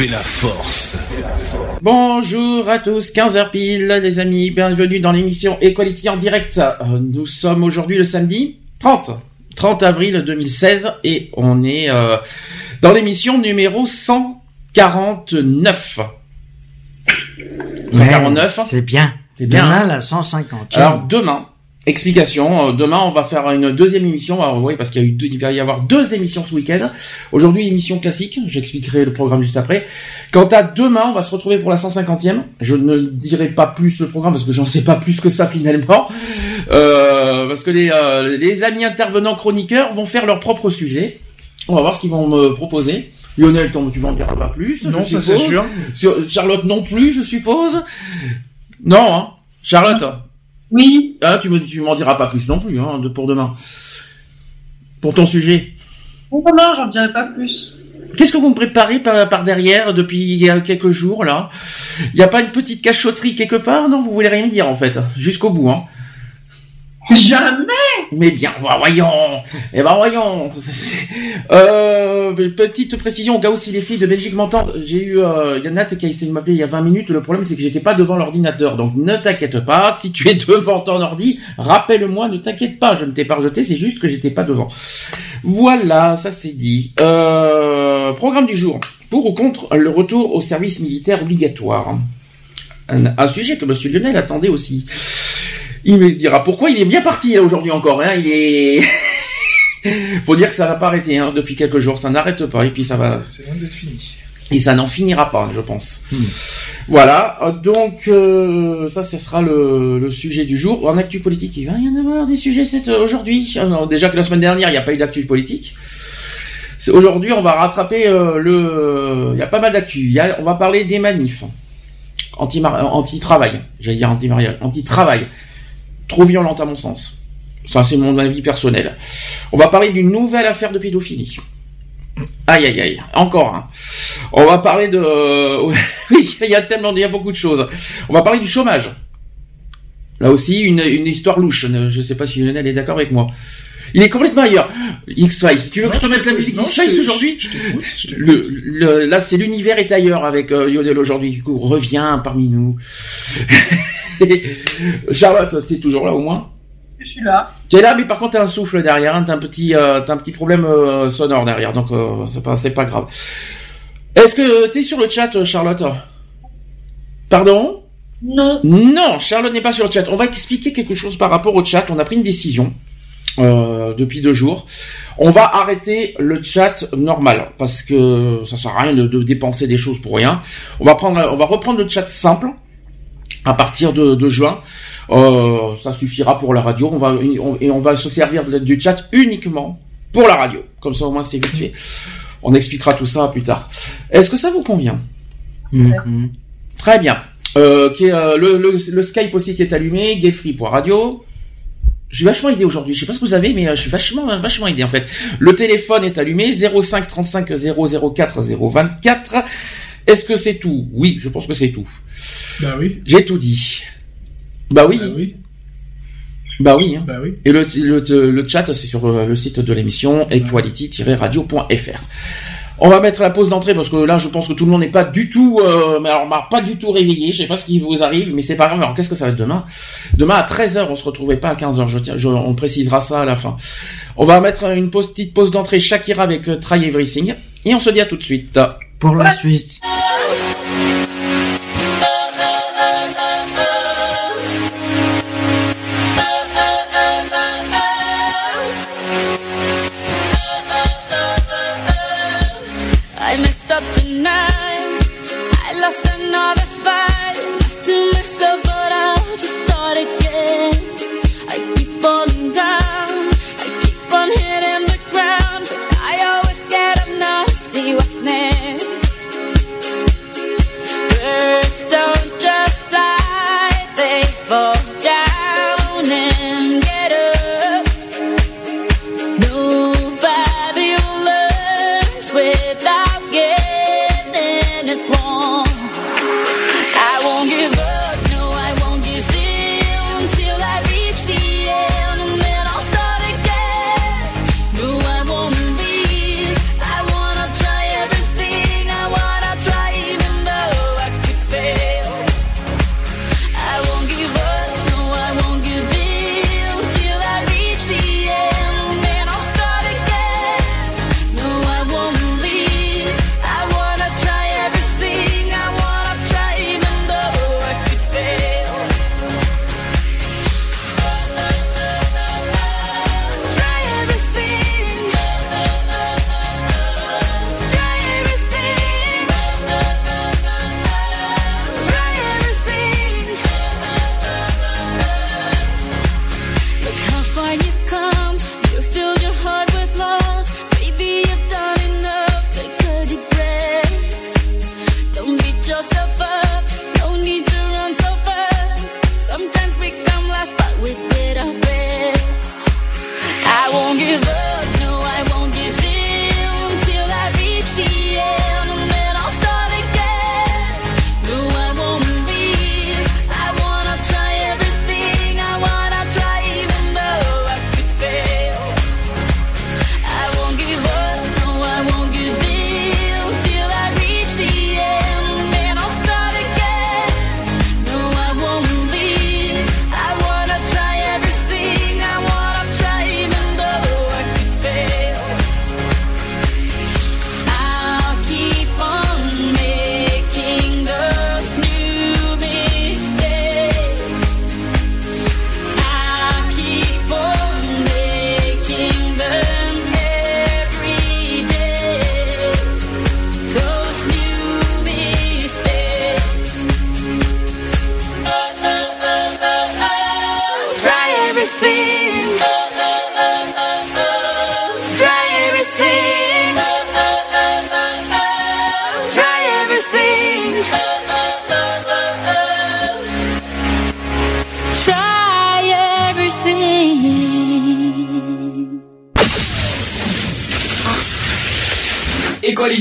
Fait la force. Bonjour à tous, 15h pile, les amis, bienvenue dans l'émission Equality en direct. Nous sommes aujourd'hui le samedi 30, 30 avril 2016 et on est euh, dans l'émission numéro 149. 149. C'est bien. C'est bien, Demain, hein la 150. Alors demain, explication. euh, Demain, on va faire une deuxième émission. Alors, oui, parce qu'il y a eu deux, il va y avoir deux émissions ce week-end. Aujourd'hui, émission classique. J'expliquerai le programme juste après. Quant à demain, on va se retrouver pour la 150e. Je ne dirai pas plus le programme parce que j'en sais pas plus que ça finalement. Euh, parce que les, euh, les amis intervenants chroniqueurs vont faire leur propre sujet. On va voir ce qu'ils vont me proposer. Lionel, tu m'en diras pas plus. Non, je ça, c'est sûr. Sur- Charlotte non plus, je suppose. Non, hein. Charlotte. Oui. Ah, tu me, tu m'en diras pas plus non plus, hein, de, pour demain. Pour ton sujet. Bon, non, j'en dirai pas plus. Qu'est-ce que vous me préparez par, par derrière depuis euh, quelques jours, là? Il n'y a pas une petite cachotterie quelque part? Non, vous voulez rien me dire, en fait. Jusqu'au bout, hein. Jamais Mais bien, vo- voyons. Eh ben, voyons. Euh, petite précision, au cas où si les filles de Belgique m'entendent, j'ai eu, euh, qui a essayé de m'appeler il y a 20 minutes. Le problème, c'est que j'étais pas devant l'ordinateur. Donc, ne t'inquiète pas. Si tu es devant ton ordi, rappelle-moi, ne t'inquiète pas. Je ne t'ai pas rejeté, c'est juste que j'étais pas devant. Voilà, ça c'est dit. Euh, programme du jour. Pour ou contre le retour au service militaire obligatoire. Un, un sujet que Monsieur Lionel attendait aussi. Il me dira pourquoi il est bien parti là aujourd'hui encore. Hein, il est. Faut dire que ça n'a pas arrêté hein, depuis quelques jours. Ça n'arrête pas et puis ça va. C'est loin d'être fini. Et ça n'en finira pas, je pense. Voilà, euh, donc euh, ça, ce sera le, le sujet du jour. En actu politique, il va y en avoir des sujets cette aujourd'hui. Ah déjà que la semaine dernière, il n'y a pas eu d'actu politique. Aujourd'hui, on va rattraper euh, le. Il y a pas mal d'actu. On va parler des manifs anti anti-travail. J'allais dire anti-mariage, anti-travail. Trop violente à mon sens. Ça, c'est mon avis personnel. On va parler d'une nouvelle affaire de pédophilie. Aïe aïe aïe, encore un. On va parler de... Oui, il y a tellement, il beaucoup de choses. On va parler du chômage. Là aussi, une, une histoire louche. Je ne sais pas si Lionel est d'accord avec moi. Il est complètement ailleurs. X-Files. Tu veux que je te mette la musique X-Files aujourd'hui le, le- là, c'est l'univers est ailleurs avec euh, Lionel aujourd'hui. Du coup, reviens parmi nous. Charlotte, t'es toujours là au moins Je suis là. Tu es là, mais par contre, t'as un souffle derrière. Hein, t'as un petit, euh, t'as un petit problème euh, sonore derrière, donc euh, c'est pas, c'est pas grave. Est-ce que t'es sur le chat, euh, Charlotte? Pardon? Non. Non, Charlotte n'est pas sur le chat. On va expliquer quelque chose par rapport au chat. On a pris une décision euh, depuis deux jours. On va arrêter le chat normal parce que ça sert à rien de, de dépenser des choses pour rien. On va prendre, on va reprendre le chat simple à partir de, de juin. Euh, ça suffira pour la radio. On va on- et on va se servir de- du chat uniquement pour la radio. Comme ça au moins c'est vite fait. On expliquera tout ça plus tard. Est-ce que ça vous convient? Mhm. Très bien. Euh, qui est, euh, le, le, le Skype aussi qui est allumé, gayfree.radio. Je suis vachement aidé aujourd'hui. Je sais pas ce que vous avez, mais euh, je suis vachement, vachement aidé en fait. Le téléphone est allumé, 05 35 004 024. Est-ce que c'est tout? Oui, je pense que c'est tout. Bah oui. J'ai tout dit. Bah oui, Bah oui. bah oui. hein. Bah oui. Et le, le, le chat, c'est sur le, le site de l'émission equality-radio.fr. On va mettre la pause d'entrée parce que là, je pense que tout le monde n'est pas du tout, euh, mais alors, pas du tout réveillé. Je sais pas ce qui vous arrive, mais c'est pas grave. Alors, qu'est-ce que ça va être demain? Demain à 13h, on se retrouvait pas à 15h. Je tiens, je- on précisera ça à la fin. On va mettre une petite pause d'entrée Shakira avec euh, Try Everything. Et on se dit à tout de suite. Pour la suite. See what's next.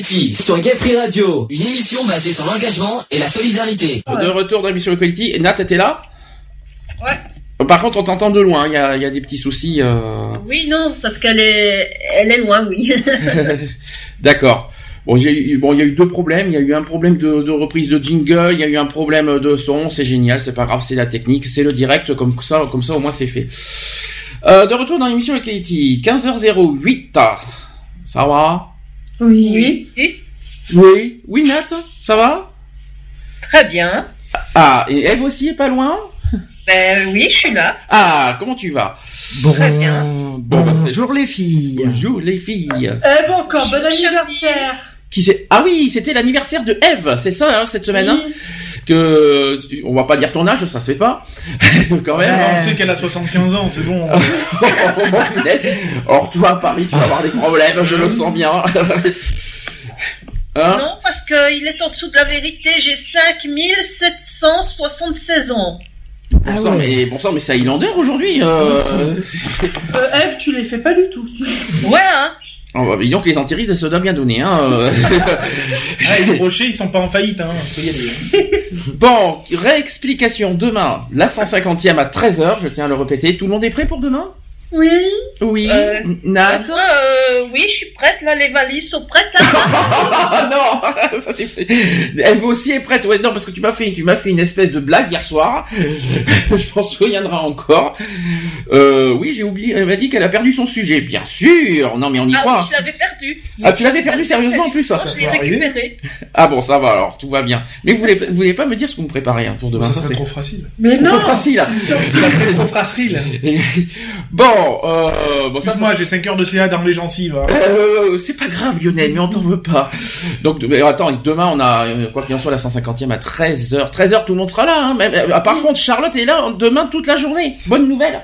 Equality sur Gay Free Radio, une émission basée sur l'engagement et la solidarité. De retour dans l'émission Equality. Nat, t'étais là? Ouais. Par contre, on t'entend de loin. Il y a, il y a des petits soucis. euh. Oui, non, parce qu'elle est, elle est loin, oui. D'accord. Bon, il y, a eu, bon, il y a eu deux problèmes. Il y a eu un problème de, de reprise de jingle. Il y a eu un problème de son. C'est génial. C'est pas grave. C'est la technique. C'est le direct. Comme ça, comme ça, au moins, c'est fait. Euh, de retour dans l'émission Equality. 15h08. Ça va? Oui. Oui. Oui. Oui, Nat Ça va? Très bien. Ah, et Eve aussi est pas loin? Ben oui, je suis là. Ah, comment tu vas? Bon, Très bien. Bon, bah, bonjour les filles. Bonjour les filles. Eve, encore, bon anniversaire. Qui c'est? Ah oui, c'était l'anniversaire de Eve, c'est ça hein, cette semaine. hein? Que on va pas dire ton âge, ça se fait pas. Quand même. Ah, on sait qu'elle a 75 ans, c'est bon. Or toi à Paris, tu vas avoir des problèmes, je le sens bien. Hein Non, parce qu'il est en dessous de la vérité. J'ai 5776 ans. Bon Ah sang, ouais. mais bon sang, mais c'est Highlander aujourd'hui. Euh... c'est- c'est- Euh, Eve, tu les fais pas du tout. Ouais, hein. Oh, bah, dis donc les antirides, ça doit bien donner. Hein. euh. Ah, les rochers, ils sont pas en faillite, hein. Y aller. bon, réexplication demain, la 150e à 13h, je tiens à le répéter. Tout le monde est prêt pour demain? Oui. Oui. Euh, Nat euh, oui, je suis prête. Là, les valises sont prêtes. hein. Ah non, ça c'est fait. Elle aussi est prête. Ouais, non, parce que tu m'as fait, tu m'as fait une espèce de blague hier soir. Je pense qu'il y en aura encore. Euh, oui, j'ai oublié. Elle m'a dit qu'elle a perdu son sujet. Bien sûr. Non, mais on y ah croit. oui, je l'avais perdu. Ah, tu l'avais perdu sérieusement en plus. ça. Je l'ai récupéré. Ah bon, ça va alors, tout va bien. Mais vous voulez, vous voulez pas me dire ce que vous me préparez hein, pour demain Ça Ça, serait c'est trop facile. Mais trop facile. Ça serait trop facile. Bon, Bon, euh, bon ça, Excuse-moi, j'ai 5 heures de CA dans les gencives. hein. Euh, c'est pas grave Lionel, mais on t'en veut pas. Donc mais attends, demain on a euh, quoi qu'il en soit la 150e à 13h. 13h tout le monde sera là hein. Même, euh, par contre Charlotte est là demain toute la journée. Bonne nouvelle.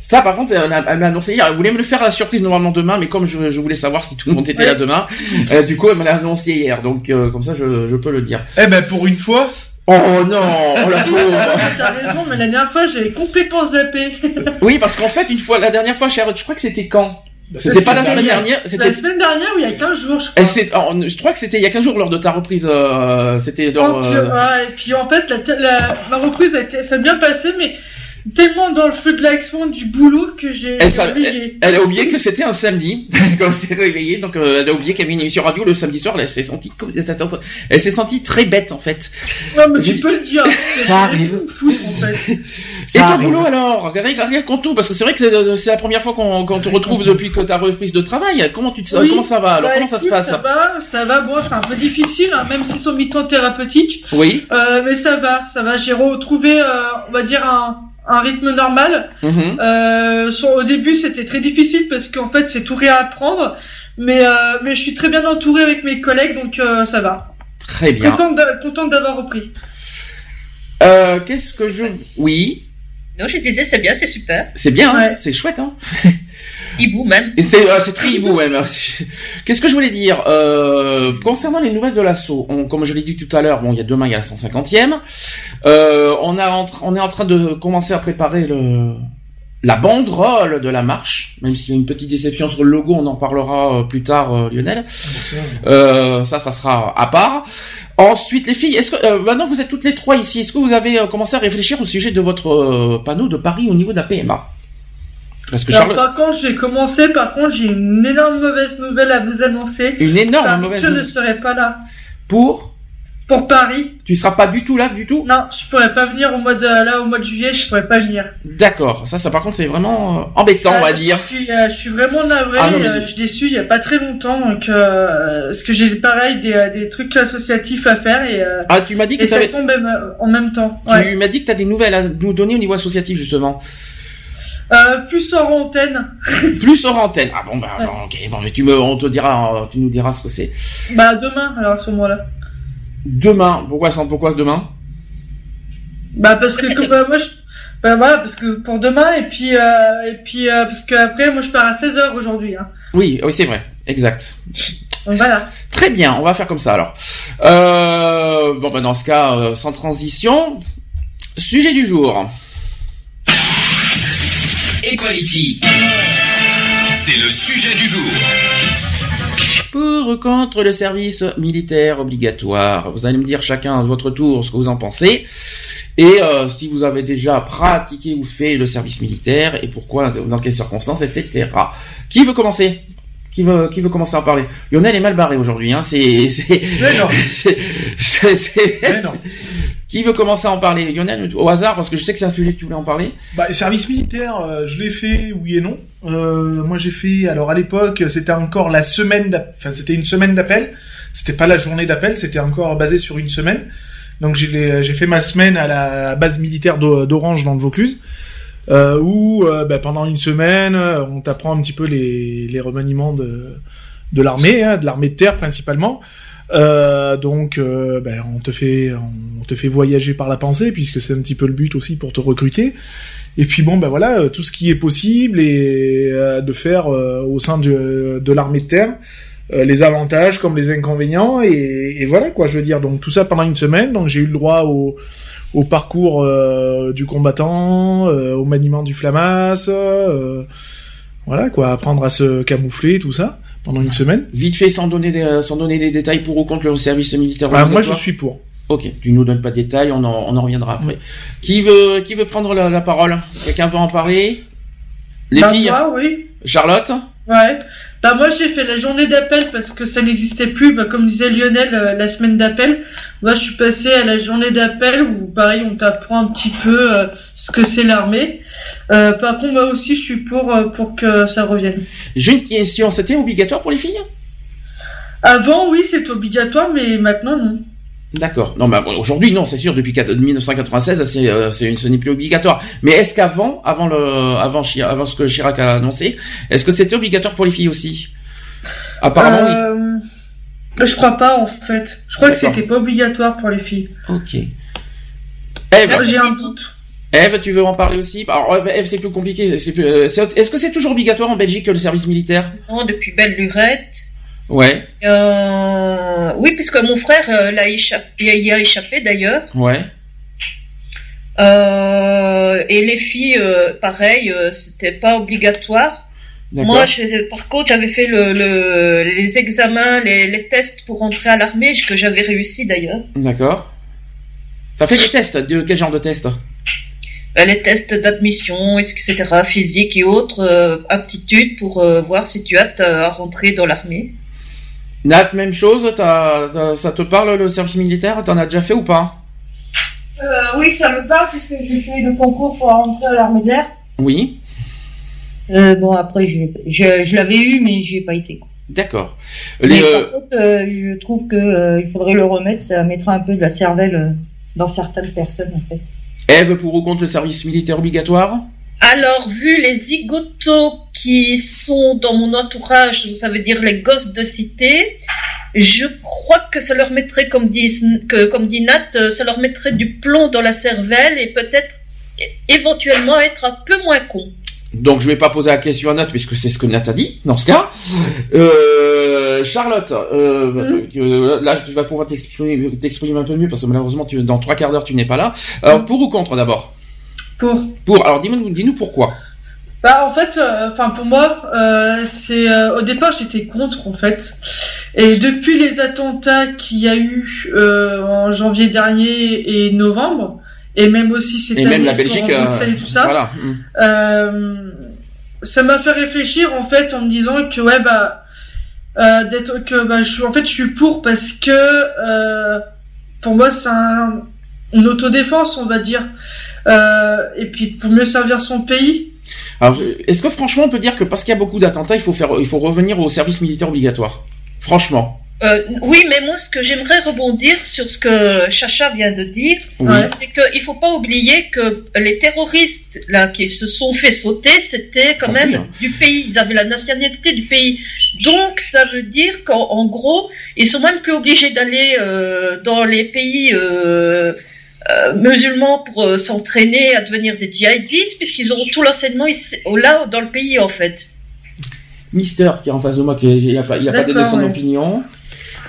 Ça par contre elle m'a elle m'a annoncé hier, elle voulait me le faire à la surprise normalement demain mais comme je, je voulais savoir si tout le monde était là demain, euh, du coup elle me l'a annoncé hier. Donc euh, comme ça je, je peux le dire. Eh ben, pour une fois, Oh non, oh la pauvre. T'as raison, mais la dernière fois, j'avais complètement zappé. Oui, parce qu'en fait une fois la dernière fois Charlotte, je crois que c'était quand? Bah, C'était pas la semaine dernière. dernière, c'était La semaine dernière ou il y a 15 jours, je crois. Oh, je crois que c'était il y a 15 jours lors de ta reprise. euh, c'était lors, Donc, euh, euh, ouais, et puis en fait, la, la, ma reprise a été, ça a bien passé, mais tellement dans le feu de l'action du boulot que j'ai Elle, elle, elle a oublié que c'était un samedi quand elle s'est réveillée, donc euh, elle a oublié qu'il y avait une émission radio le samedi soir. Elle s'est sentie, comme- elle s'est sentie- elle s'est sentie très bête en fait. Non, mais tu peux le dire. Ça c'est arrive. fou, en fait. Et Ça ton arrive. boulot alors? Tout parce que c'est vrai que c'est, c'est la première fois qu'on, qu'on te retrouve depuis que ta reprise de travail. Comment tu te, Oui. comment ça va? Alors Bah, Comment ça se passe? Ça va, ça va. Bon, c'est un peu difficile, hein, même si son mi-temps thérapeutique. Oui. Euh, mais ça va, ça va. J'ai retrouvé, euh, on va dire, un, un rythme normal. Mhm. Euh, sur- au début, c'était très difficile parce qu'en fait, c'est tout réapprendre. Mais, euh, mais je suis très bien entourée avec mes collègues, donc euh, ça va. Très bien. Contente d'a- contente d'avoir repris. Euh, qu'est-ce que je Oui, Non, je disais, c'est bien, c'est super. c'est bien, hein, c'est chouette. Hein Hibou même. C'est, euh, c'est très hibou même. Qu'est-ce que je voulais dire euh, concernant les nouvelles de l'assaut Comme je l'ai dit tout à l'heure, bon, il y a demain, il y a la 150e. Euh, on, a en tra- on est en train de commencer à préparer le la banderole de la marche, même s'il y a une petite déception sur le logo, on en parlera plus tard, euh, Lionel. Euh, ça, ça sera à part. Ensuite, les filles, est-ce que euh, maintenant que vous êtes toutes les trois ici, est-ce que vous avez euh, commencé à réfléchir au sujet de votre euh, panneau de Paris au niveau de la PMA Parce que Alors, Charlotte, par contre, j'ai commencé. Par contre, j'ai une énorme mauvaise nouvelle à vous annoncer. une énorme Par- mauvaise je ne serai pas là pour pour Paris. Tu seras pas du tout là, du tout? Non, je pourrais pas venir au mois de là au mois de juillet. Je pourrais pas venir. D'accord. Ça, ça par contre, c'est vraiment euh, embêtant, on va Ah, dire. Je suis, euh, je suis vraiment navré. Ah non, mais- euh, je suis déçu. Il y a pas très longtemps, donc euh, parce que j'ai pareil des, des trucs associatifs à faire et, Ah, tu m'as dit que et ça euh, en même temps. Ouais. tu m'as dit que t'as des nouvelles à nous donner au niveau associatif justement. Euh, plus hors antenne. Plus hors antenne. Ah bon, bah, Ouais. bon, ok. Bon, mais tu me, on te dira, euh, tu nous diras ce que c'est. Bah demain. Alors à ce moment-là. Demain. Pourquoi, sans pourquoi demain? Bah parce que comme, moi je bah voilà parce que pour demain et puis euh, et puis euh, parce que après moi je pars à 16h aujourd'hui hein. Oui, oui, c'est vrai. Exact. Donc voilà. Très bien. On va faire comme ça alors. Euh, bon, bah, dans ce cas, euh, sans transition. Sujet du jour. Equality. C'est le sujet du jour. Pour ou contre le service militaire obligatoire? Vous allez me dire chacun à votre tour ce que vous en pensez. Et euh, si vous avez déjà pratiqué ou fait le service militaire et pourquoi, dans quelles circonstances, etc. Qui veut commencer? Qui veut, qui veut commencer à en parler? Lionel est mal barré aujourd'hui. Hein. C'est, c'est, Mais non. c'est. Qui veut commencer à en parler? Lionel, au hasard, parce que je sais que c'est un sujet que tu voulais en parler. Bah, service militaire, euh, je l'ai fait, oui et non. Euh, moi, j'ai fait. Alors, à l'époque, c'était encore la semaine. Enfin, c'était une semaine d'appel. C'était pas la journée d'appel. C'était encore basé sur une semaine. Donc, j'ai fait ma semaine à la base militaire d'O- d'Orange dans le Vaucluse. Euh, où bah, pendant une semaine, on t'apprend un petit peu les, remaniements de, de l'armée, hein, de l'armée de terre principalement. Euh, donc, euh, ben, on te fait, on te fait voyager par la pensée, puisque c'est un petit peu le but aussi pour te recruter. Et puis bon, ben voilà, euh, tout ce qui est possible et de faire au sein de, l'armée de terre, les avantages comme les inconvénients et, voilà quoi, je veux dire. Donc tout ça pendant une semaine. Donc j'ai eu le droit au, parcours du combattant, au maniement du flamasse, euh, voilà quoi, apprendre à se camoufler, tout ça pendant une semaine. Vite fait, sans donner des, sans donner des détails pour ou contre le service militaire Ah, moi je suis pour. Ok, tu nous donnes pas de détails, on en, on en reviendra après. Qui veut, qui veut prendre la, la parole? Quelqu'un veut en parler? Les bah, filles? moi, oui. Charlotte? Ouais. Bah moi j'ai fait la journée d'appel parce que ça n'existait plus. Bah, comme disait Lionel, euh, la semaine d'appel. Moi je suis passé à la journée d'appel où pareil on t'apprend un petit peu euh, ce que c'est l'armée. Euh, par contre moi aussi je suis pour pour que ça revienne. J'ai une question, c'était obligatoire pour les filles? Avant oui c'était obligatoire mais maintenant non. D'accord. Non, mais aujourd'hui, non, c'est sûr. Depuis 4 1996, c'est, euh, c'est une- ce n'est plus obligatoire. Mais est-ce qu'avant, avant le, avant, ce que Chirac a annoncé, est-ce que c'était obligatoire pour les filles aussi? Apparemment, Euh, Je crois pas en fait. Je crois que c'était pas obligatoire pour les filles. oui. Ok. Eve, J'ai un doute. Eve, tu veux en parler aussi? Alors, Eve, c'est plus compliqué. c'est plus- euh, c'est- Est-ce que c'est toujours obligatoire en Belgique le service militaire? Non, depuis belle lurette. Ouais, Euh, oui, puisque mon frère euh, l'a échappé, y a échappé d'ailleurs. ouais. Euh, et les filles, pareil, c'était pas obligatoire. D'accord. Moi, par contre, j'avais fait le, le- les examens, les, les tests pour entrer à l'armée, que j'avais réussi d'ailleurs. D'accord. T'as fait des tests De quel genre de tests? Les tests d'admission, etc., physique et autres, aptitudes pour voir si tu es apte à rentrer dans l'armée. Nat, même chose. ça te parle le service militaire? T'en as déjà fait ou pas? Euh, oui, ça me parle puisque j'ai fait le concours pour rentrer à l'armée d'air. Oui. Euh, bon, après, je, je, je l'avais eu, mais j'y ai pas été. D'accord. Les, euh, par contre, euh, je trouve que euh, il faudrait le remettre. Ça mettra un peu de la cervelle dans certaines personnes, en fait. Eve, pour ou contre le service militaire obligatoire? Alors, vu les zigotos qui sont dans mon entourage, ça veut dire les gosses de cité, je crois que ça leur mettrait, comme dit, que, comme dit Nat, euh, ça leur mettrait du plomb dans la cervelle et peut-être éventuellement être un peu moins con. Donc je vais pas poser la question à Nat puisque c'est ce que Nat a dit dans ce cas. Euh, Charlotte, euh, euh, là tu vas pouvoir t'exprimer, un peu mieux parce que malheureusement tu, dans trois quarts d'heure tu n'es pas là. Alors pour ou contre d'abord? Pour. Pour. Alors dis-nous, dis-nous pourquoi. Bah en fait, euh, enfin pour moi, euh, c'est euh, au départ j'étais contre en fait, et depuis les attentats qu'il y a eu euh, en janvier dernier et novembre, et même aussi cette Et année même la Belgique. Bruxelles et tout ça, Voilà. Mm. euh, ça m'a fait réfléchir en fait en me disant que ouais bah euh, d'être que bah je suis en fait je suis pour parce que euh, pour moi c'est un, une autodéfense on va dire euh, et puis pour mieux servir son pays Alors est-ce que franchement on peut dire que parce qu'il y a beaucoup d'attentats il faut faire, il faut revenir au service militaire obligatoire? Franchement. Euh, oui, mais moi, ce que j'aimerais rebondir sur ce que Chacha vient de dire, Oui. Ouais. c'est qu'il faut pas oublier que les terroristes là qui se sont fait sauter, c'était quand même hein. du pays. Ils avaient la nationalité du pays. Donc, ça veut dire qu'en en gros, ils sont même plus obligés d'aller euh, dans les pays euh, euh, musulmans pour euh, s'entraîner à devenir des djihadistes, puisqu'ils auront tout l'enseignement là dans le pays en fait. Mister qui est en face de moi qui il a pas, il a pas donné son ouais. opinion.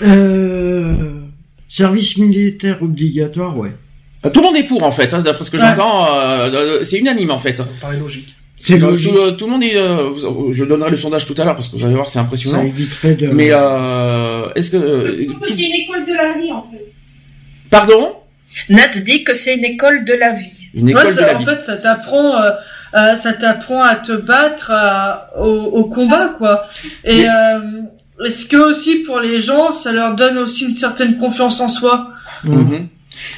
Euh, service militaire obligatoire, ouais. Tout le monde est pour en fait, hein, d'après ce que Ouais. j'entends. c'est unanime en fait. Ça me paraît logique. C'est Tout, logique. tout- tout le monde est. euh, je donnerai le sondage tout à l'heure parce que vous allez voir, c'est Ça impressionnant. éviterait de. Mais euh, est-ce que Je trouve que c'est une école de la vie, en fait. pardon? Nat dit que c'est une école de la vie. Une Ouais, école de ça- la en vie. fait, ça t'apprend, euh, euh, ça t'apprend à te battre à- au, au combat, quoi. Et Mais- euh, est-ce que aussi pour les gens, ça leur donne aussi une certaine confiance en soi? Mhm.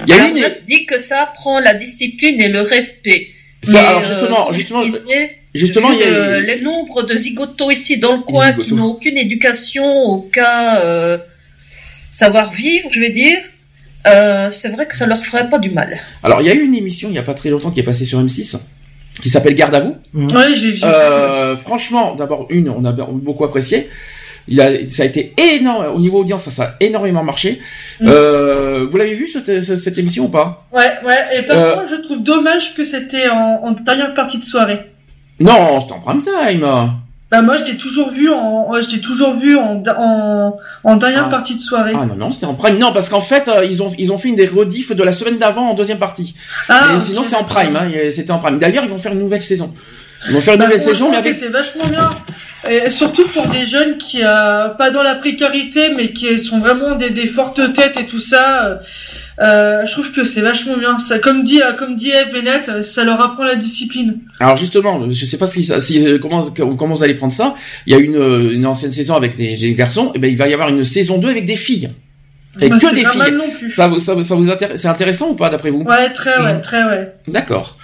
Il y a une. Nat dit que ça apprend la discipline et le respect. ça- Mais, alors euh, justement, justement, justement, vu il y a. le, les nombres de zigotos ici dans le coin qui n'ont aucune éducation, aucun euh, savoir-vivre, je vais dire, euh, c'est vrai que ça leur ferait pas du mal. Alors il y a eu une émission il y a pas très longtemps qui est passée sur M6 qui s'appelle Garde à vous. Ouais, j'ai vu. Euh, franchement, d'abord une, on a beaucoup apprécié. Il a, ça a été énorme au niveau audience, ça, ça a énormément marché. Mm. Euh, vous l'avez vu cette, émission ou pas? Ouais, ouais. Et par Euh, contre, je trouve dommage que c'était en, en dernière partie de soirée. Non, c'était en prime time. Bah moi, je l'ai toujours vu en, ouais, je l'ai toujours vu en, en, en dernière Ah. partie de soirée. Ah non non, c'était en prime. Non, parce qu'en fait, euh, ils ont ils ont fait une des rediffs de la semaine d'avant en deuxième partie. Ah, Et sinon, c'est en prime. Hein, c'était en prime. D'ailleurs, ils vont faire une nouvelle saison. Ils vont faire une Bah, nouvelle saison, mais avec. C'était vachement bien. Et surtout pour des jeunes qui, euh, pas dans la précarité, mais qui sont vraiment des, des fortes têtes et tout ça. Euh, je trouve que c'est vachement bien. Ça, comme dit, euh, comme dit Eve euh, ça leur apprend la discipline. Alors justement, je sais pas si, si euh, comment comment vous allez prendre ça. Il y a une une ancienne saison avec des, des garçons. Et ben il va y avoir une saison 2 avec des filles. Et Bah, que des filles. non plus. Ça vous ça, vous- ça vous intéresse C'est intéressant ou pas d'après vous? Ouais, très ouais, Mhm. très ouais. D'accord.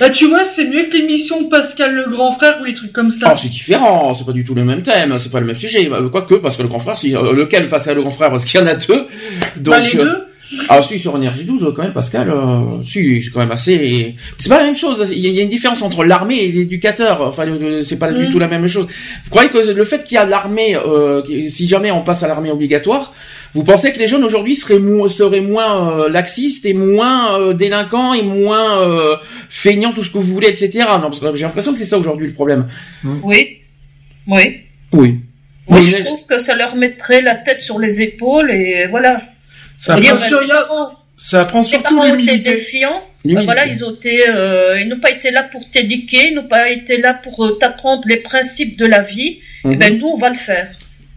Bah tu vois, c'est mieux que l'émission de Pascal le grand frère ou les trucs comme ça. Alors c'est différent, c'est pas du tout le même thème, c'est pas le même sujet. Bah, Quoique que le grand frère, si, lequel Pascal le grand frère? Parce qu'il y en a deux. Donc bah les euh, deux. Ah si sur énergie 12 quand même Pascal, euh, si c'est quand même assez. C'est pas la même chose. Il y a- il y a une différence entre l'armée et l'éducateur. Enfin c'est pas du Mm. tout la même chose. Vous croyez que le fait qu'il y a l'armée, euh, si jamais on passe à l'armée obligatoire, vous pensez que les jeunes aujourd'hui seraient, mo- seraient moins euh, laxistes et moins euh, délinquants et moins euh, feignants, tout ce que vous voulez, etc. Non, parce que j'ai l'impression que c'est ça aujourd'hui le problème. Oui. Oui. Oui. Moi, Oui, je mais- trouve que ça leur mettrait la tête sur les épaules et voilà. Ça les surtout l'humilité. voilà, ils ont été, euh, ils n'ont pas été là pour t'éduquer, ils n'ont pas été là pour euh, t'apprendre les principes de la vie. Et ben nous, on va le faire.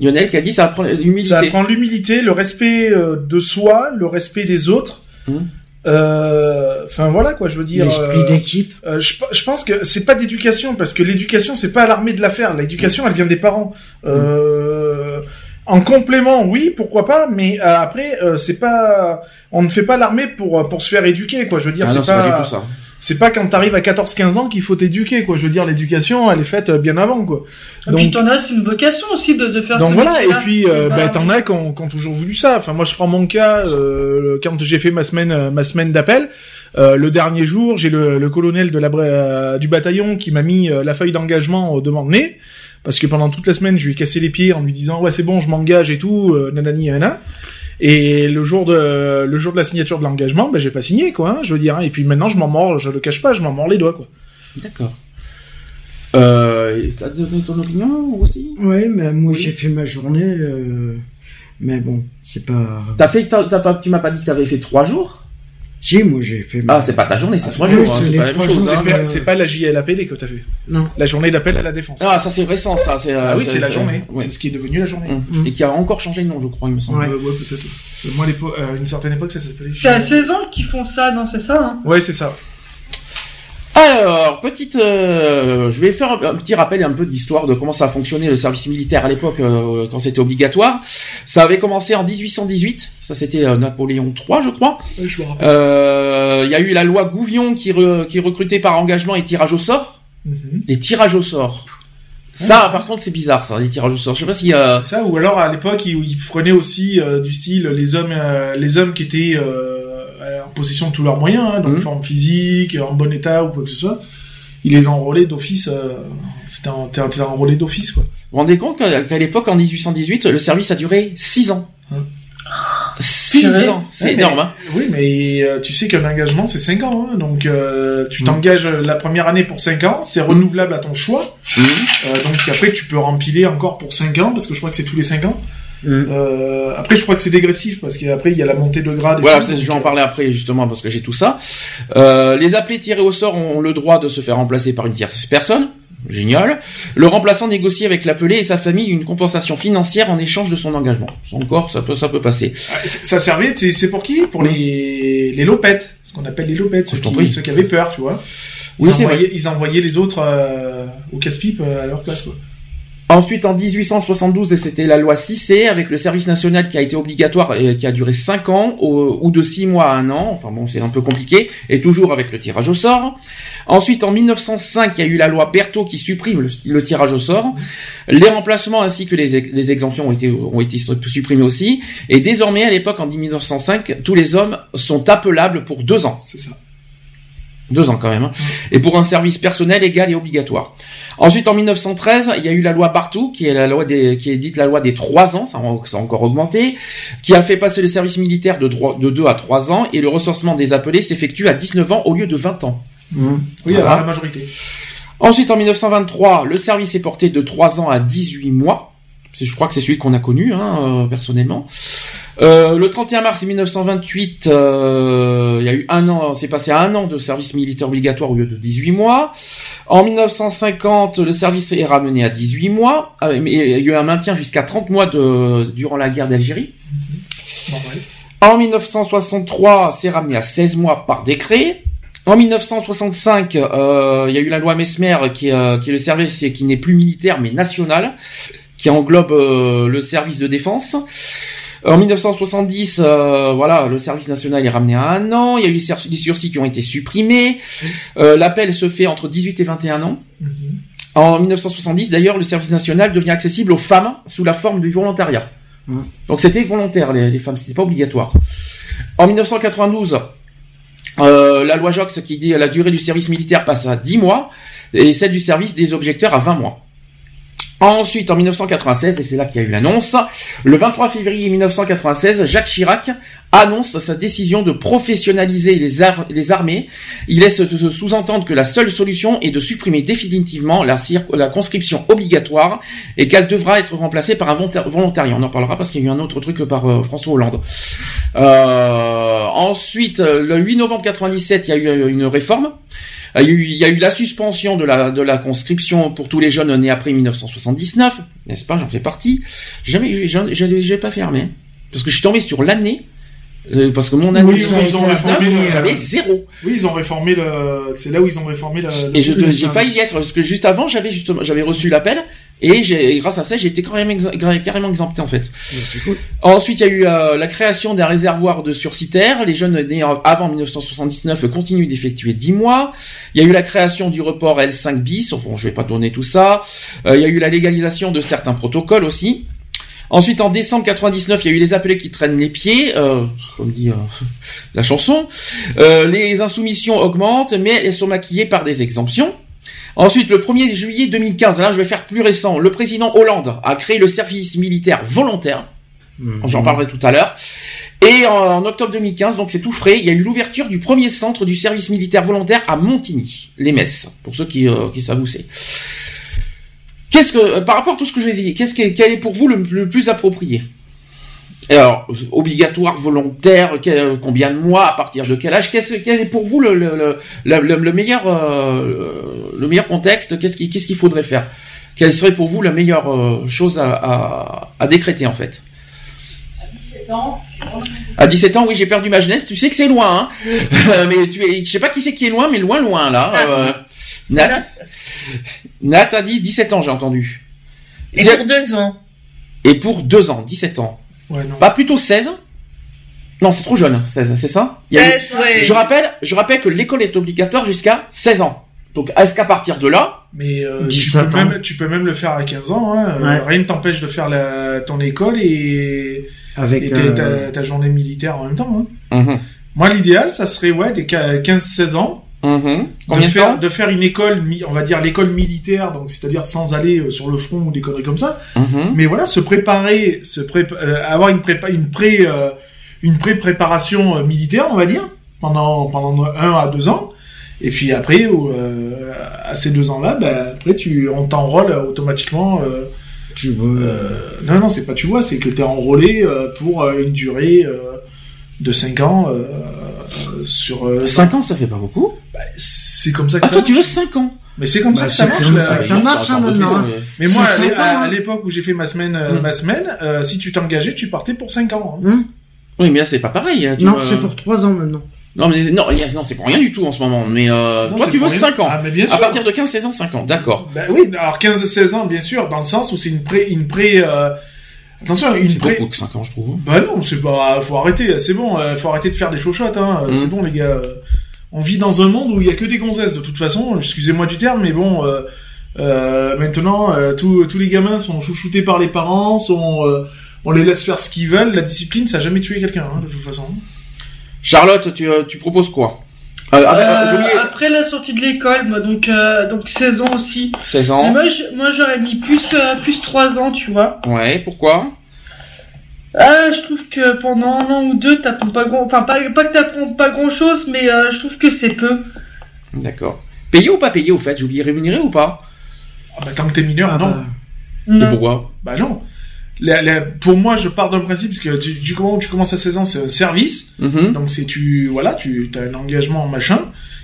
Lionel qui a dit ça apprend l'humilité. Ça apprend l'humilité, le respect euh, de soi, le respect des autres. Mhm. Euh, Enfin voilà quoi, je veux dire. L'esprit euh, d'équipe. euh, je, je pense que c'est pas d'éducation parce que l'éducation c'est pas à l'armée de la faire. L'éducation elle vient des parents. Euh, en complément, oui, pourquoi pas, mais euh, après euh, c'est pas, on ne fait pas l'armée pour pour se faire éduquer quoi. Je veux dire, Ah c'est c'est pas pas, du tout ça. c'est pas quand t'arrives à 14-15 ans qu'il faut t'éduquer quoi. Je veux dire, l'éducation elle est faite euh, bien avant quoi. Et puis t'en as, c'est une vocation aussi de, de faire Donc ce voilà, et puis euh, Bah, bah, t'en as qui ont, toujours voulu ça. Enfin moi je prends mon cas euh, quand j'ai fait ma semaine euh, ma semaine d'appel. euh, le dernier jour, j'ai le, le colonel de la, bra- euh, du bataillon qui m'a mis euh, la feuille d'engagement au devant le nez parce que pendant toute la semaine je lui ai cassé les pieds en lui disant ouais c'est bon je m'engage et tout euh, nanani nanana. Et le jour de le jour de la signature de l'engagement, ben j'ai pas signé quoi. hein, je veux dire. hein. Et puis maintenant je m'en mords, je le cache pas, je m'en mords les doigts quoi. D'accord. Euh, t'as donné ton opinion aussi? Ouais, mais moi j'ai fait ma journée, euh, mais bon, c'est pas. T'as fait, t'as pas- tu m'as pas dit que t'avais fait trois jours? Si, moi j'ai fait. ma- Ah, c'est pas ta journée, c'est Ah, trois jours. hein, c'est pas la même chose. hein. C'est pas, euh, la JLAPD que t'as fait. Non. La journée d'appel à la défense. Ah, ça c'est récent, ça. C'est, euh, Ah oui, c'est la journée. ouais. C'est ce qui est devenu la journée. Hum. Et qui a encore changé de nom, je crois, il me semble. Ouais. Ouais, ouais, peut-être. Euh, Moi, à euh, une certaine époque, ça s'appelait. C'est à 16 ans qu'ils font ça, non, c'est ça, hein? Ouais, c'est ça. Alors, petite, euh, je vais faire un, petit rappel un peu d'histoire de comment ça a fonctionné le service militaire à l'époque euh, quand c'était obligatoire. Ça avait commencé en 1818, ça c'était euh, Napoléon III, je crois. Il y a eu la loi Gouvion qui, re- qui recrutait par engagement et tirage au sort. Mhm. Les tirages au sort. Ça, par contre, c'est bizarre, ça, les tirages au sort. Je sais pas si. Euh... C'est ça. Ou alors à l'époque, ils, ils prenaient aussi euh, du style les hommes, euh, les hommes qui étaient en possession de tous leurs moyens, hein, donc Mhm. forme physique, en bon état ou quoi que ce soit. Ils les enrôlaient d'office. Euh, c'était un, t'es enrôlé d'office quoi. Vous vous rendez compte qu'à l'époque, en 1818, le service a duré 6 ans. Hum. 6 Ouais. ans, c'est Ouais, mais- énorme. Hein. Oui, mais euh, tu sais qu'un engagement c'est 5 ans, hein, donc euh, tu Mhm. t'engages la première année pour 5 ans, c'est renouvelable à ton choix. Euh, donc après tu peux rempiler encore pour 5 ans parce que je crois que c'est tous les 5 ans. Mm. Euh, après je crois que c'est dégressif parce qu'après il y a la montée de grade. et Voilà, tout, je vais en parler après justement parce que j'ai tout ça. Euh, les appelés tirés au sort ont le droit de se faire remplacer par une tierce personne. Génial. Le remplaçant négocie avec l'appelé et sa famille une compensation financière en échange de son engagement. Encore, ça peut, ça peut passer. Ah, Ça servait, c'est pour qui? Pour les, les lopettes, ce qu'on appelle les lopettes, ceux qui, ceux qui avaient peur, tu vois. Ils, Oui, envoyaient, ils envoyaient les autres euh, au casse-pipe euh, à leur place, quoi. Ensuite, en 1872, et c'était la loi 6C avec le service national qui a été obligatoire et qui a duré 5 ans ou de 6 mois à 1 an. Enfin bon, c'est un peu compliqué. Et toujours avec le tirage au sort. Ensuite, en 1905, il y a eu la loi Berthaud qui supprime le, tirage au sort. Les remplacements ainsi que les exemptions ont été, ont été supprimés aussi. Et désormais, à l'époque, en 1905, tous les hommes sont appelables pour 2 ans. C'est ça. Deux ans quand même. hein. Et pour un service personnel égal et obligatoire. Ensuite, en 1913, il y a eu la loi Bartou, qui est la loi des, qui est dite la loi des trois ans, ça a, encore augmenté, qui a fait passer le service militaire de, droit, de 2 à 3 ans, et le recensement des appelés s'effectue à 19 ans au lieu de 20 ans. Mm. Oui, Voilà. la majorité. Ensuite, en 1923, le service est porté de 3 ans à 18 mois. Je crois que c'est celui qu'on a connu, hein, euh, personnellement. Euh, le 31 mars 1928, euh, il y a eu un an, c'est passé à un an de service militaire obligatoire au lieu de 18 mois. En 1950, le service est ramené à 18 mois, il y a eu un maintien jusqu'à 30 mois durant la guerre d'Algérie. En 1963, c'est ramené à 16 mois par décret. En 1965, euh, il y a eu la loi Mesmer qui, est, euh, le service qui n'est plus militaire mais national, qui englobe euh, le service de défense. En 1970, euh, voilà, le service national est ramené à un an. Il y a eu les sursis qui ont été supprimés. Euh, L'appel se fait entre 18 et 21 ans. Mhm. En 1970, d'ailleurs, le service national devient accessible aux femmes sous la forme du volontariat. Mhm. Donc c'était volontaire les, les femmes, c'était pas obligatoire. En 1992, euh, la loi Jox qui dit la durée du service militaire passe à 10 mois et celle du service des objecteurs à 20 mois. Ensuite, en 1996, et c'est là qu'il y a eu l'annonce, le 23 février 1996, Jacques Chirac annonce sa décision de professionnaliser les, ar- les armées. Il laisse se sous-entendre que la seule solution est de supprimer définitivement la, conscription obligatoire et qu'elle devra être remplacée par un volonta- volontariat. On en parlera parce qu'il y a eu un autre truc par euh, François Hollande. Euh, ensuite, le 8 novembre 97, il y a eu euh, une réforme. Il y, a eu, il y a eu la suspension de la, de la conscription pour tous les jeunes nés après 1979, n'est-ce pas? J'en fais partie. J'ai Jamais, j'ai j'ai pas fermé. Parce que je suis tombé sur l'année. euh, parce que mon année Oui, ils ont 1979, réformé, euh, j'avais zéro. Oui, ils ont réformé le. C'est là où ils ont réformé le. Et je- j'ai failli y être parce que juste avant j'avais justement j'avais reçu l'appel et grâce à ça j'ai été carrément, ex- carrément exempté en fait. Ensuite il y a eu euh, la création d'un réservoir de surcitaires. Les jeunes nés avant 1979 continuent d'effectuer 10 mois. Il y a eu la création du report L5 bis. Bon, je vais pas donner tout ça. Euh, il y a eu la légalisation de certains protocoles aussi. Ensuite, en décembre 99, il y a eu les appelés qui traînent les pieds, euh, comme dit euh, la chanson. Euh, les insoumissions augmentent, mais elles sont maquillées par des exemptions. Ensuite, le 1er juillet 2015, là je vais faire plus récent, le président Hollande a créé le service militaire volontaire. J'en parlerai tout à l'heure. Et en, en octobre 2015, donc c'est tout frais, il y a eu l'ouverture du premier centre du service militaire volontaire à Montigny, les Messes, pour ceux qui, euh, qui savent où c'est. Qu'est-ce que, euh, par rapport à tout ce que je vous ai dit, qu'est-ce que, quel est pour vous le, le plus approprié? Alors, obligatoire, volontaire, quel- combien de mois, à partir de quel âge Qu'est-ce, quel est pour vous le, le, le, le- le- le meilleur, euh, le meilleur contexte Qu'est-ce qu'il, faudrait faire? Quelle serait pour vous la meilleure euh, chose à, à, à décréter en fait? À 17 ans, oui, j'ai perdu ma jeunesse. Tu sais que c'est loin, hein mais tu es, je sais pas qui c'est qui est loin, mais loin, loin là. Euh, Nat, Nat a dit 17 ans, j'ai entendu. Et pour deux ans. Et pour deux ans, 17 ans. Ouais, non. Pas plutôt 16 Non, c'est trop jeune, 16, c'est ça? Il y a- 16, ouais. je, rappelle, je rappelle que l'école est obligatoire jusqu'à 16 ans. Donc, est-ce qu'à partir de là, Mais euh, tu, 17 peux ans. même, tu peux même le faire à 15 ans. Hein. Euh, Ouais. Rien ne t'empêche de faire la, ton école et, Avec et ta, euh, ta- ta journée militaire en même temps. Hein. Mhm. Moi, l'idéal, ça serait ouais, des 15-16 ans. Mhm. De combien de faire, de faire une école, on va dire l'école militaire, donc c'est-à-dire sans aller euh, sur le front ou des conneries comme ça. Mhm. Mais voilà, se préparer, se prépa- euh, avoir une prépa, une pré, euh, une pré-préparation euh, militaire, on va dire, pendant pendant un à deux ans. Et puis après, au, euh, à ces deux ans-là, ben, après tu, on t'enrôle automatiquement. Euh, tu veux, euh, non, non, c'est pas tu vois, c'est que t'es enrôlé euh, pour euh, une durée euh, de cinq ans euh, sur. euh, 5 ans, ça fait pas beaucoup. c'est comme ça que Ah, ça toi, tu veux marche. 5 ans Mais c'est comme ça Bah, que ça c'est marche. là. ça ça marche, hein, maintenant. hein. Mais moi, à à, à l'époque où j'ai fait ma semaine, euh, Mm. ma semaine, euh, si tu t'engageais, tu partais pour 5 ans. hein. Hum Oui, mais là, c'est pas pareil. hein, tu non, vois. c'est pour 3 ans maintenant. Non, mais non, non, c'est pour rien du tout en ce moment. Mais euh, Non, toi, tu veux pour rien. 5 ans. Ah, mais bien à sûr. partir de 15, 16 ans, 5 ans. D'accord. Ben oui, alors 15-16 ans, bien sûr, dans le sens où c'est une pré, une pré, euh, attention, une C'est pré. que 5 ans, je trouve. Bah non, c'est pas, faut arrêter, c'est bon, euh, faut arrêter de faire des chochottes, hein, Mm. c'est bon les gars. euh, On vit dans un monde où il y a que des gonzesses de toute façon, excusez-moi du terme, mais bon, euh, euh, maintenant, euh, tous tous les gamins sont chouchoutés par les parents, sont, euh, on les laisse faire ce qu'ils veulent, la discipline, ça a jamais tué quelqu'un, hein, de toute façon. Charlotte, tu, euh, tu proposes quoi? Euh, ah, Euh, oublié. après la sortie de l'école, moi, donc, euh, donc 16 ans aussi. 16 Mais ans. moi, je- moi, j'aurais mis plus, euh, plus 3 ans, tu vois. Ouais, pourquoi? Ah, je trouve que pendant un an ou deux, t'apprends pas grand, enfin, pas, pas que t'apprends pas grand chose, mais euh, je trouve que c'est peu. D'accord. Payé ou pas payé au fait? J'ai oublié rémunéré ou pas? Ah bah tant que t'es mineur, Ah non. Et Non. pourquoi? Bah non. La- la- pour moi, je pars d'un principe parce que tu, tu, comment tu commences à 16 ans, c'est un service. Mhm. Donc c'est tu voilà, tu as un engagement machin.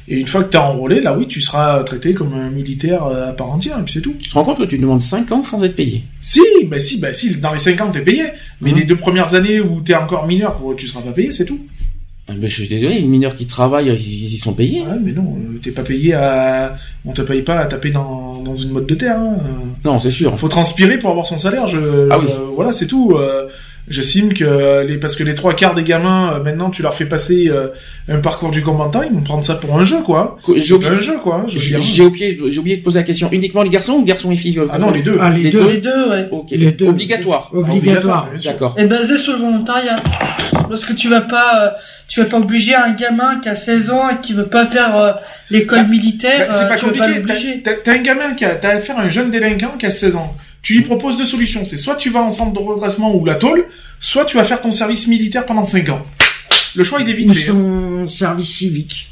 Et une fois que t'es enrôlé, là oui, tu seras traité comme un militaire euh, à part entière, et puis c'est tout. Tu te rends compte que tu demandes 5 ans sans être payé Si, bah si, bah si, dans les 5 ans t'es payé. Mais Mhm. les deux premières années où t'es encore mineur, tu seras pas payé, c'est tout. Ben, Je suis désolé, les mineurs qui travaillent, ils, ils sont payés. Ouais, mais non, euh, t'es pas payé à, on te paye pas à taper dans, dans une mode de terre. Hein. Non, c'est sûr. faut transpirer pour avoir son salaire. Je, Ah oui. euh, voilà, c'est tout. Euh, J'estime que les, parce que les trois quarts des gamins, euh, maintenant, tu leur fais passer euh, un parcours du combattant, ils vont prendre ça pour un jeu, quoi. J'ai C'est pas oublié, un jeu, quoi. hein, j'ai oublié, j'ai oublié de poser la question. Uniquement les garçons ou garçons et filles Ah non, les deux. ah, les, Les deux. Les deux, ouais. Ok. Les deux. Obligatoire. Obligatoire. sûr. D'accord. Et basé sur le volontariat. Parce que tu vas pas, euh, tu vas pas obliger un gamin qui a 16 ans et qui veut pas faire euh, l'école militaire. Bah, c'est euh, pas tu vas compliqué. l'obliger. T'as- un gamin qui a, t'as affaire à un jeune délinquant qui a 16 ans. Tu lui proposes deux solutions. C'est soit tu vas en centre de redressement ou la tôle, soit tu vas faire ton service militaire pendant 5 ans. Le choix, il est vite Ou fait. hein. son service civique.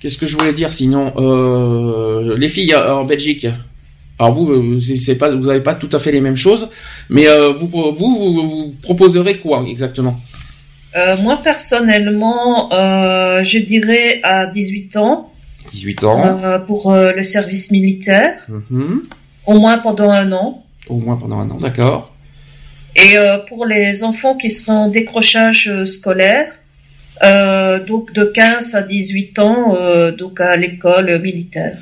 Qu'est-ce que je voulais dire sinon euh, Les filles en Belgique. Alors vous, c'est c'est pas, vous avez pas tout à fait les mêmes choses, mais euh, vous, vous, vous, vous proposerez quoi exactement? Euh, moi, personnellement, euh, je dirais à 18 ans 18 ans, euh, pour le service militaire, Mhm. au moins pendant un an. au moins pendant un an, d'accord. Et pour les enfants qui seraient en décrochage scolaire, donc de 15 à 18 ans, donc à l'école militaire.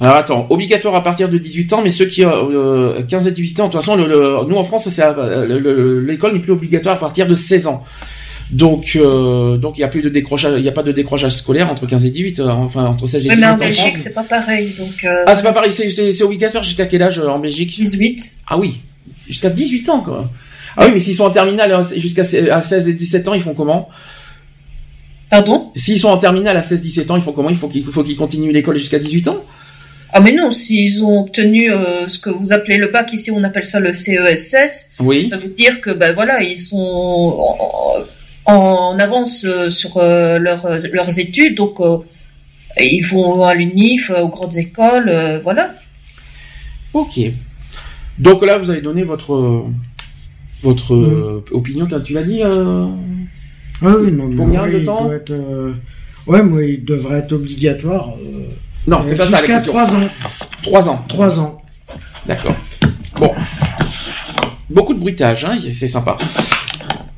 Alors attends, obligatoire à partir de 18 ans, mais ceux qui ont euh, 15 et 18 ans, de toute façon, le, le- nous en France, c'est l'école n'est plus obligatoire à partir de 16 ans. Donc, euh, donc il n'y a plus de décrochage, il n'y a pas de décrochage scolaire entre 15 et 18, euh, enfin entre 16 et Ouais, 18 mais en Belgique, c'est pas pareil. Donc, euh, Ah, c'est pas pareil, c'est- obligatoire jusqu'à quel âge euh, en Belgique? 18. Ah oui, jusqu'à 18 ans quoi. Ah oui, mais s'ils sont en terminale euh, jusqu'à se- à 16 et 17 ans, ils font comment? Pardon? S'ils sont en terminale à 16-17 ans, ils font comment? Il faut qu'ils faut qu'ils continuent l'école jusqu'à 18 ans? Ah mais non, s'ils ont obtenu euh, ce que vous appelez le bac, ici on appelle ça le CESS, Oui. ça veut dire que ben voilà, ils sont en, avance euh, sur euh, leurs, leurs études, donc euh, ils vont à l'UNIF, euh, aux grandes écoles, euh, voilà. Ok. Donc là, vous avez donné votre votre euh, opinion. Tu l'as dit euh, Ah oui, non, mais Combien de il temps être, euh, Ouais, moi, il devrait être obligatoire. euh, Non, c'est euh, pas ça la Jusqu'à question. 3 ans. 3 ans. 3 ans. D'accord. Bon. Beaucoup de bruitage, hein, c'est sympa.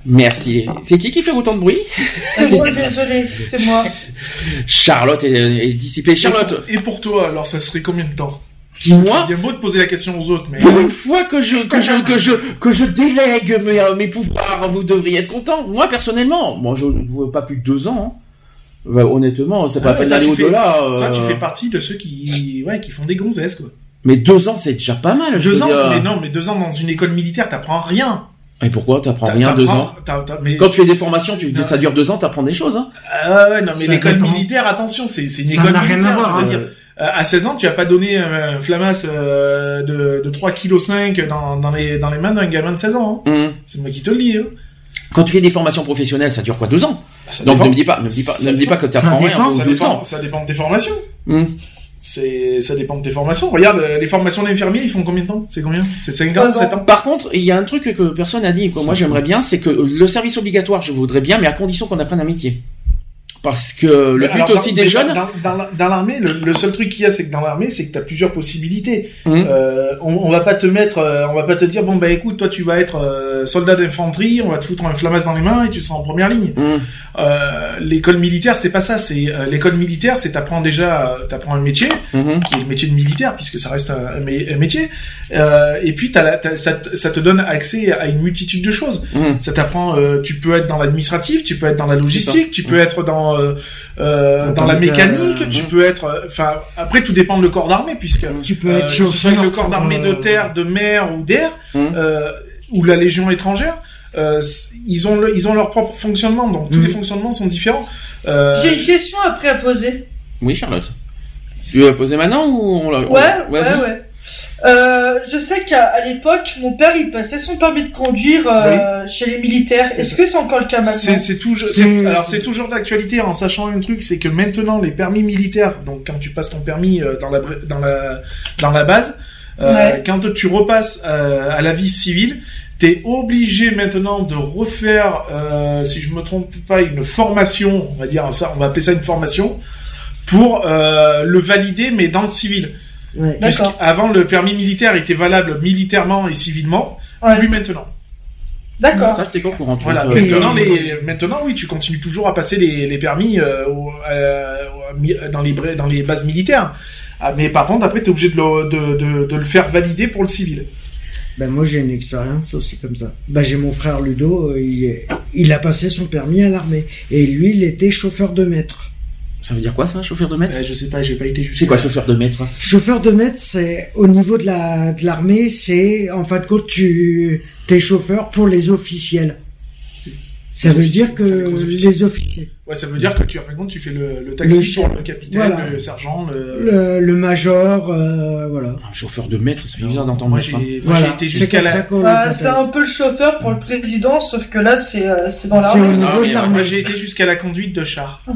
Merci. C'est qui qui fait autant de bruit? C'est moi, désolé, c'est moi. Charlotte est, est dissipée. Charlotte, Et pour toi, alors ça serait combien de temps? Moi C'est bien beau de poser la question aux autres, mais. pour une fois que je que je que je que je délègue mes, euh, mes pouvoirs, vous devriez être content. Moi personnellement, moi je ne veux pas plus de deux ans. hein. Bah, honnêtement, c'est pas Ah d'aller tu fais- au-delà. Toi, tu euh, fais partie de ceux qui, ouais, qui font des gonzesses, quoi. Mais deux ans, c'est déjà pas mal. Deux ans, dire. mais non, mais deux ans dans une école militaire, t'apprends rien. Et pourquoi t'apprends T'a- rien deux ans mais... Quand tu fais des formations, tu, Non. ça dure deux ans, t'apprends des choses. Hein. Ah ouais, non, mais l'école militaire, attention, c'est une Ça école n'a rien militaire. à voir, hein. dire. Euh, à 16 ans, tu vas pas donner un flamas euh, de, de 3,5 kg dans, dans, les, dans les mains d'un gamin de 16 ans. hein. Hum. C'est moi qui te le dis. Hein. Quand tu fais des formations professionnelles, ça dure quoi deux ans Ça Donc dépend. ne me dis pas, ne me dis pas, ne me dis pas que tu Ça apprends rien dépend, en ça deux dépend, ans. ça dépend de tes formations. Hum. C'est, ça dépend de tes formations. Regarde, euh, les formations d'infirmiers, ils font combien de temps? C'est combien? C'est 5 ans, Trois ans. 7 ans? Par contre, il y a un truc que personne n'a dit moi j'aimerais bien, c'est que le service obligatoire, je voudrais bien, mais à condition qu'on apprenne un métier. Parce que le but alors, aussi dans- des jeunes, Dans, dans la- dans l'armée, le, le seul truc qu'il y a, c'est que dans l'armée, c'est que tu as plusieurs possibilités. Hum. Euh, on, on va pas te mettre, euh, on va pas te dire bon bah écoute, toi tu vas être euh, soldat d'infanterie, on va te foutre un flamas dans les mains et tu seras en première ligne. Euh, l'école militaire, c'est pas ça. C'est l'école militaire, c'est t'apprends déjà, t'apprends un métier Mhm. qui est le métier de militaire puisque ça reste un, un mé- un métier. Et puis t'as la- t'as- ça, te- ça te donne accès à une multitude de choses. Ça t'apprend, tu peux être dans l'administratif, tu peux être dans la logistique, tu peux Mmh. être dans euh, euh, dans tant la que- mécanique, tu Mmh. peux être, euh, enfin après tout dépend de le corps d'armée puisque Tu peux euh, être chauffeur. le corps d'armée de euh, terre, de mer ou d'air, Hum. euh, ou la légion étrangère. euh, ils ont le- ils ont leur propre fonctionnement donc tous Mhm. les fonctionnements sont différents. Euh, J'ai une question après à poser. Oui, Charlotte. Tu veux la poser maintenant ou on la... Ouais, ouais, ouais. Euh, je sais qu'à l'époque, mon père, il passait son permis de conduire euh, chez les militaires. Est-ce que c'est encore le cas maintenant? C'est toujours, alors c'est toujours d'actualité en sachant un truc, c'est que maintenant les permis militaires, donc quand tu passes ton permis euh, dans la br- dans la dans la base, euh, Ouais. quand tu repasses euh, à la vie civile, t'es obligé maintenant de refaire, euh, si je me trompe pas, une formation, on va dire ça, on va appeler ça une formation pour euh, le valider, mais dans le civil. Ouais. Avant le permis militaire était valable militairement et civilement, Ouais. plus maintenant. D'accord. Ça, j'étais courant. tu Voilà. Maintenant, les, maintenant, oui, tu continues toujours à passer les, les permis euh, euh, dans les bra- dans les bases militaires. Ah, mais par contre, après, t'es obligé de le, de, de, de le faire valider pour le civil. Ben moi j'ai une expérience aussi comme ça. Ben j'ai mon frère Ludo, euh, il a passé son permis à l'armée et lui il était chauffeur de maître. Ça veut dire quoi ça, chauffeur de maître Euh, je sais pas, j'ai pas été jusqu'à. C'est quoi chauffeur de maître Chauffeur de maître, c'est au niveau de la de l'armée, c'est en fin de compte tu t'es chauffeur pour les officiels. Ça veut dire que les officiers. les officiers, Ouais, ça veut dire que tu, en fin de compte, tu fais le, le taxi Le pour le capitaine, Voilà. le sergent, le... le, le major, euh, voilà. Un chauffeur de maître, c'est bizarre d'entendre Moi, j'ai moi, j'ai Voilà, été jusqu'à la... les c'est un peu le chauffeur pour le président, sauf que là, c'est euh, c'est dans C'est au l'armée. Ah, niveau mais de l'armée. Moi, j'ai été jusqu'à la conduite de char.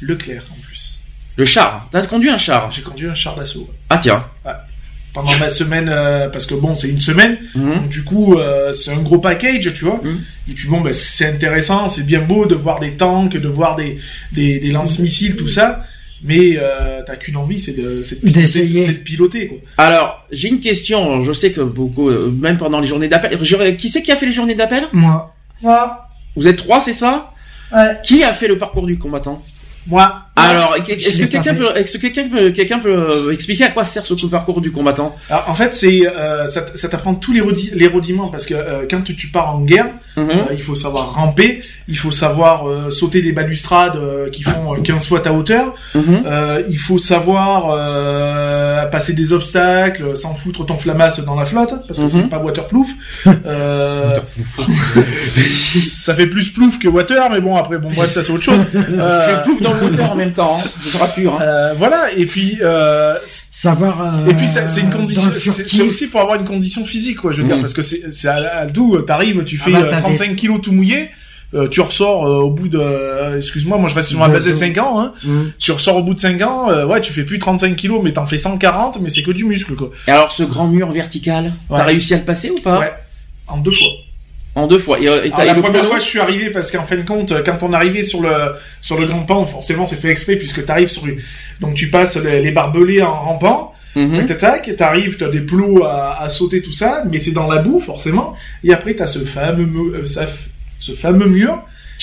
Leclerc, en plus. Le char. T'as conduit un char. J'ai conduit un char d'assaut. Ah tiens. Pendant ma semaine, euh, parce que bon, c'est une semaine, Mhm. donc du coup, euh, c'est un gros package, tu vois. Mhm. Et puis bon, ben, c'est intéressant, c'est bien beau de voir des tanks, de voir des, des, des lance-missiles, tout ça. Mais euh, t'as qu'une envie, c'est de, c'est de piloter, de piloter, quoi. Alors, j'ai une question. Je sais que beaucoup, euh, même pendant les journées d'appel, qui c'est qui a fait les journées d'appel? Moi, Moi, Vous êtes trois, c'est ça? Ouais. Qui a fait le parcours du combattant? Moi, Alors, est-ce que quelqu'un peut, est-ce que quelqu'un peut, quelqu'un peut euh, expliquer à quoi sert ce parcours du combattant? Alors, en fait, c'est euh, ça, ça t'apprend tous les, rudi- les rudiments parce que euh, quand tu, tu pars en guerre, Mhm. euh, il faut savoir ramper, il faut savoir euh, sauter des balustrades euh, qui font euh, 15 fois ta hauteur. Euh, il faut savoir euh, passer des obstacles sans foutre ton flamasse dans la flotte parce que Mhm. c'est pas waterproof. Euh, ça fait plus plouf que water, mais bon après bon bref ça c'est autre chose. Euh, Tu ploufes dans le moteur en même temps, hein, je te rassure. hein. euh, voilà et puis euh, savoir. euh, et puis c'est une condition, c'est aussi pour avoir une condition physique quoi. Je veux dire Mhm. parce que c'est c'est à, à tout. T'arrives, tu Ah fais bah, euh, t'as 35 kilos tout mouillé. euh, tu ressors euh, au bout de, euh, excuse-moi, moi je reste sur ma base des jours. 5 ans, hein. Hum. Tu ressors au bout de 5 ans, ouais, tu fais plus 35 kilos, mais t'en fais 140, mais c'est que du muscle, quoi. Et alors, ce grand mur vertical, Ouais. t'as réussi à le passer ou pas Ouais. En deux fois. En deux fois. Et, et la première fois, je suis arrivé parce qu'en fin de compte, quand on arrivait sur le sur le grand pan, forcément, c'est fait exprès puisque t'arrives sur une... donc tu passes les, les barbelés en rampant, Mhm. tac tac tac, t'arrives, t'as des plots à, à sauter tout ça, mais c'est dans la boue forcément. Et après, t'as ce fameux euh, ça ce fameux mur.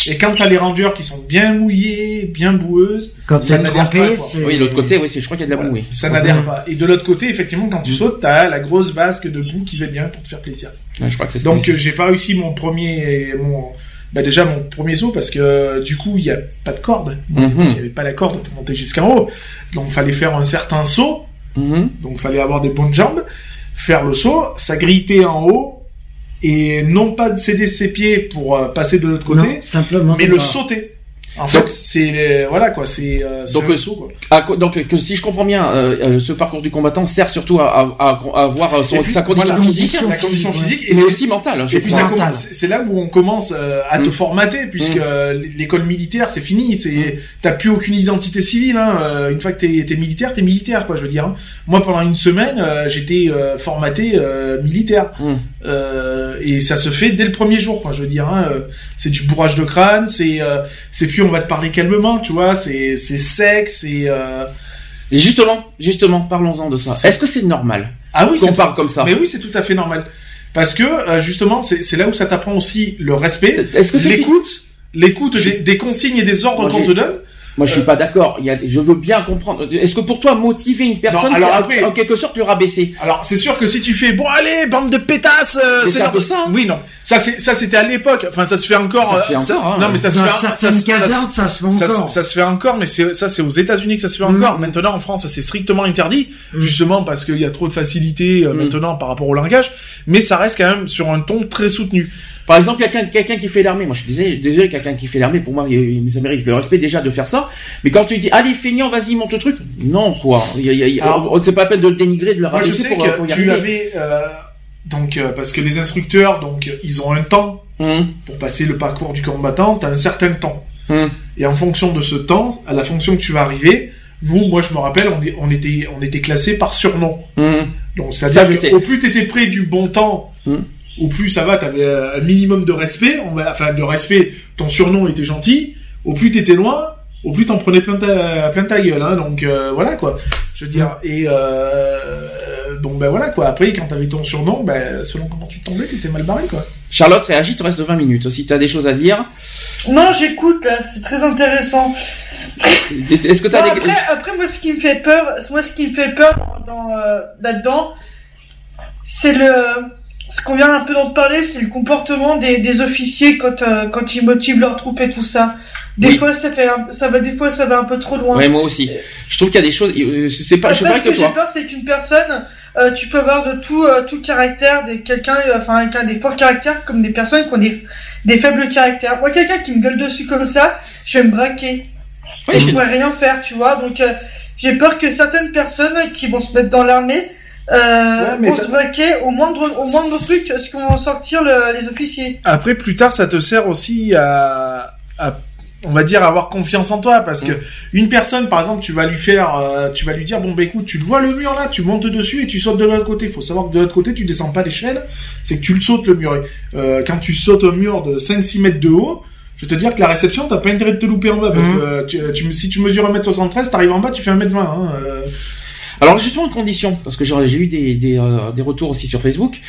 Et quand t'as les rangers qui sont bien mouillées, bien boueuses, Quand ça n'adhère pas. Oui, l'autre côté, oui, c'est, je crois qu'il y a de la Voilà. boue, oui. ça n'adhère pas. Et de l'autre côté, effectivement, quand tu sautes, t'as la grosse vasque de boue qui va bien pour te faire plaisir. Ouais, je crois que c'est ça. Donc euh, j'ai pas réussi mon premier, mon, bah déjà mon premier saut parce que euh, du coup il y a pas de corde, Mhm. il y avait pas la corde pour monter jusqu'en haut, donc fallait faire un certain saut, Mhm. donc fallait avoir des bonnes jambes, faire le saut, s'agripper en haut et non pas de céder ses pieds pour euh, passer de l'autre côté, Non, simplement. mais le pas. sauter. En Donc- fait, c'est euh, voilà quoi, c'est euh, c'est Donc, un euh, saut quoi. Ah, donc, que si je comprends bien, euh, euh, ce parcours du combattant sert surtout à, à, à, euh, son, puis, sa condition voilà, physique, condition la condition physique, et mais c'est- aussi mentale. je Et puis c'est là où on commence euh, à te Mm. formater puisque Mm. euh, l'école militaire c'est fini, c'est t'as plus aucune identité civile. Hein. euh, Une fois que t'es es militaire, t'es militaire quoi. Je veux dire. hein. Moi pendant une semaine euh, j'étais euh, formaté euh, militaire Mm. Euh, et ça se fait dès le premier jour quoi. Je veux dire. Hein. euh, C'est du bourrage de crâne, c'est euh, c'est plus on va te parler calmement, tu vois. C'est c'est sec, c'est euh... Et justement, justement, parlons-en de ça. Est-ce que c'est normal ah oui qu'on parle comme ça mais oui c'est tout à fait normal parce que justement c'est là où ça t'apprend aussi le respect. Est-ce que c'est l'écoute, l'écoute des, des consignes et des ordres qu'on te donne. Moi, je suis pas d'accord. Il y a, je veux bien comprendre. Est-ce que pour toi, motiver une personne, Non, alors c'est après- en quelque sorte le rabaisser Alors c'est sûr que si tu fais bon allez bande de pétasses, euh, Mais c'est un peu ça, hein. Oui non, ça c'est ça c'était à l'époque. Enfin ça se fait encore. Ça se fait euh, encore, hein. Non mais ça se fait. ça, ça ça se fait encore. ça se fait encore, mais c'est ça c'est aux États-Unis que ça se fait Mm. encore. Maintenant en France c'est strictement interdit, Mm. justement parce qu'il y a trop de facilité euh, Mm. maintenant par rapport au langage. Mais ça reste quand même sur un ton très soutenu. Par exemple, quelqu'un quelqu'un qui fait l'armée, moi je suis désolé, désolé quelqu'un qui fait l'armée, pour moi, il- ça mérite le respect déjà de faire ça. Mais quand tu dis, allez, feignant, vas-y, monte le truc, non, quoi. C'est pas la peine de le dénigrer, de le Moi je sais pour, pour que y tu avais euh, donc euh, parce que les instructeurs donc ils ont un temps Hum, pour passer le parcours du combattant, t'as un certain temps. hum. Et en fonction de ce temps, à la fonction que tu vas arriver, nous, moi je me rappelle, on, est- on était, on était classé par surnom. hum. Donc c'est-à-dire qu'au plus t'étais près du bon temps. Au plus ça va, t'avais euh, un minimum de respect. On va, enfin de respect, ton surnom était gentil. Au plus t'étais loin, au plus t'en prenais plein ta, plein ta gueule. Hein, donc euh, voilà quoi. Je veux dire. Et euh, bon ben voilà quoi. Après quand t'avais ton surnom, ben selon comment tu tombais, t'étais mal barré quoi. Charlotte, réagis, te reste 20 minutes. Si tu as des choses à dire, Non, j'écoute là, c'est très intéressant. est-ce que tu as Bon, des... après, après, moi, ce qui me fait peur, moi, ce qui me fait peur dans, dans, euh, là-dedans, c'est le, ce qu'on vient un peu d'en parler, c'est le comportement des, des officiers quand, euh, quand ils motivent leurs troupes et tout ça. Des Oui. fois, ça fait, un- ça va, des fois, ça va un peu trop loin. Ouais, moi aussi. Je trouve qu'il y a des choses. euh, C'est pas, je suis Après, pas ce que que j'ai peur, c'est qu'une personne, euh, tu peux avoir de tout, euh, tout caractère, des quelqu'un, euh, enfin, des forts caractères, comme des personnes qui ont des, des faibles caractères. Moi, quelqu'un qui me gueule dessus comme ça, je vais me braquer. Et je pourrais rien faire, tu vois. Donc, euh, j'ai peur que certaines personnes qui vont se mettre dans l'armée, euh, Ouais, ça- se braquer au moindre, au moindre truc, ce qu'on vont sortir le- les officiers? Après, plus tard, ça te sert aussi à, à on va dire, avoir confiance en toi, parce que une personne, par exemple, tu vas lui faire, euh, tu vas lui dire, bon, bah écoute, tu vois le mur là, tu montes dessus et tu sautes de l'autre côté. Faut savoir que de l'autre côté, tu descends pas l'échelle, c'est que tu le sautes le mur. Et, euh, quand tu sautes un mur de 5-6 mètres de haut, je vais te dire que la réception, t'as pas intérêt de te louper en bas, parce Mhm. que euh, tu, tu- si tu mesures 1m73, t'arrives en bas, tu fais 1m20. Hein, euh. Alors justement une condition, parce que j'ai eu des, des, euh, des retours aussi sur Facebook.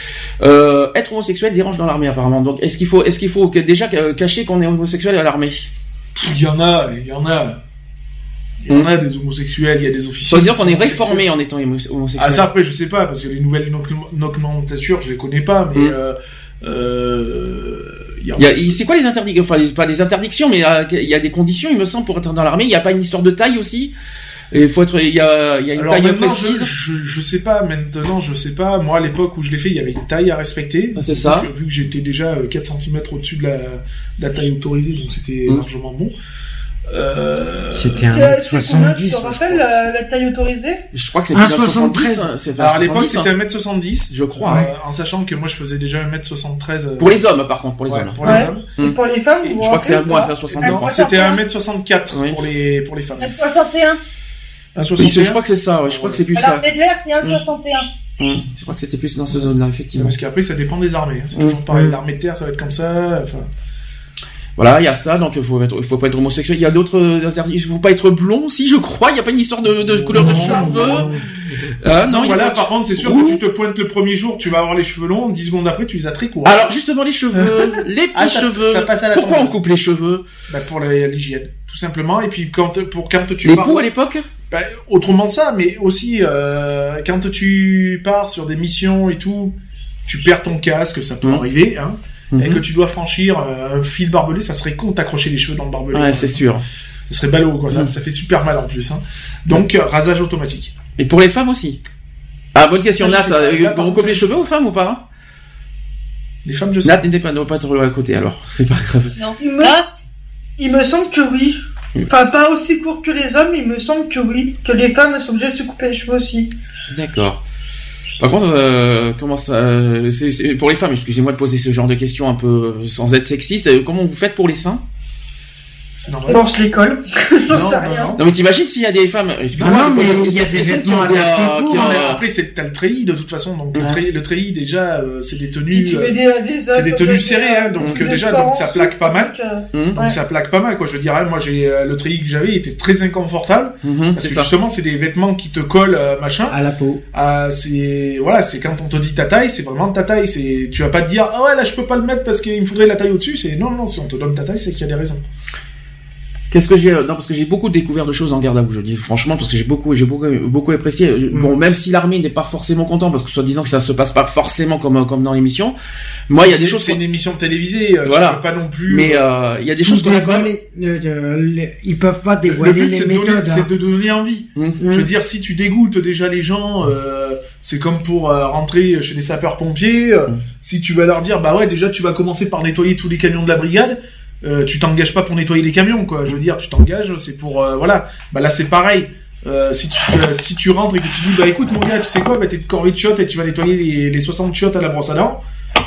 Euh, être homosexuel dérange dans l'armée apparemment. Donc est-ce qu'il faut, est-ce qu'il faut que- déjà ca- cacher qu'on est homosexuel à l'armée? Il y en a, il y en a. Il y en a des homosexuels, il y a des officiers. Ça veut dire qu'on est réformé en étant homo- homosexuel. Ah ça après je sais pas parce que les nouvelles nomenclatures je les connais pas mais Mm. euh, euh, a- c'est quoi les interdictions Enfin, les- pas des interdictions, mais euh, il y a des conditions, il me semble, pour être dans l'armée. Il n'y a pas une histoire de taille aussi? Il faut être, il y a, il y a une Alors taille maintenant, précise. je, je, je sais pas maintenant je sais pas moi à l'époque où je l'ai fait il y avait une taille à respecter Ah, c'est ça. Vu que j'étais déjà euh, 4 cm au-dessus de la, de la taille autorisée donc c'était Mm. largement bon euh, C'était un c'est combien, tu 70. te rappelles la, la taille autorisée? Je crois que c'est Un plus 73. 70, c'est alors à l'époque 70, c'était hein. 1m70 Je crois, euh, ouais. en sachant que moi je faisais déjà 1m73 euh, Pour les hommes, par contre, pour les ouais, hommes. pour Ouais. les hommes Mm. Et pour les femmes, Et vous Je crois que c'est moi, c'est à pas? 70. non, je crois. c'était 1m64 Oui. pour les pour les femmes 61. 1,61. Oui, je crois que c'est ça, ouais, je crois que c'est plus À ça. l'armée de l'air, c'est 1,61. Mm. Je crois que c'était plus dans ce zone-là, effectivement. Parce qu'après, ça dépend des armées. hein. C'est Mm. toujours pareil. Mm. L'armée de terre, ça va être comme ça. Enfin, Voilà, il y a ça, donc il faut, être- faut pas être homosexuel. Il y a d'autres euh, interdictions. Il faut pas être blond aussi, je crois. Il n'y a pas une histoire de, de couleur de cheveux. non. Ah, non, voilà, pas- par contre, c'est sûr Ouh. que tu te pointes le premier jour, tu vas avoir les cheveux longs, 10 secondes après, tu les as très courts. Alors justement les cheveux, les petits Ah, ça- cheveux. ça passe à la Pourquoi on coupe les cheveux? Bah, pour l'hygiène, tout simplement. Et puis, quand, pour quand tu Les pars. poux à l'époque? Bah, autrement de ça, mais aussi, euh, quand tu pars sur des missions et tout, tu perds ton casque, ça peut Mhm. arriver, hein. Et Mhm. que tu dois franchir euh, un fil barbelé, ça serait con t'accrocher les cheveux dans le barbelé. Ouais, hein. c'est sûr. Ça serait ballot, quoi. Ça, ça fait super mal en plus, hein. Donc, euh, rasage automatique. Et pour les femmes aussi Ah, bonne question, Nat. on coupe les cheveux aux femmes ou pas Les femmes, je sais. Nat n'était pas, pas être à côté alors. C'est pas grave. Non. Il me, il me semble que oui. Enfin, pas aussi court que les hommes, il me semble que oui. Que les femmes sont obligées de se couper les cheveux aussi. D'accord. Par contre, euh, comment ça euh, Pour les femmes, excusez-moi de poser ce genre de questions un peu euh, sans être sexiste. Comment vous faites pour les seins? C'est normal. Lance l'école. J'en Non, sais non, rien. non. Non mais t'imagines s'il y a des femmes. Ah non, pose mais il y a des vêtements Non, mais euh, après, c'est, t'as le treillis de toute façon. Donc, le Ouais. treillis, le treillis déjà, euh, c'est des tenues. euh, c'est des tenues serrées, hein, donc déjà, donc ça plaque pas mal. Hum, Donc Ouais. ça plaque pas mal, quoi. Je veux dire, hein, moi, j'ai euh, le treillis que j'avais était très inconfortable mhm, parce que ça. justement, c'est des vêtements qui te collent, euh, machin. À la peau. Ah, c'est voilà, c'est quand on te dit ta taille, c'est vraiment ta taille. C'est tu vas pas te dire ah ouais là je peux pas le mettre parce qu'il me faudrait la taille au-dessus. C'est non non, si on te donne ta taille, c'est qu'il y a des raisons. Qu'est-ce que j'ai euh, Non, parce que j'ai beaucoup découvert de choses en garde à vous. Je dis franchement parce que j'ai beaucoup, j'ai beaucoup, beaucoup apprécié. Je- Mm. Bon, même si l'armée n'est pas forcément content parce que soi-disant que ça se passe pas forcément comme comme dans l'émission. Moi, il y a des choses. C'est une émission télévisée. euh, Voilà. Tu peux pas non plus. Mais euh, euh, il y a des choses qu'on a quand même. euh, euh, ils peuvent pas le dévoiler but les c'est de, donner, méthodes. c'est hein. de donner envie. Hum. Je veux dire, si tu dégoûtes déjà les gens, euh, c'est comme pour euh, rentrer chez les sapeurs-pompiers. euh, Mm. Si tu vas leur dire, bah ouais, déjà tu vas commencer par nettoyer tous les camions de la brigade, euh, tu t'engages pas pour nettoyer les camions, quoi. Je veux dire, tu t'engages, c'est pour, euh, voilà. Bah là, c'est pareil. Euh, si tu euh, si tu rentres et que tu dis, bah écoute mon gars, tu sais quoi, bah t'es de corvée de chiottes et tu vas nettoyer les, les 60 chiottes à la brosse à dents,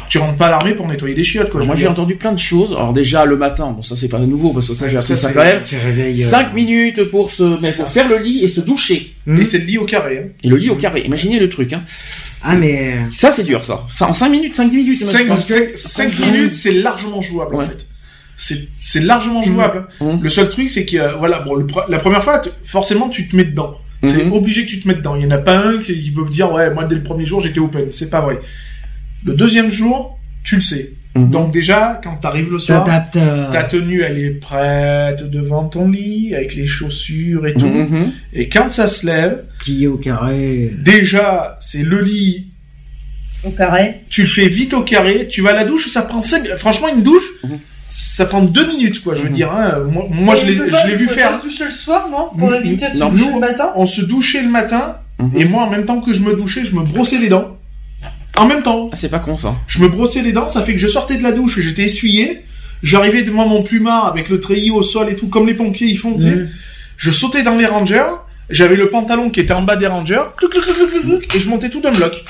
tu rentres pas à l'armée pour nettoyer les chiottes, quoi. Alors, moi, j'ai entendu plein de choses. Alors déjà le matin, bon ça c'est pas nouveau parce que ça j'ai appris ça, ça, quand même. Tu réveilles. euh, 5 minutes pour se, mais pour faire le lit et se doucher. hmm. Et c'est le lit au carré. Hein. Et le lit au carré. Imaginez le truc. Hein. Ah mais Ça c'est dur ça. Ça en 5 minutes, 5 minutes. 5, parce que- 5 quand je- minutes, c'est largement jouable Ouais. en fait. C'est c'est largement jouable. Mhm. Le seul truc, c'est que voilà, bon, le la première fois, tu- forcément, tu te mets dedans. C'est Mhm. obligé que tu te mettes dedans. Il y en a pas un qui, qui peut me dire ouais, moi dès le premier jour j'étais open. C'est pas vrai. Le deuxième jour, tu le sais. Donc déjà, quand t'arrives le soir, euh, ta tenue elle est prête devant ton lit avec les chaussures et tout. Et quand ça se lève, plié au carré. déjà c'est le lit Au carré. tu le fais vite au carré, tu vas à la douche, ça prend 5 Franchement, une douche. Ça prend deux minutes, quoi. Je veux Mhm. dire, hein. moi, je l'ai, vu faire. pas se doucher le soir, non Pour éviter de se doucher nous, le matin On se douchait le matin, Mhm. et moi, en même temps que je me douchais, je me brossais les dents. En même temps. Ah, c'est pas con ça. Je me brossais les dents, ça fait que je sortais de la douche, j'étais essuyé, j'arrivais devant mon plumard avec le treillis au sol et tout, comme les pompiers ils font, tu sais. Mhm. Je sautais dans les rangers, j'avais le pantalon qui était en bas des rangers, et je montais tout d'un bloc.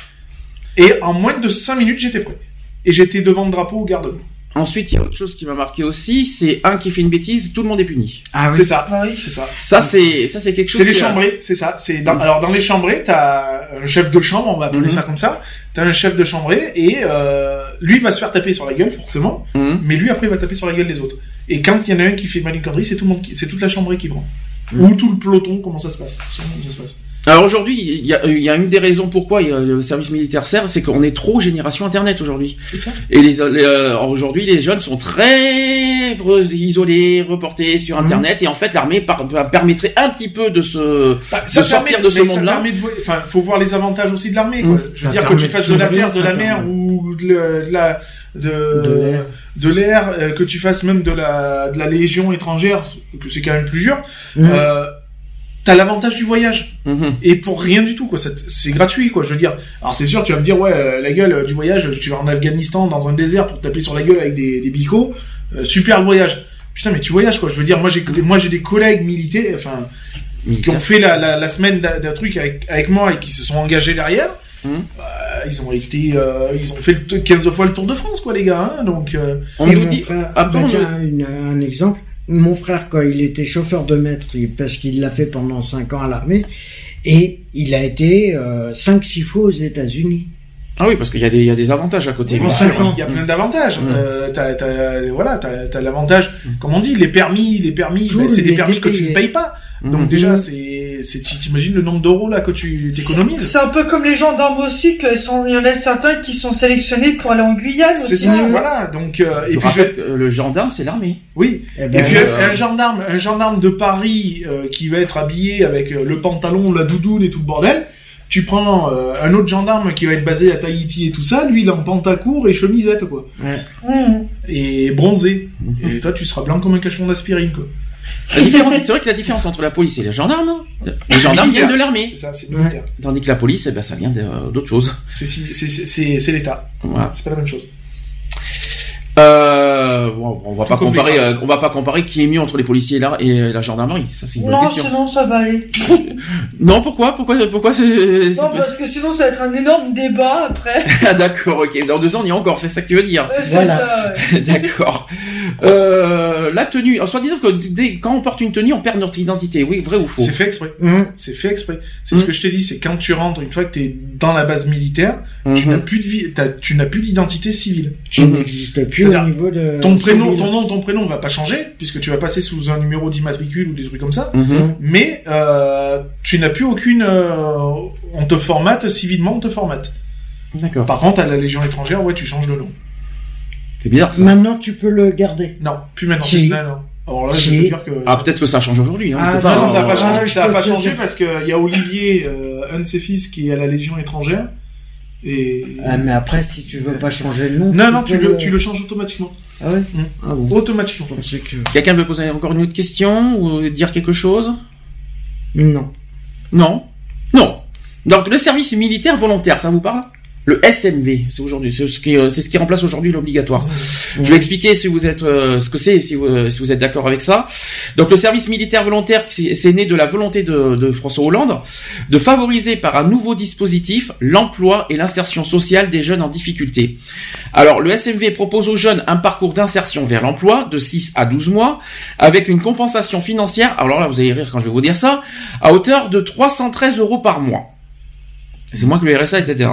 Et en moins de 5 minutes, j'étais prêt. Et j'étais devant le drapeau au garde Ensuite, il y a autre chose qui m'a marqué aussi, c'est un qui fait une bêtise, tout le monde est puni. Ah C'est oui. ça. Ah oui. C'est ça. Ça, c'est, ça, c'est quelque chose. C'est les chambrés, c'est ça. C'est dans- alors dans les chambrés, t'as un chef de chambre, on va appeler Mhm. ça comme ça. T'as un chef de chambré et euh, lui va se faire taper sur la gueule forcément, Mhm. mais lui après il va taper sur la gueule des autres. Et quand il y en a un qui fait une connerie, c'est tout le monde, qui- c'est toute la chambrée qui prend. Mhm. Ou tout le peloton, comment ça se passe? Comment ça se passe? Alors aujourd'hui, il y a, il y a une des raisons pourquoi il y a le service militaire sert, c'est qu'on est trop génération Internet aujourd'hui. C'est ça. Et les, les, euh, aujourd'hui, les jeunes sont très isolés, reportés sur Mhm. Internet, et en fait, l'armée permettrait un petit peu de se, Bah, de sortir de ce monde-là. permet de vo- Enfin, faut voir les avantages aussi de l'armée. quoi. Mhm. Je Ça veux dire que tu fasses de la terre, de la mer permet. ou de, le- de la de De l'air. de l'air, euh, que tu fasses même de la de la légion étrangère, que c'est quand même plus dur. Euh, T'as l'avantage du voyage Mhm. et pour rien du tout quoi. C'est gratuit quoi. Je veux dire. Alors c'est sûr, tu vas me dire ouais, euh, la gueule euh, du voyage. Tu vas en Afghanistan dans un désert pour te taper sur la gueule avec des, des bicots. euh, super le voyage. Putain mais tu voyages quoi. Je veux dire moi j'ai moi j'ai des collègues militaires, enfin qui ont fait la, la, la semaine d'un truc avec, avec moi et qui se sont engagés derrière. Mhm. Bah, ils ont été, ils ont fait le t- 15 fois le Tour de France quoi les gars. hein, donc On nous dit, frère, après, bah on tiens, une- un exemple. Mon frère, quand il était chauffeur de maître, parce qu'il l'a fait pendant 5 ans à l'armée, et il a été 5-6 fois aux États-Unis. ah oui, parce qu'il y a des, il y a des avantages à côté. Il y a plein d'avantages. Mhm. Euh, t'as, voilà, t'as, t'as l'avantage, comme on dit, les permis, les permis, bah, c'est des permis que tu ne payes pas. Mhm. Donc déjà, c'est, t'imagines le nombre d'euros là que tu t'économises. C'est un peu comme les gendarmes aussi, que sont, il y en a certains qui sont sélectionnés pour aller en Guyane C'est ça, voilà. Donc euh, et puis je- rappelle que le gendarme, c'est l'armée. oui. Eh Et ben, puis euh, un gendarme, un gendarme de Paris euh, qui va être habillé avec le pantalon, la doudoune et tout le bordel. Tu prends euh, un autre gendarme qui va être basé à Tahiti et tout ça, lui il est en pantacourt et chemisette quoi, ouais. Mmh. et bronzé. Mhm. Et toi tu seras blanc comme un cachon d'aspirine quoi. La différence, c'est vrai que la différence entre la police et les gendarmes, les gendarmes viennent de l'armée. C'est ça, c'est militaire. Tandis que la police, eh ben, ça vient d'autre chose. C'est l'État. Voilà. C'est pas la même chose. Euh, bon, on va pas comparer, euh, on va pas comparer qui est mieux entre les policiers et la, et la gendarmerie. Ça, c'est une bonne Non, question. sinon ça va aller. Non, pourquoi, pourquoi, pourquoi c'est, Non, parce que sinon ça va être un énorme débat après. Ah, d'accord, ok. Dans deux ans, on y est encore. C'est ça que tu veux dire. C'est Voilà. ça, ouais. D'accord. Euh, la tenue. En soit disant que dès, quand on porte une tenue, on perd notre identité. Oui, vrai ou faux? C'est fait exprès. Hum. C'est fait exprès. C'est ce que je t'ai dit, c'est quand tu rentres, une fois que tu es dans la base militaire, tu Mhm. n'as plus de vie, tu n'as plus d'identité civile. Je Mhm. n'existe plus au C'est-à-dire, niveau de... Ton prénom, civil. ton nom, ton prénom va pas changer puisque tu vas passer sous un numéro d'immatricule ou des trucs comme ça. Mhm. Mais euh, tu n'as plus aucune. euh, on te formate civilement, on te formate. D'accord. Par contre, à la Légion étrangère, ouais, tu changes de nom. C'est bizarre ça. Maintenant, tu peux le garder. Non, plus maintenant. Si. Non, non. Alors là, je peux te dire que. Ah, peut-être que ça change aujourd'hui. Hein, Ah, ça n'a euh, pas changé, Ah, ça a pas te changé parce qu'il y a Olivier, euh, un de ses fils, qui est à la Légion étrangère. Et. Ah, mais après, si tu veux pas changer le nom... non, non, tu le, tu le changes automatiquement. Ah ouais Mm. Ah bon Automatiquement. Que... Quelqu'un veut poser encore une autre question ou dire quelque chose? Non. Non. Non. Donc le service militaire volontaire, ça vous parle? Le SMV, c'est aujourd'hui, c'est ce qui, euh, c'est ce qui remplace aujourd'hui l'obligatoire. Je vais expliquer si vous êtes euh, ce que c'est, si vous, euh, si vous êtes d'accord avec ça. Donc le service militaire volontaire, c'est c'est né de la volonté de, de François Hollande de favoriser par un nouveau dispositif l'emploi et l'insertion sociale des jeunes en difficulté. Alors le SMV propose aux jeunes un parcours d'insertion vers l'emploi de 6 à 12 mois avec une compensation financière, alors là vous allez rire quand je vais vous dire ça, à hauteur de 313 euros par mois. C'est moins que le RSA, etc.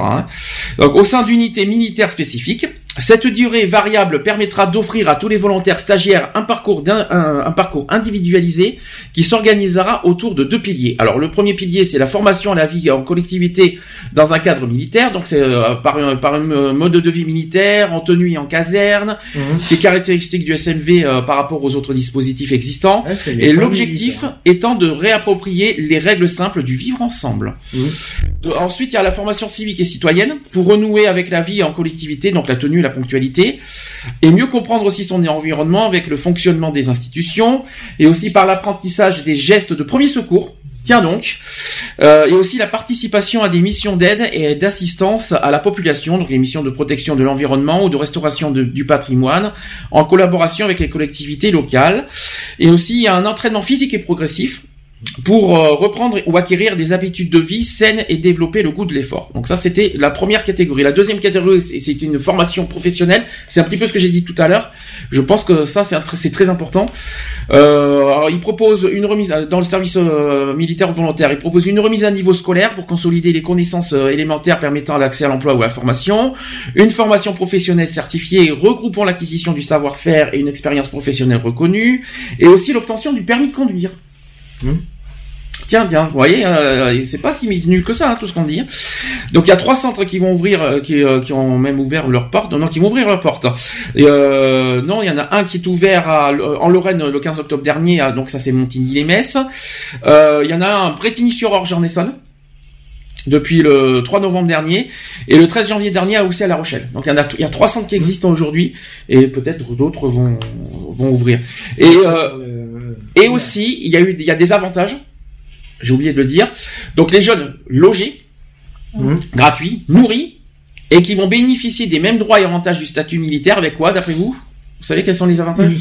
Donc, au sein d'unités militaires spécifiques, cette durée variable permettra d'offrir à tous les volontaires stagiaires un parcours, un, un parcours individualisé qui s'organisera autour de deux piliers. Alors, le premier pilier, c'est la formation à la vie en collectivité dans un cadre militaire. Donc, c'est euh, par, un, par un mode de vie militaire, en tenue et en caserne, Mhm. qui est caractéristique du SMV euh, par rapport aux autres dispositifs existants. Les Et l'objectif étant de réapproprier les règles simples du vivre ensemble. Mhm. De- ensuite, il y a la formation civique et citoyenne pour renouer avec la vie en collectivité, donc la tenue la ponctualité, et mieux comprendre aussi son environnement avec le fonctionnement des institutions, et aussi par l'apprentissage des gestes de premier secours. Tiens donc, Euh, et aussi la participation à des missions d'aide et d'assistance à la population, donc les missions de protection de l'environnement ou de restauration du patrimoine, en collaboration avec les collectivités locales. Et aussi, un entraînement physique et progressif pour euh, reprendre ou acquérir des habitudes de vie saines et développer le goût de l'effort. Donc ça, c'était la première catégorie. La deuxième catégorie, c'est une formation professionnelle. C'est un petit peu ce que j'ai dit tout à l'heure. Je pense que ça, c'est très important. Euh, alors, il propose une remise dans le service euh, militaire volontaire. Il propose une remise à niveau scolaire pour consolider les connaissances euh, élémentaires permettant l'accès à l'emploi ou à la formation, une formation professionnelle certifiée regroupant l'acquisition du savoir-faire et une expérience professionnelle reconnue, et aussi l'obtention du permis de conduire. Tiens, tiens, vous voyez, euh, c'est pas si nul que ça, hein, tout ce qu'on dit. Donc il y a trois centres qui vont ouvrir, euh, qui, euh, qui ont même ouvert leurs portes, non, qui vont ouvrir leurs portes. Et, euh, non, il y en a un qui est ouvert à, en Lorraine le 15 octobre dernier, donc ça c'est Montigny-les-Messes. Euh, il y en a un à Bretigny-sur-Orge en Essonne depuis le 3 novembre dernier et le 13 janvier dernier à aussi à La Rochelle. Donc il y en a, il y a trois centres qui existent aujourd'hui et peut-être d'autres vont, vont ouvrir. Et, euh, et aussi, il y a eu, il y a des avantages. J'ai oublié de le dire. Donc les jeunes logés, Hum. gratuits, nourris, et qui vont bénéficier des mêmes droits et avantages du statut militaire avec quoi, d'après vous? Vous savez quels sont les avantages?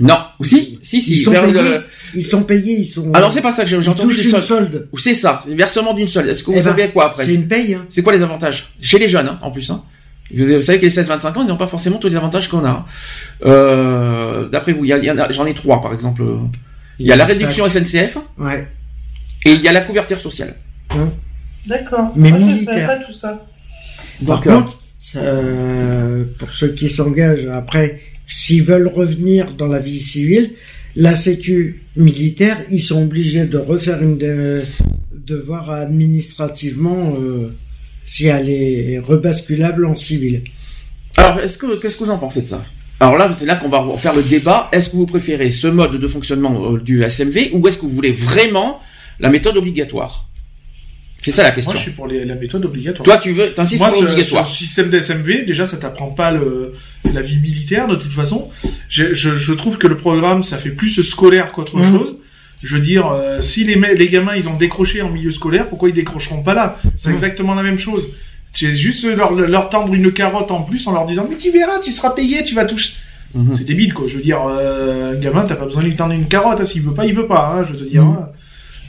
Non. Ou si Si, si. Ils sont payés. le- Ils sont payés, ils sont. Ah non, c'est pas ça que j'ai Ils entendu. une solde. Ou C'est ça, le versement d'une solde. Est-ce que vous Eh ben, savez quoi après? C'est une paye. Hein. C'est quoi les avantages? Chez les jeunes, hein, en plus. Hein. Vous, savez que les 16-25 ans, ils n'ont pas forcément tous les avantages qu'on a. hein. Euh, D'après vous, il y j'en ai trois, par exemple. Il y a la réduction SNCF Ouais. Et il y a la couverture sociale. D'accord. Mais Moi, je militaire. savais pas tout ça. Par Donc, contre, euh, pour ceux qui s'engagent après, s'ils veulent revenir dans la vie civile, la sécu militaire, ils sont obligés de refaire une de, de voir administrativement euh, si elle est rebasculable en civil. Alors, est-ce que qu'est-ce que vous en pensez de ça? Alors là, c'est là qu'on va faire le débat. Est-ce que vous préférez ce mode de fonctionnement euh, du SMV ou est-ce que vous voulez vraiment la méthode obligatoire C'est ça la question. Moi, je suis pour les- la méthode obligatoire. Toi, tu veux, t'insistes Moi, pour ce, l'obligatoire. ce système d'SMV, déjà, ça t'apprend pas le, la vie militaire, de toute façon. Je, je, je trouve que le programme, ça fait plus scolaire qu'autre Mhm. chose. Je veux dire, euh, si les, gamins, ils ont décroché en milieu scolaire, pourquoi ils décrocheront pas là? C'est Mhm. exactement la même chose. C'est juste leur, leur tendre une carotte en plus en leur disant, mais tu verras, tu seras payé, tu vas toucher. Mhm. C'est débile, quoi. Je veux dire, euh, un gamin, t'as pas besoin de lui tendre une carotte. hein. S'il veut pas, il veut pas. Hein, je veux te dire. Hein.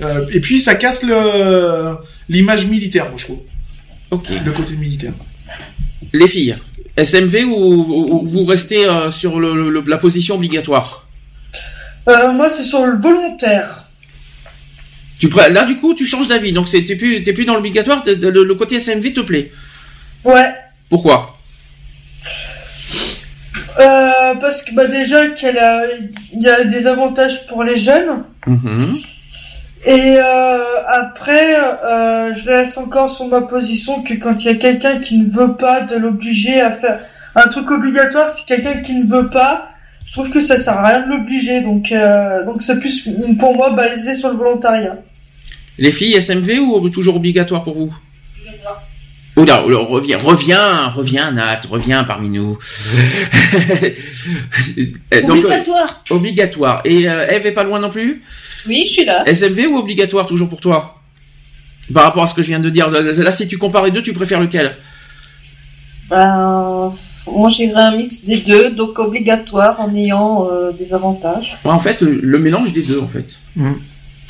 Euh, et puis, ça casse le l'image militaire, moi, je trouve. Ok. Le côté militaire. Les filles, SMV ou, ou- ou vous restez euh, sur le- le- la position obligatoire? Euh, moi, c'est sur le volontaire. tu Là, du coup, tu changes d'avis. Donc, t'es plus, t'es plus dans l'obligatoire. Le, le côté SMV te plaît. Ouais. Pourquoi? Euh, parce que bah, déjà qu'il y, a- il y a des avantages pour les jeunes. Mhm. Et euh, après, euh, je reste encore sur ma position que quand il y a quelqu'un qui ne veut pas de l'obliger à faire un truc obligatoire, c'est quelqu'un qui ne veut pas. Je trouve que ça sert à rien de l'obliger, donc euh, donc c'est plus pour moi balisé sur le volontariat. Les filles, SMV ou toujours obligatoire pour vous? Oh là, oh là, reviens, reviens, reviens, Nat, reviens parmi nous. Donc, euh, Obligatoire. obligatoire. Et euh, Eve est pas loin non plus? Oui, je suis là. SMV ou obligatoire toujours pour toi? Par rapport à ce que je viens de dire. Là, si tu compares les deux, tu préfères lequel? Ben, moi, j'irais un mix des deux, donc obligatoire en ayant euh, des avantages. Ouais, En fait, le, le mélange des deux, en fait.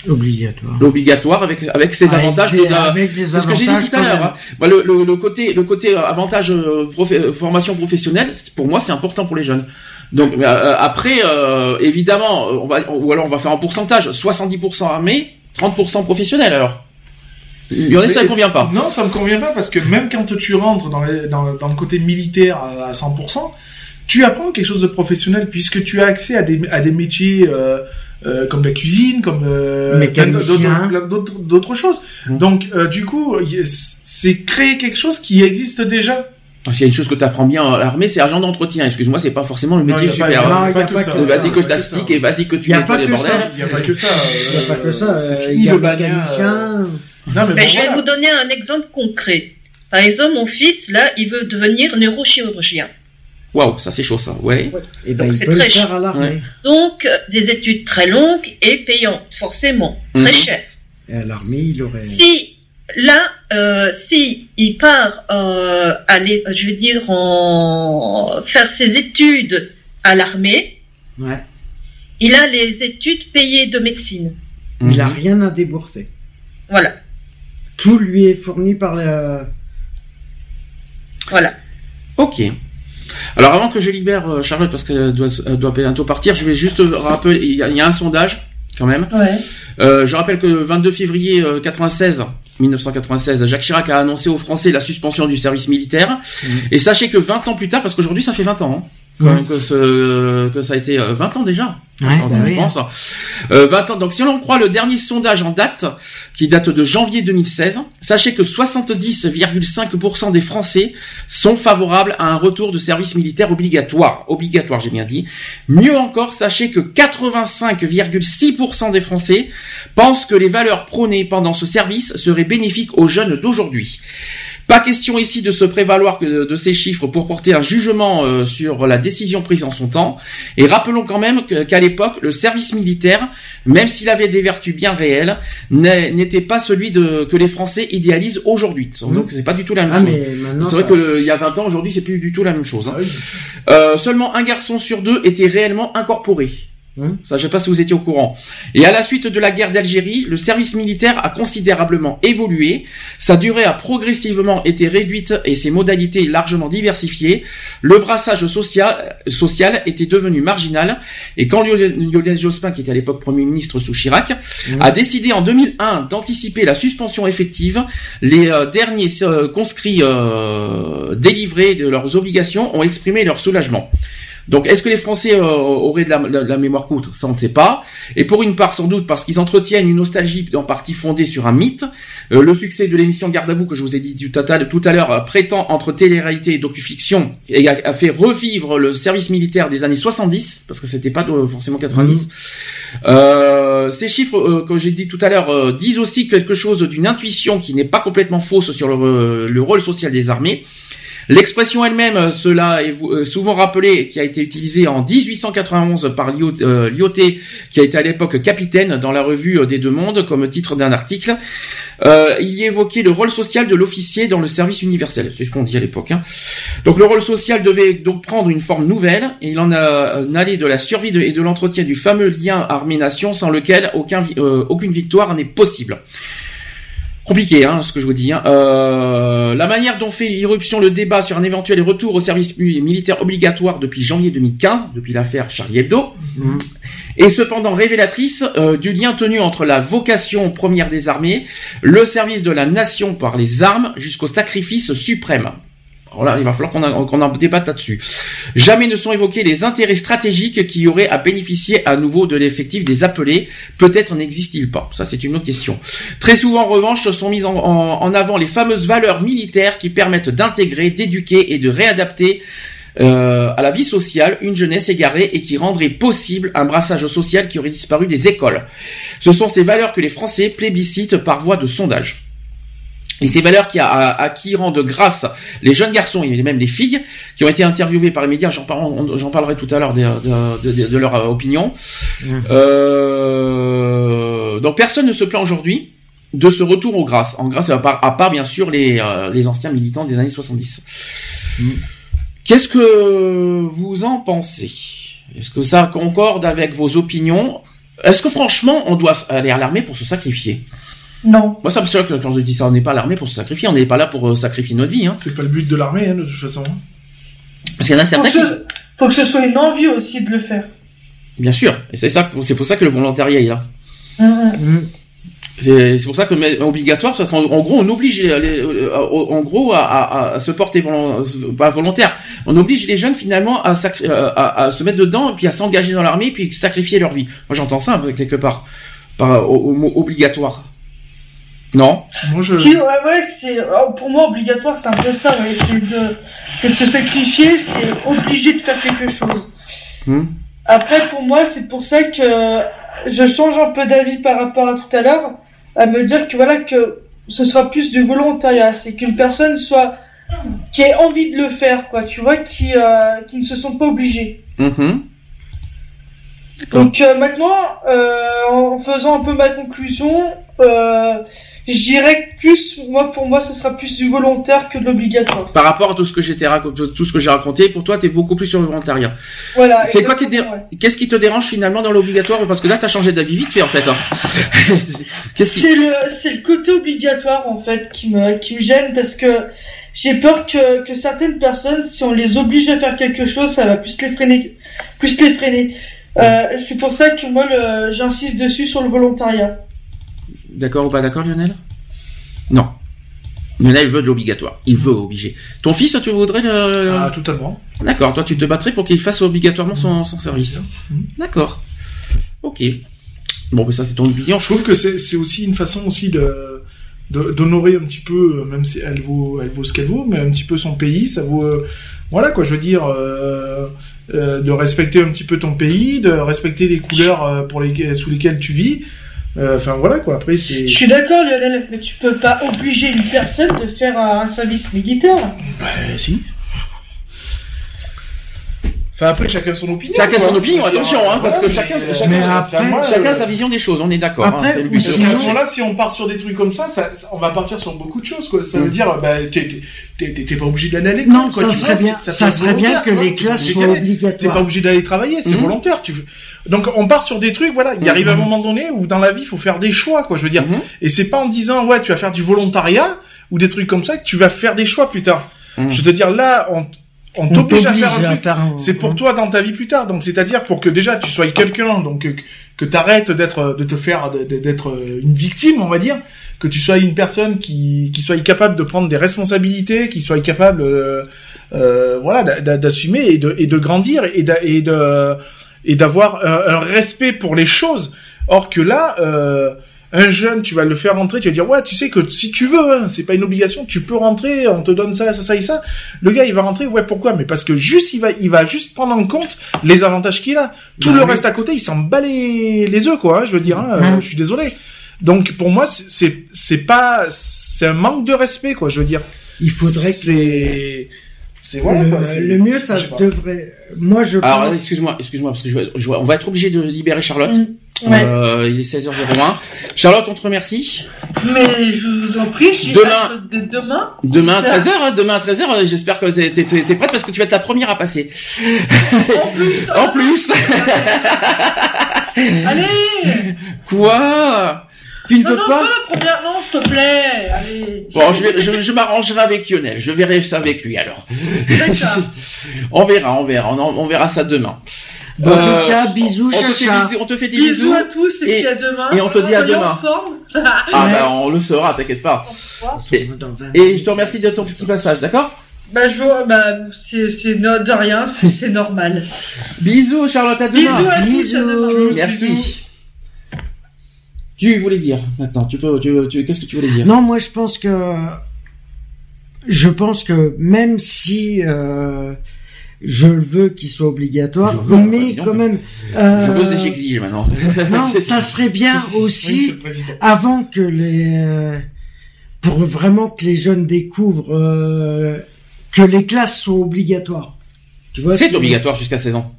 Obligatoire. L'obligatoire avec avec ses Avec avantages. des- de la- avec des C'est ce que j'ai dit avantages tout à l'heure. hein. Bah, le, le, le côté le côté euh, avantage euh, formation professionnelle, c'est- pour moi, c'est important pour les jeunes. Donc euh, euh, après, euh, évidemment, on va ou alors on va faire un pourcentage 70% armés, 30% professionnels. Alors, il y en a ça ne convient pas. Non, ça me convient pas parce que même quand tu rentres dans, les- dans, dans le côté militaire à, à 100%, tu apprends quelque chose de professionnel puisque tu as accès à des, à des métiers euh, euh, comme la cuisine, comme euh, d'autres- choses. Mhm. Donc euh, du coup, c'est créer quelque chose qui existe déjà. S'il y a une chose que tu apprends bien à l'armée, c'est agent d'entretien. Excuse-moi, c'est pas forcément le métier Non, super. Euh, Vas-y que je que ça. plastique et vas-y que tu Y a nettoies pas les que bordels. ça. Il n'y a pas que ça. Il n'y a pas que ça. Euh, Il y a le mécanicien, Non, mais Mais bon, je vais vous donner un exemple concret. Par exemple, mon fils, là, il veut devenir neurochirurgien. Waouh, ça c'est chaud ça. Ouais. Et ben, Donc, c'est très faire ch- à. Ouais. Donc, euh, des études très longues et payantes, forcément, très Mhm. chères. Et à l'armée, il aurait. Si là, euh, si il part euh, aller, je veux dire, en faire ses études à l'armée, Ouais. il a les études payées de médecine. Il a Mhm. rien à débourser. Voilà, Tout lui est fourni par la. voilà. Ok. Alors avant que je libère euh, Charlotte parce qu'elle doit, doit bientôt partir, je vais juste rappeler, il y, a, il y a un sondage quand même. Ouais. Euh, je rappelle que le 22 février euh, 96, 1996, Jacques Chirac a annoncé aux Français la suspension du service militaire. Et sachez que 20 ans plus tard, parce qu'aujourd'hui ça fait 20 ans, hein, quand même que, ce- que ça a été euh, 20 ans déjà. Ouais, bah je oui. pense. Euh, 20 ans. Donc si on en croit le dernier sondage en date, qui date de janvier 2016, sachez que 70,5% des Français sont favorables à un retour de service militaire obligatoire. Obligatoire, j'ai bien dit. Mieux encore, sachez que 85,6% des Français pensent que les valeurs prônées pendant ce service seraient bénéfiques aux jeunes d'aujourd'hui. Pas question ici de se prévaloir que de ces chiffres pour porter un jugement euh, sur la décision prise en son temps. Et rappelons quand même qu'à l'époque, le service militaire, même s'il avait des vertus bien réelles, n'était pas celui de, que les Français idéalisent aujourd'hui. Donc c'est pas du tout la même Ah, chose. C'est vrai ça- que le- il y a 20 ans, aujourd'hui, c'est plus du tout la même chose. hein. Ah oui. Euh, seulement un garçon sur deux était réellement incorporé. Hum. Ça, je sais pas si vous étiez au courant. Et à la suite de la guerre d'Algérie, le service militaire a considérablement évolué. Sa durée a progressivement été réduite et ses modalités largement diversifiées. Le brassage social, social était devenu marginal. Et quand Lionel Jospin, qui était à l'époque Premier ministre sous Chirac, Hum. a décidé en 2001 d'anticiper la suspension effective, les euh, derniers euh, conscrits euh, délivrés de leurs obligations ont exprimé leur soulagement. Donc, est-ce que les Français euh, auraient de la, mémoire courte Ça, on ne sait pas. Et pour une part, sans doute, parce qu'ils entretiennent une nostalgie en partie fondée sur un mythe. Euh, le succès de l'émission Garde à vous, que je vous ai dit tout à, tout à l'heure, euh, prétend entre télé-réalité et docu-fiction, et a, a fait revivre le service militaire des années 70, parce que c'était pas de- forcément 90. Euh, ces chiffres euh, que j'ai dit tout à l'heure disent aussi quelque chose d'une intuition qui n'est pas complètement fausse sur le, le rôle social des armées. L'expression elle-même, euh, cela est euh, souvent rappelé, qui a été utilisée en 1891 par Liot- euh, Lyoté, qui a été à l'époque capitaine dans la revue des Deux Mondes, comme titre d'un article. Il y évoquait le rôle social de l'officier dans le service universel. C'est ce qu'on dit à l'époque. hein. Donc le rôle social devait donc prendre une forme nouvelle, et il en a allé de la survie et de l'entretien du fameux lien armée-nation, sans lequel aucune victoire n'est possible. Compliqué, hein, ce que je vous dis. hein. Euh, la manière dont fait irruption le débat sur un éventuel retour au service mi- militaire obligatoire depuis janvier 2015, depuis l'affaire Charlie Hebdo, Hum. est cependant révélatrice euh, du lien tenu entre la vocation première des armées, le service de la nation par les armes, jusqu'au sacrifice suprême. Alors là, il va falloir qu'on en- débatte là-dessus. Jamais ne sont évoqués les intérêts stratégiques qui auraient à bénéficier à nouveau de l'effectif des appelés. Peut-être n'existe-t-il pas. Ça, c'est une autre question. Très souvent, en revanche, sont mises en avant les fameuses valeurs militaires qui permettent d'intégrer, d'éduquer et de réadapter euh, à la vie sociale une jeunesse égarée et qui rendrait possible un brassage social qui aurait disparu des écoles. Ce sont ces valeurs que les Français plébiscitent par voie de sondage. Et ces valeurs qui, a, à, à qui rendent grâce les jeunes garçons et même les filles qui ont été interviewés par les médias, j'en parle- j'en parlerai tout à l'heure de, de, de- de leur euh, opinion. Mhm. Euh, donc personne ne se plaint aujourd'hui de ce retour aux grâces, en grâce à part, à part bien sûr les, euh, les anciens militants des années 70. Qu'est-ce que vous en pensez? Est-ce que ça concorde avec vos opinions? Est-ce que franchement on doit aller à l'armée pour se sacrifier? Non. Moi ça me choque quand je dis ça, on n'est pas à l'armée pour se sacrifier, on n'est pas là pour euh, sacrifier notre vie. Hein. C'est pas le but de l'armée, hein, de toute façon. Parce qu'il y en a Faut certains que, qui... ce, faut que ce soit une envie aussi de le faire. Bien sûr, et c'est ça, c'est pour ça que le volontariat est là. Hum. C'est c'est pour ça que mais obligatoire, parce qu'en en gros, on oblige les, les- euh, en gros à, à- à se porter pas volontaire. On oblige les jeunes finalement à, sacri- euh, à, à se mettre dedans et puis à s'engager dans l'armée et puis sacrifier leur vie. Moi, j'entends ça un peu quelque part par au, au mot obligatoire. Non. Moi, je... Si, ouais, ouais, c'est, alors, pour moi, obligatoire, c'est un peu ça, ouais. C'est de, c'est de se sacrifier, c'est obligé de faire quelque chose. Hmm. Après, pour moi, c'est pour ça que je change un peu d'avis par rapport à tout à l'heure, à me dire que voilà, que ce sera plus du volontariat. C'est qu'une personne soit qui ait envie de le faire, quoi. Tu vois, qui euh, qui ne se sont pas obligés. Mhm. Donc euh, maintenant, euh, en faisant un peu ma conclusion, euh, je dirais que plus, moi pour moi, ce sera plus du volontaire que de l'obligatoire. Par rapport à tout ce que j'étais tout ce que j'ai raconté, pour toi, t'es beaucoup plus sur le volontariat. Voilà. C'est quoi qui te, dé- qu'est-ce qui te dérange finalement dans l'obligatoire? Parce que là, t'as changé d'avis vite fait en fait. hein. qui C'est le, c'est le côté obligatoire en fait qui me, qui me gêne parce que j'ai peur que, que certaines personnes, si on les oblige à faire quelque chose, ça va plus les freiner, plus les freiner. Euh, c'est pour ça que moi, j'insiste dessus sur le volontariat. D'accord ou pas d'accord, Lionel? Non. Lionel veut de l'obligatoire. Il veut obliger. Ton fils, tu voudrais le... Ah, totalement. D'accord. Toi, tu te battrais pour qu'il fasse obligatoirement son, son service. D'accord. Ok. Bon, mais ça, c'est ton opinion. Je trouve que c'est aussi une façon aussi de d'honorer un petit peu, euh, même si elle vaut elle vaut ce qu'elle vaut, mais un petit peu son pays. Ça vaut euh, voilà quoi. Je veux dire. euh, euh, de respecter un petit peu ton pays, de respecter les couleurs pour sous lesquelles tu vis. Euh, Enfin voilà quoi. Après c'est. Je suis d'accord, Lionel, mais tu peux pas obliger une personne de faire un, un service militaire. Bah, si. Enfin après chacun son opinion. Chacun quoi. son opinion, attention, hein, parce que chacun, chacun, après- chacun euh, sa vision des choses. On est d'accord. hein, Après, c'est le ou but. Parce sinon- qu'à ce moment-là, si on part sur des trucs comme ça, ça, ça- on va partir sur beaucoup de choses, quoi. Ça Mm. veut dire, bah, t'es, pas obligé d'aller à l'école, Non, quoi. ça serait vois, bien, ça serait bien que les classes soient aller. T'es pas obligatoires. obligé d'aller travailler, c'est Mhm. volontaire. Tu veux... Donc, on part sur des trucs, voilà. Il Mhm. arrive un moment donné où dans la vie, il faut faire des choix, quoi. Je veux dire. Mhm. Et c'est pas en disant, ouais, tu vas faire du volontariat ou des trucs comme ça que tu vas faire des choix plus tard. Mhm. Je veux te dire, là, on, on t'oblige à faire un truc. un- C'est pour toi dans ta vie plus tard. Donc c'est-à-dire pour que déjà tu sois quelqu'un, donc que, que t'arrêtes d'être, de te faire, d'être euh, une victime, on va dire, que tu sois une personne qui, qui soit capable de prendre des responsabilités, qui soit capable, euh, euh, voilà, d'a- d'a- d'assumer et de, et de grandir et et de et d'avoir un, un respect pour les choses. Or que là, euh, un jeune, tu vas le faire rentrer, tu vas dire ouais, tu sais que si tu veux, hein, c'est pas une obligation, tu peux rentrer, on te donne ça, ça, ça et ça. Le gars, il va rentrer, ouais, pourquoi? Mais parce que juste, il va, il va juste prendre en compte les avantages qu'il a. Tout Bah le oui. reste à côté, il s'en bat les, les œufs, quoi. hein, je veux dire, hein, euh, je suis désolé. Donc pour moi, c'est- c'est c'est pas, c'est un manque de respect, quoi. Je veux dire. Il faudrait que c'est, voilà. le, quoi, c'est- le mieux, ça devrait. Moi, je Alors, pense. excuse-moi, excuse-moi, parce que je vais- je vais- on va être obligé de libérer Charlotte. Mm. Ouais. Euh, il est 16h01. Charlotte, on te remercie. Mais je vous en prie, j'ai Demain. de demain. Demain à 13h, hein, demain à 13h, euh, j'espère que t'es, t'es, t'es prête parce que tu vas être la première à passer. En plus, En plus allez Quoi? Tu ne Non, veux non, pas pas la première, non, s'il te plaît, allez. Bon, je, vais, je, je m'arrangerai avec Lionel. Je verrai ça avec lui alors. On verra, on verra, on, en- on verra ça demain. En Euh, tout cas, bisous, on te, fait, chacha. bisous- on te fait des Bisous bisous. à tous et, Et- puis à demain. et on te dit à demain. en forme. Ah bah on le saura, t'inquiète pas. Et, et je te remercie de ton petit passage, d'accord? Bah, je vois, bah, c'est, c'est no- de rien, c'est, normal. Bisous Charlotte, à demain. Bisous à tous, à Bisous. demain. Merci. Tu voulais dire maintenant, tu peux, tu, tu- qu'est-ce que tu voulais dire? Non, moi, je pense que. Je pense que même si euh, je veux qu'il soit obligatoire, veux, mais quand même. Je euh, veux et j'exige maintenant. Non, ça serait bien aussi avant que les euh, pour vraiment que les jeunes découvrent euh, que les classes sont obligatoires. Tu vois ce C'est obligatoire jusqu'à 16 ans.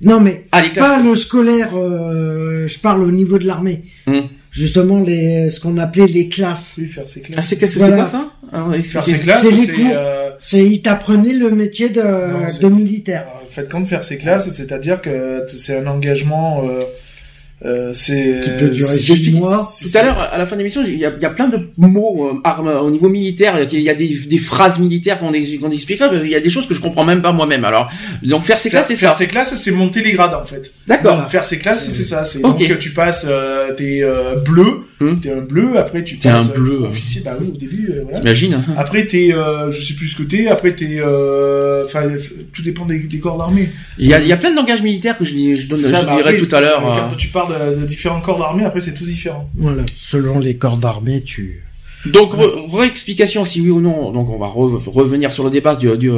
Non mais Ah, pas le scolaire. euh, je parle au niveau de l'armée. Hum. Justement les ce qu'on appelait les classes. Oui, faire ses Ah, classes. c'est qu'est-ce que Voilà. c'est quoi ça Alors, Faire expliquez. ses classes, C'est les c'est, cours. euh, C'est ils t'apprenaient le métier de, Non, c'est- de militaire. En fait, quand faire ses classes, c'est-à-dire que c'est un engagement. Euh, euh, c'est Qui peut durer six mois. Tout à l'heure, à la fin de l'émission, il y a, il y a plein de mots euh, armes au niveau militaire. Il y a des, des phrases militaires qu'on ex- qu'on expliquera. mais Il y a des choses que je comprends même pas moi-même. Alors, donc faire ses Faire, classes, c'est faire ça. ses classes, c'est monter les grades en fait. D'accord. Voilà. Faire ses classes, c'est ça. C'est Ok. donc que tu passes, euh, t'es euh, bleu, Hmm. t'es un bleu. Après, tu T'es passes un bleu, euh, hein. officier. Bah oui, au début, euh, voilà. T'imagines hein. Après, t'es, euh, je sais plus ce que t'es. Après, t'es, euh, enfin, tout dépend des, des corps d'armée. Il y a, il y a plein de langages militaires que je, je, donne, C'est ça, je bah, dirai après, tout à l'heure. c'est- euh. Quand tu parles de, de différents corps d'armée, après, c'est tous différent. Voilà. Selon les corps d'armée, tu. Donc, re- réexplication si oui ou non. Donc, on va re- revenir sur le débat du, du,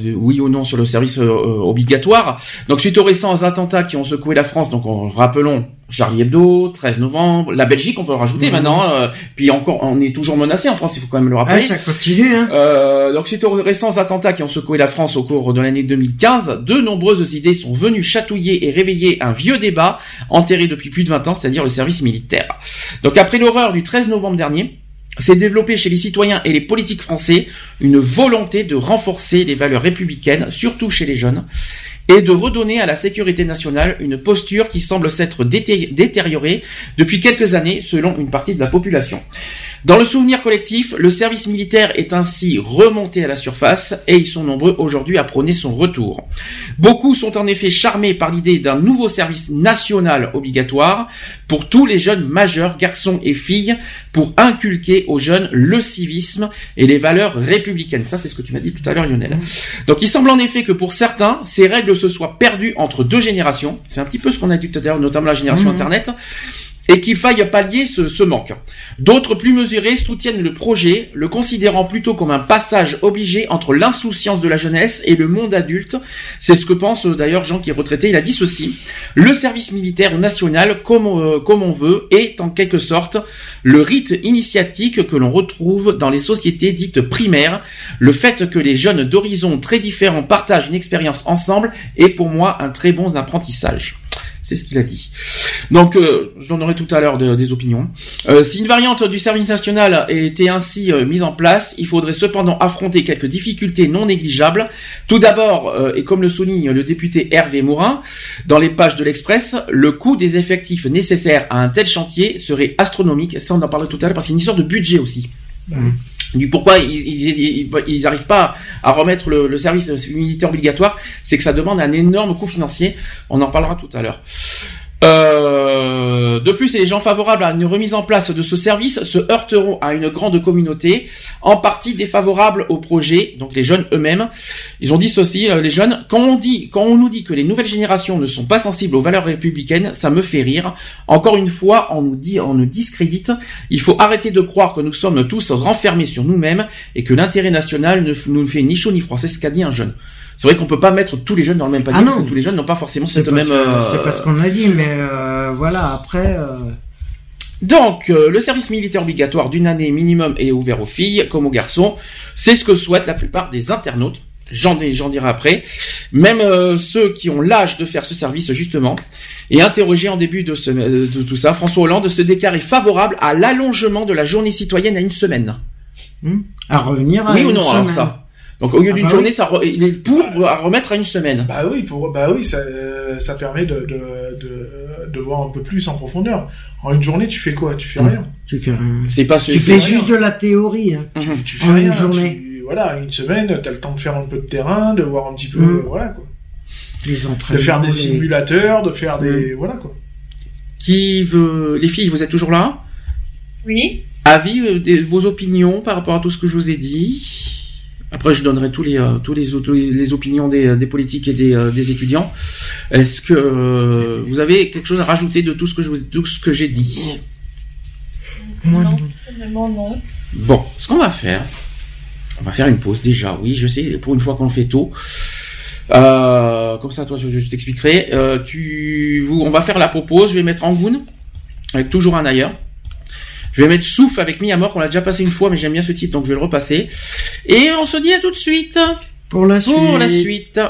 du oui ou non sur le service euh, euh, obligatoire. Donc, suite aux récents attentats qui ont secoué la France, donc en rappelons Charlie Hebdo, 13 novembre, la Belgique, on peut le rajouter Mhm. maintenant. euh, puis encore, on est toujours menacé en France, il faut quand même le Ah, rappeler. ça continue, hein. Euh, donc suite aux récents attentats qui ont secoué la France au cours de l'année 2015, de nombreuses idées sont venues chatouiller et réveiller un vieux débat enterré depuis plus de 20 ans, c'est-à-dire le service militaire. Donc après l'horreur du 13 novembre dernier, s'est développé chez les citoyens et les politiques français une volonté de renforcer les valeurs républicaines, surtout chez les jeunes, et de redonner à la sécurité nationale une posture qui semble s'être dété- détériorée depuis quelques années selon une partie de la population. Dans le souvenir collectif, le service militaire est ainsi remonté à la surface et ils sont nombreux aujourd'hui à prôner son retour. Beaucoup sont en effet charmés par l'idée d'un nouveau service national obligatoire pour tous les jeunes majeurs, garçons et filles, pour inculquer aux jeunes le civisme et les valeurs républicaines. Ça, c'est ce que tu m'as dit tout à l'heure, Lionel. Donc, il semble en effet que pour certains, ces règles se soient perdues entre deux générations. C'est un petit peu ce qu'on a dit tout à l'heure, notamment la génération Mhm. Internet et qu'il faille pallier ce, manque. D'autres plus mesurés soutiennent le projet, le considérant plutôt comme un passage obligé entre l'insouciance de la jeunesse et le monde adulte. C'est ce que pense d'ailleurs Jean qui est retraité. Il a dit ceci le service militaire national, euh, comme on veut, est en quelque sorte le rite initiatique que l'on retrouve dans les sociétés dites primaires. Le fait que les jeunes d'horizons très différents partagent une expérience ensemble est pour moi un très bon apprentissage. C'est ce qu'il a dit. Donc, euh, j'en aurai tout à l'heure de- des opinions. Euh, si une variante du service national était ainsi euh, mise en place, il faudrait cependant affronter quelques difficultés non négligeables. Tout d'abord, euh, et comme le souligne le député Hervé Morin, dans les pages de l'Express, le coût des effectifs nécessaires à un tel chantier serait astronomique. Ça, on en parlera tout à l'heure parce qu'il y a une histoire de budget aussi. Du pourquoi ils, ils, ils- ils arrivent pas à remettre le, le service militaire obligatoire, c'est que ça demande un énorme coût financier. On en parlera tout à l'heure. Euh, de plus, les gens favorables à une remise en place de ce service se heurteront à une grande communauté, en partie défavorable au projet, donc les jeunes eux-mêmes. Ils ont dit ceci, euh, les jeunes, quand on dit, quand on nous dit que les nouvelles générations ne sont pas sensibles aux valeurs républicaines, ça me fait rire. Encore une fois, on nous dit, on nous discrédite. Il faut arrêter de croire que nous sommes tous renfermés sur nous-mêmes et que l'intérêt national ne nous fait ni chaud ni froid. C'est ce qu'a dit un jeune. C'est vrai qu'on peut pas mettre tous les jeunes dans le même panier Ah parce que tous les jeunes n'ont pas forcément C'est cette même. euh, c'est pas ce qu'on a dit, mais euh, voilà, après... euh, Donc, euh, le service militaire obligatoire d'une année minimum est ouvert aux filles comme aux garçons. C'est ce que souhaitent la plupart des internautes. J'en dirai après. Même euh, ceux qui ont l'âge de faire ce service, justement. Et interrogé en début de, ce- de tout ça, François Hollande se déclarait favorable à l'allongement de la journée citoyenne à une semaine. hmm, à revenir à oui ou non, alors ça? Donc, au lieu Ah d'une bah journée, oui. ça re- il est pour à remettre à une semaine. Bah oui, pour, bah oui, ça, euh, ça permet de, de, de, de voir un peu plus en profondeur. En une journée, tu fais quoi? Tu fais rien. Tu fais, rien. C'est pas ce tu fais juste de la théorie. hein. Mhm. Tu fais En rien. une journée. tu- voilà, une semaine, t'as le temps de faire un peu de terrain, de voir un petit peu, Mm. voilà quoi. Les De entraînements. faire des simulateurs, de faire des, Mm. voilà quoi. Qui veut... Les filles, vous êtes toujours là? Oui. Avis, euh, des- vos opinions par rapport à tout ce que je vous ai dit? Après, je donnerai tous les euh, tous les, tous les les opinions des, des politiques et des, euh, des étudiants. Est-ce que euh, vous avez quelque chose à rajouter de tout ce que je vous, tout ce que j'ai dit? Non, personnellement, non. Bon, ce qu'on va faire, on va faire une pause déjà. Oui, je sais, pour une fois qu'on le fait tôt. Euh, comme ça, toi, je, je t'expliquerai. Euh, tu, vous, on va faire la pause. Je vais mettre Angoun avec toujours un ailleurs. Je vais mettre Souf avec Miyamor qu'on l'a déjà passé une fois, mais j'aime bien ce titre, donc je vais le repasser. Et on se dit à tout de suite Pour la suite. pour la suite.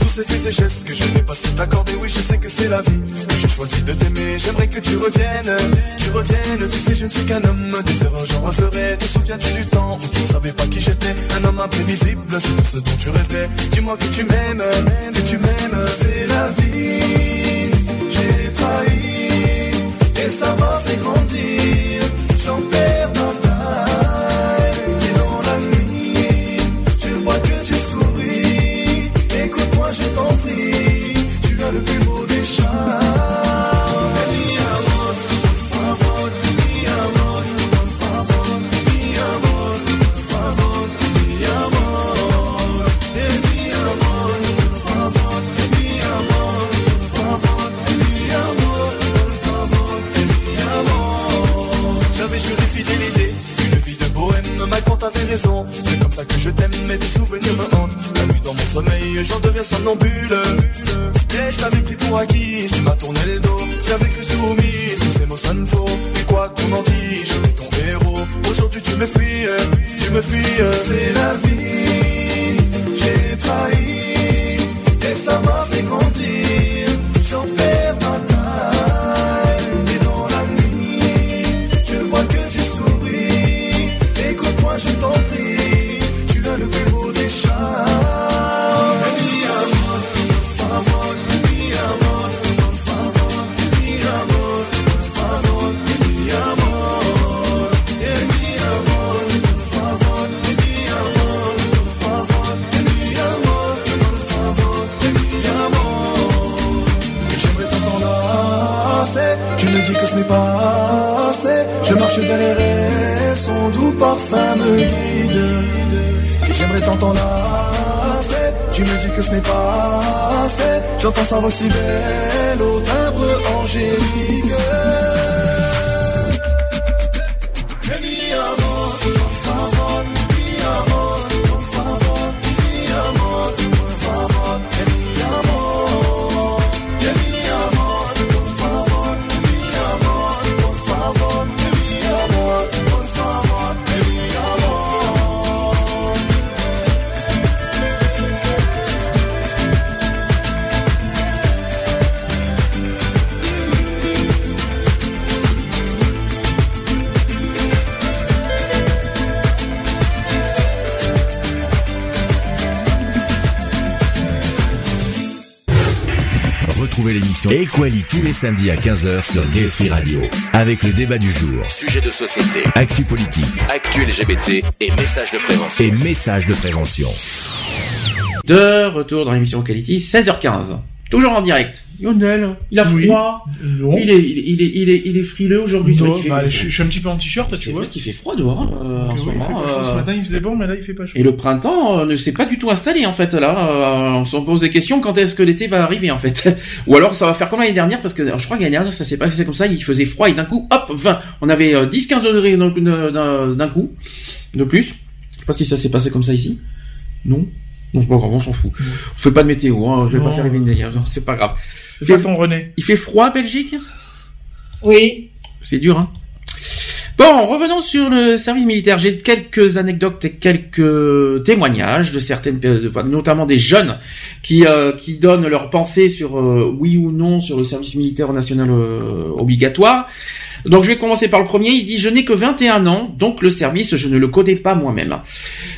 tous ces faits et gestes que je n'ai pas su t'accorder. Oui, je sais que c'est la vie que j'ai choisi de t'aimer. J'aimerais que tu reviennes, tu reviennes. Tu sais, je ne suis qu'un homme, des erreurs j'en referai. Te souviens-tu du temps où tu ne savais pas qui j'étais? Un homme imprévisible, c'est tout ce dont tu rêvais. Dis-moi que tu m'aimes, que tu m'aimes. C'est la vie, j'ai trahi et ça m'a fait grandir. et j'en deviens somnambule. Et je t'avais pris pour acquis, tu m'as tourné le dos. J'avais cru soumis, ces mots sonnent faux. Et quoi qu'on en dise, suis ton héros. Aujourd'hui tu me fuis, tu me fuis. J'entends Equality tous les samedis à 15h sur Gay Free Radio. Avec le débat du jour, Sujet de société, actu politique actu LGBT et messages de prévention. et messages de prévention. De retour dans l'émission Quality, 16h15. Toujours en direct. Lionel, il a froid. Non. Il est, il est, il est, il est, il est frileux aujourd'hui. Non, fait- bah, je, suis- je suis un petit peu en t-shirt, tu c'est vois. vrai qu'il fait froid dehors euh, en ce il fait moment. pas chaud. Ce euh, matin il faisait bon, mais là il fait pas chaud. Et le printemps euh, ne s'est pas du tout installé en fait là. Euh, on se pose des questions quand est-ce que l'été va arriver en fait? Ou alors ça va faire comme l'année dernière parce que je crois que l'année dernière ça s'est passé comme ça, il faisait froid et d'un coup hop 20. On avait euh, 10-15 degrés d'un coup- d'un d'un coup de plus. Je sais pas si ça s'est passé comme ça ici. Non. Non, c'est pas grave, on s'en fout. On fait pas de météo, hein, je vais Non. pas faire une délire, non, c'est pas grave. C'est pas ton René. Il fait froid à Belgique? Oui. C'est dur, hein. Bon, revenons sur le service militaire. J'ai quelques anecdotes et quelques témoignages de certaines, notamment des jeunes qui euh, qui donnent leurs pensées sur euh, oui ou non sur le service militaire national euh, obligatoire. Donc je vais commencer par le premier. Il dit je n'ai que 21 ans, donc le service je ne le connais pas moi-même.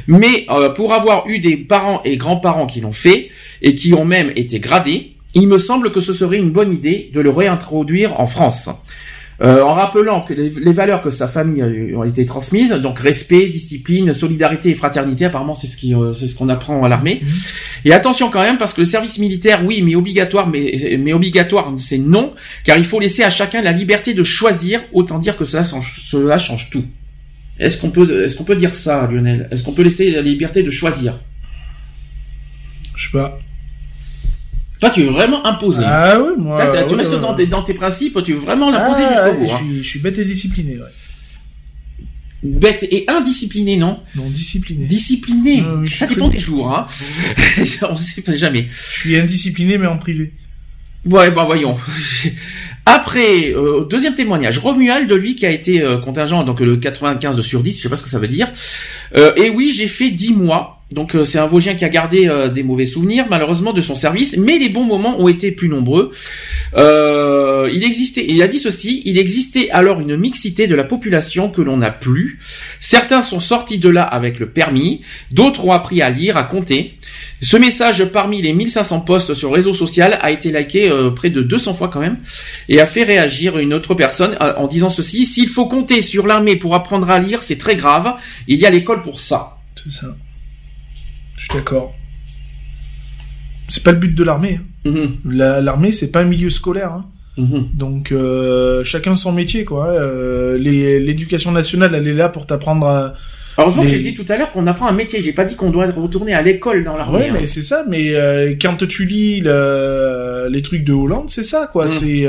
Mais euh, pour avoir eu des parents et grands-parents qui l'ont fait et qui ont même été gradés, il me semble que ce serait une bonne idée de le réintroduire en France. Euh, en rappelant que les, les valeurs que sa famille a- ont été transmises, donc respect, discipline, solidarité et fraternité, apparemment c'est ce qui, euh, c'est ce qu'on apprend à l'armée. Et attention quand même parce que le service militaire, oui, mais obligatoire, mais, mais obligatoire, c'est non, car il faut laisser à chacun la liberté de choisir. Autant dire que cela, change- cela change tout. Est-ce qu'on peut, est-ce qu'on peut dire ça, Lionel? Est-ce qu'on peut laisser la liberté de choisir? Je sais pas. Toi, tu veux vraiment imposer. Ah oui, moi. Toi, tu ouais, restes ouais, dans, tes, dans tes principes, tu veux vraiment l'imposer Ah, jusqu'au bout. je, hein. suis, je suis bête et discipliné, ouais. Bête et indiscipliné, non? Non, discipliné. Discipliné. Je ça dépend des jours, hein. On sait pas jamais. Je suis indiscipliné, mais en privé. Ouais, bah voyons. Après, euh, deuxième témoignage, Romuald, lui, qui a été euh, contingent, donc le 95 sur 10, je sais pas ce que ça veut dire. Euh, et oui, j'ai fait 10 mois. Donc euh, c'est un Vosgien qui a gardé euh, des mauvais souvenirs, malheureusement, de son service, mais les bons moments ont été plus nombreux. Euh, il existait, il a dit ceci, il existait alors une mixité de la population que l'on n'a plus. Certains sont sortis de là avec le permis, d'autres ont appris à lire, à compter. Ce message parmi les 1500 posts sur le réseau social a été liké euh, près de 200 fois quand même et a fait réagir une autre personne euh, en disant ceci s'il faut compter sur l'armée pour apprendre à lire, c'est très grave. Il y a l'école pour ça. C'est ça. Je suis d'accord. C'est pas le but de l'armée. hein. Mhm, La- L'armée, c'est pas un milieu scolaire. hein. mhm. Donc, euh, chacun son métier, quoi. Euh, L'éducation nationale, elle est là pour t'apprendre à. Heureusement que Les- j'ai dit tout à l'heure qu'on apprend un métier. J'ai pas dit qu'on doit retourner à l'école dans l'armée. Ouais, hein. mais c'est ça. Mais euh, quand tu lis le- les trucs de Hollande, c'est ça, quoi. Mm. C'est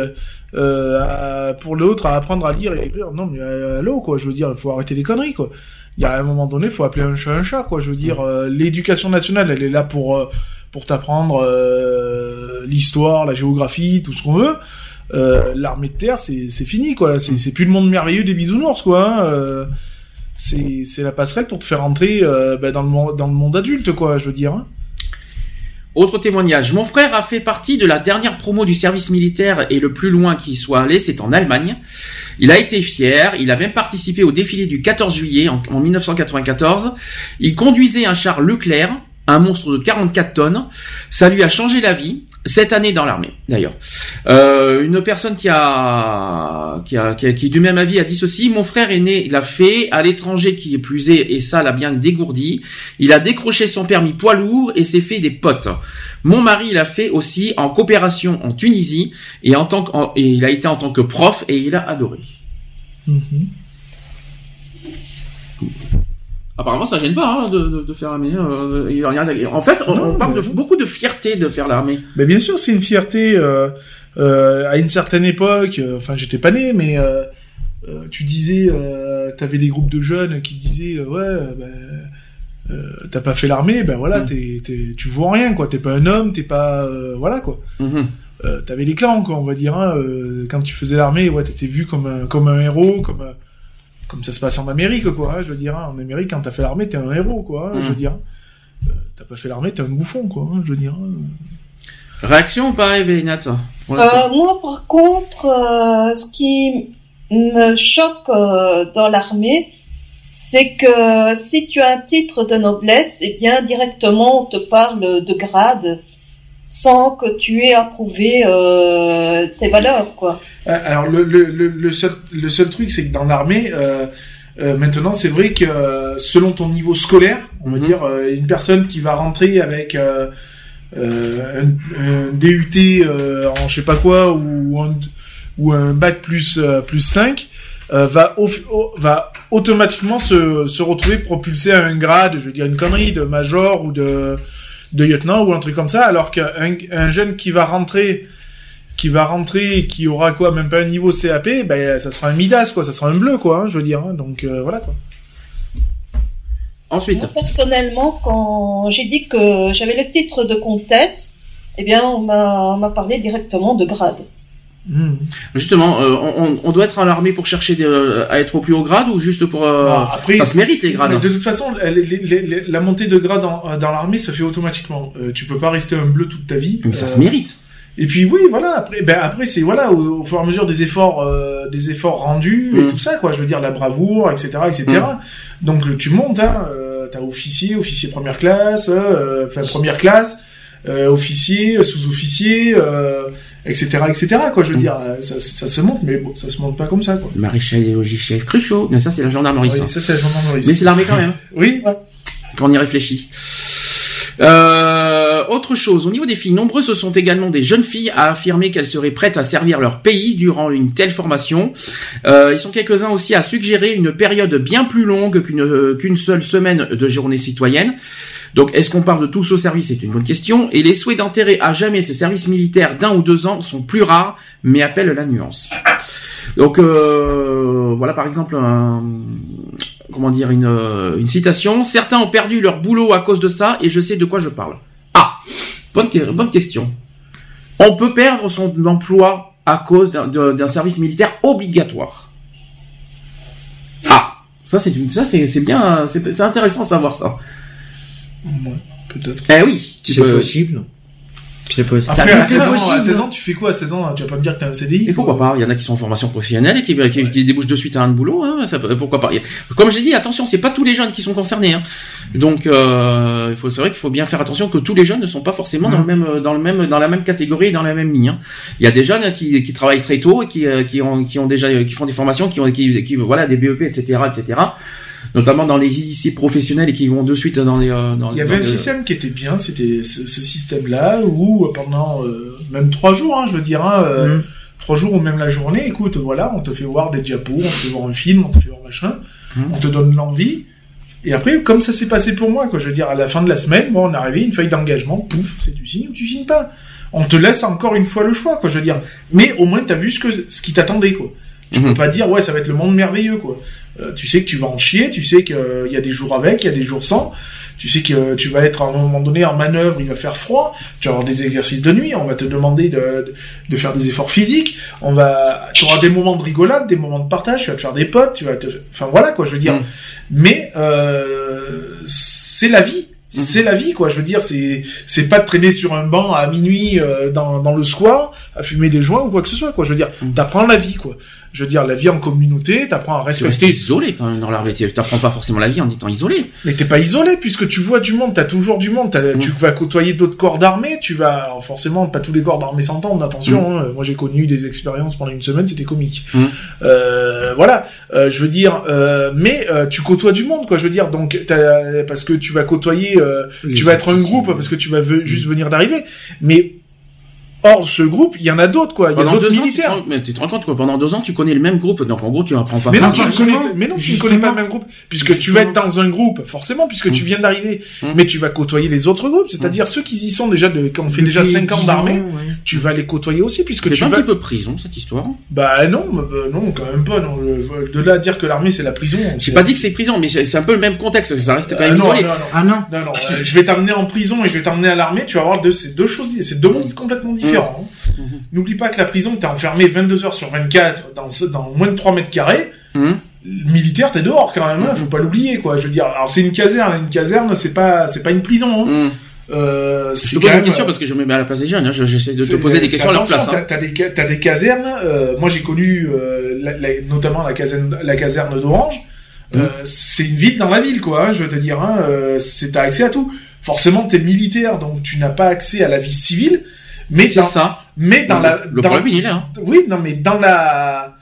euh, pour l'autre à apprendre à lire et écrire. Non, mais allô, quoi. Je veux dire, il faut arrêter les conneries, quoi. Il y a un moment donné, faut appeler un chat un chat, quoi. Je veux dire, euh, l'éducation nationale, elle est là pour euh, pour t'apprendre euh, l'histoire, la géographie, tout ce qu'on veut. L'armée de terre, c'est c'est fini, quoi. C'est c'est plus le monde merveilleux des bisounours, quoi. hein. C'est c'est la passerelle pour te faire entrer bah, dans le monde dans le monde adulte, quoi. Je veux dire. hein. Autre témoignage. Mon frère a fait partie de la dernière promo du service militaire et le plus loin qu'il soit allé, c'est en Allemagne. Il a été fier, il a même participé au défilé du 14 juillet en, en 1994. Il conduisait un char Leclerc, un monstre de 44 tonnes. Ça lui a changé la vie. Cette année dans l'armée, d'ailleurs. Euh, une personne qui a, qui a, qui a- qui est du même avis a dit ceci. Mon frère est né, l'a fait à l'étranger qui est plus et ça l'a bien dégourdi. Il a décroché son permis poids lourd et s'est fait des potes. Mon mari l'a fait aussi en coopération en Tunisie et en tant que, en- et il a été en tant que prof et il a adoré. Mhm. Apparemment, ça gêne pas hein, de, de, de faire l'armée. euh, En fait, on, Non, on parle mais- de beaucoup de fierté de faire l'armée. Mais bien sûr, c'est une fierté. Euh, euh, à une certaine époque, enfin, j'étais pas né, mais euh, tu disais, t'avais des groupes de jeunes qui disaient, ouais, ben, euh, t'as pas fait l'armée, ben voilà, Mm. t'es, t'es, tu vaux rien, quoi. T'es pas un homme, t'es pas, euh, voilà, quoi. Mhm. Euh, t'avais les clans, quoi, on va dire. Hein, euh, quand tu faisais l'armée, ouais, t'étais vu comme un, comme un héros, comme comme ça se passe en Amérique, quoi. hein, je veux dire, hein. en Amérique, quand t'as fait l'armée, t'es un héros, quoi. hein, Mm. Je veux dire, Euh, t'as pas fait l'armée, t'es un bouffon, quoi. hein, je veux dire. Réaction ou Euh, l'instant moi, par contre, euh, ce qui me choque euh, dans l'armée, c'est que si tu as un titre de noblesse, eh bien directement on te parle de grade sans que tu aies approuvé euh, tes valeurs, quoi. Euh, Alors le, le, le, le seul, le seul truc, c'est que dans l'armée, euh, euh, maintenant, c'est vrai que selon ton niveau scolaire, on va Mhm. dire, euh, une personne qui va rentrer avec euh, euh, un, un DUT euh, en je sais pas quoi ou un, ou un bac plus euh, plus 5 euh, va au- au- va automatiquement se, se retrouver propulsé à un grade, je veux dire une connerie de major ou de de lieutenant ou un truc comme ça, alors qu'un un jeune qui va rentrer qui va rentrer qui aura quoi même pas un niveau CAP ben ça sera un Midas quoi ça sera un bleu quoi hein, je veux dire hein. donc euh, voilà quoi Ensuite, Moi, personnellement, quand j'ai dit que j'avais le titre de comtesse, eh bien on m'a parlé directement de grade. Justement, euh, on, doit être à l'armée pour chercher des- euh, à être au plus haut grade ou juste pour... euh, après ça se mérite les grades. mais de toute façon les- les- les- les- la montée de grade dans, dans l'armée se fait automatiquement tu peux pas rester un bleu toute ta vie Mais ça se mérite. et puis oui voilà après ben après c'est voilà au, au fur et à mesure des efforts des efforts rendus et Mm. tout ça quoi je veux dire la bravoure etc etc donc le- tu montes hein t'as officier officier première classe enfin première classe officier sous-officier euh, etc etc quoi je veux Mm. dire euh, ça, ça se monte mais bon ça se monte pas comme ça quoi Maréchal et logis-chef Cruchot, mais ça c'est la gendarmerie. Oui, ça. ça c'est la gendarmerie. Mais c'est l'armée quand même, oui quand on y réfléchit. Euh, autre chose, au niveau des filles, nombreuses sont également des jeunes filles à affirmer qu'elles seraient prêtes à servir leur pays durant une telle formation. Euh, ils sont quelques-uns aussi à suggérer une période bien plus longue qu'une euh, qu'une seule semaine de journée citoyenne. Donc, est-ce qu'on parle de tous au service? C'est une bonne question. Et les souhaits d'enterrer à jamais ce service militaire d'un ou deux ans sont plus rares, mais appellent la nuance. Donc, euh, voilà par exemple comment dire une, euh, citation. Certains ont perdu leur boulot à cause de ça, et je sais de quoi je parle. Ah, bonne, bonne question. On peut perdre son emploi à cause d'un- service militaire obligatoire. Ah, ça c'est bien, c'est c'est intéressant de savoir ça. Ouais, peut-être Eh oui, tu C'est peux- possible. C'est possible. Après, Ça- à c'est 16, ans, possible. à 16 ans, tu fais quoi à 16 ans? Tu vas pas me dire que t'as un CDI Et pourquoi pas? Il y en a qui sont en formation professionnelle et qui, qui, qui débouchent de suite à un boulot. Hein, ça pourquoi pas? Comme j'ai dit, attention, c'est pas tous les jeunes qui sont concernés. Hein. Donc, euh, il faut, c'est vrai qu'il faut bien faire attention que tous les jeunes ne sont pas forcément dans le même, euh, dans le même, dans la même catégorie, et dans la même ligne. hein. Il y a des jeunes qui, qui travaillent très tôt et qui, euh, qui ont, qui ont déjà, qui font des formations, qui ont, qui, qui voilà, des BEP, etc., etc. Notamment dans les lycées professionnels et qui vont de suite dans les. euh, Dans, Il y avait un le- système qui était bien, c'était ce, ce système-là où euh, pendant euh, même trois jours, hein, je veux dire, hein, euh, Mhm. trois jours ou même la journée, écoute, voilà, on te fait voir des diapos, on te fait voir un film, on te fait voir machin, Mhm. on te donne l'envie. Et après, comme ça s'est passé pour moi, quoi, je veux dire, à la fin de la semaine, bon, on est arrivé, une feuille d'engagement, pouf, c'est tu signes ou tu signes pas. On te laisse encore une fois le choix, quoi, je veux dire. Mais au moins, t'as vu ce que ce qui t'attendait, quoi. Tu Mhm. peux pas dire, ouais, ça va être le monde merveilleux, quoi. Euh, tu sais que tu vas en chier, tu sais qu'il y a des jours avec, il y a des jours sans. Tu sais que euh, tu vas être à un moment donné en manœuvre, il va faire froid, tu vas avoir des exercices de nuit, on va te demander de, faire des efforts physiques, on va, tu auras des moments de rigolade, des moments de partage, tu vas te faire des potes, tu vas te, enfin voilà quoi, je veux dire. Mm. Mais euh, c'est la vie, c'est la vie quoi. Je veux dire, c'est c'est pas de traîner sur un banc à minuit euh, dans dans le square à fumer des joints ou quoi que ce soit quoi. Je veux dire, Mm. t'apprends la vie quoi. Je veux dire, la vie en communauté, t'apprends à Tu respecter isolé quand même dans l'armée. Tu n'apprends pas forcément la vie en étant isolé. mais t'es pas isolé puisque tu vois du monde, t'as toujours du monde, Mm. tu vas côtoyer d'autres corps d'armée, tu vas alors forcément pas tous les corps d'armée s'entendent, attention. hein. moi j'ai connu des expériences pendant une semaine, c'était comique. Mm. Euh, voilà, Euh, je veux dire, euh, mais euh, tu côtoies du monde quoi, je veux dire, donc t'as- parce que tu vas côtoyer, euh, tu vas être un groupe parce que tu vas ve- juste venir d'arriver, mais hors ce groupe, il y en a d'autres, quoi. Il y a Pendant d'autres deux ans, tu te, militaires. mais tu te rends compte que pendant deux ans, tu connais le même groupe. Donc en gros, tu apprends pas. Mais non, pas- tu ne connais, mais non, tu connais pas le même groupe, puisque tu vas être dans un groupe, forcément, puisque tu viens d'arriver, Mm. mais tu vas côtoyer les autres groupes, c'est-à-dire ceux qui y sont déjà, de, quand on fait déjà 5 ans 10 d'armée, ouais. tu vas les côtoyer aussi, puisque C'est tu pas un vas... petit peu prison cette histoire. Bah non, bah, bah, non, quand même pas, non. Le- De là à dire que l'armée c'est la prison... J'ai pas dit que c'est prison, mais c'est c'est un peu le même contexte. Ça reste quand Euh, même non, isolé. non, non. Ah non Non, non, euh, je vais t'amener en prison et je vais t'amener à l'armée, tu vas voir deux, c'est deux choses, c'est deux mondes complètement différents. Hein. Mhm. N'oublie pas que la prison, t'es enfermé 22 heures sur 24 dans, dans moins de 3 mètres carrés. Mhm. Militaire, t'es dehors quand même, hein, faut pas l'oublier, quoi. Je veux dire, alors c'est une caserne, une caserne, c'est pas, c'est pas une prison. Hein. Euh, Je c'est te pose quand une même, question euh, parce que je me mets à la place des jeunes. hein. Je- J'essaie de te poser des questions à leur place. hein. T'as des, t'as des casernes. euh, moi, j'ai connu euh, la- la- notamment la caserne, la caserne d'Orange. Mhm. c'est une ville dans la ville, quoi. hein, je veux te dire, hein, c'est t'as accès à tout. Forcément, t'es militaire, donc tu n'as pas accès à la vie civile. Mais C'est dans, ça. mais dans Le- la, le dans- problème, il est là, hein. Oui, non, mais dans la,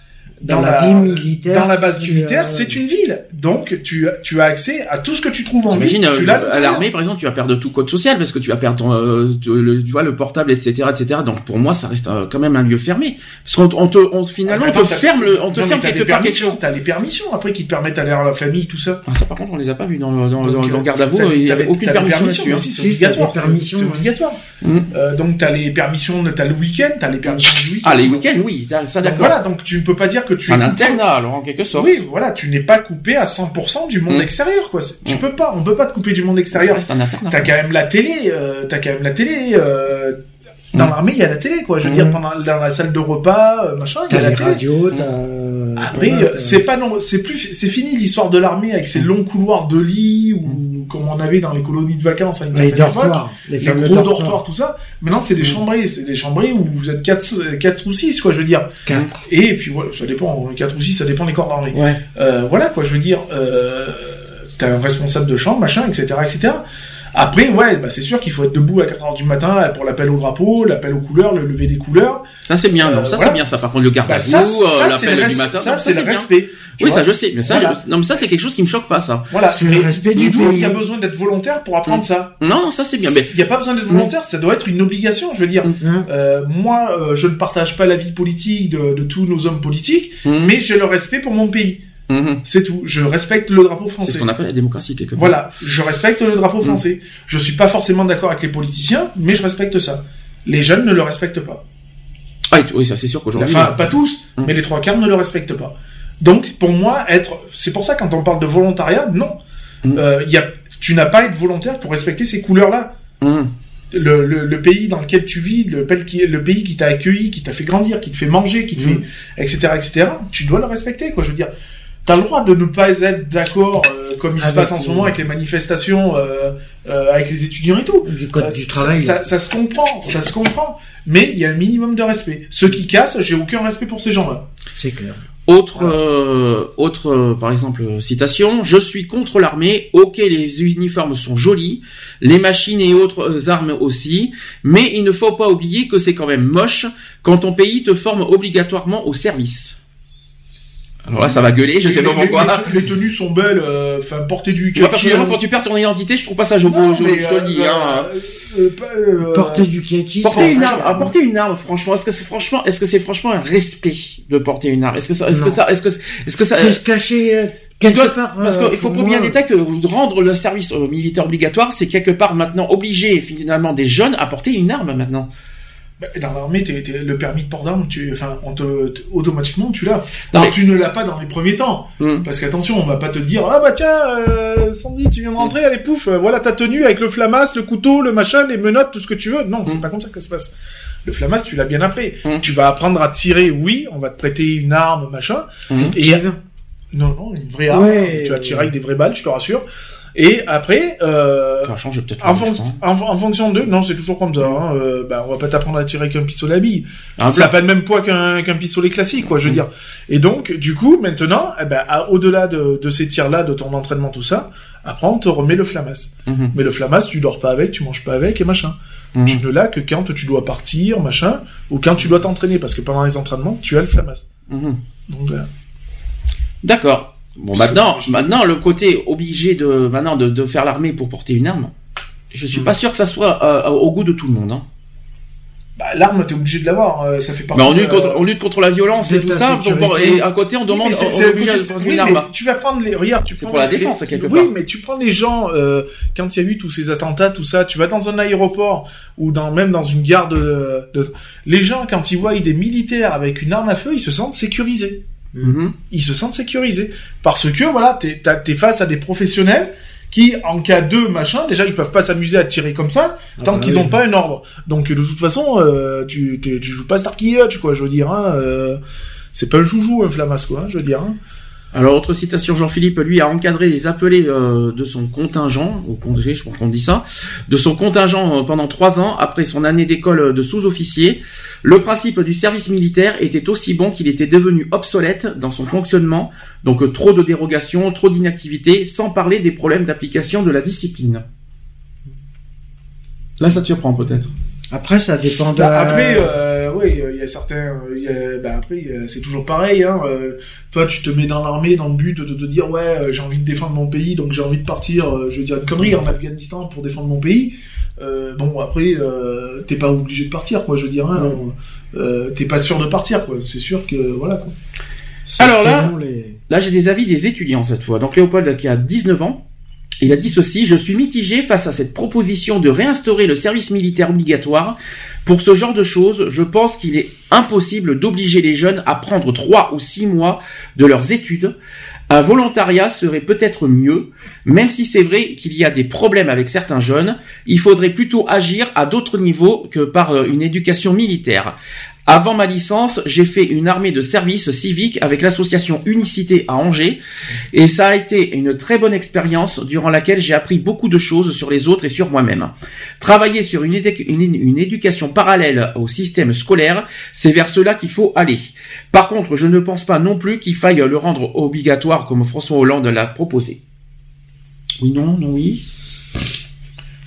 Dans la vie militaire, dans la base tu militaire, as- c'est une ville. Donc, tu, as- tu as accès à tout ce que tu trouves en ville. Tu euh, l'as à l'armée, par exemple, tu vas perdre tout code social parce que tu vas perdre ton, euh, tu, le, tu vois, le portable, etc., etc. Donc pour moi, ça reste euh, quand même un lieu fermé parce qu'on on te, on, finalement, Ah, on te t'as- ferme, le, on te non, ferme quelque part. T'as les permissions après qui te permettent d'aller à la famille, tout ça. Ah, ça, par contre, on les a pas vus dans, le- dans, Donc, dans, euh, dans garde à vous. t'as- Il y t'as avait des- aucune permission c'est obligatoire. c'est- ouais. obligatoire. Euh, donc t'as les permissions, t'as le week-end, t'as les permissions du week-end. Ah, les week-ends, oui, ça d'accord. voilà, donc tu ne peux pas dire que tu C'est un es coupé- internat, alors en quelque sorte. Oui, voilà, tu n'es pas coupé à 100% du monde Mm. extérieur, quoi. Tu Mm. peux pas, on peut pas te couper du monde Ça extérieur. reste un internat. T'as quand même la télé, euh, t'as quand même la télé. euh, dans Mm. l'armée, il y a la télé, quoi. Je veux dire, pendant, dans la salle de repas, euh, machin, il y a la les télé. radios, Mm. t'as... Après, euh, c'est pas non, c'est plus, c'est fini l'histoire de l'armée avec ses longs couloirs de lits ou comme on avait dans les colonies de vacances à une Les certaine époque. Les Les gros dortoirs. dortoirs, tout ça. Maintenant, c'est des Mm. chambrées, c'est des chambrées où vous êtes 4, quatre ou 6, quoi, je veux dire. Quatre. Et puis voilà, ça dépend, 4 ou 6, ça dépend des corps d'armée. Ouais. Euh, voilà, quoi, je veux dire, euh, t'as un responsable de chambre, machin, etc., etc. Après, ouais, bah, c'est sûr qu'il faut être debout à 4 heures du matin pour l'appel au drapeau, l'appel aux couleurs, le lever des couleurs. Ça c'est bien, non, Euh, ça voilà. c'est bien, ça par contre le garde Bah, à vous, ça, euh, c'est le, l'appel du matin, ça, c'est le respect. Oui, vois ça je sais, mais ça, Voilà. non mais ça c'est quelque chose qui me choque pas ça. Voilà, C'est le respect du tout, il y a besoin d'être volontaire pour apprendre ça. Non, non, ça c'est bien, mais Il n'y a pas besoin d'être volontaire, ça doit être une obligation, je veux dire. Mm. Hein Euh, moi, euh, je ne partage pas la vie politique de, de tous nos hommes politiques, mais j'ai le respect pour mon pays. Mhm. C'est tout. Je respecte le drapeau c'est français. ce qu'on appelle la démocratie quelque part. Voilà, je respecte le drapeau Mm. français. Je suis pas forcément d'accord avec les politiciens, mais je respecte ça. Les jeunes ne le respectent pas. Ah, oui, ça c'est sûr qu'aujourd'hui. Enfin, pas tous, Mm. mais les trois quarts ne le respectent pas. Donc, pour moi, être, c'est pour ça quand on parle de volontariat, non. Euh, y a, tu n'as pas à être volontaire pour respecter ces couleurs-là. Mhm. Le, le, le pays dans lequel tu vis, le, pays qui- le pays qui t'a accueilli, qui t'a fait grandir, qui te fait manger, qui te fait, etc., etc., tu dois le respecter, quoi. Je veux dire, t'as le droit de ne pas être d'accord, euh, comme il se passe en ce moment avec les manifestations, euh, euh, avec les étudiants et tout. Du code Euh, du ça- travail. Ça, ça se comprend, ça se comprend. Mais il y a un minimum de respect. Ceux qui cassent, j'ai aucun respect pour ces gens-là. C'est clair. Autre, euh, autre, euh, par exemple, citation. Je suis contre l'armée. Ok, les uniformes sont jolis, les machines et autres armes aussi, mais il ne faut pas oublier que c'est quand même moche quand ton pays te forme obligatoirement au service. Alors là, ça va gueuler, je sais pas pourquoi. Les, les tenues sont belles, euh, enfin, porter du kaki, personnellement, euh, quand tu perds ton identité, je trouve pas ça joli, mais, je te le dis. euh, hein. euh, euh, Porter du kaki. Porter une arme, ah, porter une arme, franchement, est-ce que c'est franchement, est-ce que c'est franchement un respect de porter une arme? Est-ce que ça, est-ce que ça, est-ce que, est-ce que ça, C'est se cacher euh, quelque dois- part. parce euh, qu'il faut pour moi. détail que rendre le service euh, militaire obligatoire, c'est quelque part maintenant obliger finalement des jeunes à porter une arme maintenant. Bah, dans l'armée, t'es- le permis de port d'armes, tu, enfin, on te, automatiquement, tu l'as. Non, Alors, mais- tu ne l'as pas dans les premiers temps. Hmm. Parce qu'attention, on va pas te dire, ah bah tiens, euh, Sandy, tu viens de rentrer, allez pouf, euh, voilà ta tenue avec le flamas, le couteau, le machin, les menottes, tout ce que tu veux. Non, c'est Hmm. pas comme ça que ça se passe. Le flamas, tu l'as bien après. Hmm. Tu vas apprendre à tirer, oui, on va te prêter une arme, machin. Et non, non, une vraie arme. Ouais. Tu vas tirer avec des vraies balles, je te rassure. Et après, euh, Ça changer peut-être. en, le fon- juste, en, en fonction de, non, c'est toujours comme ça. Hein, euh, bah, on va pas t'apprendre à tirer avec un pistolet à billes. Un ça a blanc. pas le même poids qu'un qu'un pistolet classique, quoi. Je veux dire. Et donc, du coup, maintenant, eh ben, au-delà de, de ces tirs-là, de ton entraînement, tout ça, après on te remet le flamas. Mhm. Mais le flamas, tu dors pas avec, tu manges pas avec et machin. Mhm. Tu ne l'as que quand tu dois partir, machin, ou quand tu dois t'entraîner, parce que pendant les entraînements, tu as le flamas. Mhm. Donc, voilà. D'accord. Bon, maintenant, maintenant, le côté obligé de, maintenant, de, de faire l'armée pour porter une arme, je suis Mhm. pas sûr que ça soit euh, au goût de tout le monde. Hein. bah, l'arme, t'es obligé de l'avoir. euh, ça fait partie. Mais on lutte contre, on lutte contre la violence et tout ça. et à côté, on demande, Oui, c'est- obligé côté- oui, une mais arme. tu vas prendre les. Regarde, tu prends pour la défense, quelque oui, part. mais tu prends les gens euh, quand il y a eu tous ces attentats, tout ça. Tu vas dans un aéroport ou dans même dans une gare de, de- les gens quand ils voient des militaires avec une arme à feu, ils se sentent sécurisés. Mhm. Ils se sentent sécurisés parce que voilà, t'es face à des professionnels qui, en cas de machin, déjà ils peuvent pas s'amuser à tirer comme ça tant bah qu'ils oui. ont pas un ordre. Donc de toute façon, euh, tu joues pas Starkey Hutch, quoi. Je veux dire, hein, euh, c'est pas un joujou un Flamas, quoi. hein, je veux dire. hein. Alors, autre citation, Jean-Philippe, lui, a encadré les appelés euh, de son contingent, au congé, je crois qu'on dit ça, de son contingent euh, pendant trois ans, après son année d'école de sous-officier. Le principe du service militaire était aussi bon qu'il était devenu obsolète dans son fonctionnement, donc euh, trop de dérogations, trop d'inactivité, sans parler des problèmes d'application de la discipline. Là, ça te surprend peut-être. Après, ça dépend de. Bah, après, euh, oui, il y a certains. euh, il y a- bah, après, c'est toujours pareil. Hein, euh, toi, tu te mets dans l'armée dans le but de te dire ouais, euh, j'ai envie de défendre mon pays, donc j'ai envie de partir. euh, je veux dire une connerie en Afghanistan pour défendre mon pays. Euh, bon, après, euh, t'es pas obligé de partir, quoi. Je veux dire, hein, euh, t'es pas sûr de partir, quoi. C'est sûr que voilà, quoi. Alors là, les- là j'ai des avis des étudiants cette fois. Donc Léopold qui a 19 ans, il a dit ceci, je suis mitigé face à cette proposition de réinstaurer le service militaire obligatoire. Pour ce genre de choses, je pense qu'il est impossible d'obliger les jeunes à prendre 3 ou 6 mois de leurs études. Un volontariat serait peut-être mieux, même si c'est vrai qu'il y a des problèmes avec certains jeunes, il faudrait plutôt agir à d'autres niveaux que par euh, une éducation militaire. Avant ma licence, j'ai fait une armée de service civique avec l'association Unicité à Angers et ça a été une très bonne expérience durant laquelle j'ai appris beaucoup de choses sur les autres et sur moi-même. Travailler sur une, une éducation parallèle au système scolaire, c'est vers cela qu'il faut aller. Par contre, je ne pense pas non plus qu'il faille le rendre obligatoire comme François Hollande l'a proposé. Oui, non, non, oui.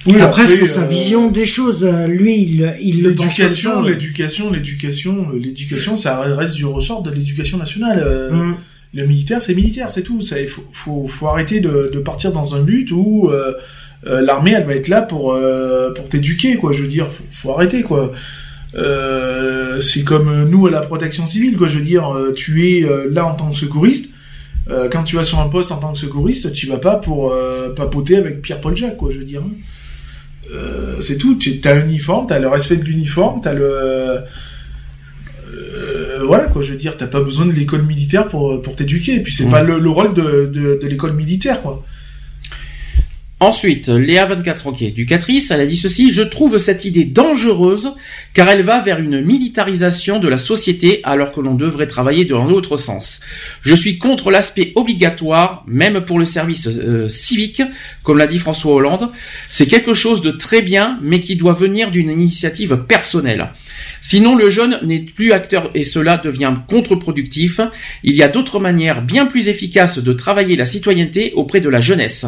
Oui, après, c'est euh, sa vision des choses. Lui, il, il L'éducation, l'éducation, l'éducation, euh, l'éducation, ça reste du ressort de l'éducation nationale. Euh, Mm. Le militaire, c'est militaire, c'est tout. Ça, il faut, faut, faut arrêter de, de partir dans un but où l'armée, elle va être là pour pour t'éduquer, quoi. Je veux dire, faut, faut arrêter, quoi. Euh, c'est comme nous à la protection civile, quoi. Je veux dire, tu es là en tant que secouriste. Euh, quand tu vas sur un poste en tant que secouriste, tu vas pas pour euh, papoter avec Pierre-Paul Jacques, quoi. Je veux dire. Euh, c'est tout. Tu as un uniforme, t'as le respect de l'uniforme, t'as le euh, voilà quoi. Je veux dire, t'as pas besoin de l'école militaire pour pour t'éduquer. Et puis c'est Mm. pas le, le rôle de, de, de l'école militaire, quoi. Ensuite, Léa 24 ok, éducatrice, elle a dit ceci, je trouve cette idée dangereuse car elle va vers une militarisation de la société alors que l'on devrait travailler dans l'autre sens. Je suis contre l'aspect obligatoire, même pour le service euh, civique, comme l'a dit François Hollande. C'est quelque chose de très bien, mais qui doit venir d'une initiative personnelle. Sinon, le jeune n'est plus acteur et cela devient contre-productif. Il y a d'autres manières bien plus efficaces de travailler la citoyenneté auprès de la jeunesse.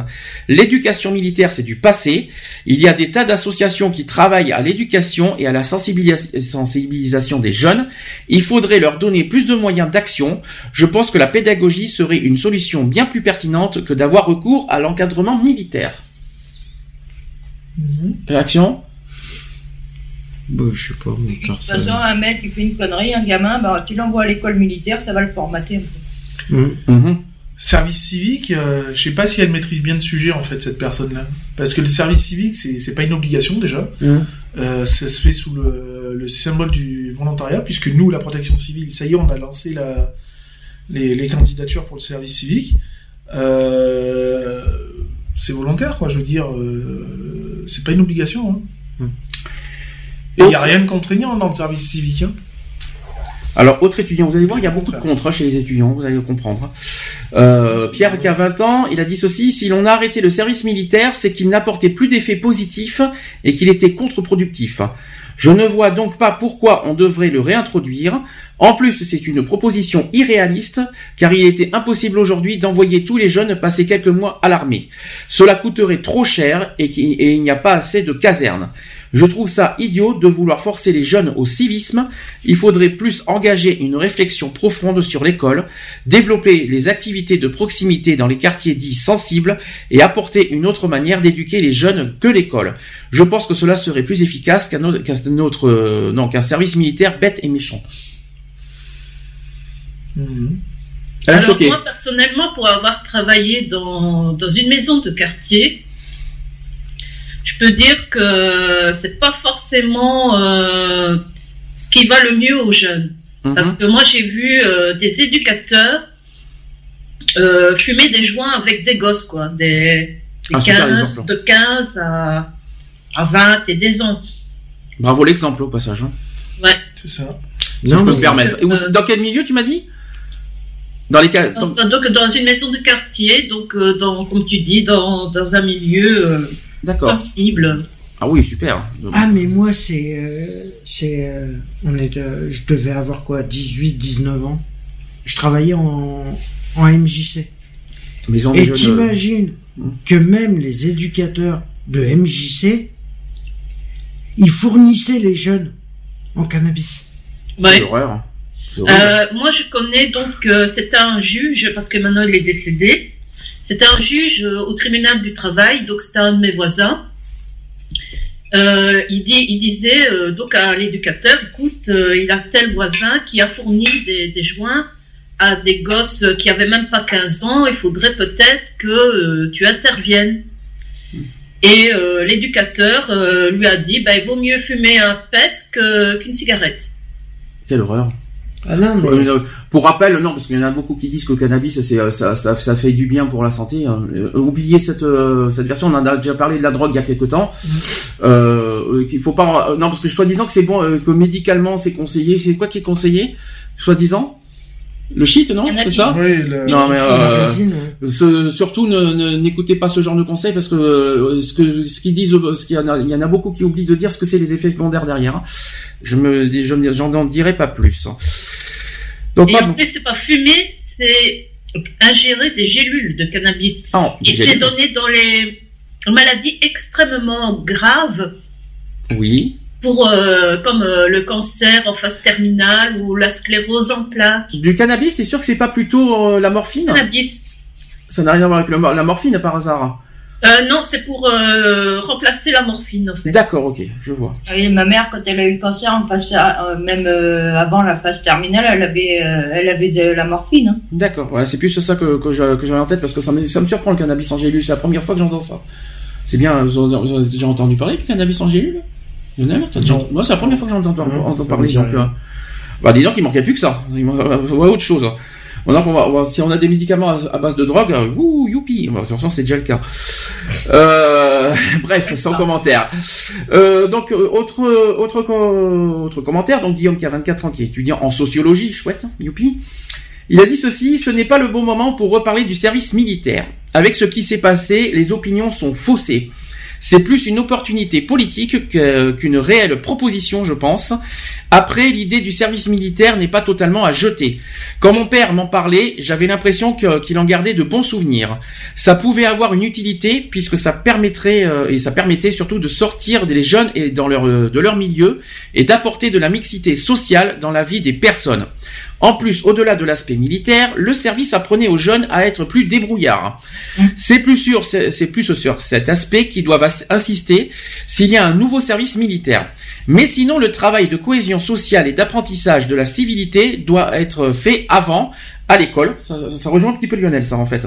L'éducation militaire, c'est du passé. Il y a des tas d'associations qui travaillent à l'éducation et à la sensibilis- sensibilisation des jeunes. Il faudrait leur donner plus de moyens d'action. Je pense que la pédagogie serait une solution bien plus pertinente que d'avoir recours à l'encadrement militaire. Réaction? Bah, je sais pas, De toute façon, un mec qui fait une connerie, un gamin, bah, tu l'envoies à l'école militaire, ça va le formater un peu. Mm. Mhm. Service civique, euh, je sais pas si elle maîtrise bien le sujet en fait cette personne-là, parce que le service civique c'est c'est pas une obligation déjà. Mm. Euh, ça se fait sous le, le symbole du volontariat, puisque nous, la protection civile, ça y est, on a lancé la, les, les candidatures pour le service civique. Euh, c'est volontaire, quoi. Je veux dire, euh, c'est pas une obligation. Hein. Et il n'y a rien de contraignant dans le service civique. Hein. Alors, autre étudiant, vous allez voir, il y a beaucoup de contre chez les étudiants, vous allez le comprendre. Euh, Pierre qui a 20 ans, il a dit ceci, si l'on a arrêté le service militaire, c'est qu'il n'apportait plus d'effets positifs et qu'il était contre-productif. Je ne vois donc pas pourquoi on devrait le réintroduire. En plus, c'est une proposition irréaliste, car il était impossible aujourd'hui d'envoyer tous les jeunes passer quelques mois à l'armée. Cela coûterait trop cher et il n'y a pas assez de casernes. Je trouve ça idiot de vouloir forcer les jeunes au civisme. Il faudrait plus engager une réflexion profonde sur l'école, développer les activités de proximité dans les quartiers dits sensibles et apporter une autre manière d'éduquer les jeunes que l'école. Je pense que cela serait plus efficace qu'un autre, qu'un autre, euh, non, qu'un service militaire bête et méchant. A Alors choqué. moi personnellement, pour avoir travaillé dans, dans une maison de quartier, je peux dire que c'est pas forcément euh, ce qui va le mieux aux jeunes. Mhm. Parce que moi j'ai vu euh, des éducateurs euh, fumer des joints avec des gosses, quoi, des, des Un super 15, exemple. de 15 à, à 20 et des ans. Bravo l'exemple au passage. Hein. Ouais. C'est ça. Si Non, je peux mais- me permettre. Et Euh, dans quel milieu tu m'as dit? Dans les cas. dans- Donc, dans une maison de quartier, donc euh, dans, comme tu dis, dans, dans un milieu euh. Sensible. Ah oui, super. Ah, mais moi, c'est. euh, c'est euh, on est, euh, je devais avoir quoi 18, 19 ans. Je travaillais en, en MJC. Maison Et jeunes, t'imagines que même les éducateurs de MJC, ils fournissaient les jeunes en cannabis. Ouais. C'est l'horreur. C'est horrible. Euh, moi, je connais donc, euh, c'était un juge, parce que maintenant il est décédé. C'était un juge euh, au tribunal du travail, donc c'était un de mes voisins. Euh, il, disait euh, donc à l'éducateur, écoute, il a tel voisin qui a fourni des, joints à des gosses qui avaient même pas 15 ans, il faudrait peut-être que tu interviennes. Et l'éducateur lui a dit, bah, il vaut mieux fumer un pet qu'une cigarette. Quelle horreur. Ah non, mais- Euh, Pour rappel, non, parce qu'il y en a beaucoup qui disent que le cannabis, euh, ça, ça, ça fait du bien pour la santé. hein. Euh, oubliez cette, euh, cette version. On en a déjà parlé de la drogue il y a quelques temps. Euh, qu'il faut pas, euh, non, parce que soi-disant que c'est bon, euh, que médicalement c'est conseillé. C'est quoi qui est conseillé Soi-disant? Le shit, non? C'est ça? Oui, le- Non, mais euh, ce- surtout ne- ne- n'écoutez pas ce genre de conseils parce que euh, ce que ce qu'ils disent, euh, ce qu'il y en a, il y en a beaucoup qui oublient de dire ce que c'est les effets secondaires derrière. hein. Je me, je me- j'en en dirai pas plus. Donc Et c'est pas fumer, c'est ingérer des gélules de cannabis. Des Et c'est donné dans les maladies extrêmement graves, Oui. pour euh, comme euh, le cancer en phase terminale ou la sclérose en plaques. Du cannabis, t'es sûr que c'est pas plutôt euh, la morphine? Cannabis. Ça n'a rien à voir avec le la morphine par hasard. Euh, non, c'est pour euh, remplacer la morphine en fait. D'accord, ok, je vois. Et ma mère, quand elle a eu le cancer, en phase- euh, même euh, avant la phase terminale, elle avait, euh, elle avait de la morphine. hein. D'accord, ouais, c'est plus ça que, que j'avais en tête parce que ça me, ça me surprend le cannabis en gélule. C'est la première fois que j'entends ça. C'est bien, vous en vous en avez déjà entendu parler du cannabis en gélule Lionel? Déjà-. Moi, c'est la première fois que j'entends me parler. Donc, euh, bah, dis donc, il manquait plus que ça. Il manque ouais, autre chose. On va, on va- si on a des médicaments à, à base de drogue, euh, ouh, youpi. De toute façon, c'est déjà le cas. Euh, bref, sans commentaire. Euh, donc, autre, autre, autre commentaire. Donc, Guillaume qui a 24 ans, qui est étudiant en sociologie, chouette, youpi. Il a dit ceci, ce n'est pas le bon moment pour reparler du service militaire. Avec ce qui s'est passé, les opinions sont faussées. C'est plus une opportunité politique que- qu'une réelle proposition, je pense. Après, l'idée du service militaire n'est pas totalement à jeter. Quand mon père m'en parlait, j'avais l'impression qu'il en gardait de bons souvenirs. Ça pouvait avoir une utilité puisque ça permettrait euh, et ça permettait surtout de sortir des jeunes euh, de leur milieu et d'apporter de la mixité sociale dans la vie des personnes. En plus, au-delà de l'aspect militaire, le service apprenait aux jeunes à être plus débrouillards. C'est plus sûr, c'est plus sur cet aspect qu'ils doivent insister s'il y a un nouveau service militaire. Mais sinon, le travail de cohésion sociale et d'apprentissage de la civilité doit être fait avant, à l'école. Ça, ça rejoint un petit peu Lionel, ça, en fait.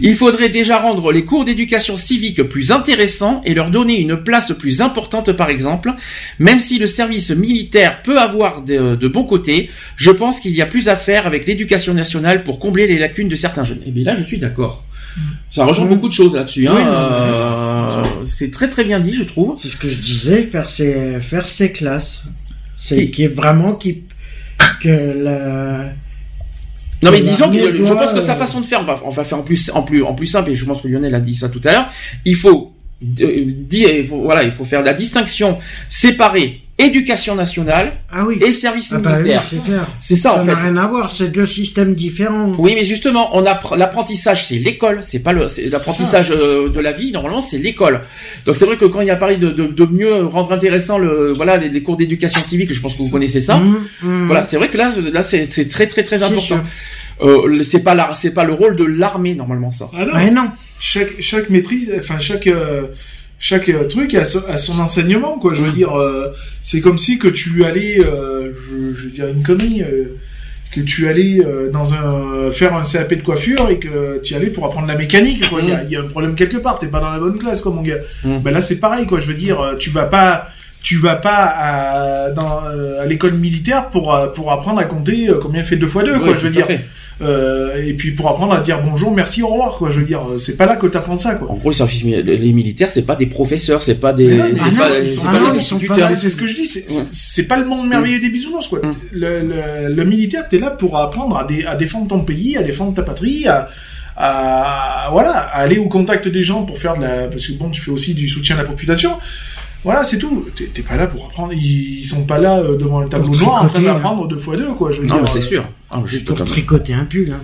Il faudrait déjà rendre les cours d'éducation civique plus intéressants et leur donner une place plus importante, par exemple. Même si le service militaire peut avoir de, de bons côtés, je pense qu'il y a plus à faire avec l'éducation nationale pour combler les lacunes de certains jeunes. Et bien là, je suis d'accord. Ça rejoint beaucoup de choses là-dessus. Hein. Oui, Euh, c'est très très bien dit, je trouve. C'est ce que je disais, faire ses, faire ses classes. C'est qui est vraiment qui, que la, Non mais disons que je pense que sa façon de faire, on va, on va faire en plus, en plus, en plus simple, et je pense que Lionel a dit ça tout à l'heure. Il faut euh, dire, voilà, il faut faire la distinction, séparer éducation nationale Ah oui. et service Ah bah oui, militaire. c'est clair. C'est ça, en n'a fait. rien à voir, c'est deux systèmes différents. Oui, mais justement, on appre- l'apprentissage, c'est l'école, c'est pas le, c'est l'apprentissage euh, de la vie. Normalement, c'est l'école. Donc c'est vrai que quand il y a parlé de, de, de mieux rendre intéressant le, voilà, les, les cours d'éducation civique, je pense que vous connaissez ça. Mmh, mmh. Voilà, c'est vrai que là, là, c'est, c'est très très très important. Euh, c'est pas la, c'est pas le rôle de l'armée normalement ça. Ah non. Ouais, non. Chaque chaque maîtrise, enfin chaque euh, chaque euh, truc a, son- a son enseignement quoi. Je veux dire, euh, c'est comme si que tu allais, euh, je, je veux dire une connerie, euh, que tu allais euh, dans un faire un CAP de coiffure et que tu y allais pour apprendre la mécanique quoi. Il y a- il y, a un problème quelque part. T'es pas dans la bonne classe quoi mon gars. Mm. Ben là c'est pareil quoi. Je veux dire, tu vas pas tu vas pas à, dans, euh, à l'école militaire pour euh, pour apprendre à compter euh, combien fait 2 fois 2 quoi. Je veux dire. fait. Euh, et puis pour apprendre à dire bonjour, merci, au revoir, quoi. Je veux dire, c'est pas là que t'apprends ça, quoi. En gros, les services les militaires, c'est pas des professeurs, c'est pas des, non, c'est ah pas, non, ils sont pas des instituteurs. là. C'est ce que je dis, c'est Ouais. c'est pas le monde merveilleux des bisounours, quoi. Mm. Le, le, le militaire, t'es là pour apprendre à, dé- à défendre ton pays, à défendre ta patrie, à, à voilà, à aller au contact des gens pour faire de la, parce que bon, tu fais aussi du soutien à la population. Voilà, c'est tout. T'es pas là pour apprendre. Ils, sont pas là euh, devant un tableau noir en train tricoter, d'apprendre deux fois deux, quoi. Je veux Non, dire, mais c'est euh, sûr. Ah, juste Pour tricoter un pull. Hein.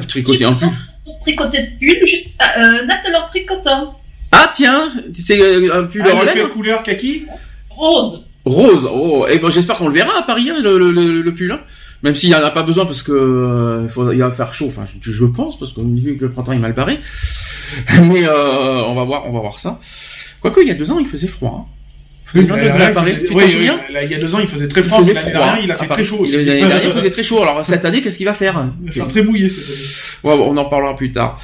tricoter un pull. Pour tricoter de pull, juste. Euh, Nat alors tricotant. Ah tiens, c'est euh, un pull Ah, en fait couleur kaki. Rose. rose. Oh, et ben, j'espère qu'on le verra à Paris hein, le, le, le, le pull. hein. Même s'il y en a pas besoin parce que euh, il va faire chaud. Enfin, je, je pense parce qu'on vu que le printemps est mal barré. Mais euh, on va voir, on va voir ça. Quoique il y a deux ans, il faisait froid. Hein. Il Paris. Tu t'en souviens y a deux ans, il faisait très froid. L'année dernière, il a fait Paris. très chaud aussi. L'année dernière, il faisait très chaud. Alors cette année, qu'est-ce qu'il va faire? Il va faire très mouillé cette année. Ouais, bon, on en parlera plus tard.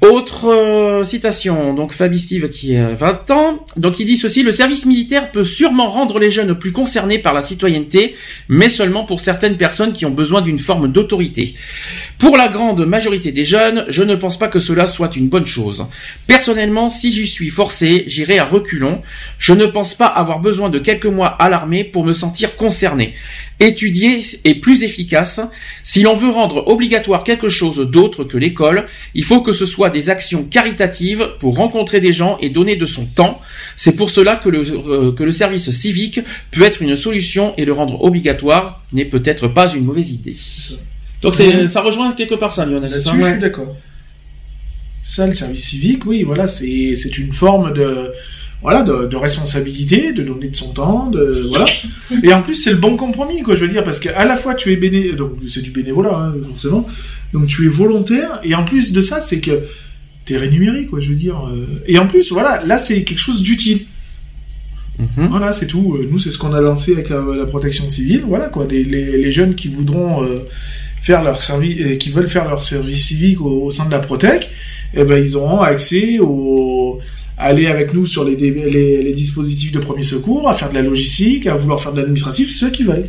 Autre euh, citation, donc Fabi Steve qui a 20 ans, donc il dit ceci, le service militaire peut sûrement rendre les jeunes plus concernés par la citoyenneté, mais seulement pour certaines personnes qui ont besoin d'une forme d'autorité. Pour la grande majorité des jeunes, je ne pense pas que cela soit une bonne chose. Personnellement, si j'y suis forcé, j'irai à reculons. Je ne pense pas avoir besoin de quelques mois à l'armée pour me sentir concerné. Étudier est plus efficace. Si l'on veut rendre obligatoire quelque chose d'autre que l'école, il faut que ce soit des actions caritatives pour rencontrer des gens et donner de son temps. C'est pour cela que le, euh, que le service civique peut être une solution et le rendre obligatoire n'est peut-être pas une mauvaise idée. Donc c'est, ça rejoint quelque part ça, Lionel. Là-dessus, je suis d'accord. C'est ça, le service civique, oui, voilà, c'est c'est une forme de voilà de, de responsabilité, de donner de son temps, de voilà. Et en plus, c'est le bon compromis, quoi, je veux dire, parce qu'à la fois tu es béné, donc c'est du bénévolat, hein, forcément. Donc tu es volontaire, et en plus de ça, c'est que t'es rémunéré, quoi, je veux dire. euh, Et en plus, voilà, là, c'est quelque chose d'utile. Mhm. Voilà, c'est tout. Euh, Nous, c'est ce qu'on a lancé avec la, la protection civile. Voilà, quoi. Les, les, les jeunes qui voudront euh, faire leur service, euh, qui veulent faire leur service civique au, au sein de la Protec, eh ben, ils auront accès au, à aller avec nous sur les, dé- les, les dispositifs de premier secours, à faire de la logistique, à vouloir faire de l'administratif, ceux qui veulent.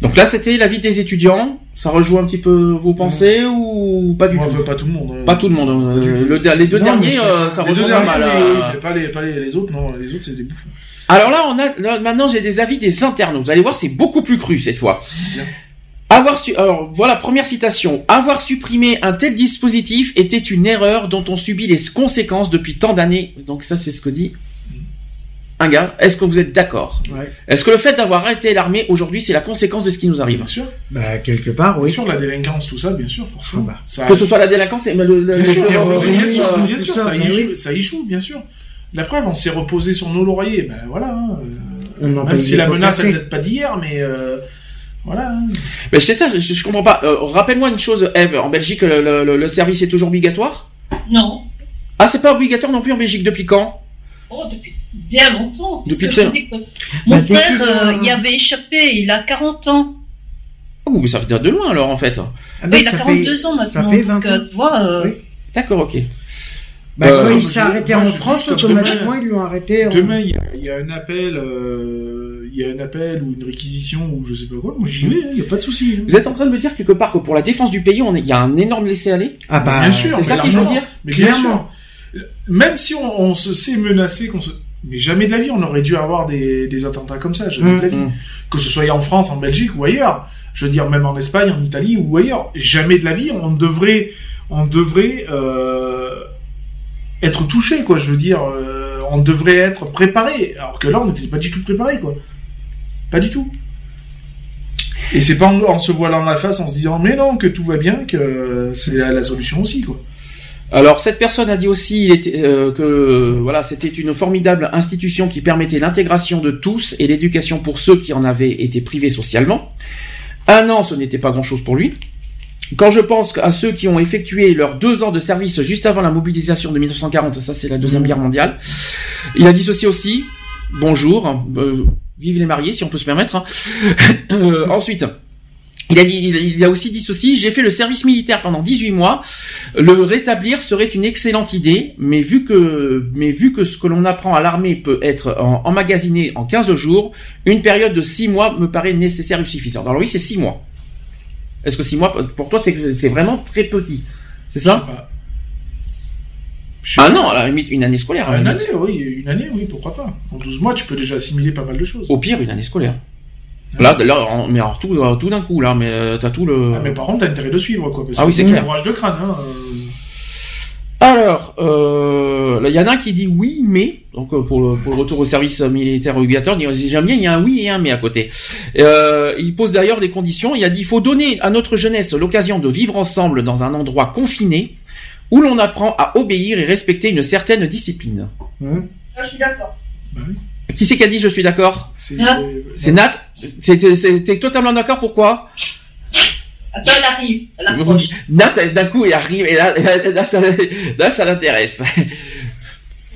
Donc là, c'était la vie des étudiants. Ça rejoue un petit peu vos pensées ou pas du Moi, tout enfin, pas tout le monde. hein. Pas tout le monde. Euh, le der- les deux Non, derniers, euh, ça rejoint pas mal. euh. mais pas les, pas les, les autres, non. Les autres, c'est des bouffons. Alors là, on a là, maintenant j'ai des avis des internautes. Vous allez voir, c'est beaucoup plus cru cette fois. Bien. Avoir su... Alors voilà, première citation. Avoir supprimé un tel dispositif était une erreur dont on subit les conséquences depuis tant d'années. Donc ça, c'est ce que dit un gars. Est-ce que vous êtes d'accord? Ouais. Est-ce que le fait d'avoir arrêté l'armée aujourd'hui, c'est la conséquence de ce qui nous arrive? Bien sûr. Bah, quelque part, Bien oui. sûr, la délinquance, tout ça, bien sûr, forcément. Ah bah. Ça- Que ce soit la délinquance et le, le- Bien le sûr, terrorisme, bien sûr, euh, bien sûr, ça, ça, échoue, oui. ça échoue, bien sûr. La preuve, on s'est reposé sur nos lauriers, ben voilà. hein, euh, On même si la menace, elle date pas d'hier, mais euh, voilà. Mais c'est ça, je, je comprends pas. Euh, Rappelle-moi une chose, Eve. En Belgique, le, le- le- le service est toujours obligatoire? Non. Ah, c'est pas obligatoire non plus en Belgique depuis quand? Oh, depuis bien longtemps. Depuis très que Mon Bah, frère, euh, a- y avait échappé, il a 40 ans. Oh, mais ça vient de loin alors en fait. Ah bah, il a ça 42 fait- ans maintenant. Ça fait donc, 20 euh, ans. euh, Oui. D'accord, ok. Bah, Euh, quand moi, il s'est arrêté en France, automatiquement, demain- ils l'ont arrêté. en- Demain, il y a, il y a un appel, euh, il y a un appel ou une réquisition ou je sais pas quoi. Moi, j'y vais, hein, il y a pas de souci. hein. Vous êtes en train de me dire quelque part que pour la défense du pays, on est- il y a un énorme laisser-aller Ah bah, Bien sûr. C'est ça qu'il faut dire Mais bien Clairement. sûr. Même si on, on se sait menacé, qu'on se... mais jamais de la vie, on aurait dû avoir des, des attentats comme ça, jamais de la vie. mm. Que ce soit en France, en Belgique ou ailleurs. Je veux dire, même en Espagne, en Italie ou ailleurs. Jamais de la vie, on devrait, on devrait euh, être touché, quoi. Je veux dire, euh, on devrait être préparé, alors que là, on n'était pas du tout préparé, quoi. Pas du tout. Et c'est pas en, en se voilant la face en se disant mais non que tout va bien que c'est la, la solution aussi quoi. Alors cette personne a dit aussi il était, euh, que voilà c'était une formidable institution qui permettait l'intégration de tous et l'éducation pour ceux qui en avaient été privés socialement. Un an ce n'était pas grand chose pour lui. Quand je pense à ceux qui ont effectué leurs deux ans de service juste avant la mobilisation de 1940, ça c'est la deuxième guerre mondiale, il a dit ceci aussi. Bonjour, euh, vive les mariés si on peut se permettre. hein. Euh, ensuite. Il a, dit, il a- aussi dit ceci, j'ai fait le service militaire pendant 18 mois, le rétablir serait une excellente idée, mais vu que, mais vu que ce que l'on apprend à l'armée peut être emmagasiné en 15 jours, une période de 6 mois me paraît nécessaire et suffisante. Alors oui, c'est 6 mois. Est-ce que 6 mois, pour toi, c'est vraiment très petit C'est ça? Ah non, à la limite, une année scolaire. Une année, oui, une année, oui, pourquoi pas. En 12 mois, tu peux déjà assimiler pas mal de choses. Au pire, une année scolaire. Là, là, mais alors tout, tout d'un coup, là, mais euh, t'as tout le... Ah, mais par contre, t'as intérêt de suivre, quoi. parce Ah oui, c'est un clair. bourrage de crâne, hein. euh. Alors, euh, il y en a un qui dit oui, mais donc euh, pour le, pour le retour au service militaire obligatoire, j'aime bien, il y a un oui et un mais à côté. Euh, il pose d'ailleurs des conditions. Il a dit il faut donner à notre jeunesse l'occasion de vivre ensemble dans un endroit confiné où l'on apprend à obéir et respecter une certaine discipline. Ça, je suis d'accord. Qui c'est qui a dit je suis d'accord C'est Nat. C'est Nat. T'es totalement d'accord Pourquoi Attends, elle arrive. Elle approche. Nat d'un coup il arrive et là, là, ça, là, ça l'intéresse.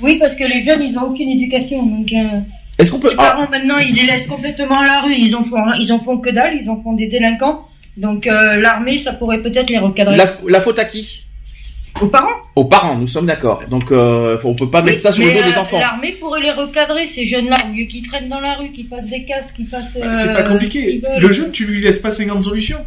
Oui, parce que les jeunes, ils ont aucune éducation. Donc, euh, Est-ce qu'on peut les parents, maintenant, ils les laissent complètement à la rue. Ils en font, ils en font que dalle. Ils en font des délinquants. Donc, euh, l'armée, ça pourrait peut-être les recadrer. la, la faute à qui? Aux parents? Aux parents, nous sommes d'accord. Donc, euh, on peut pas mettre ça sur le dos des euh, enfants. L'armée pourrait les recadrer, ces jeunes-là, au lieu qu'ils traînent dans la rue, qu'ils fassent des casques, qu'ils fassent. Bah, c'est euh, pas ce compliqué. Le jeune, tu lui laisses pas 50 solutions.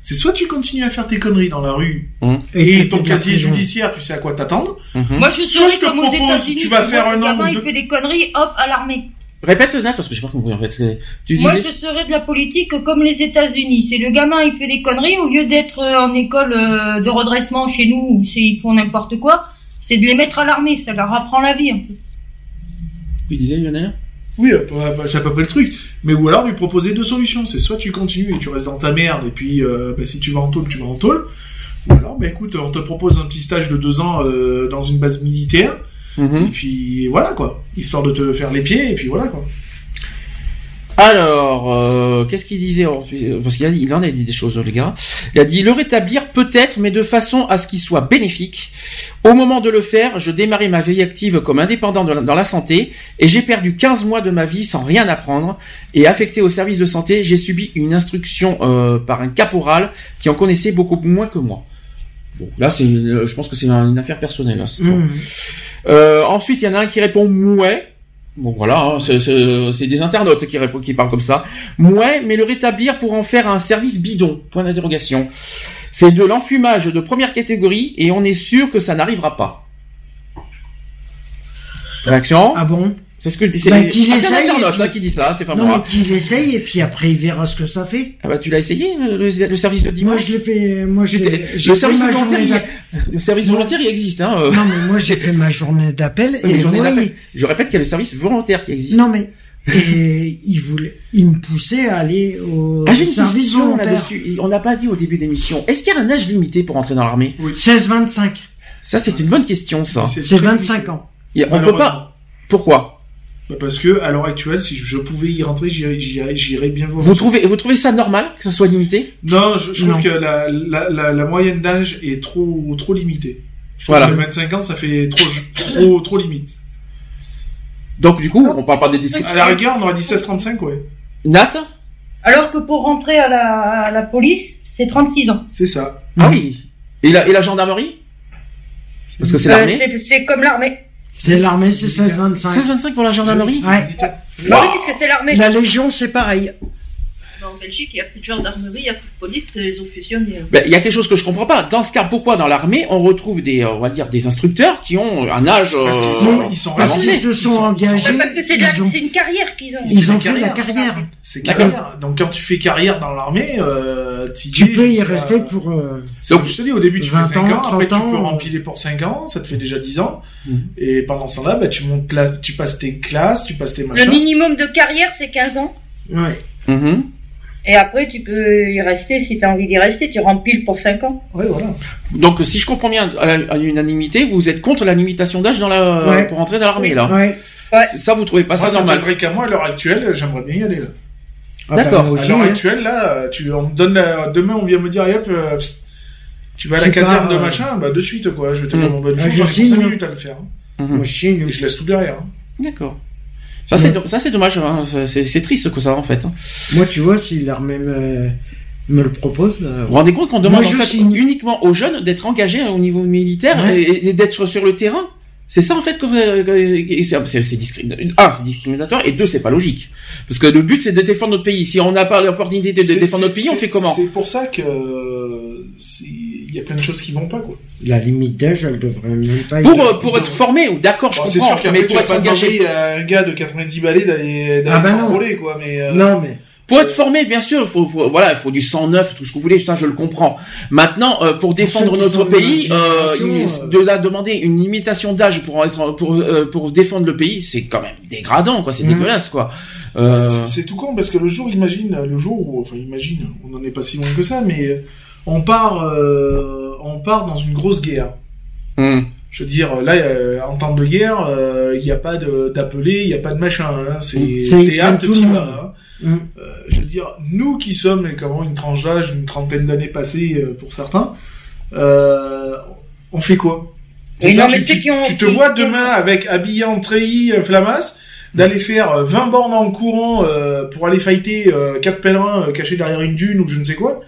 C'est soit tu continues à faire tes conneries dans la rue Hum. Et ton casier prison. judiciaire, tu sais à quoi t'attendre. Mhm. Moi, je te comme aux États-Unis. tu vas faire un an gamin, ou il fait des conneries, hop, à l'armée. Répète Nat parce que j'ai pas compris en fait. Moi, je serais de la politique comme les États-Unis. C'est le gamin, il fait des conneries au lieu d'être euh, en école euh, de redressement chez nous où ils font n'importe quoi. C'est de les mettre à l'armée, ça leur apprend la vie un peu. Tu disais Lionel? Oui, euh, bah, bah, c'est à peu près le truc. Mais ou alors lui proposer deux solutions. C'est soit tu continues et tu restes dans ta merde, et puis euh, bah, si tu vas en tôle, tu vas en tôle. Ou alors, bah écoute, on te propose un petit stage de deux ans euh, dans une base militaire, Mhm. et puis voilà quoi. Histoire de te faire les pieds, et puis voilà quoi. Alors, euh, qu'est-ce qu'il disait Parce qu'il il en a dit des choses, les gars. Il a dit le rétablir peut-être, mais de façon à ce qu'il soit bénéfique. Au moment de le faire, je démarrais ma vie active comme indépendant de la- dans la santé et j'ai perdu 15 mois de ma vie sans rien apprendre. Et affecté au service de santé, j'ai subi une instruction euh, par un caporal qui en connaissait beaucoup moins que moi. Bon, là, c'est, euh, je pense que c'est une affaire personnelle. bon. Mmh. Euh, ensuite, il y en a un qui répond ouais. Bon voilà, hein, c'est- des internautes qui, répondent, qui parlent comme ça. Ouais, mais le rétablir pour en faire un service bidon. Point d'interrogation. C'est de l'enfumage de première catégorie et on est sûr que ça n'arrivera pas. Réaction? Ah bon? C'est ce que c'est Bah, qu'il ah, c'est essaye, internaute et puis- qui dit ça, c'est pas Non, moi. mais qu'il essaye et puis après il verra ce que ça fait. Ah bah tu l'as essayé le, service de Moi dimanche je l'ai fait. Moi je Le fait service volontaire, journée il, le service volontaire, il existe. Hein, euh. Non mais moi j'ai fait ma journée d'appel Oui, et j'en ai moi, d'appel. Je répète qu'il y a le service volontaire qui existe. Non mais et il voulait, il me poussait à aller au Ah, j'ai une service question volontaire. là-dessus. On n'a pas dit au début d'émission. Est-ce qu'il y a un âge limité pour entrer dans l'armée? 16-25. Ça, c'est une bonne question, ça. C'est C'est très 25 limité. ans. On peut pas. Pourquoi? Parce que à l'heure actuelle, si je pouvais y rentrer, j'irais- bien voir. Vous trouvez, vous trouvez ça normal que ça soit limité? Non, je, je trouve que la, la, la, la moyenne d'âge est trop trop limitée. Je trouve Voilà. que 25 ans, ça fait trop trop trop limite. Donc, du coup, on parle pas des descriptions. À la rigueur, on aurait dit 16-35, ouais. Nat? Alors que pour rentrer à la, à la police, c'est 36 ans. C'est ça. Ah oui. Et la, et la gendarmerie? Parce que c'est Euh, l'armée. c'est comme l'armée. C'est l'armée, c'est 16-25. 16-25 pour la gendarmerie Ouais. Bah oui, puisque c'est l'armée. La Légion, c'est pareil. Belgique, il n'y a plus de gendarmerie, il n'y a plus de police, ils ont fusionné. Ben, Il y a quelque chose que je comprends pas. Dans ce cas, pourquoi dans l'armée on retrouve des, euh, on va dire, des instructeurs qui ont un âge Parce qu'ils euh, sont- ils sont Parce avancé. qu'ils se sont engagés. Parce que c'est de la- ils ont- c'est une carrière qu'ils ont. Ils ont fait la carrière. C'est carrière. Donc quand tu fais carrière dans l'armée, euh, Tu peux y rester pour. euh, comme je te dis, au début tu fais 20 5 ans, ans, après tu 30 peux ans. rempiler pour 5 ans, ça te fait déjà 10 ans. Mhm. Et pendant ce temps-là, bah, tu montes là, tu passes tes classes, tu passes tes Le machins. minimum de carrière, c'est 15 ans. Ouais. Mhm. Et après, tu peux y rester si tu as envie d'y rester. Tu rempiles pour 5 ans. Ouais, voilà. Donc, si je comprends bien, à l'unanimité, vous êtes contre la limitation d'âge dans la, Ouais. pour entrer dans l'armée, là. Ouais. Ça, vous trouvez pas Moi, ça normal qu'à moi, à l'heure actuelle, j'aimerais bien y aller. Là. Ah bah, D'accord. À l'heure hein. actuelle, là, tu, on me donne la- demain, on vient me dire, hop, euh, tu vas à la caserne de machin, bah de suite, quoi. Je vais te dire mon bon Ah, jour, je j'en ai pour signe, 5 moi. minutes à le faire. hein. Moi. Et je laisse tout derrière. hein. D'accord. Ça, c'est, ça, c'est dommage, hein. C'est- triste, que ça, en fait. hein. Moi, tu vois, si l'armée me, me le propose. euh, Vous vous rendez compte qu'on demande, Moi, en fait, signe. uniquement aux jeunes d'être engagés au niveau militaire Ouais. et, et d'être sur le terrain? C'est ça en fait que, vous- que- c'est, discriminatoire. Un, c'est discriminatoire et deux, c'est pas logique. Parce que le but c'est de défendre notre pays. Si on n'a pas l'opportunité de défendre notre pays, on fait comment? C'est pour ça que euh, il y a plein de choses qui vont pas, quoi. La limite d'âge, elle devrait même pas. Pour euh, pour être formé, ou d'accord, je Bon, c'est comprends, sûr qu'après, mais pour être pas engagé, à un gars de 90 balais d'aller, Ah bah non. s'enrôler, quoi, mais, euh, Non, mais. pour être formé, bien sûr, il faut, faut- voilà, il faut du sang neuf, tout ce que vous voulez, ça je le comprends. Maintenant, euh, pour défendre notre pays, euh, une- de la demander une limitation d'âge pour être pour euh, pour défendre le pays, c'est quand même dégradant, quoi. C'est Mhm. dégueulasse, quoi. Euh, C'est- C'est tout con parce que le jour, imagine, le jour où, enfin, imagine, on n'en est pas si loin que ça, mais euh, on part, euh, on part dans une grosse guerre. hum. Je veux dire, là, euh, en temps de guerre, euh, il n'y a pas de- d'appelé, il n'y a pas de machin. Hein, c'est C'est théâtre, tout hein. Euh, je veux dire, nous qui sommes, comment, une tranche d'âge, une trentaine d'années passées euh, pour certains, euh, on fait quoi? C'est-à-dire, non, mais tu, ceux tu- qui ont- tu te vois demain avec habillé en treillis, euh, flamas, d'aller faire euh, 20 bornes en courant euh, pour aller fighter euh, quatre pèlerins euh, cachés derrière une dune ou je ne sais quoi.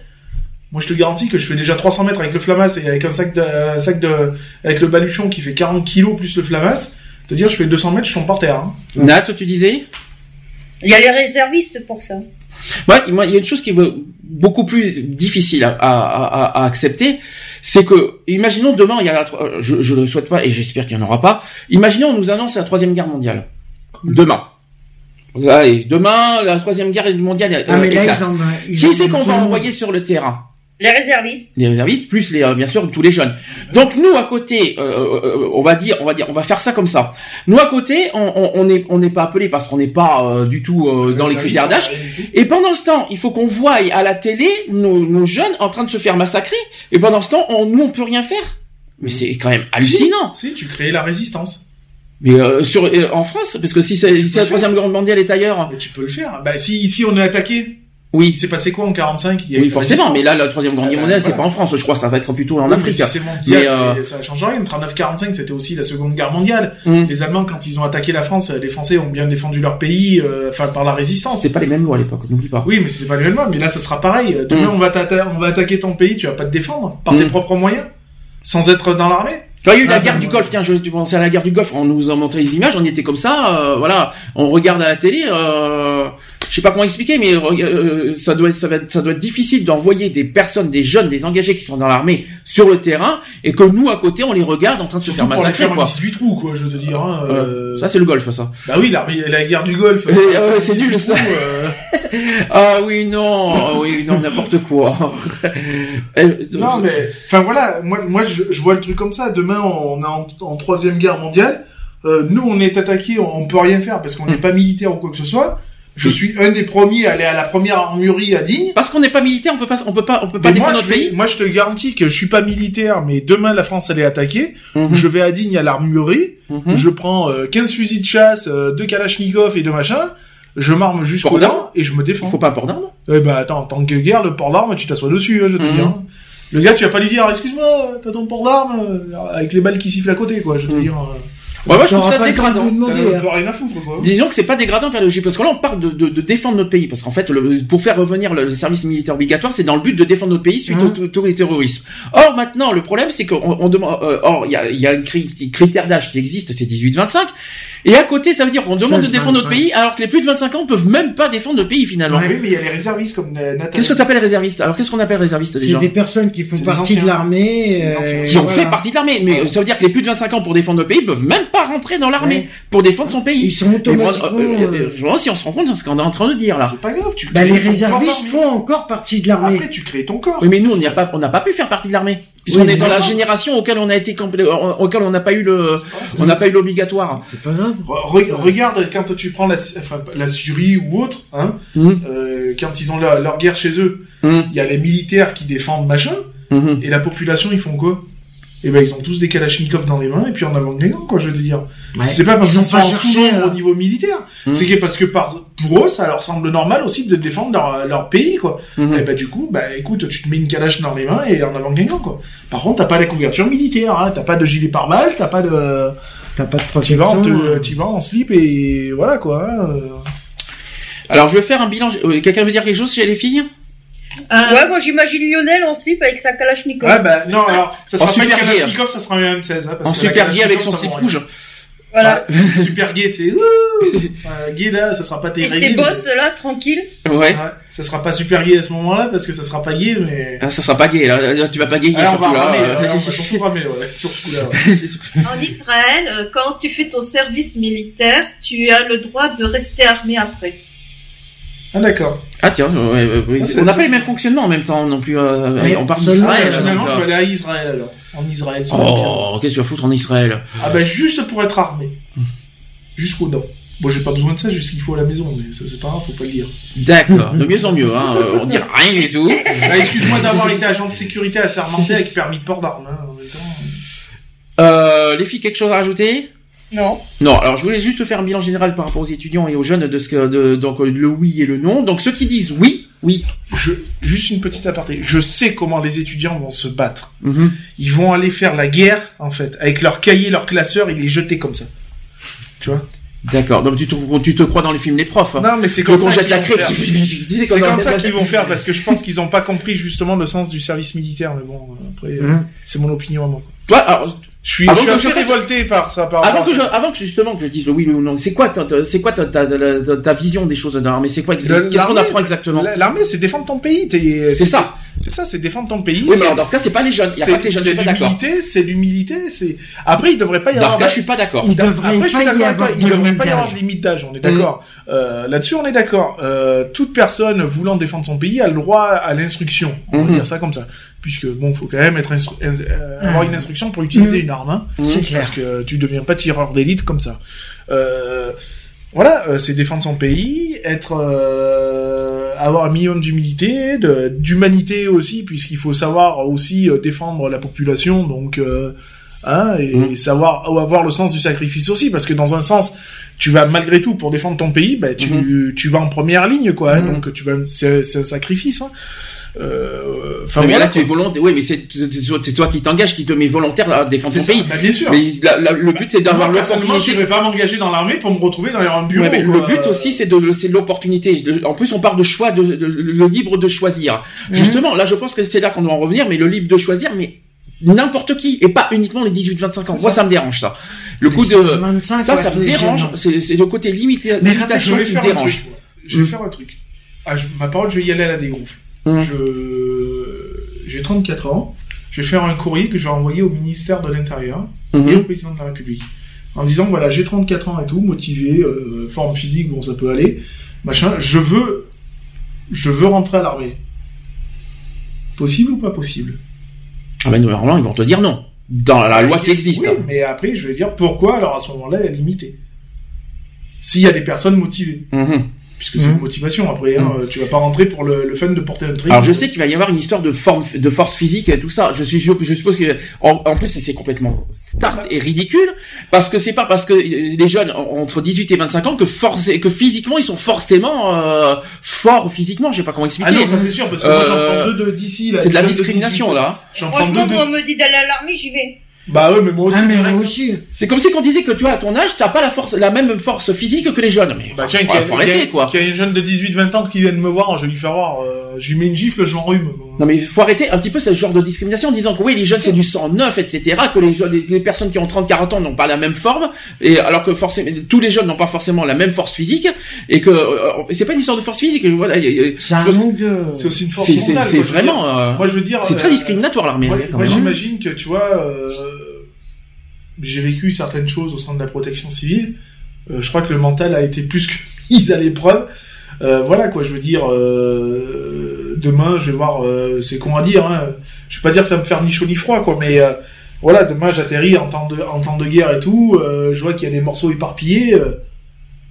Moi, je te garantis que je fais déjà 300 mètres avec le flamas et avec un sac de, un sac de, avec le baluchon qui fait 40 kilos plus le flamas. Te dire, je fais 200 mètres, je tombe par terre. Hein. Nat, tu disais? Il y a les réservistes pour ça. Ouais, moi, il y a une chose qui est beaucoup plus difficile à, à, à- à accepter, c'est que, imaginons demain, il y a la, euh, je, je le souhaite pas et j'espère qu'il n'y en aura pas. Imaginons, on nous annonce la troisième guerre mondiale. Demain. Allez, demain, la troisième guerre mondiale euh, Ah, mais là, ils en, ils Qui c'est qu'on va envoyer sur le terrain? Les réservistes. les réservistes plus les euh, bien sûr tous les jeunes. Donc nous à côté, euh, euh, on va dire, on va dire, on va faire ça comme ça. Nous à côté, on on- on n'est on n'est pas appelé parce qu'on n'est pas euh, du tout euh, dans les critères d'âge. Et pendant ce temps, il faut qu'on voie à la télé nos, nos jeunes en train de se faire massacrer. Et pendant ce temps, on, nous on peut rien faire. Mais c'est quand même hallucinant. Si, si, tu crées la résistance. Mais euh, sur euh, en France, parce que si, c'est- si la troisième guerre mondiale est ailleurs, Mais tu peux le faire. Bah, si ici on est attaqué, oui, il s'est passé quoi en 45 Il y a eu oui forcément. Mais là, la troisième guerre Euh, mondiale, c'est pas en France. Je crois ça va être plutôt en Oui, mais Afrique. si mondial, Mais, euh, ça change rien. 39-45, c'était aussi la Seconde Guerre mondiale. hum, Les Allemands, quand ils ont attaqué la France, les Français ont bien défendu leur pays, euh, enfin par la résistance. c'est pas les mêmes lois à l'époque. N'oublie pas. Oui, mais c'est pas les mêmes lois. Mais là, ça sera pareil. Demain, Mm. on, va t'atta- on va attaquer ton pays, tu vas pas te défendre par tes Mm. propres moyens, sans être dans l'armée. Quand il y a eu la Ah, guerre ben, du. Golfe, tiens, je tu pensais à la guerre du Golfe, on nous a montré les images, on était comme ça, euh, voilà, on regarde à la télé, euh, je sais pas comment expliquer, mais euh, ça doit être, ça va être, ça doit être difficile d'envoyer des personnes, des jeunes, des engagés qui sont dans l'armée sur le terrain, et que nous à côté on les regarde en train de se Surtout faire pour massacrer, faire en quoi. 18 trous, quoi, je veux te dire. hein, Euh, euh, Ça c'est le Golfe, ça. Bah oui, la, la guerre du Golfe. Eh, euh, ouais, c'est nul, ça. euh, Ah oui non, ah oui non n'importe quoi. Eh, Non, mais enfin voilà, moi, moi je, je vois le truc comme ça. Demain, on est en, en troisième guerre mondiale. Euh, nous, on est attaqué, on, on peut rien faire parce qu'on n'est Mm. pas militaire ou quoi que ce soit. Je suis un des premiers à aller à la première armurerie à Digne. Parce qu'on n'est pas militaire, on peut pas, on peut pas, on peut pas Mais moi, défendre je notre fais- pays. moi, je te garantis que je suis pas militaire, mais demain la France elle est attaquée. Mhm, Je vais à Digne à l'armurerie. mhm. Je prends euh, 15 fusils de chasse, euh, deux Kalachnikov et deux machins. Je m'arme jusqu'au dents et je me défends. Il faut pas un port d'armes? Eh ben attends, en tant que guerre, le port d'armes, tu t'assois dessus, hein, je te Mhm. dis. hein. Le gars, tu vas pas lui dire, excuse-moi, t'as ton port d'armes euh, avec les balles qui sifflent à côté, quoi. Je te Mhm. dire. Ouais, moi, je trouve ça dégradant. demander, hein. t'as rien à foutre, quoi. Disons que c'est pas dégradant parce que là on parle de, de, de défendre notre pays, parce qu'en fait le, pour faire revenir le service militaire obligatoire, c'est dans le but de défendre notre pays suite Hein. au, au, au terrorisme. Or maintenant le problème c'est qu'on on demande, euh, or il y a, il y a un cri- critère d'âge qui existe, c'est 18-25, et à côté ça veut dire qu'on demande de 16, défendre notre 25. pays, alors que les plus de 25 ans peuvent même pas défendre notre pays finalement. Oui, mais il y a les réservistes comme euh, Nathalie. Qu'est-ce que tu appelles réserviste? Alors qu'est-ce qu'on appelle réserviste C'est déjà? des personnes qui font C'est partie de l'armée. C'est des euh, qui ont voilà. fait partie de l'armée, mais ça veut dire que les plus de 25 ans pour défendre notre pays peuvent même pas rentrer dans l'armée Ouais. pour défendre son pays. Ils sont Et moi, automatiquement. euh, euh, je me demande si on se rend compte de ce qu'on est en train de dire là. C'est pas grave, tu Bah, les réservistes font encore partie de l'armée. Après, tu crées ton corps. Oui, mais nous, on C'est n'y a ça. pas, on n'a pas pu faire partie de l'armée. Puisqu'on Oui, est dans la génération auquel on a été euh, auquel on n'a pas eu le, on n'a pas eu l'obligatoire. C'est pas grave. Re- re- regarde quand tu prends la, enfin, la Syrie ou autre, hein, Mhm. euh, quand ils ont leur, leur guerre chez eux, Mhm. il y a les militaires qui défendent machin, Mhm. et la population ils font quoi? Eh ben ils ont tous des kalachnikovs dans les mains et puis en avant les gants quoi, je veux dire. Ouais. C'est pas parce qu'ils sont pas en à- au niveau militaire, Mhm. c'est que parce que par, pour eux ça leur semble normal aussi de défendre leur, leur pays quoi. Mhm. Et bah du coup, bah écoute, tu te mets une calache dans les mains et en avant Guingamp quoi. Par contre, t'as pas la couverture militaire, hein, t'as pas de gilet pare-balles, t'as pas de, T'as pas de protection. en te- tu vas en slip et voilà quoi. hein, euh. Alors, je vais faire un bilan. euh, Quelqu'un veut dire quelque chose chez les filles? Ouais, moi j'imagine Lionel en slip avec sa Kalachnikov. Ouais bah non alors ça En sera pas une super gay. Kalachnikov, ça sera un M16 hein, parce En que super gay avec son slip rouge. Voilà. Ouais, super gay, tu sais. ouh, euh, gay là, ça sera pas tes Et ses mais- bottes là, tranquille. Ouais. Ouais, ça sera pas super gay à ce moment-là parce que ça sera pas gay mais. Ah, ça sera pas gay, là. Là, Tu vas pas on va surtout là. ramer, euh. ouais, on va surtout ramer, ouais, surtout là. ouais. En Israël, euh, quand tu fais ton service militaire, tu as le droit de rester armé après. Ah d'accord. Ah, tiens, ouais, ouais, ouais. Ah, on n'a pas les mêmes fonctionnements en même temps non plus. euh, on parle d'Israël. Finalement, je vais euh, aller à Israël alors. En Israël. Oh, qu'est-ce que tu vas foutre en Israël? Ah bah juste pour être armé. Jusqu'aux dents. Bon, j'ai pas besoin de ça, j'ai ce qu'il faut à la maison, mais ça c'est pas grave, faut pas le dire. D'accord, de mieux en mieux. Hein. euh, On dit rien du tout. Bah, excuse-moi d'avoir été agent de sécurité assermenté avec permis de port d'armes. Hein, en même temps. Euh, les filles, quelque chose à rajouter? Non. Non, alors je voulais juste faire un bilan général par rapport aux étudiants et aux jeunes de ce que de, donc le oui et le non. Donc ceux qui disent oui, oui. Je, juste une petite aparté. Je sais comment les étudiants vont se battre. Mhm. Ils vont aller faire la guerre, en fait, avec leur cahier, leur classeur, et les jeter comme ça. Tu vois? D'accord. Donc tu te, tu te crois dans les films des profs. hein. Non, mais c'est comme ça jette qu'ils la vont crêpe. faire. C'est comme ça qu'ils vont faire, parce que je pense qu'ils ont pas compris justement le sens du service militaire. Mais bon, après, euh, Hein. c'est mon opinion à moi. Toi, alors, Je suis, Avant je suis assez je révolté par ça. Par avant que, je, avant que justement que je dise le oui ou non, c'est quoi c'est quoi ta, ta, ta, ta- vision des choses de l'armée? C'est quoi Qu'est-ce qu'on apprend exactement? La- L'armée, c'est défendre ton pays. t'es- C'est ça. C'est ça, c'est défendre ton pays. Oui, mais alors, dans ce cas, c'est pas les jeunes. Il y a c'est- pas que les jeunes, je C'est l'humilité, c'est l'humilité. C'est après, il devrait pas y Dans avoir. ce cas, je suis pas d'accord. Il devrait Après, pas y avoir il de devrait pas y avoir de limite d'âge, on est d'accord. Euh, Là-dessus, on est d'accord. Euh, toute personne voulant défendre son pays a le droit à l'instruction. On va Mhm. dire ça comme ça. Puisque, bon, faut quand même être instru- euh, avoir une instruction pour utiliser Mhm. une arme. hein. C'est clair. Parce que tu deviens pas tireur d'élite comme ça. Euh, voilà, euh, c'est défendre son pays, être, euh, avoir un minimum d'humilité, d'humanité aussi, puisqu'il faut savoir aussi euh, défendre la population, donc, euh, hein, et, Mhm. savoir ou avoir le sens du sacrifice aussi, parce que dans un sens, tu vas malgré tout pour défendre ton pays, bah, tu, tu vas en première ligne, quoi. hein, Mhm. donc tu vas, c'est c'est un sacrifice. Hein. Euh, Enfin mais voilà, là, tu es volontaire. Oui, mais c'est toi qui t'engages, qui te met volontaire à défendre ton ça, pays. bah, bien sûr. Mais la- la- le but, c'est d'avoir personnellement, je l'opportunité. ne vais pas m'engager dans l'armée pour me retrouver dans un bureau. Ouais, mais le but aussi, c'est de, l'opportunité. En plus, on parle de choix, de, de- le libre de choisir. Mhm. Justement, là, je pense que c'est là qu'on doit en revenir, mais le libre de choisir, mais n'importe qui, et pas uniquement les 18-25 ans. Moi, ça. ça me dérange, ça. Le Les coup de, 25, ça, ouais, ça me dérange. C'est, le côté limité, limitation qui me dérange. Je vais faire un truc. Ah, je- ma parole, je vais y aller à la dégonfle. Je, j'ai 34 ans. Je vais faire un courrier que je vais envoyer au ministère de l'Intérieur Mhm. et au président de la République. En disant, voilà, j'ai 34 ans et tout, motivé, euh, forme physique, bon, ça peut aller, machin, je veux, je veux rentrer à l'armée. Possible ou pas possible? Ah ben, normalement, ils vont te dire non. Dans la loi qui existe. Oui, mais après, je vais dire pourquoi, alors à ce moment-là, elle est limitée. S'il y a des personnes motivées. Mhm. Puisque c'est une motivation, après, hein, tu vas pas rentrer pour le, le fun de porter un trait. Alors je sais qu'il va y avoir une histoire de forme, de force physique et tout ça. Je suis je suppose que en, en plus c'est complètement start et ridicule parce que c'est pas parce que les jeunes en- entre 18 et 25 ans que forcé, que physiquement ils sont forcément euh, forts physiquement. Je sais pas comment expliquer. Ah non, ça c'est sûr, parce que moi j'en Euh, prends deux de d'ici. là, c'est de la discrimination de 18. là. Deux Franchement, de... moi, on me dit d'aller à l'armée, j'y vais. Bah ouais, mais moi aussi. Ah, mais direct. moi aussi. C'est comme si qu'on disait que tu vois, à ton âge, t'as pas la force, la même force physique que les jeunes. Mais Bah tiens, faut, qu'il y a- faut qu'il y a- arrêter, quoi. qu'il y a une jeune de 18-20 ans qui vient de me voir, je vais lui faire voir, euh, je lui mets une gifle, je l'enrhume. Non mais il faut arrêter un petit peu ce genre de discrimination en disant que oui les jeunes c'est du sang neuf etc que les jeunes les, les personnes qui ont 30-40 ans n'ont pas la même forme et alors que forcément tous les jeunes n'ont pas forcément la même force physique et que euh, c'est pas une histoire de force physique voilà C'est un de. C'est aussi une force mentale. c'est vraiment dire. euh, Moi, je veux dire. c'est très euh, discriminatoire l'armée Moi, hein, moi, j'imagine que tu vois, euh, j'ai vécu certaines choses au sein de la protection civile. Euh, je crois que le mental a été plus que mis à l'épreuve. Euh, voilà quoi, je veux dire. Demain, je vais voir. euh, c'est con à dire. Hein, je vais pas dire que ça va me faire ni chaud ni froid quoi, mais euh, voilà, demain j'atterris en temps de en temps de guerre et tout. euh, je vois qu'il y a des morceaux éparpillés. euh,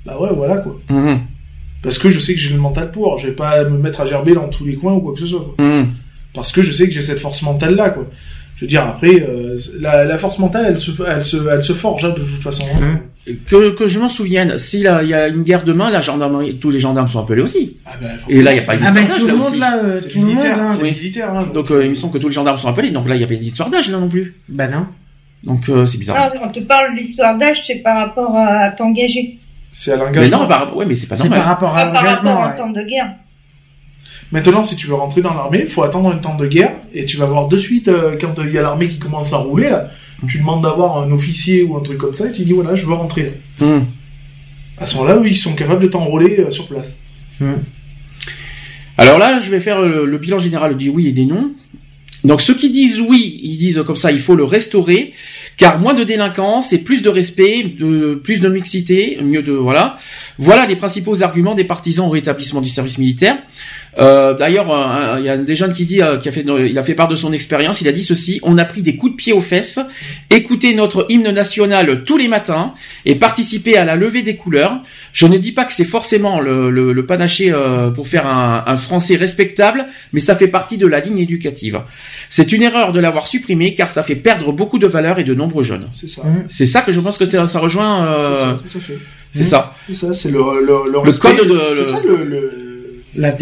bah ouais, voilà quoi. Mhm, Parce que je sais que j'ai le mental pour. Je vais pas me mettre à gerber dans tous les coins ou quoi que ce soit. Quoi mhm. parce que je sais que j'ai cette force mentale là quoi je veux dire après euh, la, la force mentale elle se elle se elle se forge hein, de toute façon hein. Que, que je m'en souvienne si là, il y a une guerre demain la gendarmerie tous les gendarmes sont appelés aussi Ah ben, et là il y a pas une Ah, ben, histoire tout d'âge, le là monde, aussi. là, c'est tout le monde, militaire hein. c'est Oui. militaire hein, donc euh, il me semble que tous les gendarmes sont appelés donc là il y a pas d'histoire d'âge là non plus Bah non. donc euh, c'est bizarre Non, on te parle de l'histoire d'âge, c'est par rapport à t'engager. c'est à mais l'engagement non par, ouais mais c'est pas C'est normal par rapport à par rapport l'engagement. à un ouais. temps de guerre. maintenant si tu veux rentrer dans l'armée faut attendre un temps de guerre et tu vas voir de suite euh, quand il y a l'armée qui commence à rouler là, tu demandes d'avoir un officier ou un truc comme ça et tu dis voilà je veux rentrer là. Mhm. à ce moment-là oui ils sont capables de t'enrôler euh, sur place Alors là, je vais faire euh, le, bilan général du oui et des non. Donc ceux qui disent oui, ils disent comme ça, il faut le restaurer, car moins de délinquance et plus de respect, de, plus de mixité, mieux de voilà. Voilà les principaux arguments des partisans au rétablissement du service militaire. Euh, D'ailleurs, euh, il y a des jeunes qui dit, euh, qui a fait, il a fait part de son expérience. Il a dit ceci on a pris des coups de pied aux fesses, écouté notre hymne national tous les matins et participé à la levée des couleurs. Je ne dis pas que c'est forcément le, le, le panaché euh, pour faire un, un français respectable, mais ça fait partie de la ligne éducative. C'est une erreur de l'avoir supprimé car ça fait perdre beaucoup de valeurs et de nombreux jeunes. c'est ça. C'est ça que je pense que ça. ça rejoint. c'est euh, ça, tout à fait c'est ça. c'est ça c'est le le, Le respect- code de- c'est le- ça le, le... La.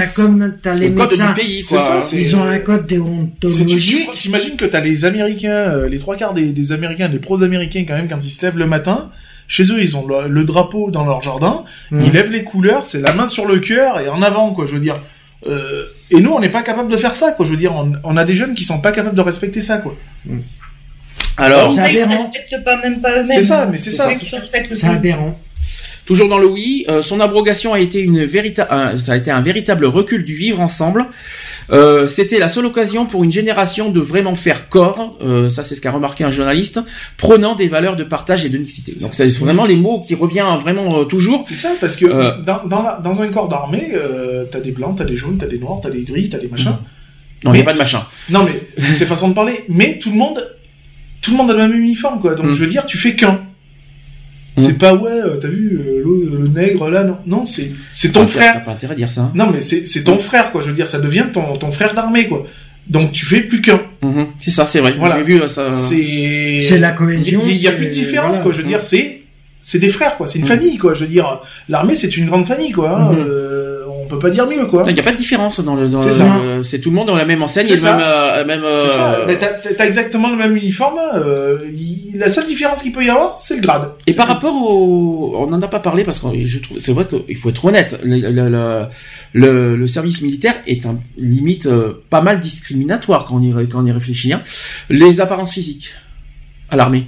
T'as comme t'as les Le code médecins. du pays, c'est quoi. ça, Ils ont un code déontologique. T'imagines que t'as les Américains, euh, les trois quarts des, des Américains, des pros-américains quand même, quand ils se lèvent le matin, chez eux ils ont le, le drapeau dans leur jardin, Mhm. ils lèvent les couleurs, c'est la main sur le cœur et en avant quoi. Je veux dire. Euh, et nous on n'est pas capable de faire ça quoi. Je veux dire, on, on a des jeunes qui sont pas capables de respecter ça quoi. Alors, C'est Ils se aberrant. respectent pas même pas eux-mêmes. C'est ça, mais c'est ça, c'est aberrant. Toujours dans le oui, euh, son abrogation a été une véritable, ça a été un véritable recul du vivre ensemble. Euh, C'était la seule occasion pour une génération de vraiment faire corps. euh, ça, c'est ce qu'a remarqué un journaliste, prenant des valeurs de partage et de mixité. Donc, ça. c'est vraiment les mots qui reviennent vraiment euh, toujours. C'est ça parce que Euh. dans, dans, la- dans un corps d'armée, euh, t'as des blancs, t'as des jaunes, t'as des noirs, t'as des gris, t'as des machins. Non, il n'y a pas de machin. Non mais c'est façon de parler. Mais tout le monde, tout le monde a le même uniforme quoi. Donc Mm. je veux dire, tu fais qu'un. Mm. C'est pas ouais, euh, t'as vu euh, le, le nègre là, non, non c'est c'est ton Ah, T'as frère. pas intérêt à dire ça. hein. Non mais c'est c'est ton frère quoi. Je veux dire, ça devient ton ton frère d'armée quoi. Donc tu fais plus qu'un. Mhm. C'est ça, c'est vrai. Voilà. J'ai vu ça. C'est C'est la cohésion, Il y, a plus de différence voilà. quoi. Je veux dire, c'est c'est des frères quoi. C'est une Mm. famille quoi. Je veux dire, l'armée c'est une grande famille quoi. hein. Mhm. Euh, peut pas dire mieux quoi. Il n'y a pas de différence dans le. C'est ça. C'est tout le monde dans la même enseigne C'est et le ça. même. euh, même C'est ça. euh, Mais t'as- exactement le même uniforme. euh, la seule différence qu'il peut y avoir, c'est le grade. Et C'est par tout. rapport au, on n'en a pas parlé parce que je trouve, c'est vrai qu'il faut être honnête. Le, service militaire est un limite pas mal discriminatoire quand on y, ré- quand on y réfléchit. hein. Les apparences physiques à l'armée.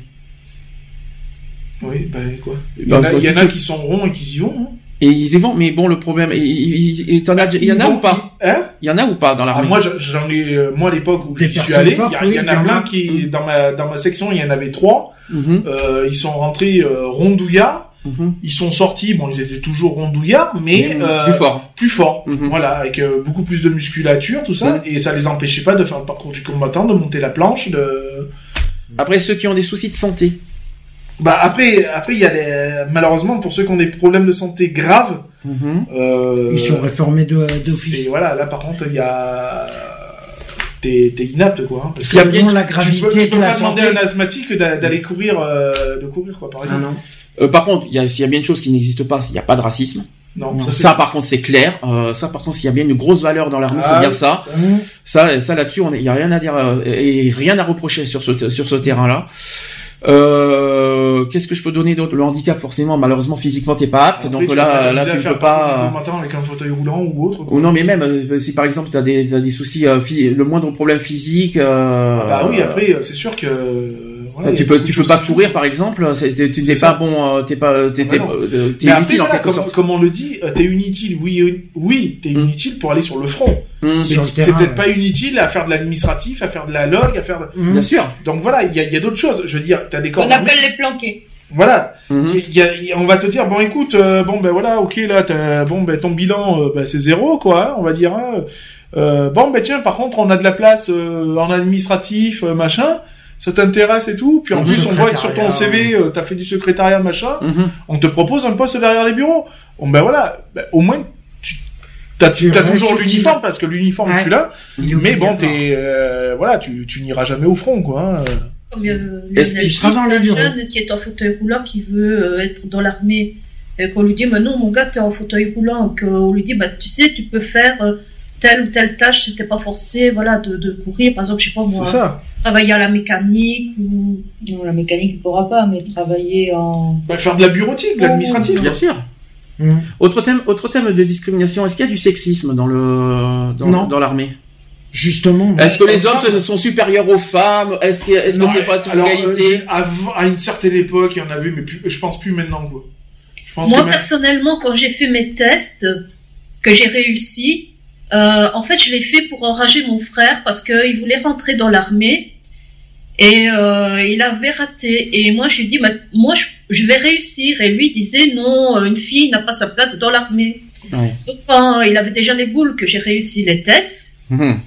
Oui, ben quoi. Il y en a, il y en a qui sont ronds et qui y vont. hein. Et ils y vont, mais bon, le problème, il, y en a ou pas Hein? Il y en a ou pas dans Ah, l'armée? moi, je- j'en ai, euh, moi à l'époque où j'y suis allé, il y, en a plein qui, dans ma dans ma section, il y en avait trois. Mhm, Euh, ils sont rentrés euh, rondouillards. mhm. Ils sont sortis, bon, ils étaient toujours rondouillards, mais euh, Plus fort. plus forts. Mhm. Voilà, avec euh, beaucoup plus de musculature, tout ça, et ça les empêchait pas de faire le parcours du combattant, de monter la planche, de. Après ceux qui ont des soucis de santé. Bah après, après il y a les... malheureusement pour ceux qui ont des problèmes de santé graves, Mhm. euh, Ils sont réformés d'office. voilà, là par contre il y a t'es inapte quoi. hein, parce Il y a que bien- la tu peux, gravité tu peux de la pas demander santé. à un asthmatique d'a- d'aller courir, euh, de courir quoi par Ah exemple. non. Euh, par contre, il y a, s'il y a bien une chose qui n'existe pas, il n'y a pas de racisme. Non, Ça, par contre c'est clair. Euh, ça par contre s'il y a bien une grosse valeur dans l'armée, Ah c'est bien oui, ça. Ça, ça là-dessus, il y a rien à dire euh, et rien à reprocher sur ce sur ce terrain-là. Euh, Qu'est-ce que je peux donner d'autre? Le handicap, forcément, malheureusement, physiquement, t'es pas apte. Après, donc tu là, pas là, tu peux pas. matin avec un fauteuil roulant ou autre. Ou non, mais même euh, si par exemple t'as des t'as des soucis, euh, le moindre problème physique. Euh, Ah bah oui, après, c'est sûr que. Euh, ça, tu peux tu peux pas courir par exemple. Tu n'es pas bon, euh, t'es pas t'es euh, inutile en voilà, quelque comme, sorte. comme on le dit, euh, t'es inutile. Oui, oui, t'es Mm. inutile pour aller sur le front. Mmh. Le t'es peut-être ouais. pas inutile à faire de l'administratif, à faire de la log, à faire. de- Mhm. Bien sûr. Donc voilà, il y a, il y a d'autres choses. Je veux dire, t'as des corps. On appelle les planqués. Voilà. Il y a- il y a- on va te dire bon écoute euh, bon ben voilà ok là bon ben ton bilan euh, ben, c'est zéro quoi hein, on va dire hein. Euh, bon ben tiens par contre on a de la place euh, en administratif euh, machin ça t'intéresse et tout puis en plus on voit que sur ton. CV euh, t'as fait du secrétariat machin Mhm. on te propose un poste derrière les bureaux bon ben voilà ben, au moins tu t'as Tu t'as toujours l'uniforme parce que l'uniforme Ouais. tu l'as mais bon t'es euh, voilà tu tu n'iras jamais au front quoi hein. Comme euh, Est-ce qu'il sera dans les un bureaux jeune qui est en fauteuil roulant, qui veut euh, être dans l'armée, et qu'on lui dit, mais non, mon gars, t'es en fauteuil roulant, qu'on lui dit, bah, tu sais, tu peux faire euh, telle ou telle tâche, si t'es pas forcé, voilà, de, de courir, par exemple, je sais pas moi, ça travailler à la mécanique, ou Non, la mécanique, il pourra pas, mais travailler en. ben, faire de la bureautique de l'administratif Bien sûr. Mhm. Autre thème, autre thème de discrimination. Est-ce qu'il y a du sexisme dans le dans, Non. dans l'armée? Justement. Est-ce que les hommes sont supérieurs aux femmes? Est-ce que est-ce que c'est pas alors, euh, égalité avant- à une certaine époque, il y en avait, mais plus, je pense plus maintenant, quoi. Je pense Moi, que même- personnellement, quand j'ai fait mes tests, que j'ai réussi, euh, en fait, je l'ai fait pour enrager mon frère parce qu'il voulait rentrer dans l'armée et euh, il avait raté. Et moi, je lui ai dit, bah, moi, je, je vais réussir. Et lui il disait, non, une fille n'a pas sa place dans l'armée. Ouais. Donc, quand il avait déjà les boules que j'ai réussi les tests. Mhm.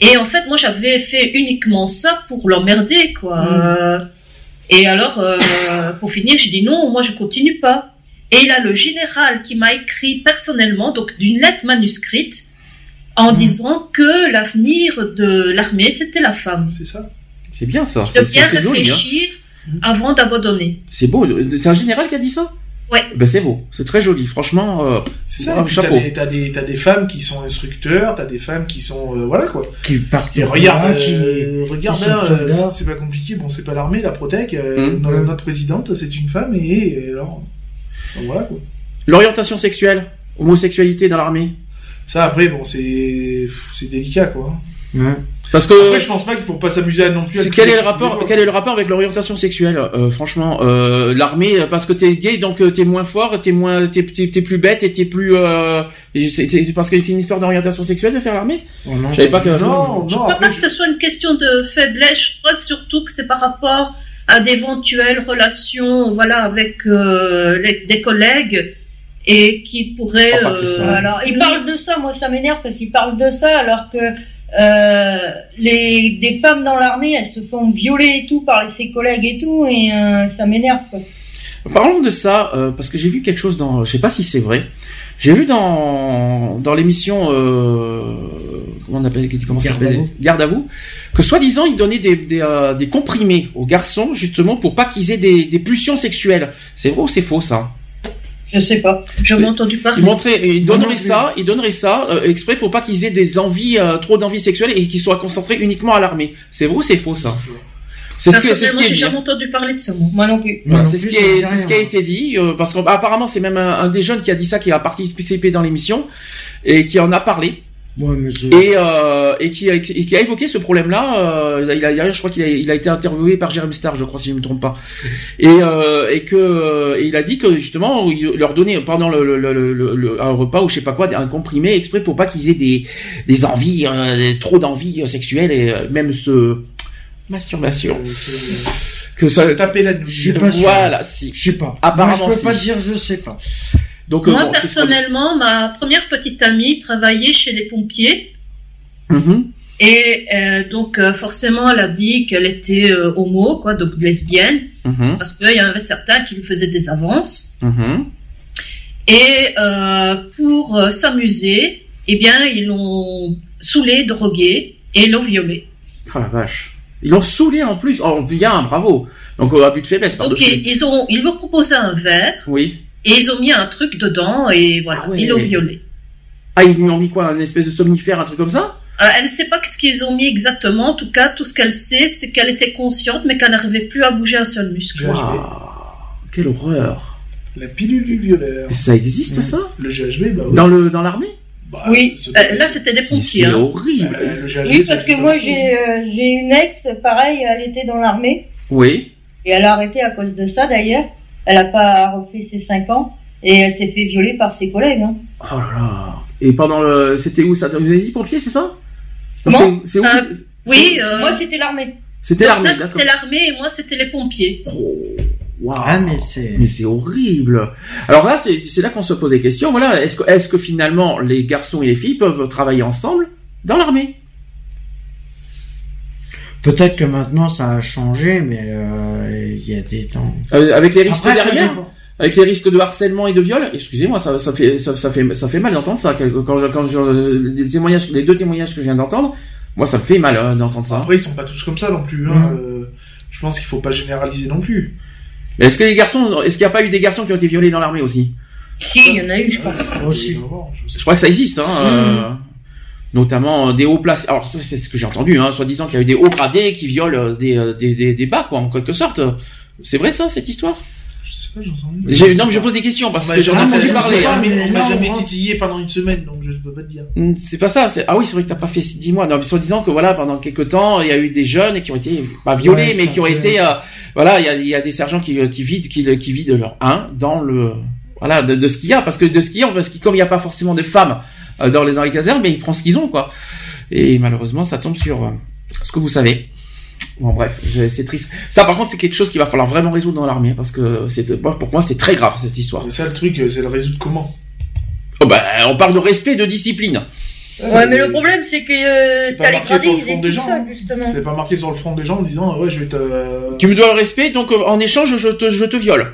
Et en fait, moi, j'avais fait uniquement ça pour l'emmerder, quoi. Mm. Euh, et alors, euh, pour finir, j'ai dit non, moi, je continue pas. Et il a le général qui m'a écrit personnellement, donc d'une lettre manuscrite, en disant que l'avenir de l'armée, c'était la femme. C'est ça. C'est bien ça. De C'est bien joli. Hein. réfléchir avant d'abandonner. C'est beau. C'est un général qui a dit ça? Ouais. Ben c'est beau. C'est très joli. Franchement. euh, C'est ça. Et puis t'as des, t'as des, t'as des femmes qui sont instructeurs, t'as des femmes qui sont, euh, voilà, quoi. Qui partent Et de regarde, qui- euh, regarde, qui sont là, soldats. c'est pas compliqué. Bon, c'est pas l'armée, la Protec. Hum. Notre présidente, c'est une femme, et, et alors, donc voilà, quoi. L'orientation sexuelle, homosexualité dans l'armée. Ça, après, bon, c'est, c'est délicat, quoi. Ouais. Parce que Après, je pense pas qu'il faut pas s'amuser à non plus. à quel est le rapport. Quel est le rapport avec l'orientation sexuelle euh, Franchement, euh, l'armée, euh, parce que t'es gay, donc t'es moins fort, t'es moins, t'es, t'es, plus bête et t'es plus. Euh, c'est, parce que c'est une histoire d'orientation sexuelle de faire l'armée. Oh non, Je savais pas que. Non, Je non, crois pas que ce soit une question de faiblesse. Je crois surtout que c'est par rapport à d'éventuelles relations, voilà, avec euh, les- des collègues et qui pourraient. C'est ça. Alors, il parle de ça, moi ça m'énerve parce qu'il parle de ça alors que euh, les des femmes dans l'armée, elles se font violer et tout par ses collègues et tout, et euh, ça m'énerve. Parlons de ça, euh, parce que j'ai vu quelque chose dans, je sais pas si c'est vrai. J'ai vu dans dans l'émission, euh, comment on appelle, comment ça Garde à vous. Garde à vous, que soi-disant ils donnaient des des, euh, des comprimés aux garçons justement pour pas qu'ils aient des, des pulsions sexuelles. C'est vrai ou c'est faux ça Je sais pas. Je m'ai entendu parler. Ils montraient, ils Moi non donneraient plus. ça, ils donneraient ça euh, exprès pour pas qu'ils aient des envies, euh, trop d'envies sexuelles et qu'ils soient concentrés uniquement à l'armée. C'est vrai ou c'est faux ça C'est ce que c'est ce qui est j'ai dit. hein. entendu parler de ça. moi. Non plus. Voilà, c'est ce qui est, c'est ce qui a été dit, euh, parce qu'apparemment c'est même un, un des jeunes qui a dit ça, qui a participé dans l'émission et qui en a parlé Ouais, mais c'est- et, euh, et, qui a, et qui a évoqué ce problème-là. Euh, il a, je crois qu'il a, il a été interviewé par Jeremy Star, je crois si je ne me trompe pas, et, euh, et que euh, et il a dit que justement il leur donnait pendant le, le, le, le- le- un repas ou je sais pas quoi un comprimé exprès pour pas qu'ils aient des des envies, euh, trop d'envies sexuelles et euh, même ce masturbation Euh, que ça. Taper la Je sais pas sûr. Voilà, si. Je sais pas. Apparemment, Moi, je peux si. pas dire, je sais pas. Donc, euh, Moi, bon, c'est personnellement, ma première petite amie travaillait chez les pompiers. Mhm. Et euh, donc, euh, forcément, elle a dit qu'elle était euh, homo, quoi, donc lesbienne, Mhm. parce qu'il y en avait certains qui lui faisaient des avances. Mhm. Et euh, pour euh, s'amuser, eh bien, ils l'ont saoulé, drogué et l'ont violé. Oh la vache. Ils l'ont saoulé en plus. Oh bien, bravo. Donc euh, à but de faiblesse par Donc, ils, ils ont, ils lui ont proposé un verre. Oui. Et ils ont mis un truc dedans et voilà, Ah ouais. ils l'ont violée. Ah, ils lui ont mis quoi Un espèce de somnifère, un truc comme ça? Euh, elle ne sait pas qu'est-ce qu'ils ont mis exactement. En tout cas, tout ce qu'elle sait, c'est qu'elle était consciente, mais qu'elle n'arrivait plus à bouger un seul muscle. Waouh, quelle horreur. La pilule du violeur. Ça existe ça? Le GHB, bah oui. Dans le dans l'armée? Bah, Oui. c'est- Euh, là, c'était des pompiers. c'est hein. horrible. Euh, le GHB, Oui, parce que moi euh, j'ai une ex, pareil, elle était dans l'armée Oui. et elle a arrêté à cause de ça d'ailleurs. Elle a pas refait ses 5 ans et elle s'est fait violer par ses collègues. Hein. Oh là là. Et pendant le, c'était où ça? Vous avez dit pompier, c'est ça? C'est où Euh, Oui, euh, Moi c'était l'armée. C'était l'armée, d'accord. c'était l'armée et moi, c'était les pompiers. Oh, waouh. Ah, mais c'est. Mais c'est horrible. Alors là, c'est là qu'on se pose des questions. Voilà, est-ce que, est-ce que finalement les garçons et les filles peuvent travailler ensemble dans l'armée? Peut-être que maintenant ça a changé, mais euh, il y a des temps. Euh, Avec les risques Après, derrière. Avec les risques de harcèlement et de viol Excusez-moi, ça, ça fait ça, ça fait ça fait mal d'entendre ça. Quand je, quand je, les témoignages, les deux témoignages que je viens d'entendre, moi ça me fait mal euh, d'entendre ça. Après, ils sont pas tous comme ça non plus. Hein. Je pense qu'il faut pas généraliser non plus. Mais est-ce que les garçons, est-ce qu'il n'y a pas eu des garçons qui ont été violés dans l'armée aussi? Si, il y en a eu, je crois. Aussi. Je crois que ça existe, hein. euh, notamment euh, des hauts placés. Alors ça, c'est ce que j'ai entendu, hein, soi-disant qu'il y a eu des hauts gradés qui violent euh, des, euh, des, des, des bas, quoi, en quelque sorte. C'est vrai ça, cette histoire? Je sais pas, j'en Non, mais je pose des questions parce que j'en ai entendu parler. hein. jamais- On m'a jamais titillé pendant une semaine, donc je peux pas te dire. Hmm, C'est pas ça. c'est- Ah oui, c'est vrai que t'as pas fait dix mois. Non, mais soi-disant que voilà, pendant quelques temps, il y a eu des jeunes qui ont été pas violés, Ouais, mais qui ont été, euh, voilà, il y a, il y a des sergents qui, qui vident, qui, qui vident leur 1 dans le, voilà, de, de ce qu'il y a, parce que de ce qu'il y a, parce que comme il n'y a pas forcément de femmes dans les dans les casernes, mais ils prennent ce qu'ils ont, quoi. Et malheureusement, ça tombe sur euh, ce que vous savez. Bon bref, c'est triste. Ça par contre c'est quelque chose qu'il va falloir vraiment résoudre dans l'armée parce que c'est pour moi c'est très grave cette histoire. Mais ça, le truc, euh, c'est le résoudre comment? Oh, bah, on parle de respect, de discipline. Ouais, mais le problème c'est que euh, C'est pas t'as les marqué sur gradés, le ils front étaient des gens, ça, hein. justement. C'est pas marqué sur le front des gens en disant ouais je vais te. Tu me dois le respect, donc euh, en échange je te, je te viole.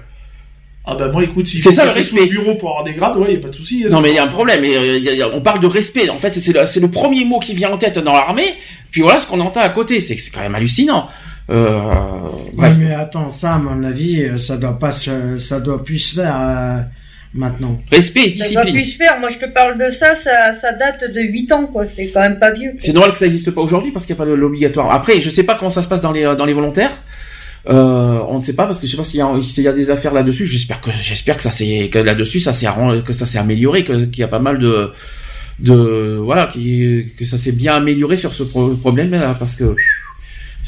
Ah bah moi écoute si C'est ça, le respect. le bureau pour avoir des grades ouais y a pas de souci. hein, Non mais il y a un problème, et, euh, il y a- il y a- on parle de respect, en fait c'est le, c'est le premier mot qui vient en tête dans l'armée, puis voilà ce qu'on entend à côté, c'est que c'est quand même hallucinant. Euh, Ouais, bref. mais attends, ça, à mon avis, euh, ça doit pas se, ça doit plus se faire euh, maintenant. Respect et Ça doit discipline. plus se faire. Moi, je te parle de ça, ça, ça date de 8 ans, quoi. C'est quand même pas vieux. C'est normal que ça n'existe pas aujourd'hui parce qu'il n'y a pas le- l'obligatoire. Après, je sais pas comment ça se passe dans les, dans les volontaires. Euh, on ne sait pas parce que je sais pas s'il y a, s'il y a des affaires là-dessus. J'espère que, j'espère que ça s'est, que là-dessus ça s'est, que ça s'est amélioré, qu'il y a pas mal de, de, voilà, qui, que ça s'est bien amélioré sur ce pro- problème-là parce que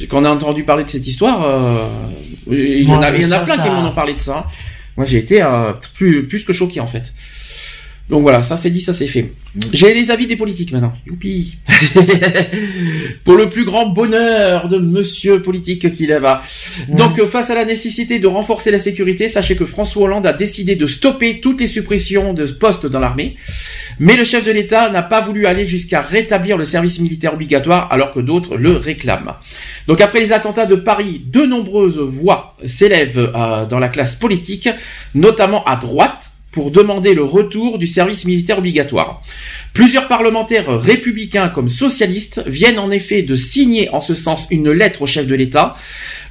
quand on a entendu parler de cette histoire, euh, il y en a, Ouais, il y en a ça, plein qui m'en ont parlé de ça. Moi, j'ai été euh, plus, plus que choqué en fait. Donc voilà, ça c'est dit, ça c'est fait. J'ai les avis des politiques maintenant. Youpi Pour le plus grand bonheur de monsieur politique qu'il est là. Donc euh, face à la nécessité de renforcer la sécurité, sachez que François Hollande a décidé de stopper toutes les suppressions de postes dans l'armée. Mais le chef de l'État n'a pas voulu aller jusqu'à rétablir le service militaire obligatoire alors que d'autres le réclament. Donc après les attentats de Paris, de nombreuses voix s'élèvent euh, dans la classe politique, notamment à droite, pour demander le retour du service militaire obligatoire. Plusieurs parlementaires républicains comme socialistes viennent en effet de signer en ce sens une lettre au chef de l'État.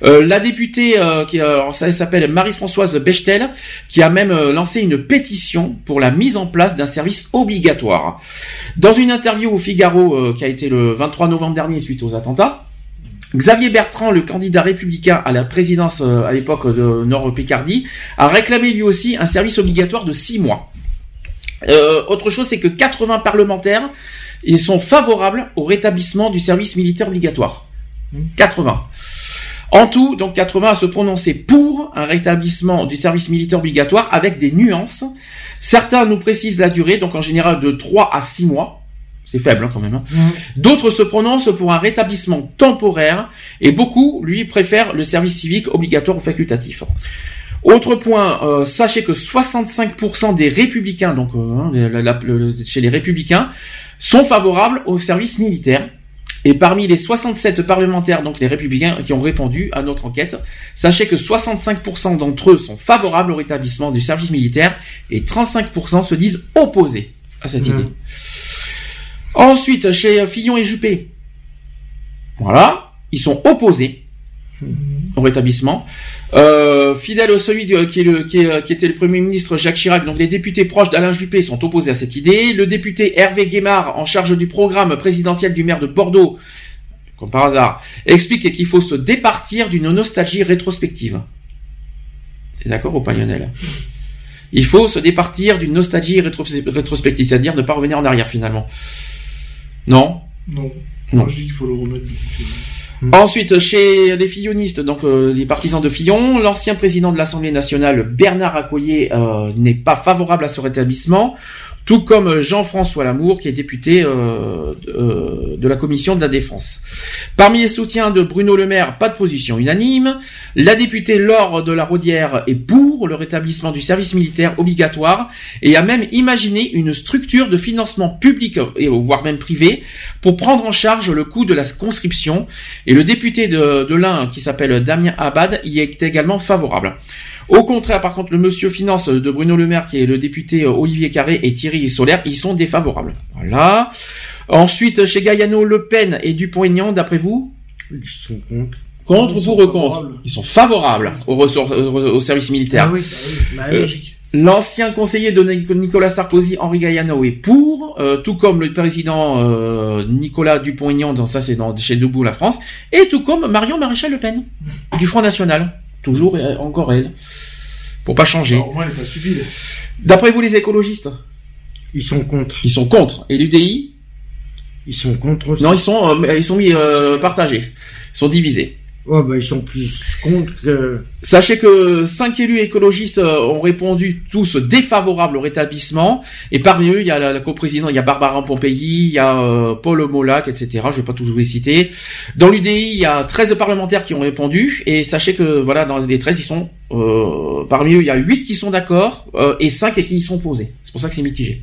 Euh, la députée, euh, qui euh, s'appelle Marie-Françoise Bechtel, qui a même euh, lancé une pétition pour la mise en place d'un service obligatoire. Dans une interview au Figaro qui a été le 23 novembre dernier suite aux attentats, Xavier Bertrand, le candidat républicain à la présidence euh, à l'époque de Nord-Picardie, a réclamé lui aussi un service obligatoire de six mois. Euh, autre chose, c'est que 80 parlementaires sont favorables au rétablissement du service militaire obligatoire. 80. En tout, donc 80 à se prononcer pour un rétablissement du service militaire obligatoire avec des nuances. Certains nous précisent la durée, donc en général de 3 à 6 mois. C'est faible hein, quand même. hein. D'autres se prononcent pour un rétablissement temporaire et beaucoup, lui, préfèrent le service civique obligatoire ou facultatif. Autre point, euh, sachez que 65% des républicains, donc euh, hein, la- la- le- chez les républicains, sont favorables au service militaire. Et parmi les 67 parlementaires, donc les républicains qui ont répondu à notre enquête, sachez que 65% d'entre eux sont favorables au rétablissement du service militaire et 35% se disent opposés à cette idée. Ensuite, chez Fillon et Juppé, voilà, ils sont opposés. au rétablissement. Euh, fidèle au celui de- qui, est le- qui, est- qui était le Premier ministre Jacques Chirac, donc les députés proches d'Alain Juppé sont opposés à cette idée. Le député Hervé Guémard, en charge du programme présidentiel du maire de Bordeaux, comme par hasard, explique qu'il faut se départir d'une nostalgie rétrospective. T'es d'accord ou pas Lionel? Il faut se départir d'une nostalgie rétros- rétrospective, c'est-à-dire ne pas revenir en arrière finalement. Non Non. Non. Moi, je dis qu'il faut le remettre. Ensuite, chez les fillonistes, donc euh, les partisans de Fillon, l'ancien président de l'Assemblée nationale, Bernard Accoyer, euh, n'est pas favorable à ce rétablissement, tout comme Jean-François Lamour, qui est député euh, de, euh, de la commission de la défense. Parmi les soutiens de Bruno Le Maire, pas de position unanime. La députée Laure de la Rodière est pour le rétablissement du service militaire obligatoire et a même imaginé une structure de financement public et voire même privé pour prendre en charge le coût de la conscription. Et le député de, de l'Ain, qui s'appelle Damien Abad, y est également favorable. Au contraire, par contre, le monsieur finance de Bruno Le Maire, qui est le député euh, Olivier Carré et Thierry Solaire, ils sont défavorables. Voilà. Ensuite, chez Gaillano, Le Pen et Dupont-Aignan, d'après vous? Ils sont contre. Contre ou pour ou contre. Ils sont favorables au, ressort- au- au service militaire. Ah oui. Bah, Euh, logique. L'ancien conseiller de Nic- Nicolas Sarkozy, Henri Gaillano, est pour, euh, tout comme le président euh, Nicolas Dupont-Aignan, dans ça c'est dans chez Debout la France, et tout comme Marion Maréchal Le Pen, du Front National. Toujours et encore elle. Pour pas changer. Alors, au moins, elle est pas stupide. D'après vous les écologistes? Ils sont contre. Ils sont contre. Et l'UDI Ils sont contre aussi. Non, ils sont, euh, ils sont mis euh, partagés. Ils sont divisés. Ouais, bah, ils sont plus contre que. Sachez que cinq élus écologistes euh, ont répondu tous défavorables au rétablissement. Et parmi eux, il y a la, la coprésidente, il y a Barbara Pompéi, il y a euh, Paul Molac, etc. Je vais pas tous vous les citer. Dans l'UDI, il y a 13 parlementaires qui ont répondu. Et sachez que voilà, dans les 13, ils sont euh, parmi eux, il y a 8 qui sont d'accord euh, et 5 qui y sont opposés. C'est pour ça que c'est mitigé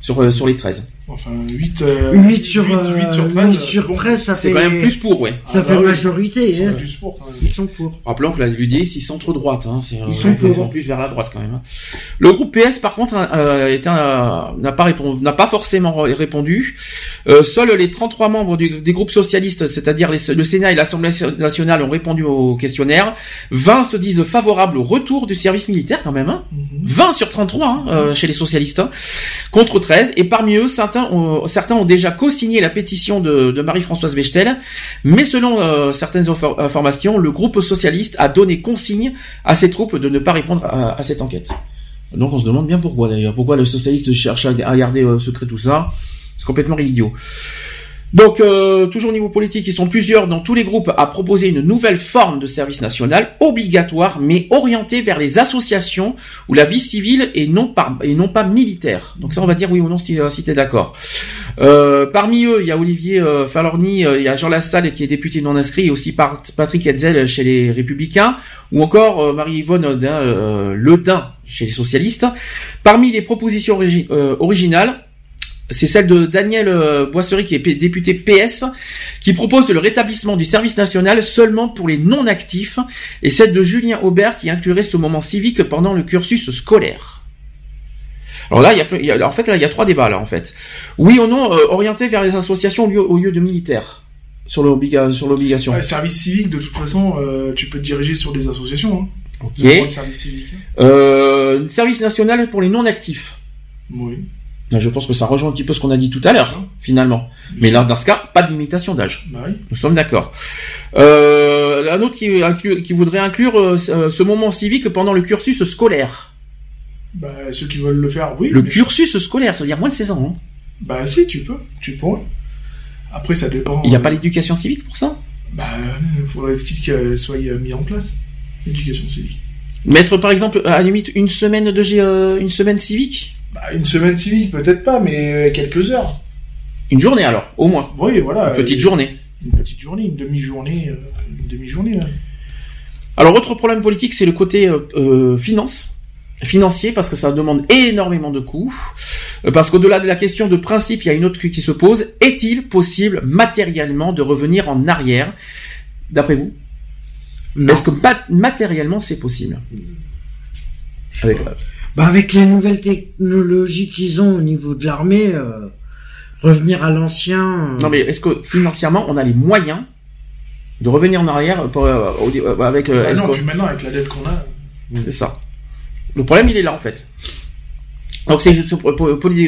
sur euh, sur les 13. Enfin, 8, euh, 8 sur, 8, euh, sur 13, 8 c'est sur bon. 13, ça C'est fait. quand même plus pour, ouais. Ça Ah, fait bah oui. majorité. Ils sont hein. plus pour, quand même. Ils sont pour. Rappelons que la l'UDI, c'est centre-droite. Hein, c'est, Ils sont pour. plus vers la droite quand même. hein. Le groupe PS, par contre, euh, un- n'a pas répondu, n'a pas forcément ré- répondu. Euh, seuls les 33 membres du- des groupes socialistes, c'est-à-dire le Sénat et l'Assemblée nationale, ont répondu au questionnaire. 20 se disent favorables au retour du service militaire quand même. Hein. 20 sur 33 hein, euh, chez les socialistes, hein, contre 13. Et parmi eux, certains ont, déjà co-signé la pétition de, Marie-Françoise Bechtel. Mais selon euh, certaines infor- informations, le groupe socialiste a donné consigne à ses troupes de ne pas répondre à, cette enquête. Donc on se demande bien pourquoi d'ailleurs. Pourquoi le socialiste cherche à, à garder euh, secret tout ça? C'est complètement idiot. Donc, euh, toujours au niveau politique, ils sont plusieurs dans tous les groupes à proposer une nouvelle forme de service national obligatoire, mais orientée vers les associations ou la vie civile et non et non pas militaire. Donc ça, on va dire oui ou non si, euh, si t'es d'accord. Euh, parmi eux, il y a Olivier euh, Falorni, euh, il y a Jean Lassalle qui est député non inscrit, et aussi par- Patrick Hetzel chez les Républicains, ou encore euh, Marie-Yvonne euh, Ledin chez les socialistes. Parmi les propositions origi- euh, originales, c'est celle de Daniel euh, Boisserie, qui est député PS, qui propose le rétablissement du service national seulement pour les non-actifs, et celle de Julien Aubert, qui inclurait ce moment civique pendant le cursus scolaire. Alors là, il y a, en fait, là, il y a trois débats là, en fait. Oui ou non, euh, orienté vers les associations au lieu, au lieu de militaires sur l'obliga- sur l'obligation. Ouais, service civique, de toute façon, euh, tu peux te diriger sur des associations. Hein. Ok. Service civique. Euh, service national pour les non-actifs. Oui. Je pense que ça rejoint un petit peu ce qu'on a dit tout à l'heure, finalement. Mais là, dans ce cas, pas de limitation d'âge. Bah oui. Nous sommes d'accord. Euh, un autre qui, voudrait inclure euh, ce euh, ce moment civique pendant le cursus scolaire. Bah, ceux qui veulent le faire, oui. Le cursus scolaire, ça veut dire moins de 16 ans. hein. Bah si, tu peux. Tu pourrais. Après, ça dépend. Il n'y a euh, pas l'éducation civique pour ça? Bah, euh, faudrait-il qu'elle soit mise en place, l'éducation civique. Mettre par exemple à la limite une semaine de une semaine civique? Bah, une semaine civique, peut-être pas, mais euh, quelques heures. Une journée alors, au moins. Oui, voilà. Une petite euh, journée. Une petite journée, une demi-journée. euh, une demi-journée, même. Alors autre problème politique, c'est le côté euh, finance, financier, parce que ça demande énormément de coûts. Parce qu'au-delà de la question de principe, il y a une autre qui se pose. Est-il possible matériellement de revenir en arrière? D'après vous? Est-ce que ma- matériellement c'est possible? Avec, Bah, avec les nouvelles technologies qu'ils ont au niveau de l'armée, euh, revenir à l'ancien. euh, Non mais est-ce que financièrement on a les moyens de revenir en arrière pour, euh, au- avec. euh, Bah est-ce non, qu'on- puis maintenant, avec la dette qu'on a. C'est ça. Le problème, il est là en fait. Donc c'est juste ce-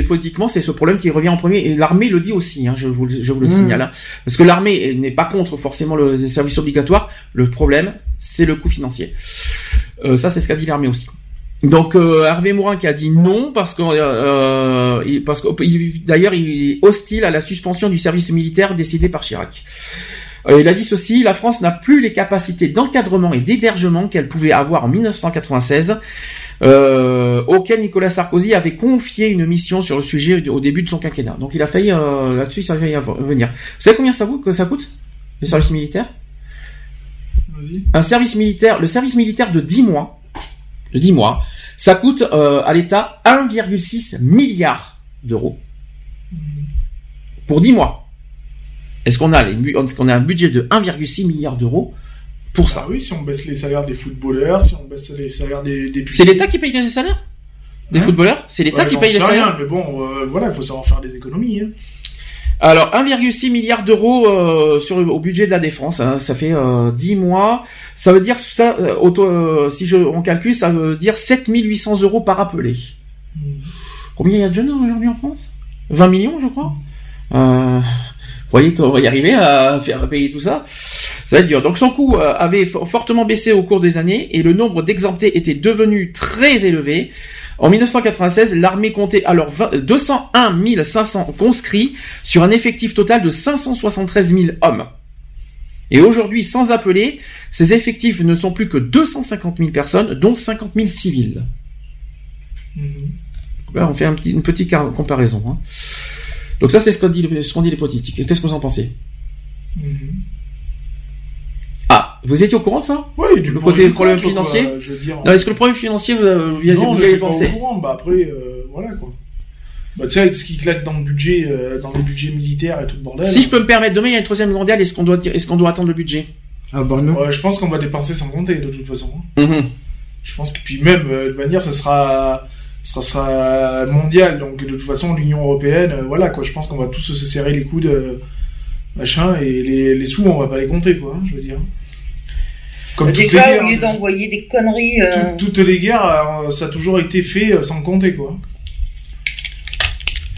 politiquement, c'est ce problème qui revient en premier et l'armée le dit aussi. hein, je vous, le- je vous le Mhm. signale. hein. Parce que l'armée n'est pas contre forcément le les services obligatoires. Le problème, c'est le coût financier. Euh, ça, c'est ce qu'a dit l'armée aussi. Donc euh, Hervé Morin qui a dit non parce que euh, il- parce que il- d'ailleurs il est hostile à la suspension du service militaire décidé par Chirac. Euh, il a dit ceci la France n'a plus les capacités d'encadrement et d'hébergement qu'elle pouvait avoir en 1996. Euh, auquel Nicolas Sarkozy avait confié une mission sur le sujet au début de son quinquennat. Donc il a failli euh, là-dessus, ça a failli av- venir. Vous savez combien ça que ça coûte le service militaire? Vas-y. un service militaire, le service militaire de 10 mois, de 10 mois, ça coûte euh, à l'État 1,6 milliard d'euros. Pour 10 mois. Est-ce qu'on a, les bu- est-ce qu'on a un budget de 1,6 milliard d'euros pour ça? Ah oui, si on baisse les salaires des footballeurs, si on baisse les salaires des députés. C'est l'État qui paye les salaires? Des Hein? footballeurs? C'est l'État Ouais, qui paye les sais salaires? rien, Mais bon, euh, voilà, il faut savoir faire des économies. Hein. Alors 1,6 milliard d'euros euh, sur le, au budget de la défense, hein, ça fait euh, 10 mois. Ça veut dire ça, euh, euh, si je, on calcule, ça veut dire 7800 euros par appelé. Combien il y a de jeunes aujourd'hui en France? 20 millions, je crois. Euh, vous croyez qu'on va y arriver à faire payer tout ça? Ça va être dur. Donc son coût euh, avait fo- fortement baissé au cours des années et le nombre d'exemptés était devenu très élevé. En 1996, l'armée comptait alors 20 201 500 conscrits sur un effectif total de 573 000 hommes. Et aujourd'hui, sans appeler, ces effectifs ne sont plus que 250 000 personnes, dont 50 000 civils. Là, on fait un petit- une petite comparaison. hein. Donc ça, c'est ce qu'ont dit, le- ce qu'ont dit les politiques. Qu'est-ce que vous en pensez? Ah, vous étiez au courant de ça Oui, du Le côté du problème quoi, financier je veux dire. Non, Est-ce que le problème financier, vous, vous, y- non, vous avez suis pas pensé au courant, bah après, euh, voilà quoi. Bah tu sais, avec ce qui claque dans le budget, euh, dans les budgets militaires et tout le bordel. Si je peux me permettre, demain il y a une troisième mondiale, est-ce qu'on doit, dire- est-ce qu'on doit attendre le budget Ah bah non. Ouais, je pense qu'on va dépenser sans compter de toute façon. hein. Mhm. Je pense que puis même euh, de manière, ça sera, ça sera mondial. Donc de toute façon, l'Union européenne, euh, voilà quoi. Je pense qu'on va tous se serrer les coudes, euh, machin, et les, les sous, on va pas les compter quoi. hein, je veux dire. Comme toutes les Déjà, guerres, au lieu d'envoyer des conneries. euh, tout- toutes les guerres, euh, ça a toujours été fait euh, sans compter quoi.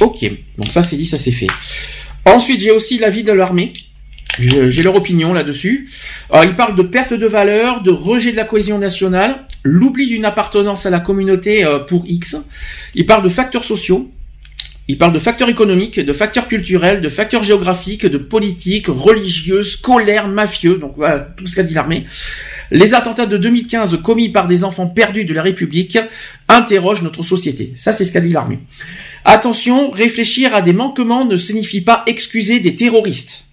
Ok, donc ça c'est dit, ça c'est fait. Ensuite, j'ai aussi l'avis de l'armée. J'ai leur opinion là-dessus. Alors, ils parlent de perte de valeur, de rejet de la cohésion nationale, l'oubli d'une appartenance à la communauté euh, pour X. Ils parlent de facteurs sociaux. Ils parlent de facteurs économiques, de facteurs culturels, de facteurs géographiques, de politiques, religieux, scolaires, mafieux. Donc voilà tout ce qu'a dit l'armée. Les attentats de 2015 commis par des enfants perdus de la République interrogent notre société. Ça, c'est ce qu'a dit l'armée. Attention, réfléchir à des manquements ne signifie pas excuser des terroristes.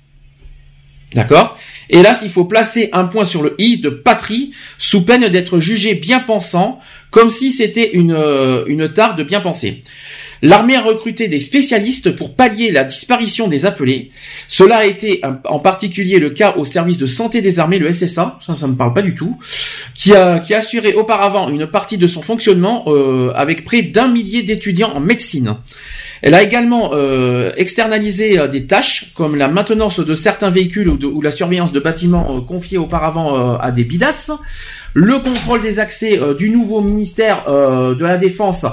D'accord? Hélas, il faut placer un point sur le i de patrie sous peine d'être jugé bien pensant, comme si c'était une, euh, une de bien penser. L'armée a recruté des spécialistes pour pallier la disparition des appelés. Cela a été en particulier le cas au service de santé des armées, le SSA, ça, ça me parle pas du tout, qui a, qui a assuré auparavant une partie de son fonctionnement euh, avec près d'un millier d'étudiants en médecine. Elle a également euh, externalisé euh, des tâches comme la maintenance de certains véhicules ou, la surveillance de bâtiments confiés auparavant à des bidas, le contrôle des accès du nouveau ministère de la Défense.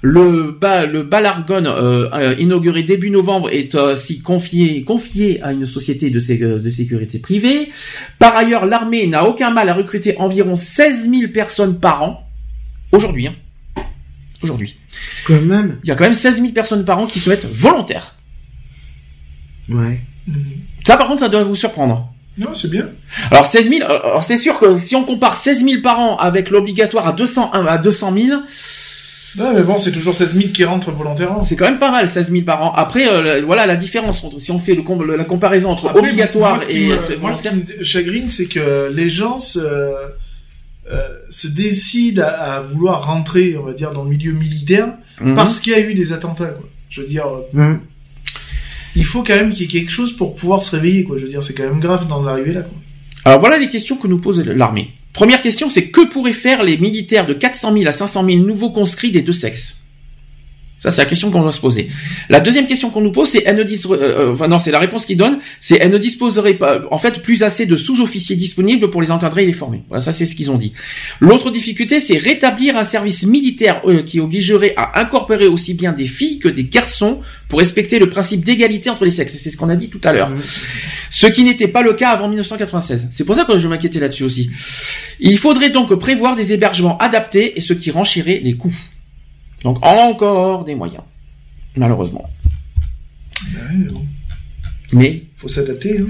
Le, ba, le Balargon, euh, euh, inauguré début novembre, est aussi confié, confié à une société de, sé- de sécurité privée. Par ailleurs, l'armée n'a aucun mal à recruter environ 16 000 personnes par an. Aujourd'hui, hein. Aujourd'hui. Quand même. Il y a quand même 16 000 personnes par an qui souhaitent volontaires. Ouais. Ça, par contre, ça doit vous surprendre. Non, c'est bien. Alors 16 000, euh, alors c'est sûr que si on compare 16 000 par an avec l'obligatoire à 200, à 200 000, Ouais, mais bon, c'est toujours 16 000 qui rentrent volontairement. c'est quand même pas mal 16 000 par an. Après, euh, le- voilà la différence entre si on fait le, com- la comparaison entre Après, obligatoire moi, ce qui et me- moi, ce qui me chagrine, c'est que les gens se, euh, se décident à, à vouloir rentrer, on va dire, dans le milieu militaire Mhm. parce qu'il y a eu des attentats. Quoi. Je veux dire, euh, Hum. il faut quand même qu'il y ait quelque chose pour pouvoir se réveiller. Quoi. Je veux dire, c'est quand même grave d'en arriver là. Quoi. Alors voilà les questions que nous pose l'armée. Première question, c'est que pourraient faire les militaires de 400 000 à 500 000 nouveaux conscrits des deux sexes? Ça, c'est la question qu'on doit se poser. La deuxième question qu'on nous pose, c'est elle ne dis- euh, euh, enfin non, c'est la réponse qu'ils donnent, c'est elle ne disposerait pas, en fait, plus assez de sous-officiers disponibles pour les encadrer et les former. Voilà, ça c'est ce qu'ils ont dit. L'autre difficulté, c'est rétablir un service militaire euh, qui obligerait à incorporer aussi bien des filles que des garçons pour respecter le principe d'égalité entre les sexes. C'est ce qu'on a dit tout à l'heure. Ce qui n'était pas le cas avant 1996. C'est pour ça que je m'inquiétais là-dessus aussi. Il faudrait donc prévoir des hébergements adaptés et ce qui renchirait les coûts. Donc encore des moyens, malheureusement. Ouais, mais bon, Mais faut s'adapter. Hein.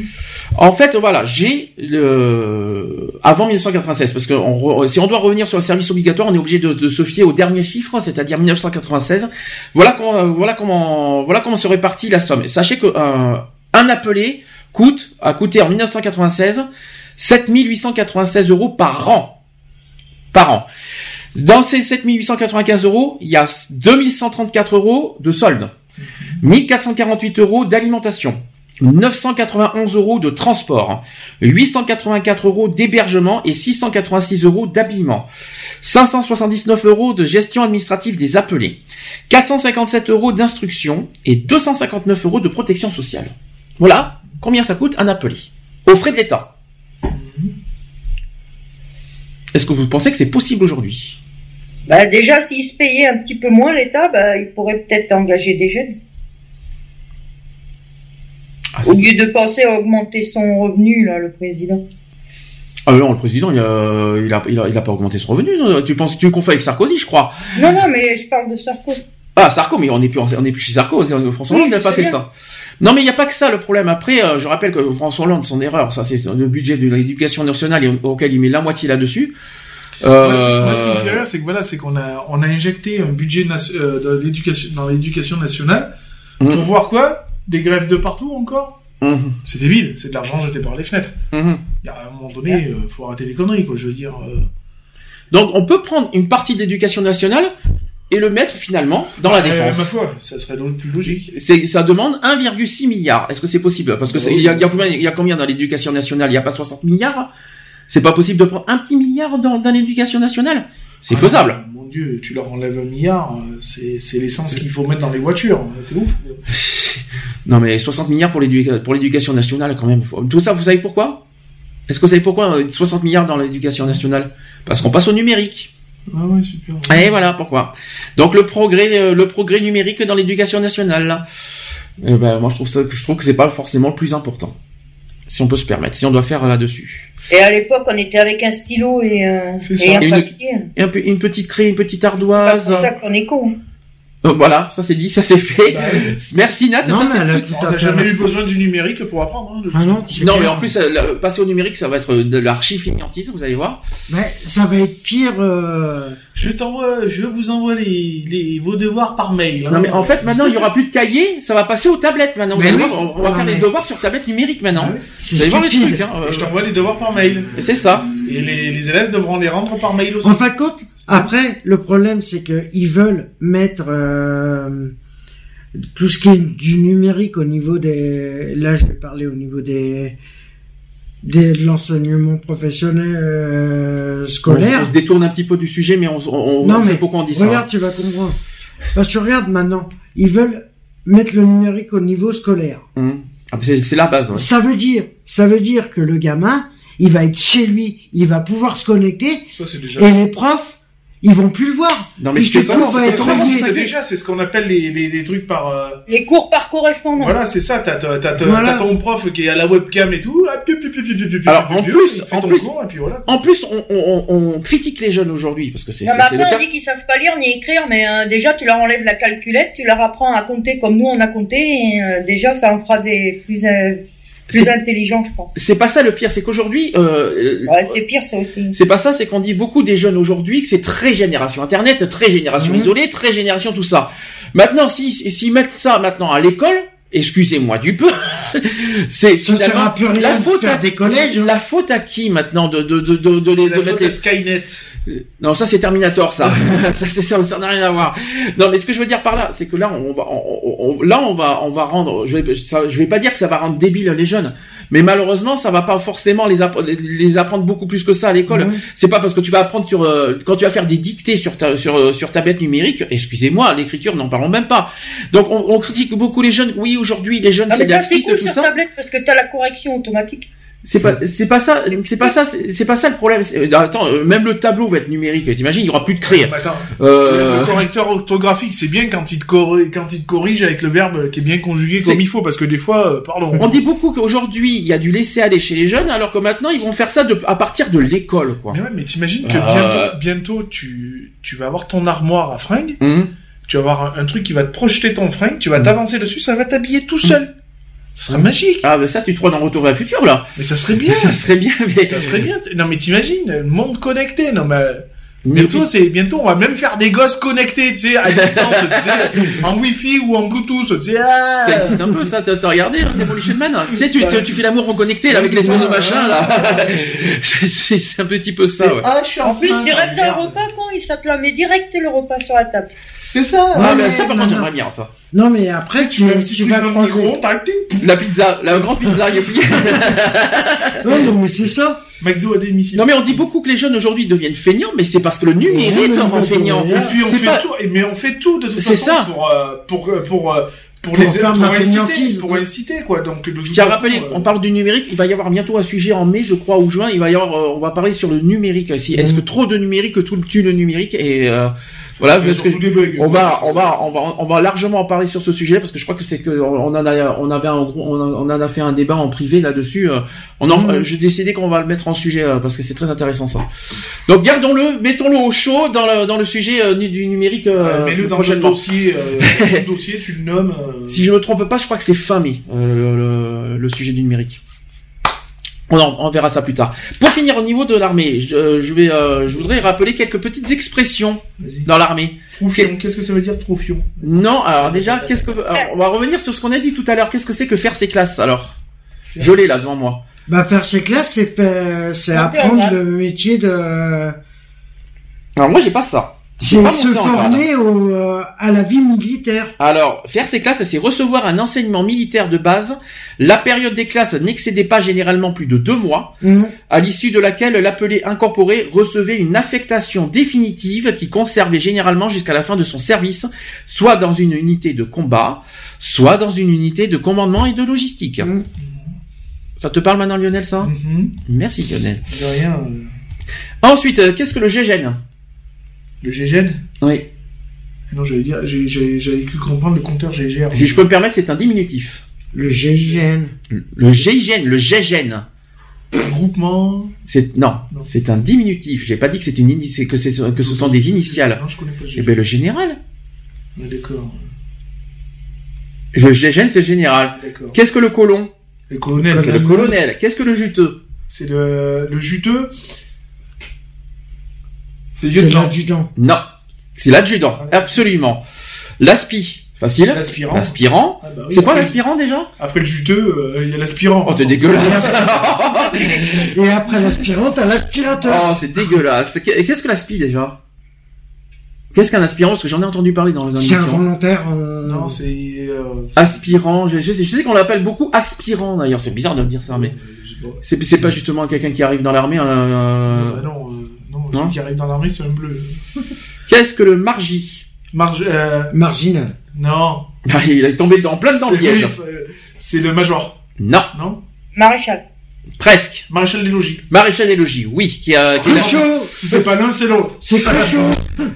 en fait, voilà, j'ai le avant 1996 parce que on re- si on doit revenir sur le service obligatoire, on est obligé de, de se fier au dernier chiffre, c'est-à-dire 1996. Voilà comment euh, voilà comment voilà comment se répartit la somme. Sachez que un, un appelé coûte a coûté en 1996 7896 euros par an par an. Dans ces 7895 euros, il y a 2134 euros de solde, 1448 euros d'alimentation, 991 euros de transport, 884 euros d'hébergement et 686 euros d'habillement, 579 euros de gestion administrative des appelés, 457 euros d'instruction et 259 euros de protection sociale. Voilà combien ça coûte un appelé, aux frais de l'État. Est-ce que vous pensez que c'est possible aujourd'hui? Bah, déjà, s'il se payait un petit peu moins, l'État, bah, il pourrait peut-être engager des jeunes. Ah, Au lieu de penser à augmenter son revenu, là, le président. Ah non, le président, il a, il a, il a, il a pas augmenté son revenu. Tu penses, tu confonds avec Sarkozy, je crois? Non, non, mais je parle de Sarkozy. Ah, Sarko, mais on n'est plus, on chez Sarko. François Oui, Hollande n'a pas fait bien. ça. Non, mais il n'y a pas que ça le problème. Après, euh, je rappelle que François Hollande, son erreur, ça c'est le budget de l'éducation nationale et auquel il met la moitié là-dessus. Euh, Moi, ce qui- moi, ce qui me fait rire, c'est que voilà, c'est qu'on a, on a injecté un budget euh, dans l'éducation, dans l'éducation nationale Mhm. pour voir quoi? Des grèves de partout encore? Mhm. C'est débile, c'est de l'argent jeté par les fenêtres. Mhm. Il y a un moment donné, euh, faut arrêter les conneries, quoi. Je veux dire. euh, Donc, on peut prendre une partie de l'éducation nationale et le mettre finalement dans la défense. ma foi, ça serait donc plus logique. C'est, ça demande 1,6 milliard. Est-ce que c'est possible? Parce que c'est- il y, a, il y a combien, il y a combien dans l'éducation nationale? Il n'y a pas 60 milliards? C'est pas possible de prendre un petit milliard dans, dans l'éducation nationale C'est Ah, faisable. Mon Dieu, tu leur enlèves un milliard, euh, c'est, l'essence qu'il faut mettre dans les voitures. T'es ouf. Non mais 60 milliards pour l'éducation, nationale quand même. Tout ça, vous savez pourquoi? Est-ce que vous savez pourquoi euh, 60 milliards dans l'éducation nationale? Parce qu'on passe au numérique. Ah ouais, super. Et voilà pourquoi? Donc le progrès, euh, le progrès numérique dans l'éducation nationale. Là. Eh ben, moi je trouve ça, je trouve que c'est pas forcément le plus important. Si on peut se permettre, si on doit faire là-dessus. Et à l'époque, on était avec un stylo et, euh, C'est et un Et une- papier. Et un peu- une petite craie, une petite C'est pas ardoise. pour ça qu'on est con. Euh, voilà, ça c'est dit, ça c'est fait. Bah oui. Merci Nat. Non, ça, mais On n'a jamais eu besoin du numérique pour apprendre. Hein, de Ah non, mais en plus, euh, la- passer au numérique, ça va être de l'archi-finiantise, vous allez voir. Mais ça va être pire. euh, Je t'envoie, je vous envoie les, les, vos devoirs par mail. hein. Non mais en fait maintenant il y aura plus de cahiers, ça va passer aux tablettes maintenant. Vous Mais allez oui. voir, on, on va Ouais, faire mais- les devoirs sur tablette numérique maintenant. Ah ouais. C'est Vous allez voir les stupide. trucs. Hein, euh, je t'envoie les devoirs par mail. et c'est ça. Et les, les élèves devront les rendre par mail aussi. En fin de compte, après, le problème, c'est que ils veulent mettre euh, tout ce qui est du numérique au niveau des. Là, je vais parler au niveau des, des de l'enseignement professionnel euh, scolaire. on se détourne un petit peu du sujet, mais on, on, on Non, sait mais pourquoi on dit ça. Regarde, tu vas comprendre. Parce que regarde maintenant, ils veulent mettre le numérique au niveau scolaire. Hum. Ah, c'est la base. ouais. Ça veut dire, ça veut dire que le gamin, il va être chez lui, il va pouvoir se connecter, Ça c'est déjà. et les profs, ils vont plus le voir. Non mais c'est- être c'est- relié. c'est déjà, c'est ce qu'on appelle les, les, les trucs par. euh, Les cours par correspondance. Voilà, c'est ça. T'as t'as- t'as- t'as- Voilà. ton prof qui est à la webcam et tout. ah, Alors, en plus- en plus- cours, et puis voilà. En plus, on, on, on- critique les jeunes aujourd'hui parce que c'est Non, mais après, on dit qu'ils savent pas lire ni écrire, mais euh, déjà, tu leur enlèves la calculette, tu leur apprends à compter comme nous on a compté, et euh, déjà, ça en fera des plus, euh, plus C'est- intelligents, je pense. C'est pas ça le pire, c'est qu'aujourd'hui, euh, Ouais, c'est pire, ça aussi. c'est pas ça, c'est qu'on dit beaucoup des jeunes aujourd'hui que c'est très génération Internet, très génération Mhm. isolée, très génération tout ça. Maintenant, si s'ils mettent ça maintenant à l'école, excusez-moi du peu, c'est finalement plus rien la de faute faire à des collèges. hein. La faute à qui maintenant de de de de, de, les- C'est la de faute mettre les- à Skynet. Non, ça c'est Terminator, ça. ça c'est ça, ça n'a rien à voir. Non, mais ce que je veux dire par là, c'est que là, on va, on, on- on- là, on va, on va rendre. Je vais, ça- je vais pas dire que ça va rendre débile les jeunes, Mais malheureusement, ça va pas forcément les, app- les apprendre beaucoup plus que ça à l'école. C'est pas parce que tu vas apprendre sur euh, quand tu vas faire des dictées sur ta sur euh, sur tablette numérique. Excusez-moi, l'écriture n'en parlons même pas. Donc on, on critique beaucoup les jeunes. Oui, aujourd'hui les jeunes Ah, c'est cool tout sur ça. tablette parce que t'as la correction automatique. C'est pas, c'est pas ça, c'est pas ça, c'est pas ça le problème. C'est- Attends, euh, même le tableau va être numérique. T'imagines, il y aura plus de craie. Mais attends, Euh, le correcteur orthographique, c'est bien quand il, te corri- quand il te corrige avec le verbe qui est bien conjugué comme il faut, parce que des fois, euh, pardon. On dit beaucoup qu'aujourd'hui il y a du laisser aller chez les jeunes, alors que maintenant ils vont faire ça de, à partir de l'école, quoi. Mais ouais, mais t'imagines que Euh. bientôt, bientôt tu, tu vas avoir ton armoire à fringues, Hum. tu vas avoir un, un truc qui va te projeter ton fringue, tu vas t'avancer dessus, ça va t'habiller tout seul. Ça serait magique. Ah, mais ça, tu te crois dans Retour vers le futur, là. Mais ça serait bien. Ça serait bien, mais. Ça serait bien. Non mais t'imagines, monde connecté, non mais. Bientôt, c'est bientôt, on va même faire des gosses connectés, tu sais, à distance, tu sais, en Wi-Fi ou en Bluetooth, tu sais. ah. Ça existe un peu, ça. T'as t'as regardé, hein, Demolition Man? Tu sais, tu, tu, tu fais l'amour en connecté, là, avec les ça, monos machin, là. C'est- un petit peu ça, ouais. Ah, je suis En plus, enceinte. tu rêves d'un repas quand il ça te la met direct le repas sur la table. C'est ça. Ah, Ouais, mais mais- ça, par non, contre, non. j'aimerais bien, ça. Non, mais après, tu, Tu mets un petit tu vas dans le croiser. micro. La pizza, la grande pizza, il y a plus. Ouais, non, mais c'est ça. McDo à domicile. Non, mais on dit beaucoup que les jeunes aujourd'hui deviennent feignants, mais c'est parce que le numérique leur rend feignant. Et puis on fait pas- tout, mais on fait tout de toute C'est façon ça. pour euh, pour euh, pour euh, pour, Pour les faire pour inciter, fainéantise. pour inciter quoi. Donc Je tiens à rappeler, euh, on parle du numérique, il va y avoir bientôt un sujet en mai, je crois, ou juin, il va y avoir, euh, on va parler sur le numérique aussi. Est-ce que trop de numérique tout tue le numérique? Et euh, voilà, parce que on va, on va, on va, on va largement en parler sur ce sujet parce que je crois que c'est que on en a, on avait un gros, on, a- on en a fait un débat en privé là-dessus. euh, On en, Mhm. euh, j'ai décidé qu'on va le mettre en sujet euh, parce que c'est très intéressant ça. Donc gardons-le, mettons-le au chaud dans le dans le sujet du numérique. Euh, Mets-le dans prochainement. dossier, euh, dossier, tu le nommes. euh, Si je me trompe pas, je crois que c'est euh, le, le- le sujet du numérique. On, en- on verra ça plus tard. Pour finir au niveau de l'armée, je, je vais, euh, je voudrais rappeler quelques petites expressions dans l'armée. Troufion. Qu'est-ce que ça veut dire troufion? Non, alors déjà, qu'est-ce que, alors, on va revenir sur ce qu'on a dit tout à l'heure. Qu'est-ce que c'est que faire ses classes alors? Je l'ai là devant moi. Bah, faire ses classes, c'est faire, c'est apprendre le métier de, Alors moi j'ai pas ça. C'est se former au, euh, à la vie militaire. Alors, faire ses classes, c'est recevoir un enseignement militaire de base. La période des classes n'excédait pas généralement plus de deux mois. Mhm. à l'issue de laquelle l'appelé incorporé recevait une affectation définitive qui conservait généralement jusqu'à la fin de son service, soit dans une unité de combat, soit dans une unité de commandement et de logistique. Mhm. Ça te parle maintenant Lionel ça? Mhm. Merci Lionel. De rien. Ensuite, euh, qu'est-ce que le GGN Le GGN Oui. Non, j'allais dire, j'ai- j'ai- j'avais cru comprendre le compteur GGR. Si je peux me permettre, c'est un diminutif. Le GIGN. Le GIGN, le GGN. Groupement. C'est non, Non. c'est un diminutif. J'ai pas dit que c'est une ini- c'est que c'est que ce sont des initiales. Non, je connais pas le Eh GGN. ben le général. D'accord. Le GGN c'est le général. D'accord. Qu'est-ce que le colon? Le colonel. C'est le colonel. Qu'est-ce que le juteux? C'est le, le juteux. C'est l'adjudant. Non, c'est l'adjudant, absolument. L'aspi, facile. L'aspirant. L'aspirant. Ah bah oui, c'est quoi l'aspirant déjà? Après le juteux, euh, il y a l'aspirant. Oh, t'es dégueulasse. Et après l'aspirant, t'as l'aspirateur. oh, c'est dégueulasse. Qu'est- Qu'est-ce que l'aspi déjà? Qu'est-ce qu'un aspirant? Parce que j'en ai entendu parler dans le c'est involontaire. euh, Non, c'est. euh, Aspirant, je, je sais, je sais qu'on l'appelle beaucoup aspirant d'ailleurs. C'est bizarre de dire ça, mais pas. c'est pas justement quelqu'un qui arrive dans l'armée. euh, Ah non, euh, non, non celui qui arrive dans l'armée, c'est un bleu. Qu'est-ce que le margi Marge, euh, Marginal. non. Ah, Il est tombé dans plein dans le C'est- piège. euh, C'est le major, Non, non Maréchal. presque. Maréchal des logis. Maréchal des logis, oui, qui a, Si c'est pas l'un, c'est l'autre. C'est Cruchot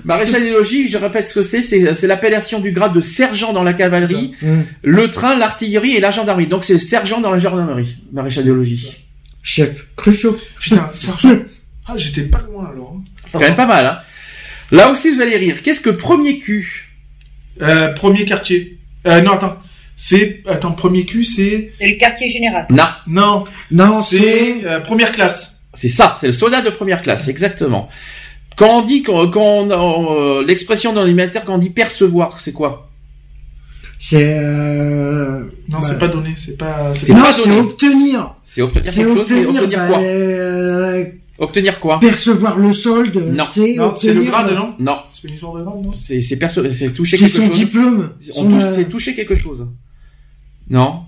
Maréchal des logis, je répète ce que c'est, c'est c'est l'appellation du grade de sergent dans la cavalerie, le train, l'artillerie et la gendarmerie. Donc c'est sergent dans la gendarmerie, maréchal des logis. Chef. Cruchot. Putain, sergent. Ah, j'étais pas loin alors. hein. C'est quand même pas mal, hein. Là aussi vous allez rire. Qu'est-ce que premier cul Euh, premier quartier. Euh, non, attends. C'est. Attends, premier cul, c'est. C'est le quartier général. Non, Non, Non, c'est. euh, première classe. c'est ça, c'est le soldat de première classe, exactement. Quand on dit, quand, quand on, euh, l'expression dans l'alimentaire, quand on dit percevoir, c'est quoi? C'est. Euh... Non, bah, c'est pas donné. C'est pas. C'est C'est Non, c'est obtenir. C'est obtenir C'est quelque chose, mais obtenir. obtenir bah, quoi? euh, Obtenir quoi percevoir le solde. Non. C'est Non, c'est le obtenir, grade, euh, non Non, C'est une histoire de grade, non c'est c'est perce- c'est toucher C'est quelque son chose. diplôme. On Son, touche, euh, c'est toucher quelque chose. Non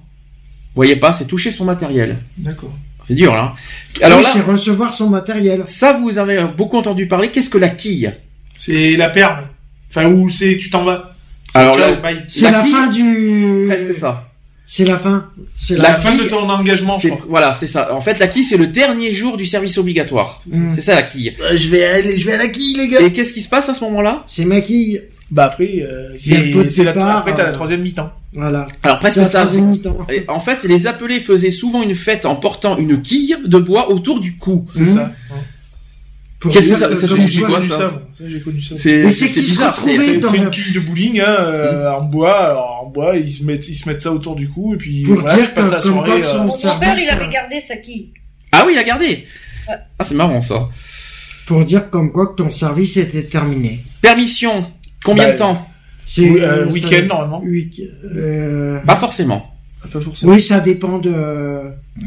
voyez pas, c'est toucher son matériel. D'accord. C'est dur là. Alors Oui, là, c'est recevoir son matériel. ça vous avez beaucoup entendu parler. Qu'est-ce que la quille? C'est la perle. Enfin, où c'est, tu t'en vas. Alors Ciao, là, bye. C'est la, fin du. Presque ça. C'est la fin. C'est La, la, fin de ton engagement, je C'est- crois. Voilà, c'est ça. En fait, la quille, c'est le dernier jour du service obligatoire. C'est ça la quille. je vais aller, je vais à la quille, les gars. Et qu'est-ce qui se passe à ce moment-là? C'est ma quille. Bah après, euh, c'est la, après t'as la euh, troisième mi-temps. Voilà. Alors presque C'est la ça. troisième mi-temps. Et En fait, les appelés faisaient souvent une fête en portant une quille de bois autour du cou. C'est Mhm. ça. Pour Qu'est-ce que ça- ça signifie quoi- quoi, J'ai ça connu ça. Ça, j'ai connu ça. C'est Mais c'est bizarre. une quille de bowling hein, euh, en bois, alors, en bois, ils se mettent, ils se mettent ça autour du cou et puis Pour voilà, dire je passe que la soirée. quoi euh, Mon père, il avait euh, gardé sa quille. Ah oui, il a gardé. Ouais. Ah, c'est marrant ça. pour dire comme quoi que ton service était terminé. Permission. Combien Bah, de temps C'est Oui, euh, ça- week-end, normalement. week- euh, Pas forcément. Pas forcément. Oui, ça dépend de.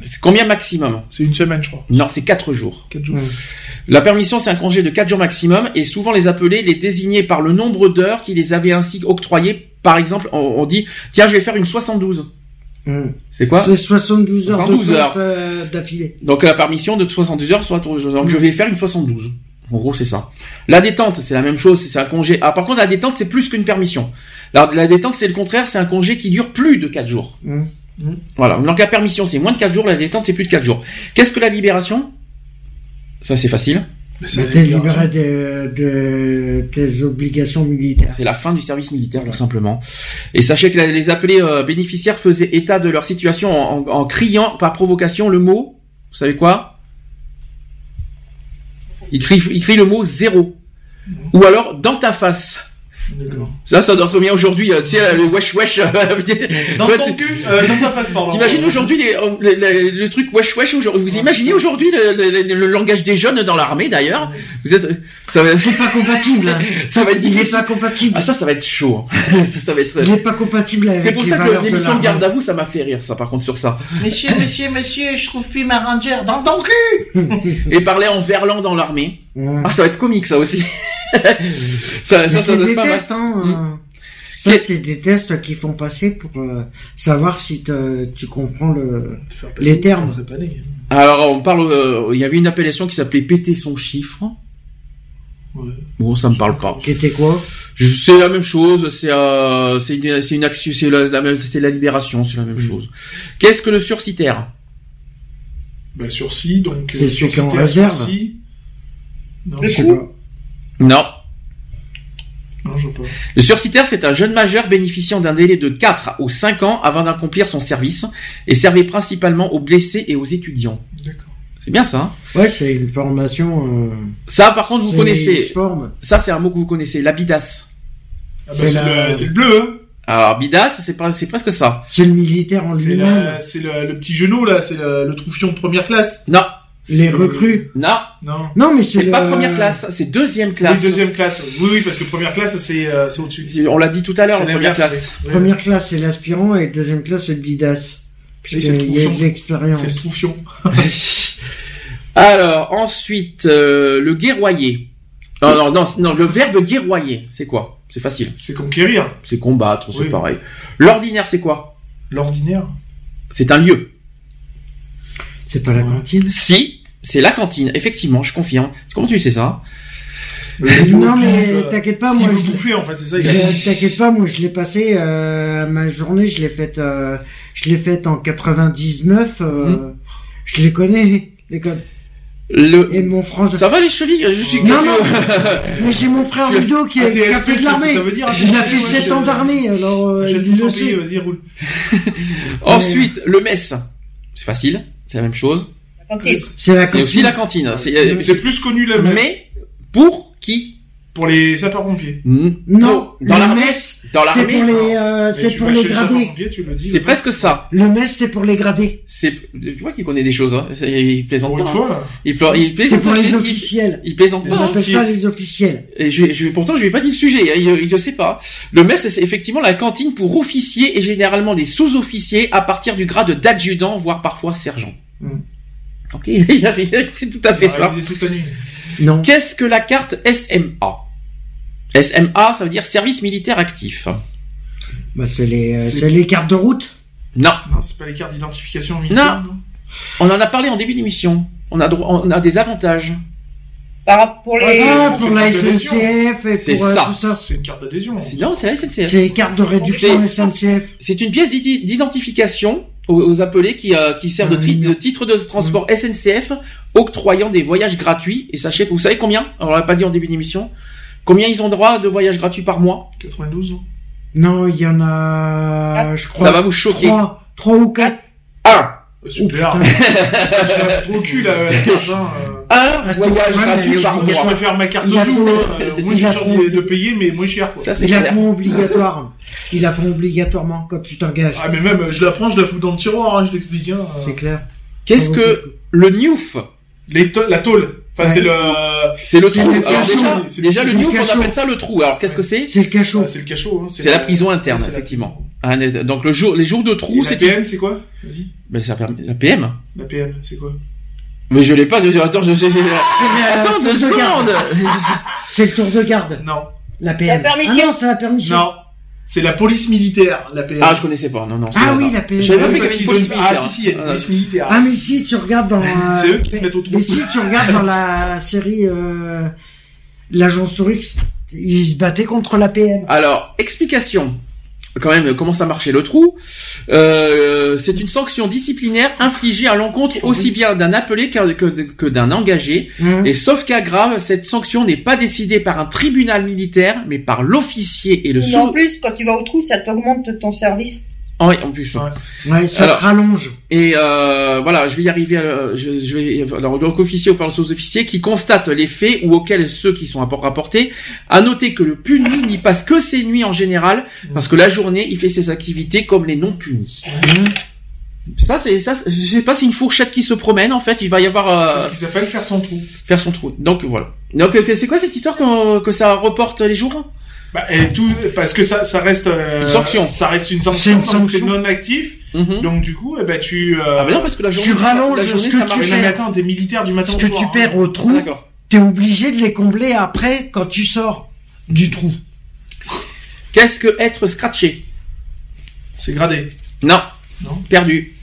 C'est combien maximum C'est une semaine, je crois. Non, c'est 4 jours. 4 jours. Mm. La permission, c'est un congé de 4 jours maximum et souvent les appelés les désignaient par le nombre d'heures qui les avaient ainsi octroyées. Par exemple, on, on dit tiens, je vais faire une 72. Hmm. C'est quoi C'est 72 heures 72 de heures. euh, d'affilée. Donc la permission de 72 heures, soit donc je vais faire une 72. En gros, c'est ça. La détente, c'est la même chose, c'est un congé. Ah, par contre, la détente, c'est plus qu'une permission. La, la détente, c'est le contraire, c'est un congé qui dure plus de 4 jours. Hmm. Voilà. Donc la permission, c'est moins de 4 jours, la détente, c'est plus de 4 jours. Qu'est-ce que la libération? Ça, c'est facile. T'es libéré de, de tes obligations militaires. C'est la fin du service militaire, tout simplement. Et sachez que les appelés euh, bénéficiaires faisaient état de leur situation en, en- en criant par provocation le mot. Vous savez quoi? Ils crient, ils crient le mot zéro. Ou alors dans ta face. Ça, ça doit bien aujourd'hui. euh, Tu sais, le wesh wesh. euh, Dans ton cul, euh, dans ta face, pardon. T'imagines aujourd'hui les- le, truc wesh wesh aujourd'hui Vous imaginez aujourd'hui le, le- le- le langage des jeunes dans l'armée d'ailleurs Vous êtes, ça va, C'est pas compatible. hein. ça va être Il est difficile. pas compatible. Ah ça, ça va être chaud. hein. ça, ça va être. Il est pas compatible avec C'est pour les ça que de l'émission de l'armée. garde à vous, ça m'a fait rire, ça, par contre, sur ça. Monsieur, monsieur, monsieur, je trouve plus ma rangère dans ton cul Et parler en verlan dans l'armée. Hmm. Ah, ça va être comique, ça aussi. ça, ça, ça c'est des mal. tests, hein. Euh, Ça, c'est des tests qu'ils font passer pour euh, savoir si te- tu comprends le. Les termes. Alors, on parle, euh, il y avait une appellation qui s'appelait péter son chiffre. Ouais. Bon, ça me parle pas. Qui était quoi? Je- C'est la même chose, c'est euh, c'est une, c'est une action, c'est la, la même- c'est la libération, c'est la même chose. Qu'est-ce que le surcitaire? Bah, sursis, donc. C'est euh, ceux qui en réserve. sursis. Non, Le je sais pas. Non. Non, je sais pas. Le surcitaire, c'est un jeune majeur bénéficiant d'un délai de 4 ou 5 ans avant d'accomplir son service et servait principalement aux blessés et aux étudiants. D'accord. C'est bien ça. hein? Ouais, c'est une formation. euh, ça, par contre, vous c'est- connaissez. Ça, c'est un mot que vous connaissez, la bidasse. Ah, bah, C'est la- le, c'est le bleu, hein. Alors, bidasse, c'est pas- c'est presque ça. C'est le militaire en lui-même. la- c'est le, le petit genou, là, c'est le, le troufion de première classe. Non, Les recrues. non, Non. Non, mais c'est le... pas première classe, c'est deuxième classe. Oui, deuxième classe. Oui, oui, parce que première classe, c'est euh, c'est au-dessus. On l'a dit tout à l'heure, première classe. oui. Première classe, c'est l'aspirant et deuxième classe, c'est le bidas. Puisqu'il y a de l'expérience. C'est le troufion. Alors, ensuite, euh, le guerroyer. Non, non, non, non, le verbe guerroyer, c'est quoi? C'est facile. C'est conquérir. C'est combattre, c'est Oui. pareil. L'ordinaire, c'est quoi? L'ordinaire. C'est un lieu. C'est pas la cantine Si, c'est la cantine, effectivement, je confirme. Comment tu sais ça Non, mais t'inquiète pas, moi. je- bouffer, en fait, c'est ça. je- T'inquiète pas, moi je l'ai passé, euh, ma journée, je l'ai faite, euh, je l'ai faite en 99, euh, Hmm. je les connais, les codes. Le... Et mon frère, Ça va les chevilles Je suis Non, non. mais j'ai mon frère Ludo qui, Ah, a fait de l'armée. dire, Il a hein, fait moi, 7 je- ans d'armée, alors euh, vas-y, roule. Ensuite, le mess. C'est facile, c'est la même chose. C'est la C'est cantine. aussi la cantine. C'est- c'est- plus connu, la messe. Mais pour qui Pour les sapeurs-pompiers. Non, Dans le l'armée mess, Dans c'est l'armée pour les, euh, c'est pour les les gradés. le. C'est presque ça. Le mess, c'est pour les gradés. C'est, tu vois qu'il connaît des choses. Hein. Il plaisante Pour pas. une hein. fois. Il, pla- il C'est pour les officiels. Il plaisante Les On pas. hein. appelle ça les officiels. Et je, je, pourtant, je lui ai pas dit le sujet. hein. Il, il le sait pas. Le mess, c'est effectivement la cantine pour officiers et généralement des sous-officiers à partir du grade d'adjudant, voire parfois sergent. Hmm. Ok, il c'est tout à fait ça. réviser toute la nuit. Non. Qu'est-ce que la carte SMA SMA, ça veut dire service militaire actif. Bah, c'est les, euh, C'est- les cartes de route? Non. Non, c'est pas les cartes d'identification militaire. Non. On en a parlé en début d'émission. On a droit, on a des avantages. Par, pour les... Ah, pour c'est la une carte d'adhésion. SNCF et C'est pour euh, ça. tout ça. C'est une carte d'adhésion. C'est- Non, c'est la SNCF. C'est les cartes de réduction C'est- SNCF. C'est une pièce d'identification aux, aux appelés qui, euh, qui sert de, tri- de titre de transport SNCF octroyant des voyages gratuits. Et sachez, vous savez combien On l'a pas dit en début d'émission. Combien ils ont droit de voyages gratuits par mois? 92 non Non, il y en a, je crois. Ça va vous choquer. Trois, trois ou quatre. Un Super. Oh, J'ai trop au cul là, la carte, hein, euh. Un voyage gratuit par je- Moi, je mois. préfère ma carte zoo. fond- hein. Euh, Moi, je suis sûr de, payer, mais moins cher. Quoi. Ça, c'est la font obligatoire. Ils la font obligatoirement quand tu t'engages. Ah, mais même, je la prends, je la fous dans le tiroir, hein, je t'explique. Hein. C'est clair. Qu'est-ce que le Newf Les La tôle. Enfin, Ouais. c'est le. C'est le trou. le Alors cachot. déjà, déjà le Newf, on appelle ça le trou. Alors qu'est-ce que c'est C'est le cachot. Ah, c'est le cachot. Hein. C'est la prison interne, la effectivement. Ah, Donc le jour, les jours de trou, la c'est c'est quoi? Vas-y. Ben, ça permet- la PM. La PM, c'est quoi? Mais je l'ai pas. de- Attends, je, la- Attends tour deux de garde. secondes. C'est le tour de garde. Non. La PM. La permission. Ah non, c'est la permission. Non. C'est la police militaire, la PM. Ah, je connaissais pas. Non, non. Ah oui, la PM. Je savais Ah même oui, parce qu'ils ont. Ah, si, si, il y a une police militaire. Ah mais si tu regardes dans euh, C'est eux qui te mettent au trou. mais si tu regardes dans la série euh, l'agence Tourix, ils se battaient contre la PM. Alors, explication. Quand même, comment ça marchait le trou? Euh, C'est une sanction disciplinaire infligée à l'encontre aussi bien d'un appelé que, que- que d'un engagé. Hum. Et sauf cas grave, cette sanction n'est pas décidée par un tribunal militaire, mais par l'officier et le Mais en plus, quand tu vas au trou, ça t'augmente ton service. Ah oui, en plus. Ouais, ça Alors- te rallonge. Et euh, voilà, je vais y arriver. À, je, je vais alors donc officier ou par le sous-officier qui constate les faits ou auxquels ceux qui sont rapport- rapportés. À noter que le puni n'y passe que ses nuits en général, parce que la journée il fait ses activités comme les non punis. Ça c'est ça, c'est- je sais pas, c'est une fourchette qui se promène en fait. Il va y avoir C'est euh, ce qui s'appelle faire son trou. faire son trou. Donc voilà. Donc euh, c'est quoi cette histoire que, que ça reporte les jours? Bah, et tout, parce que ça, ça reste euh, Une sanction. Ça reste une C'est sanction. une donc sanction. C'est non actif. Mhm. Donc du coup, eh ben tu. Euh... Ah mais non parce que la journée Tu rallonges la journée, ce que ça tu marche. mais attends, t'es militaire du matin Ce au que soir, tu hein. perds au Ah, trou, D'accord. t'es obligé de les combler après quand tu sors du trou. Qu'est-ce que être scratché? C'est gradé. Non. Non. Perdu.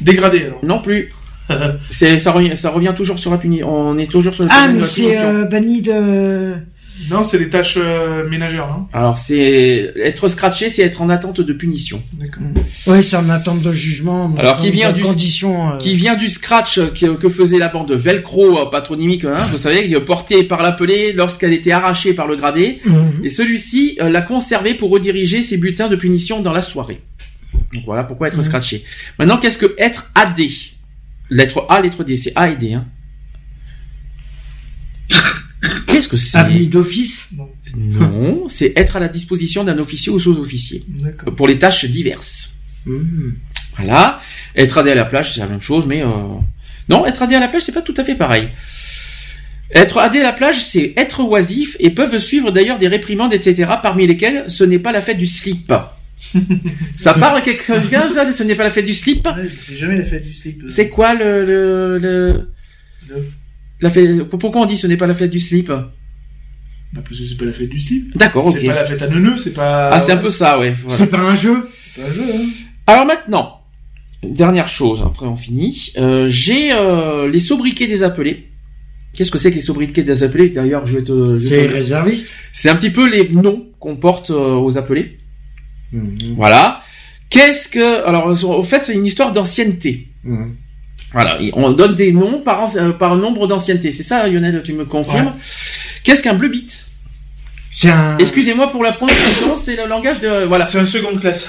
Dégradé alors. Non plus. C'est ça revient, ça revient toujours sur la puni. On est toujours sur la Ah mais c'est euh, banni de. Non, c'est les tâches euh, ménagères, non Alors c'est être scratché, c'est être en attente de punition. D'accord. Ouais, c'est en attente de jugement. en Alors, qui vient du- euh, Qui vient du scratch que, que faisait la bande Velcro euh, patronymique, hein, vous savez, portée par l'appelé lorsqu'elle était arrachée par le gradé. Mhm. Et celui-ci euh, l'a conservé pour rediriger ses bulletins de punition dans la soirée. Donc voilà pourquoi être Mhm. scratché. Maintenant, qu'est-ce que être AD Lettre A, lettre D, c'est A et D. Hein. Qu'est-ce que c'est Admis d'office. Non, c'est être à la disposition d'un officier ou sous-officier pour les tâches diverses. Mhm. Voilà. Être adé à la plage, c'est la même chose, mais euh... non, être adé à la plage, c'est pas tout à fait pareil. Être adé à la plage, c'est être oisif et peuvent suivre d'ailleurs des réprimandes, etc. Parmi lesquelles, ce n'est pas la fête du slip. ça parle à quelqu'un, ça, de ce n'est pas la fête du slip? Ouais, c'est jamais la fête du slip. C'est quoi le, le, le... Le- La fête... Pourquoi on dit ce n'est pas la fête du slip Bah, parce que c'est pas la fête du slip. D'accord, ok. C'est pas la fête à neuneux, c'est pas. Ah, c'est un peu ça, ouais. voilà. C'est pas un jeu. C'est pas un jeu, hein. Alors maintenant, dernière chose, après on finit. Euh, J'ai euh, les sobriquets des appelés. Qu'est-ce que c'est que les sobriquets des appelés? D'ailleurs, je vais te. C'est te- réserviste. C'est un petit peu les noms qu'on porte euh, aux appelés. Mhm. Voilà. Qu'est-ce que alors au fait c'est une histoire d'ancienneté. Mhm. Voilà, et on donne des noms par euh, par nombre d'ancienneté. C'est ça, Lionel, tu me confirmes Qu'est-ce qu'un bleu bit C'est un. Excusez-moi pour la prononciation, c'est le langage de voilà. C'est un seconde classe.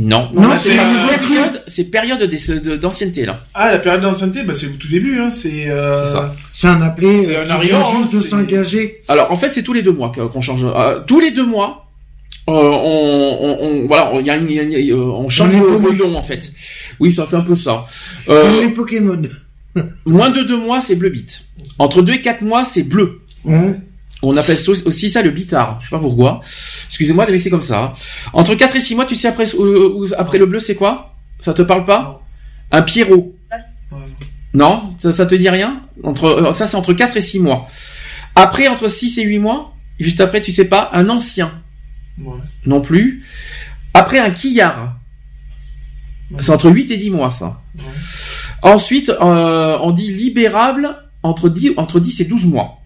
Non, Non, c'est nouvelle période, d'ancienneté là. Ah, la période d'ancienneté, bah, c'est au tout début, hein. C'est. Euh... C'est ça. C'est un appelé C'est euh, un vient juste hein, de c'est- Euh, s'engager. Alors en fait c'est tous les deux mois qu'on change. euh, tous les deux mois, euh, on, on, on- voilà, il y a une, il y a une- il y a- on change On le, évolue. le nom en fait. Oui, ça fait un peu ça. Comme Euh, les Pokémon. moins de deux mois c'est bleu bit. Entre deux et quatre mois c'est bleu. On appelle ça aussi ça le bitard. Je sais pas pourquoi. Excusez-moi, mais c'est comme ça. Entre 4 et 6 mois, tu sais après euh, après le bleu c'est quoi? Ça te parle pas? Un pierrot. Ouais. Non, ça, ça te dit rien? Entre euh, ça c'est entre 4 et 6 mois. Après entre 6 et 8 mois, juste après tu sais pas, un ancien Ouais. non plus. Après un quillard. C'est entre 8 et 10 mois, ça. Ensuite, euh, on dit libérable entre 10, entre 10 et 12 mois.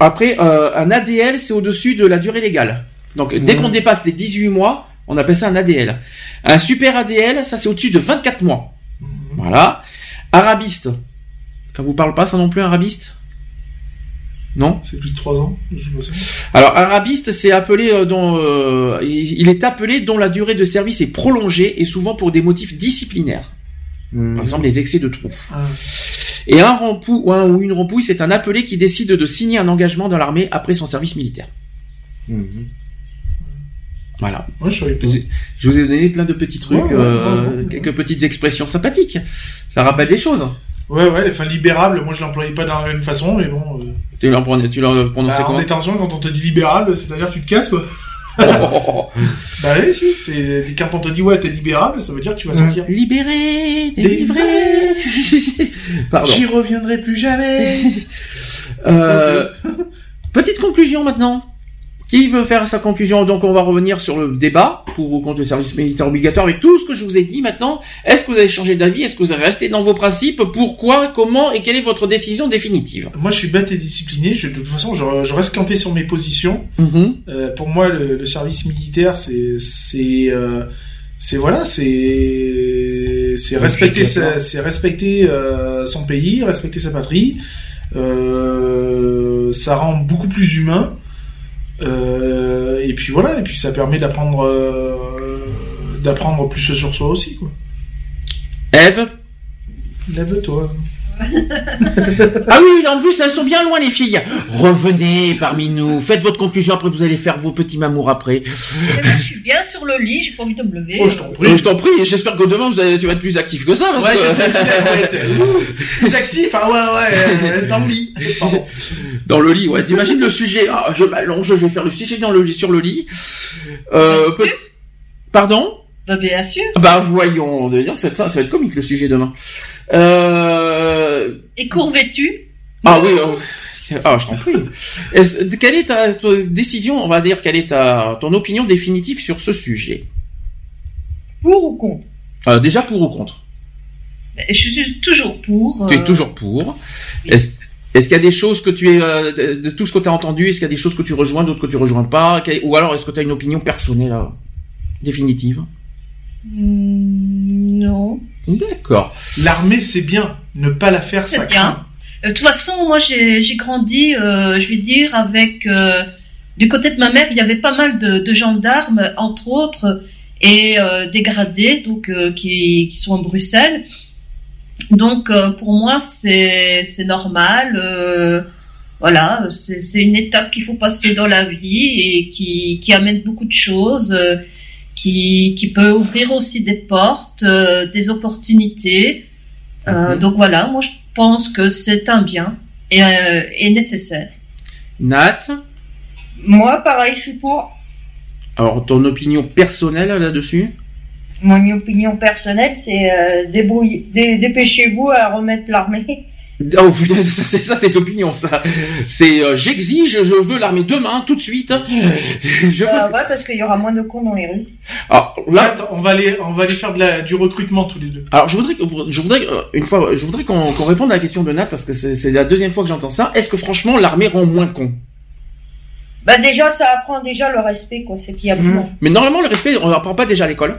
Après, euh, un ADL, c'est au-dessus de la durée légale. Donc, dès qu'on dépasse les 18 mois, on appelle ça un ADL. Un super ADL, ça c'est au-dessus de 24 mois. Voilà. Arabiste. Ça vous parle pas ça non plus, arabiste? Non C'est plus de 3 ans. Alors, arabiste, c'est appelé euh, dont euh, il est appelé dont la durée de service est prolongée et souvent pour des motifs disciplinaires. Par exemple, les excès de trou. Ah. Et un rempou ou, un, ou une rempouille, c'est un appelé qui décide de signer un engagement dans l'armée après son service militaire. Voilà. Moi, je vous ai donné plein de petits trucs, Ouais, ouais, euh, quelques petites expressions sympathiques. Ça rappelle des choses. Ouais, ouais, enfin, libérable, moi je l'employais pas de la même façon, mais bon. euh, Tu l'as tu bah, en détention, quand on te dit libérable, c'est-à-dire tu te casses, quoi. bah oui, si, c'est, quand on te dit ouais, t'es libérable, ça veut dire que tu vas sortir. Libéré, délivré. Pardon. J'y reviendrai plus jamais. Euh, petite conclusion maintenant. Qui veut faire sa conclusion Donc on va revenir sur le débat pour ou contre le service militaire obligatoire avec tout ce que je vous ai dit maintenant. Est-ce que vous avez changé d'avis? Est-ce que vous avez resté dans vos principes? Pourquoi? Comment? Et quelle est votre décision définitive? Moi, je suis bête et discipliné. Je, de toute façon, je, je reste campé sur mes positions. Mhm. Euh, pour moi, le, le service militaire, c'est, c'est, euh, c'est voilà, c'est, c'est respecter, sa- c'est respecter euh, son pays, respecter sa patrie. Euh, ça rend beaucoup plus humain. Euh, et puis voilà, et puis ça permet d'apprendre, euh, d'apprendre plus sur soi aussi, quoi. Eve? Lève-toi. Ah oui, en plus elles sont bien loin les filles. Revenez parmi nous, faites votre conclusion, après vous allez faire vos petits mamours après. Et moi, je suis bien sur le lit, j'ai pas envie de me lever. Euh, je t'en prie, j'espère que demain vous allez, tu vas être plus actif que ça. Parce Ouais, que... je sais, Plus actif, ah ouais, ouais, euh, dans le lit. Pardon. Dans le lit, ouais. T'imagines le sujet? Ah, Je m'allonge, je vais faire le sujet dans le lit, sur le lit. Euh, peut- Pardon? Bah, bien sûr. Bah voyons, on va dire que ça, ça va être comique le sujet demain. Euh... Et court vêtu. Ah oui, euh, ah je t'en prie. Quelle est ta, ta décision, on va dire, quelle est ta, ton opinion définitive sur ce sujet? Pour ou contre? Euh, Déjà pour ou contre? Je suis toujours pour. Tu es euh, toujours pour. Est-ce qu'il y a des choses que tu es, euh, de, de tout ce que tu as entendu, est-ce qu'il y a des choses que tu rejoins, d'autres que tu rejoins pas? Ou alors est-ce que tu as une opinion personnelle euh, définitive? Hmm, Non. D'accord. L'armée, c'est bien. Ne pas la faire, ça C'est bien. Euh, De toute façon, moi, j'ai grandi, euh, je vais dire, avec euh, du côté de ma mère, il y avait pas mal de, de gendarmes, entre autres, et euh, des gradés, donc qui, qui sont à Bruxelles. Donc, pour moi, c'est normal. voilà, c'est une étape qu'il faut passer dans la vie et qui, qui amène beaucoup de choses, qui, qui peut ouvrir aussi des portes, euh, des opportunités. Euh, Donc voilà, moi je pense que c'est un bien et, euh, et nécessaire. Nat, Moi, pareil, je suis pour. alors ton opinion personnelle là-dessus? Mon opinion personnelle, c'est euh, débrouiller- dépêchez-vous à remettre l'armée. Oh putain, ça c'est ça c'est l'opinion ça. C'est euh, j'exige, je veux l'armée demain, tout de suite. Je veux- Euh, ouais, parce qu'il y aura moins de cons dans les rues. Alors là, Attends, on va aller, on va aller faire de la, du recrutement tous les deux. alors je voudrais, que- je voudrais euh, une fois, je voudrais qu'on qu'on réponde à la question de Nat parce que c'est c'est la deuxième fois que j'entends ça. Est-ce que franchement l'armée rend moins con Bah déjà, ça apprend déjà le respect, quoi. C'est qu'il y a besoin. Mais normalement le respect, on l'apprend pas déjà à l'école.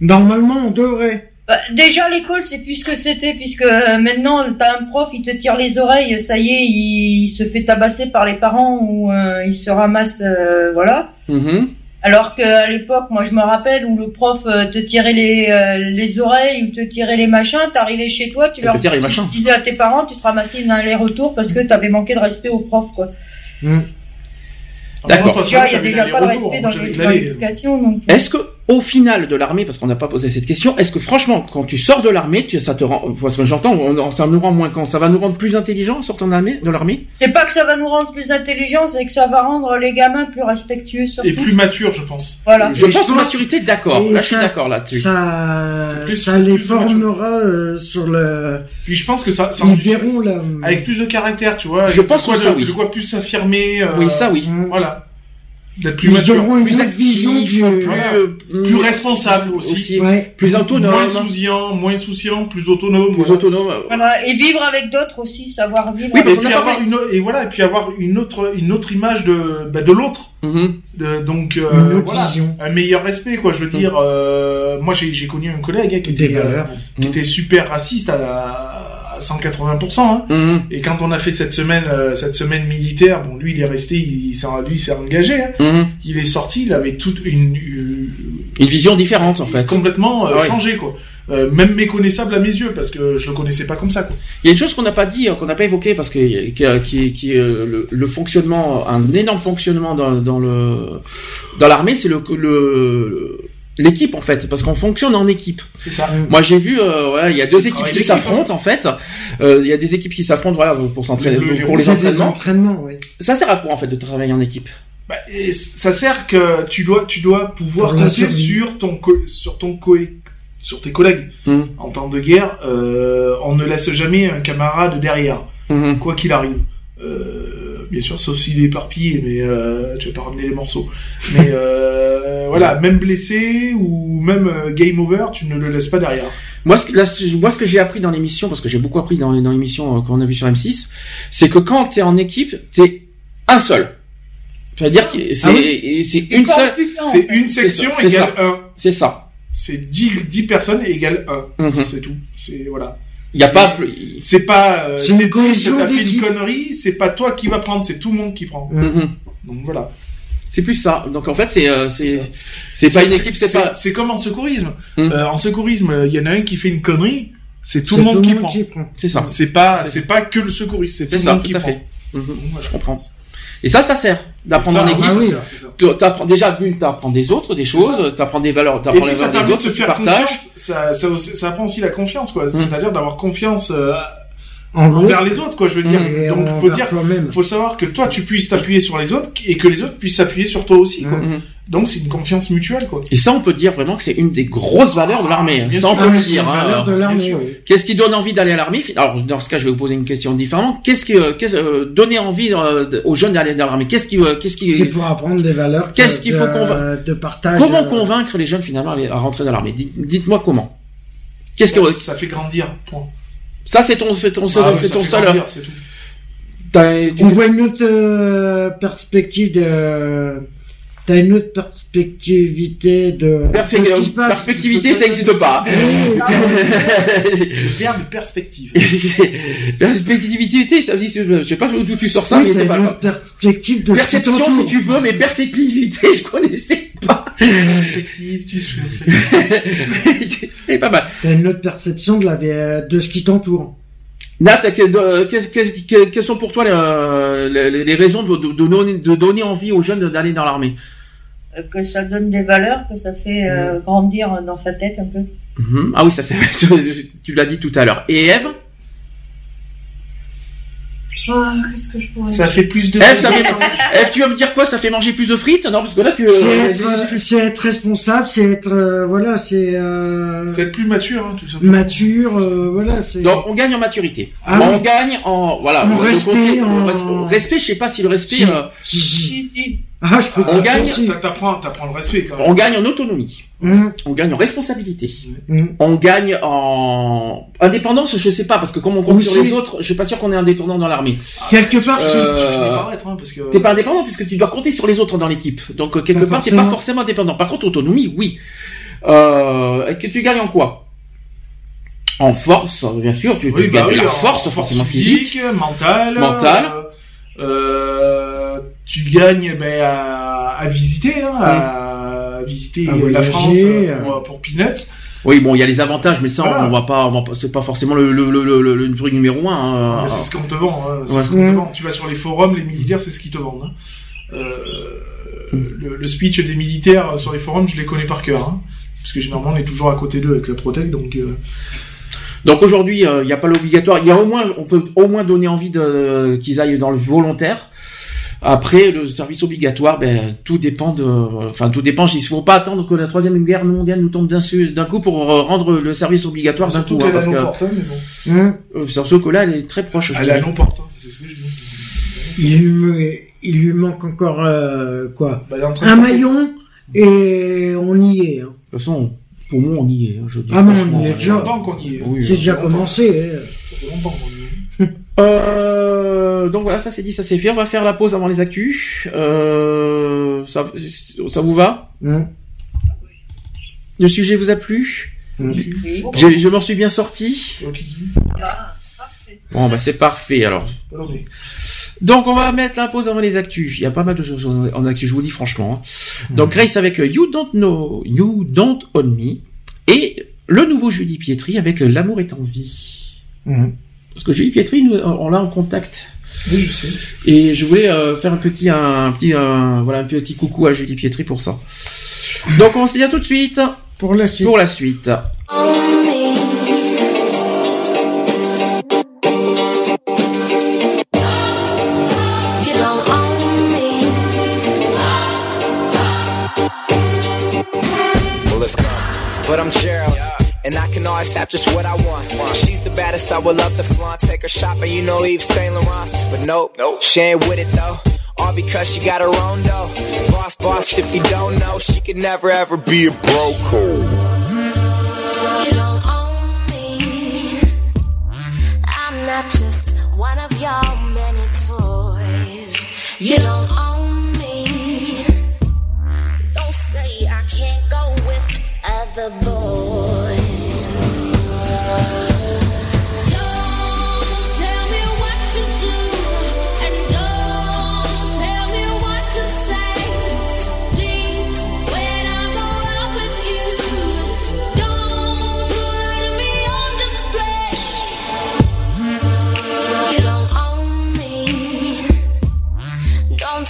Normalement, on devrait. Bah, déjà, l'école, c'est plus ce que c'était, puisque euh, maintenant, t'as un prof, il te tire les oreilles, ça y est, il, se fait tabasser par les parents ou euh, il se ramasse, euh, voilà. Mhm. Alors qu'à l'époque, moi, je me rappelle où le prof euh, te tirait les, euh, les oreilles ou te tirait les machins, t'arrivais chez toi, tu leur te tire les tu machins. disais à tes parents, tu te ramassais un aller-retour parce que t'avais manqué de respect au prof, quoi. D'accord. Déjà, il y a déjà pas de respect dans l'éducation, donc. Est-ce que au final de l'armée, parce qu'on n'a pas posé cette question, est-ce que franchement, quand tu sors de l'armée, tu, ça te rend, parce que j'entends, on- ça nous rend moins ça va nous rendre plus intelligents en sortant de l'armée, de l'armée? C'est pas que ça va nous rendre plus intelligents, c'est que ça va rendre les gamins plus respectueux, surtout. Et plus mature, je pense. Voilà. Je Et pense je que maturité, d'accord. Là, je suis d'accord là-dessus. Ça, plus- ça les formera euh, sur le. Puis je pense que ça, ça Ils en- verront la. avec plus de caractère, tu vois. Je pense que ça, de- oui. De quoi plus s'affirmer. euh, Oui, ça, oui. Voilà. D'être plus Ils mature, auront une plus vision du- plus, Voilà. plus responsable aussi, aussi. Ouais. Plus autonome. moins souciant, moins souciant, plus autonome. Plus voilà. autonome. Voilà, et vivre avec d'autres aussi, savoir vivre Oui, avec parce et puis a avoir une o- et voilà et puis avoir une autre une autre image de bah, de l'autre Mhm. de, donc euh, Une autre voilà vision. un meilleur respect quoi je veux dire euh, moi j'ai connu un collègue hein, qui Des était euh, qui était super raciste à, 180% hein. Mhm. et quand on a fait cette semaine euh, cette semaine militaire bon lui il est resté il, il s'est lui il s'est engagé hein. Mhm. il est sorti il avait toute une, une- Une vision différente en fait. complètement euh, Ah ouais. changé quoi Euh, même méconnaissable à mes yeux parce que je le connaissais pas comme ça quoi Il y a une chose qu'on n'a pas dit, euh, qu'on n'a pas évoqué parce que qui, qui, qui euh, le, le fonctionnement, un énorme fonctionnement dans, dans le dans l'armée, c'est le le l'équipe en fait, parce qu'on fonctionne en équipe. c'est ça Moi j'ai vu, euh, il y a deux équipes qui s'affrontent en fait. Euh, il y a des équipes qui s'affrontent, voilà, pour s'entraîner, Le- pour les entraînements. entraînements, oui. Ça sert à quoi en fait de travailler en équipe? Bah, et ça sert que tu dois, tu dois pouvoir compter sur ton, sur ton co- sur tes collègues. Mhm. En temps de guerre, euh, on ne laisse jamais un camarade derrière, Mhm. quoi qu'il arrive. Euh, bien sûr, sauf s'il est éparpillé, mais euh, tu vas pas ramener les morceaux. Mais euh, voilà, même blessé ou même euh, game over, tu ne le laisses pas derrière. Moi, ce que, là, ce- moi, ce que j'ai appris dans l'émission, parce que j'ai beaucoup appris dans, dans l'émission euh, qu'on a vu sur M6, c'est que quand t'es en équipe, t'es un seul. C'est-à-dire que c'est Ah c'est une seule. C'est une section égale ça. 1. C'est ça. C'est 10, 10 personnes égale 1. Mhm. C'est tout. C'est voilà. Il y a C'est- pas plus. C'est pas euh, C'est une t'as fait une connerie, c'est pas toi qui va prendre, c'est tout le monde qui prend. Mhm. Donc voilà. C'est plus ça. Donc en fait, c'est euh, c'est pas une équipe, c'est pas. C'est comme en secourisme. Mhm. Euh, en secourisme, il y en a un qui fait une connerie, c'est tout le monde qui prend. C'est ça. C'est pas, C'est- pas que le secouriste, c'est tout C'est le ça, monde tout qui à prend. fait. Voilà. Je comprends. Et ça, ça sert d'apprendre en équipe. ah oui, oui. c'est ça. Tu t'apprends déjà d'une, t'apprends des autres, des choses, t'apprends des valeurs, t'apprends les valeurs des de autres, se tu partages. Ça, ça, ça apprend aussi la confiance, quoi. Mhm. C'est-à-dire d'avoir confiance euh, En gros, envers les autres, quoi. Je veux dire. Donc faut dire, faut savoir que toi tu puisses t'appuyer sur les autres et que les autres puissent s'appuyer sur toi aussi, quoi. Mhm. Donc c'est une confiance mutuelle, quoi. Et ça, on peut dire vraiment que c'est une des grosses valeurs de l'armée. Bien Ça, on peut Ah, le c'est dire. une hein. Qu'est-ce qui donne envie d'aller à l'armée? Alors, dans ce cas, je vais vous poser une question différente. Qu'est-ce qui, euh, qu'est-ce, euh, donner envie euh, aux jeunes d'aller dans l'armée? Qu'est-ce qui, euh, qu'est-ce qui, C'est pour apprendre des valeurs. Qu'est-ce de- qu'il faut de- convaincre De partage. comment euh, convaincre les jeunes finalement à rentrer dans l'armée? Dites- Dites-moi comment. Qu'est-ce que ça fait grandir. Point. Ça c'est ton, c'est ton, Ah ouais, c'est ça ton seul. grandir, c'est tout. t'as- tu On voit une autre euh, perspective de. T'as une autre perspectivité de. Perfec- de ce qui se passe. perspectivité, ça n'existe pas. Le verbe perspective. Perspectivité, ça dit, je sais pas d'où tu sors ça, Oui, mais c'est pas grave. perspective de Perception, si tu veux, mais perspectivité, je connaissais pas. Perspective, tu perspective. C'est pas mal. T'as une autre perception de la vie- de ce qui t'entoure. Nat, que- euh, qu'est-ce- qu'est-ce- que- quelles sont pour toi les, les- les raisons de, de- donner, de donner envie aux jeunes d'aller dans l'armée? Euh, Que ça donne des valeurs, que ça fait euh, grandir dans sa tête un peu. Mhm. Ah oui, ça c'est, tu l'as dit tout à l'heure. Et Eve? Ah, Qu'est-ce que je pourrais Ça fait plus de. Eve, ça fait, Eve, tu vas me dire quoi Ça fait manger plus de frites? Non, parce que là tu. C'est euh, être, c'est être responsable, c'est être euh, voilà, c'est euh, C'est être plus mature, hein, tout simplement. mature, euh, voilà, c'est. Donc on gagne en maturité. Ah on oui. gagne en voilà. En respect, côté- en- res- respect, je sais pas si le respect. Si. euh, Si, si. Ah, je peux On te dire gagne, T'apprends, t'apprends le respect quand même. on gagne en autonomie. Hum, On gagne en responsabilité. hum. On gagne en indépendance, je sais pas, parce que comme on compte sur les autres, je suis pas sûr qu'on est indépendant dans l'armée. Quelque part, si. Euh, Tu finis par être, hein, parce que. T'es pas indépendant puisque tu dois compter sur les autres dans l'équipe. Donc euh, quelque Pas part, t'es pas forcément. indépendant. Par contre, autonomie, oui. Euh, que tu gagnes en quoi? En force, bien sûr. Tu, tu Oui, bah gagnes de oui, la en force, forcément physique. mentale. Mentale. euh, euh, tu gagnes ben, à, à visiter, hein, à visiter À la voyager, France euh, euh. pour, pour Peanuts. Oui, bon, il y a les avantages, mais ça, Voilà. on va pas, on va pas- c'est pas forcément le, le, le, le, le truc numéro un. hein. C'est ce qu'on te vend. Hein, c'est Ouais. ce qu'on te Mm. vend. Tu vas sur les forums, les militaires, c'est ce qu'ils te vendent. hein. Euh, le, le speech des militaires sur les forums, je les connais par cœur. Hein, parce que généralement, on est toujours à côté d'eux avec la Protec, donc... euh, Donc aujourd'hui, euh, il n'y a pas l'obligatoire. Il y a au moins, on peut au moins donner envie de qu'ils aillent dans le volontaire. Après, le service obligatoire, ben tout dépend de, enfin tout dépend. Il ne faut pas attendre que la troisième guerre mondiale nous tombe d'un coup pour euh, rendre le service obligatoire d'un surtout coup, hein, parce que hein, mais bon. Hum. euh, surtout que là, elle est très proche. Elle est hein, c'est ce que je dis. Il lui, me- il lui manque encore euh, quoi Bah, Un maillon et on y est. hein. De toute façon, pour moi, on y est. hein, Je dis Ah, mais on y est déjà. fait longtemps qu'on y est. Oui, C'est déjà commencé. hein. Ça fait longtemps qu'on y est. Euh, donc voilà, ça c'est dit, ça c'est fait. On va faire la pause avant les actus. Euh, ça, ça vous va Hein Le sujet vous a plu. Oui. J'ai- Je m'en suis bien sorti. Ah. Bon, bah c'est parfait alors. Donc on va mettre la pause avant les actus. Il y a pas mal de choses en actus, je vous dis franchement. hein. Donc Grace avec euh, You Don't Know, You Don't Own Me et le nouveau Julie Pietri avec euh, L'amour est en vie. Parce que Julie Pietri, nous, on l'a en contact. Oui, je sais. Et je voulais euh, faire un petit, un, petit, un- voilà, un petit coucou à Julie Pietri pour ça. Donc on se dit à tout de suite Pour la suite. pour la suite. Can always have just what I want. She's the baddest, I would love to flaunt. Take her shopping, you know Yves Saint Laurent. But nope, nope, she ain't with it though. All because she got her own though. Boss, boss, if you don't know, she could never ever be a broke. You don't own me. I'm not just one of your many toys. You don't own me. Don't say I can't go with other boys.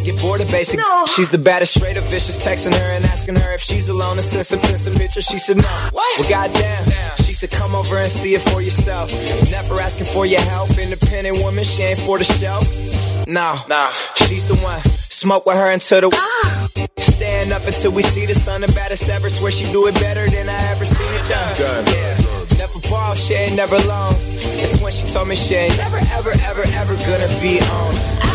I get bored of basic. She's the baddest, straight up vicious. Texting her and asking her if she's alone and send some some pictures. She said no. What? Well, goddamn. She said come over and see it for yourself. Never asking for your help. Independent woman, she ain't for the shelf. No, no, she's the one. Smoke with her until the. Ah. Stand up until we see the sun. The baddest ever. Swear she do it better than I ever seen it done. Yeah. Never ball, she ain't never long. It's when she told me she ain't never, ever, ever, ever gonna be on.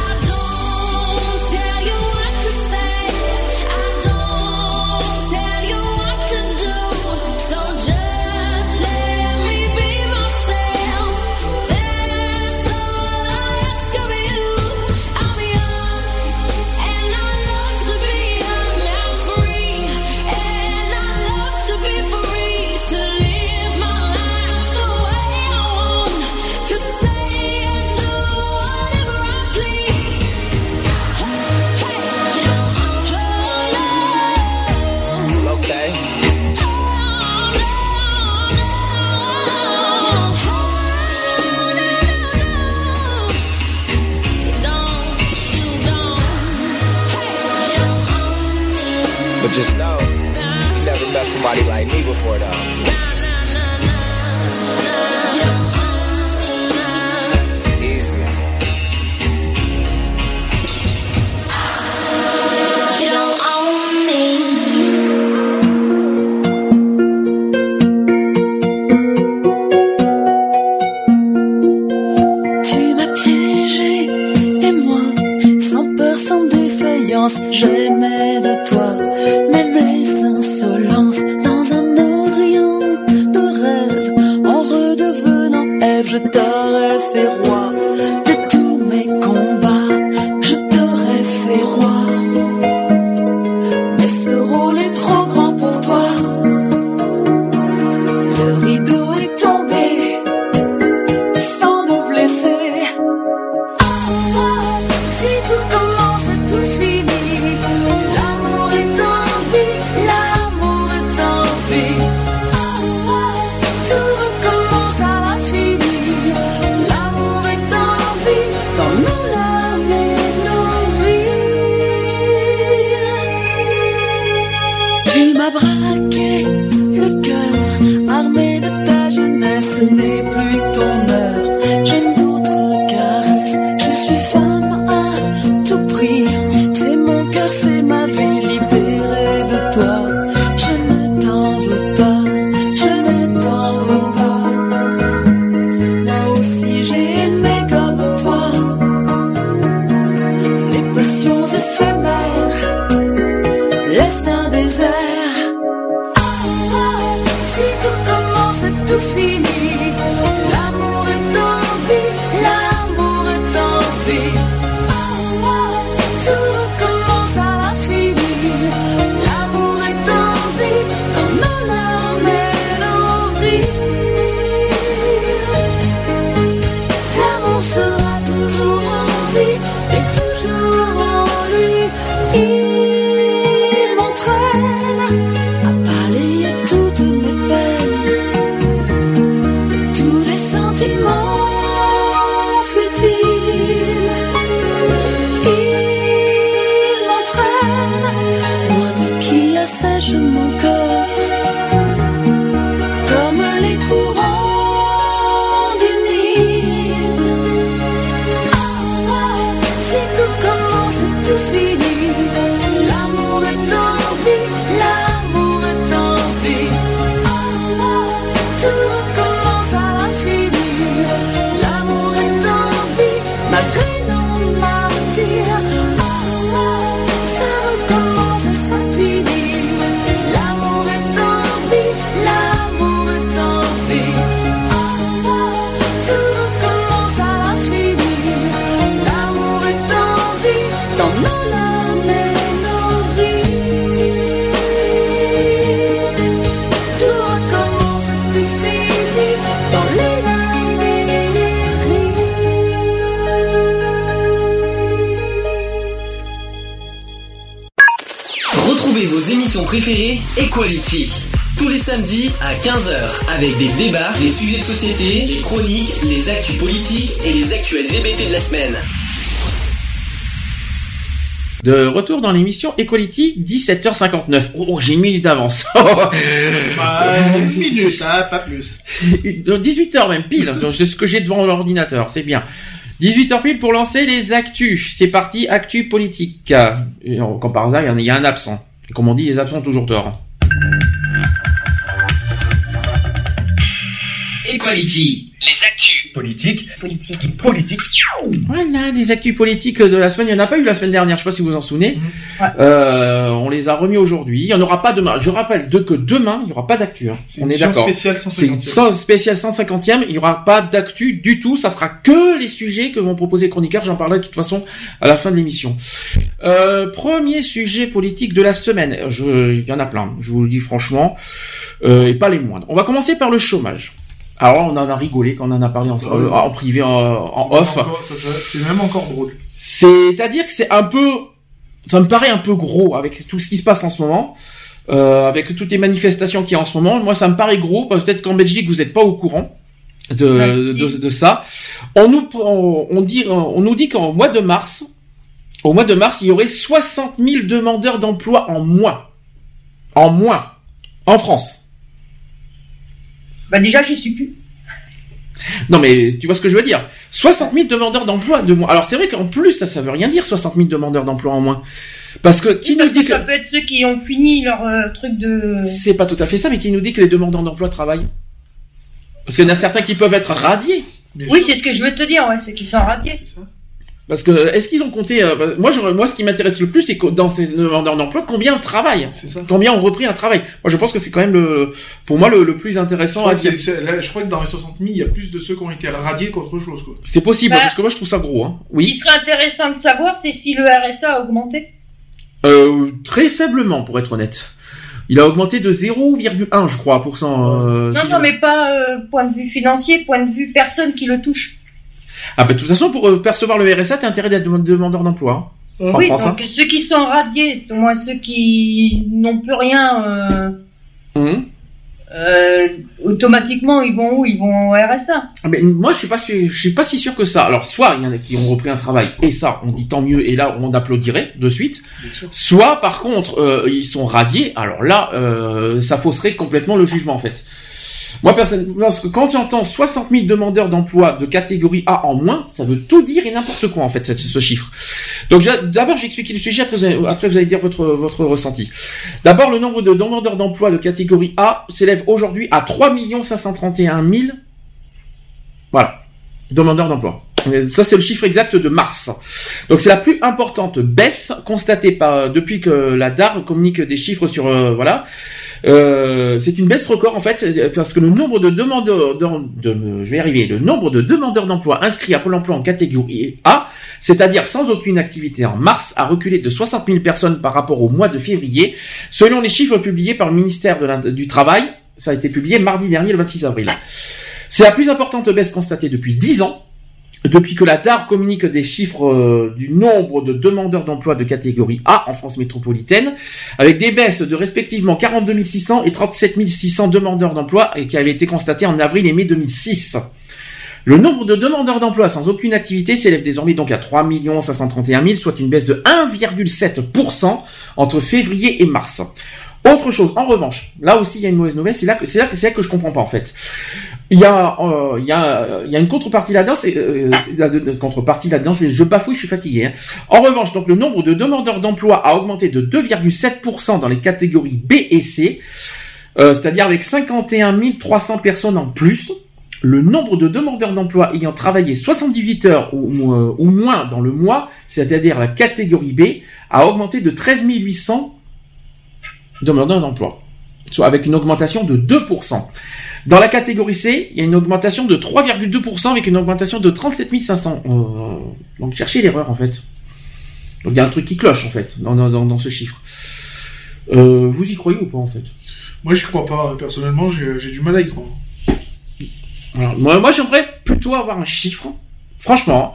nobody like me before though. De retour dans l'émission Equality, 17h59. Oh, j'ai une minute d'avance. Bah, une minute, hein, pas plus. 18h même pile. Donc, C'est ce que j'ai devant l'ordinateur, c'est bien. 18h pile pour lancer les actus. C'est parti, actus politique. Et, euh, Comme par hasard, il y en a- il y a un absent. Et comme on dit, les absents ont toujours tort. Equality, Politique. Politique. Politique. Voilà, les actus politiques de la semaine. Il n'y en a pas eu la semaine dernière, je sais pas si vous vous en souvenez. Euh, on les a remis aujourd'hui. Il n'y en aura pas demain. Je rappelle de, que demain, il n'y aura pas d'actu. hein. C'est On est d'accord. spéciale C'est 150e. sans- spécial 150e. Il n'y aura pas d'actu du tout. Ça sera que les sujets que vont proposer les chroniqueurs. J'en parlerai de toute façon à la fin de l'émission. Euh, premier sujet politique de la semaine. Je, il y en a plein. Je vous le dis franchement. Euh, et pas les moindres. On va commencer par le chômage. Alors là, on en a rigolé quand on en a parlé en, Ah oui. en privé, en, en C'est off. C'est même encore drôle. C'est-à-dire que c'est un peu, ça me paraît un peu gros avec tout ce qui se passe en ce moment, euh, avec toutes les manifestations qu'il y a en ce moment. Moi, ça me paraît gros. Peut-être qu'en Belgique, vous n'êtes pas au courant de, de, de ça. On nous, on, on dit, on nous dit qu'en mois de mars, au mois de mars, il y aurait 60 000 demandeurs d'emploi en moins, en moins, en France. Bah déjà, j'y suis plus. Non mais tu vois ce que je veux dire 60 000 demandeurs d'emploi de moins. Alors c'est vrai qu'en plus ça ça veut rien dire 60 000 demandeurs d'emploi en moins. Parce que qui nous dit que Ça peut être ceux qui ont fini leur euh, truc de. c'est pas tout à fait ça, mais qui nous dit que les demandeurs d'emploi travaillent Parce qu'il y en a certains qui peuvent être radiés. Oui, c'est ce que je veux te dire, ouais, ceux qui sont radiés. Parce que est-ce qu'ils ont compté euh, Moi, je, moi, ce qui m'intéresse le plus, c'est que dans ces demandeurs d'emploi, combien travaillent Combien ont repris un travail Moi, je pense que c'est quand même le, pour moi, le, le plus Je intéressant crois, à dire. là, je crois que dans les 60 000, il y a plus de ceux qui ont été radiés qu'autre chose. Quoi. C'est possible Bah, parce que moi, je trouve ça gros. Hein. Ce qui Oui, serait intéressant de savoir, c'est si le RSA a augmenté. euh, très faiblement, pour être honnête. Il a augmenté de 0,1, je crois, pour cent. euh, non, si non, je- mais pas euh, point de vue financier, point de vue personne qui le touche. Ah bah de toute façon, pour euh, percevoir le RSA, t'as intérêt d'être dem- demandeur d'emploi. hein. En oui, France, hein. donc ceux qui sont radiés, au moins ceux qui n'ont plus rien, euh, Hum. euh, automatiquement ils vont où? Ils vont au RSA. Ah, Mais moi, je suis pas, je suis pas si sûr que ça. Alors, soit il y en a qui ont repris un travail, et ça, on dit tant mieux, et là, on applaudirait de suite. Soit, par contre, euh, ils sont radiés. Alors là, euh, ça fausserait complètement le jugement, en fait. Moi, personnellement, parce que quand j'entends 60 000 demandeurs d'emploi de catégorie A en moins, ça veut tout dire et n'importe quoi, en fait, ce, chiffre. Donc, d'abord, j'ai expliqué le sujet, après vous, allez, vous allez dire votre, ressenti. D'abord, le nombre de demandeurs d'emploi de catégorie A s'élève aujourd'hui à 3 531 000 voilà. Demandeurs d'emploi. Ça, c'est le chiffre exact de mars. Donc, c'est la plus importante baisse constatée depuis que la DAR communique des chiffres sur, euh, voilà. Euh, c'est une baisse record en fait c'est- parce que le nombre de demandeurs de, je vais le nombre de demandeurs d'emploi inscrits à Pôle Emploi en catégorie A c'est-à-dire sans aucune activité en mars a reculé de 60 000 personnes par rapport au mois de février. Selon les chiffres publiés par le ministère du travail ça a été publié mardi dernier le 26 avril. C'est la plus importante baisse constatée depuis 10 ans depuis que la DAR communique des chiffres euh, du nombre de demandeurs d'emploi de catégorie A en France métropolitaine, avec des baisses de respectivement 42 600 et 37 600 demandeurs d'emploi et qui avaient été constatées en avril et mai 2006. Le nombre de demandeurs d'emploi sans aucune activité s'élève désormais donc à 3 531 000, soit une baisse de 1,7% entre février et mars. Autre chose, en revanche, là aussi il y a une mauvaise nouvelle, c'est là que c'est là que c'est là comprends pas en fait. Il y a euh, il y a il y a une contrepartie là-dedans, c'est euh, c'est la de- contrepartie là-dedans, je, je bafouille, je suis fatigué. hein. En revanche, donc le nombre de demandeurs d'emploi a augmenté de 2,7% dans les catégories B et C, euh, c'est-à-dire avec 51 300 personnes en plus. Le nombre de demandeurs d'emploi ayant travaillé 78 heures ou, euh, ou moins dans le mois, c'est-à-dire la catégorie B, a augmenté de 13 800 demandeurs d'emploi, soit avec une augmentation de 2%. Dans la catégorie C, il y a une augmentation de 3,2% avec une augmentation de 37 500. Euh, donc cherchez l'erreur en fait. Donc il y a un truc qui cloche en fait dans, dans, dans- dans ce chiffre. Euh, vous y croyez ou pas en fait? Moi, j'y crois pas. Personnellement, j'ai j'ai du mal à y croire. Alors, Moi, moi j'aimerais plutôt avoir un chiffre, franchement.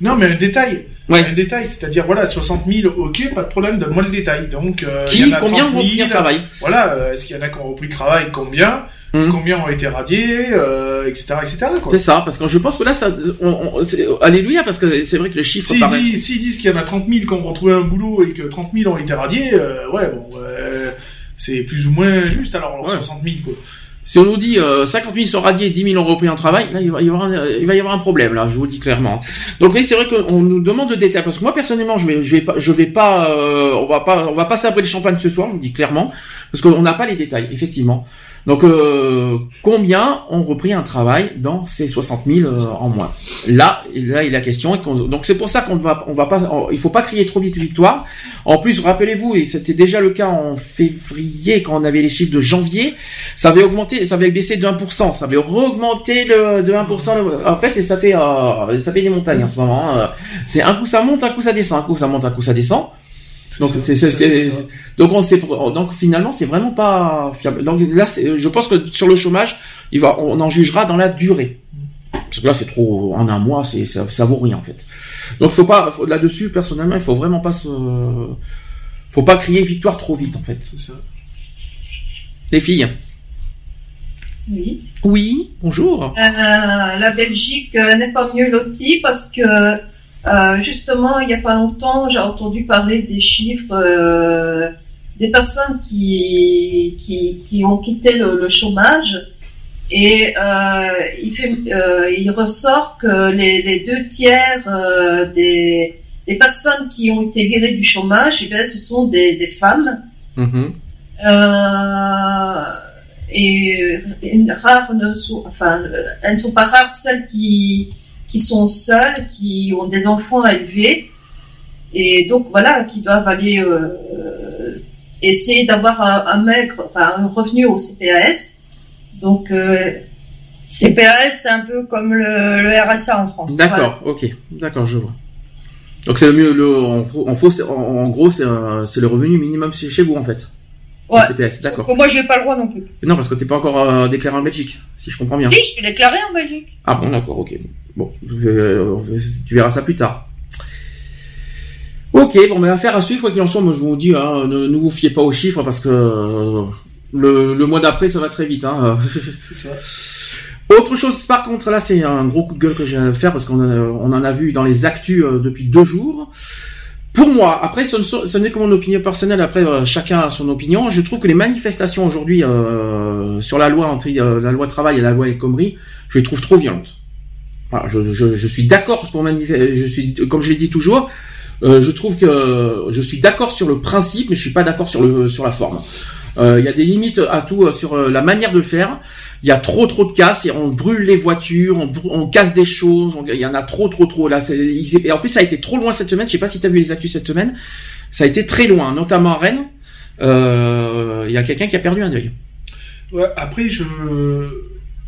Non, mais un détail. Un détail, c'est-à-dire, voilà, 60 000, ok, pas de problème, donne-moi le détail. Donc, euh, Qui, il y en a combien 30 ont repris 000, le travail Voilà, euh, est-ce qu'il y en a qui ont repris le travail Combien Hum. Combien ont été radiés euh, Etc. etc. C'est ça, parce que je pense que là, ça, on, on- alléluia, parce que c'est vrai que le chiffre S'ils paraît. disent, s'ils disent qu'il y en a 30 000 qui ont retrouvé un boulot et que 30 000 ont été radiés, euh, ouais, bon, euh, c'est plus ou moins juste alors, alors 60 000, quoi. Si on nous dit euh, 50 000 sont radiés, 10 000 ont repris un travail, là il va y avoir un, problème là, je vous le dis clairement. Donc oui, c'est vrai qu'on nous demande de détails parce que moi personnellement, je vais, pas, je vais pas, euh, on va pas, on va pas sabrer champagne ce soir, je vous le dis clairement, parce qu'on n'a pas les détails effectivement. Donc euh, combien ont repris un travail dans ces 60 000 euh, en moins? Là, là il est la question. Donc c'est pour ça qu'on va, on va pas, il faut pas crier trop vite victoire. En plus, rappelez-vous, et c'était déjà le cas en février quand on avait les chiffres de janvier, ça avait augmenté, ça avait baissé de 1%, ça avait re-augmenté de, de 1%. le- En fait, ça fait, euh, ça fait des montagnes en ce moment. hein. C'est un coup ça monte, un coup ça descend, un coup ça monte, un coup ça descend. Donc c'est, donc on sait, donc finalement c'est vraiment pas fiable. Donc là, je pense que sur le chômage, il va, on en jugera dans la durée. Parce que là, c'est trop, en un mois, c'est, ça, ça vaut rien, en fait. Donc, faut pas, faut- là-dessus, personnellement, il faut vraiment pas se, faut pas crier victoire trop vite, en fait. C'est ça. Les filles. Oui. Oui, bonjour. Euh, la Belgique euh, n'est pas mieux lotie parce que euh, justement, il n'y a pas longtemps, j'ai entendu parler des chiffres euh, des personnes qui, qui, qui ont quitté le, le chômage et euh, il, fait, il ressort que les, les deux tiers des, des personnes qui ont été virées du chômage, eh bien, ce sont des, des femmes. Mhm. Euh, et une rare ne sont, enfin, elles ne sont pas rares celles qui, qui sont seules, qui ont des enfants à élever, et donc voilà, qui doivent aller euh, euh, essayer d'avoir un, un maigre, enfin un revenu au CPAS. Donc euh, CPAS, c'est un peu comme le, le RSA en France. D'accord, ok, d'accord, je vois. Donc c'est le mieux, le, en, gros- en, gros, c'est, le revenu minimum chez vous, en fait. Ouais. CPS, d'accord. Moi, je n'ai pas le droit non plus. Non, parce que t'es pas encore euh, déclaré en Belgique, si je comprends bien. Si, je suis déclaré en Belgique. Ah bon, d'accord, ok. Bon, euh, tu verras ça plus tard. Ok, bon, mais affaire à suivre, quoi qu'il en soit, moi je vous dis, hein, ne, ne vous fiez pas aux chiffres parce que euh, le, le mois d'après ça va très vite. Hein. C'est ça. Autre chose, par contre, là c'est un gros coup de gueule que j'ai à faire parce qu'on a- on en a vu dans les actus euh, depuis deux jours. Pour moi, après, ce, n'est que mon opinion personnelle. Après, euh, chacun a son opinion. Je trouve que les manifestations aujourd'hui euh, sur la loi anti, euh, la loi travail et la loi Khomri, je les trouve trop violentes. Voilà, je, je, je suis d'accord pour manifester. Je suis, comme je l'ai dit toujours, euh, je trouve que je suis d'accord sur le principe, mais je suis pas d'accord sur le sur la forme. Euh, Il y a des limites à tout euh, sur euh, la manière de faire. Il y a trop trop de casse et on brûle les voitures, on, casse des choses. Il y en a trop trop trop. Là, et en plus ça a été trop loin cette semaine. Je sais pas si tu as vu les actus cette semaine. Ça a été très loin, notamment à Rennes. Euh, Il y a quelqu'un qui a perdu un œil. Après, je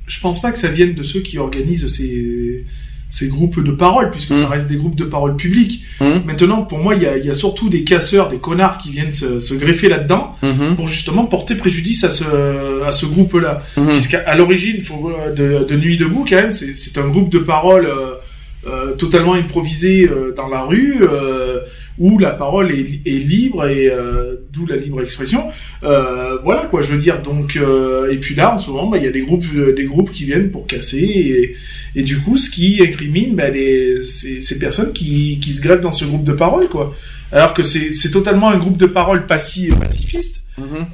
je pense pas que ça vienne de ceux qui organisent ces ces groupes de parole, puisque ça reste des groupes de parole publics. Maintenant, pour moi, il y a, il y a surtout des casseurs, des connards qui viennent se, se greffer là-dedans Mhm. pour justement porter préjudice à ce à ce groupe-là. Mhm. Puisqu'à l'origine, faut de, de Nuit debout quand même, c'est un groupe de parole. euh, euh, totalement improvisé euh, dans la rue euh, où la parole est, est libre et euh, d'où la libre expression. Euh, voilà quoi je veux dire. Donc euh, et puis là en ce moment bah, il y a des groupes euh, des groupes qui viennent pour casser et, et du coup ce qui incrimine bah, les, ces, ces personnes qui, qui se greffent dans ce groupe de parole quoi. Alors que c'est c'est totalement un groupe de parole paci- pacifiste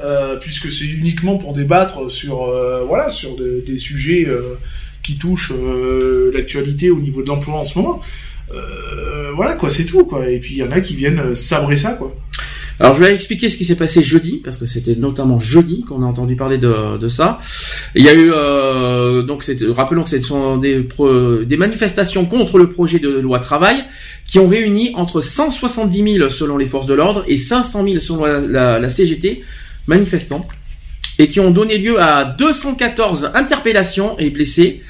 euh, puisque c'est uniquement pour débattre sur euh, voilà sur de- des sujets euh, qui touchent euh, l'actualité au niveau de l'emploi en ce moment. Euh, voilà quoi, c'est tout quoi. Et puis il y en a qui viennent euh, sabrer ça quoi. Alors je vais expliquer ce qui s'est passé jeudi, parce que c'était notamment jeudi qu'on a entendu parler de, de ça. Il y a eu euh, donc rappelons que ce sont des, des manifestations contre le projet de loi travail qui ont réuni entre 170 000 selon les forces de l'ordre et 500 000 selon la, la- la CGT manifestants et qui ont donné lieu à 214 interpellations et blessés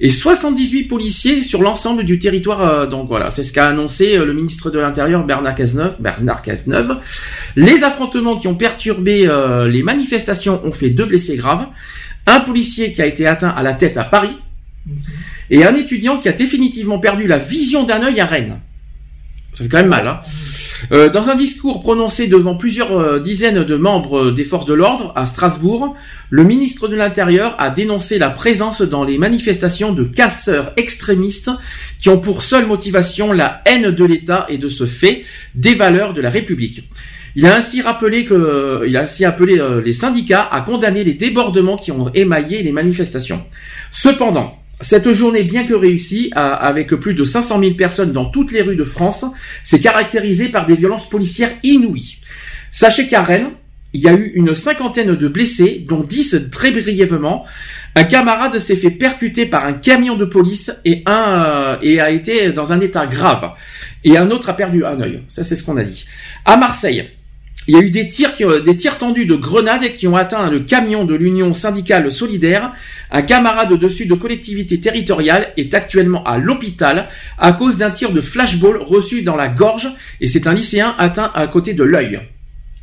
et 78 policiers sur l'ensemble du territoire. euh, donc voilà, c'est ce qu'a annoncé euh, le ministre de l'Intérieur Bernard Cazeneuve. Bernard Cazeneuve. Les affrontements qui ont perturbé euh, les manifestations ont fait deux blessés graves, un policier qui a été atteint à la tête à Paris et un étudiant qui a définitivement perdu la vision d'un œil à Rennes. Ça fait quand même mal. Hein euh, dans un discours prononcé devant plusieurs euh, dizaines de membres des forces de l'ordre à Strasbourg, le ministre de l'Intérieur a dénoncé la présence dans les manifestations de casseurs extrémistes qui ont pour seule motivation la haine de l'État et de ce fait des valeurs de la République. Il a ainsi rappelé que, a ainsi appelé euh, les syndicats à condamner les débordements qui ont émaillé les manifestations. Cependant, cette journée, bien que réussie, avec plus de 500 000 personnes dans toutes les rues de France, s'est caractérisée par des violences policières inouïes. Sachez qu'à Rennes, il y a eu une cinquantaine de blessés, dont 10 très brièvement. Un camarade s'est fait percuter par un camion de police et un euh, et a été dans un état grave. Et un autre a perdu un œil. Ça, c'est ce qu'on a dit. À Marseille, il y a eu des tirs, qui, des tirs tendus de grenades qui ont atteint le camion de l'Union syndicale solidaire. Un camarade dessus de collectivité territoriale est actuellement à l'hôpital à cause d'un tir de flashball reçu dans la gorge et c'est un lycéen atteint à côté de l'œil.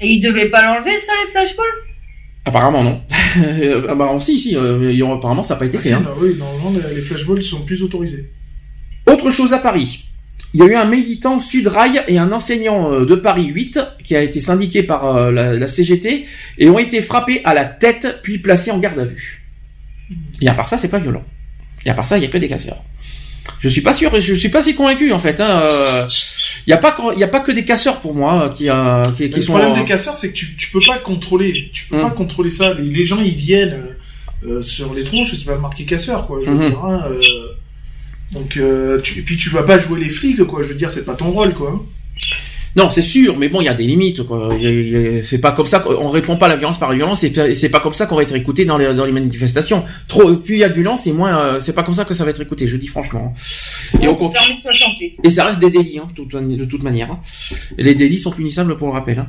Et ils devaient pas l'enlever, ça, les flashballs? Apparemment non. Euh, apparemment si, si, euh, apparemment ça n'a pas été Ah, fait. si, hein. bah oui, normalement les les flashballs sont plus autorisés. Autre chose à Paris. Il y a eu un militant Sudrail et un enseignant euh, de Paris 8 qui a été syndiqué par euh, la, la CGT et ont été frappés à la tête puis placés en garde à vue. Et à part ça, c'est pas violent. Et à part ça, il y a que des casseurs. Je suis pas sûr, je suis pas si convaincu en fait. hein, euh, Il y a pas, il a pas que des casseurs pour moi euh, qui, euh, qui, qui le sont. problème euh, des casseurs, c'est que tu, tu peux pas le contrôler. Tu peux pas contrôler ça. Les, les gens, ils viennent euh, sur les tronches, c'est pas marqué casseur, quoi. Je veux dire, hein, euh, donc, euh, tu, et puis tu vas pas jouer les flics, quoi. Je veux dire, c'est pas ton rôle, quoi. Non, c'est sûr, mais bon, il y a des limites. quoi. Il y a- il y a- C'est pas comme ça qu'on répond pas à la violence par la violence, et c'est pas comme ça qu'on va être écouté dans les, dans les manifestations. Trop, plus il y a de violence, et moins, euh, c'est pas comme ça que ça va être écouté. Je dis franchement. Et au contraire. Permis 68. Et ça reste des délits, hein, de toute, manière. hein. Et les délits sont punissables pour le rappel. hein.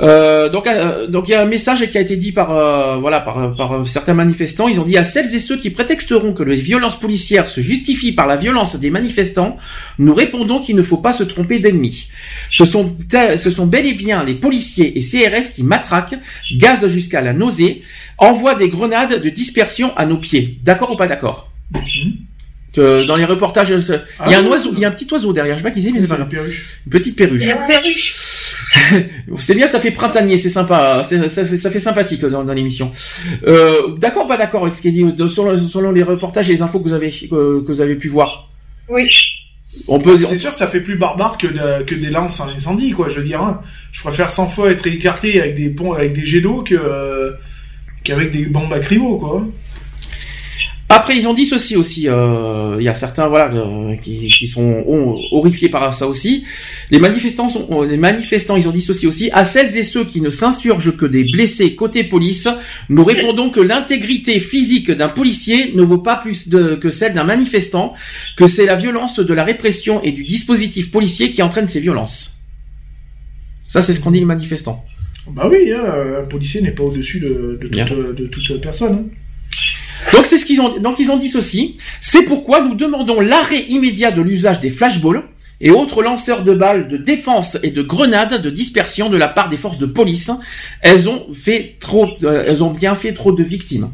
Euh, donc, euh, donc il y a un message qui a été dit par euh, voilà par, par euh, certains manifestants. Ils ont dit à celles et ceux qui prétexteront que les violences policières se justifient par la violence des manifestants, nous répondons qu'il ne faut pas se tromper d'ennemis. Ce sont ce sont bel et bien les policiers et CRS qui matraquent, gazent jusqu'à la nausée, envoient des grenades de dispersion à nos pieds. D'accord ou pas d'accord? Que Dans les reportages, il y a un Ah oui. oiseau, il y a un petit oiseau derrière. Je sais pas qui c'est, mais c'est pas grave. perruche. Une petite perruche. La perruche. C'est bien, ça fait printanier, c'est sympa, c'est- ça fait, ça fait sympathique dans, dans l'émission. Euh, d'accord, ou pas d'accord avec ce qui est dit de- selon, selon les reportages et les infos que vous avez que, que vous avez pu voir. Oui. On peut. C'est sûr, ça fait plus barbare que, de- que des lances en incendie, quoi. Je veux dire, hein. je préfère 100 fois être écarté avec des ponts, avec des jets d'eau que euh, qu'avec des bombes à crimo, quoi. Après, ils ont dit ceci aussi. euh, Il y a certains, voilà, euh, qui, qui sont horrifiés par ça aussi. Les manifestants, sont, les manifestants, ils ont dit ceci aussi. À celles et ceux qui ne s'insurgent que des blessés côté police, nous répondons que l'intégrité physique d'un policier ne vaut pas plus de- que celle d'un manifestant, que c'est la violence de la répression et du dispositif policier qui entraîne ces violences. Ça, c'est ce qu'ont dit les manifestants. Bah oui, hein, un policier n'est pas au-dessus de, de, Bien. toute, de toute personne. hein. Donc c'est ce qu'ils ont. Donc ils ont dit ceci. C'est pourquoi nous demandons l'arrêt immédiat de l'usage des flashballs et autres lanceurs de balles de défense et de grenades de dispersion de la part des forces de police. Elles ont fait trop. euh, elles ont bien fait trop de victimes.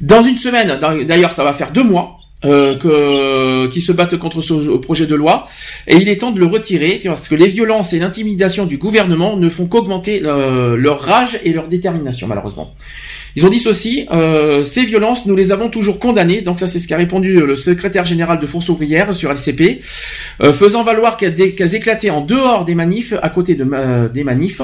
Dans une semaine, d'ailleurs, ça va faire deux mois. euh, que, qui se battent contre ce projet de loi et il est temps de le retirer parce que les violences et l'intimidation du gouvernement ne font qu'augmenter euh, leur rage et leur détermination malheureusement. Ils ont dit ceci, euh, ces violences, nous les avons toujours condamnées, donc ça c'est ce qu'a répondu euh, le secrétaire général de Force ouvrière sur LCP, euh, faisant valoir qu'elles éclataient en dehors des manifs, à côté de, des manifs.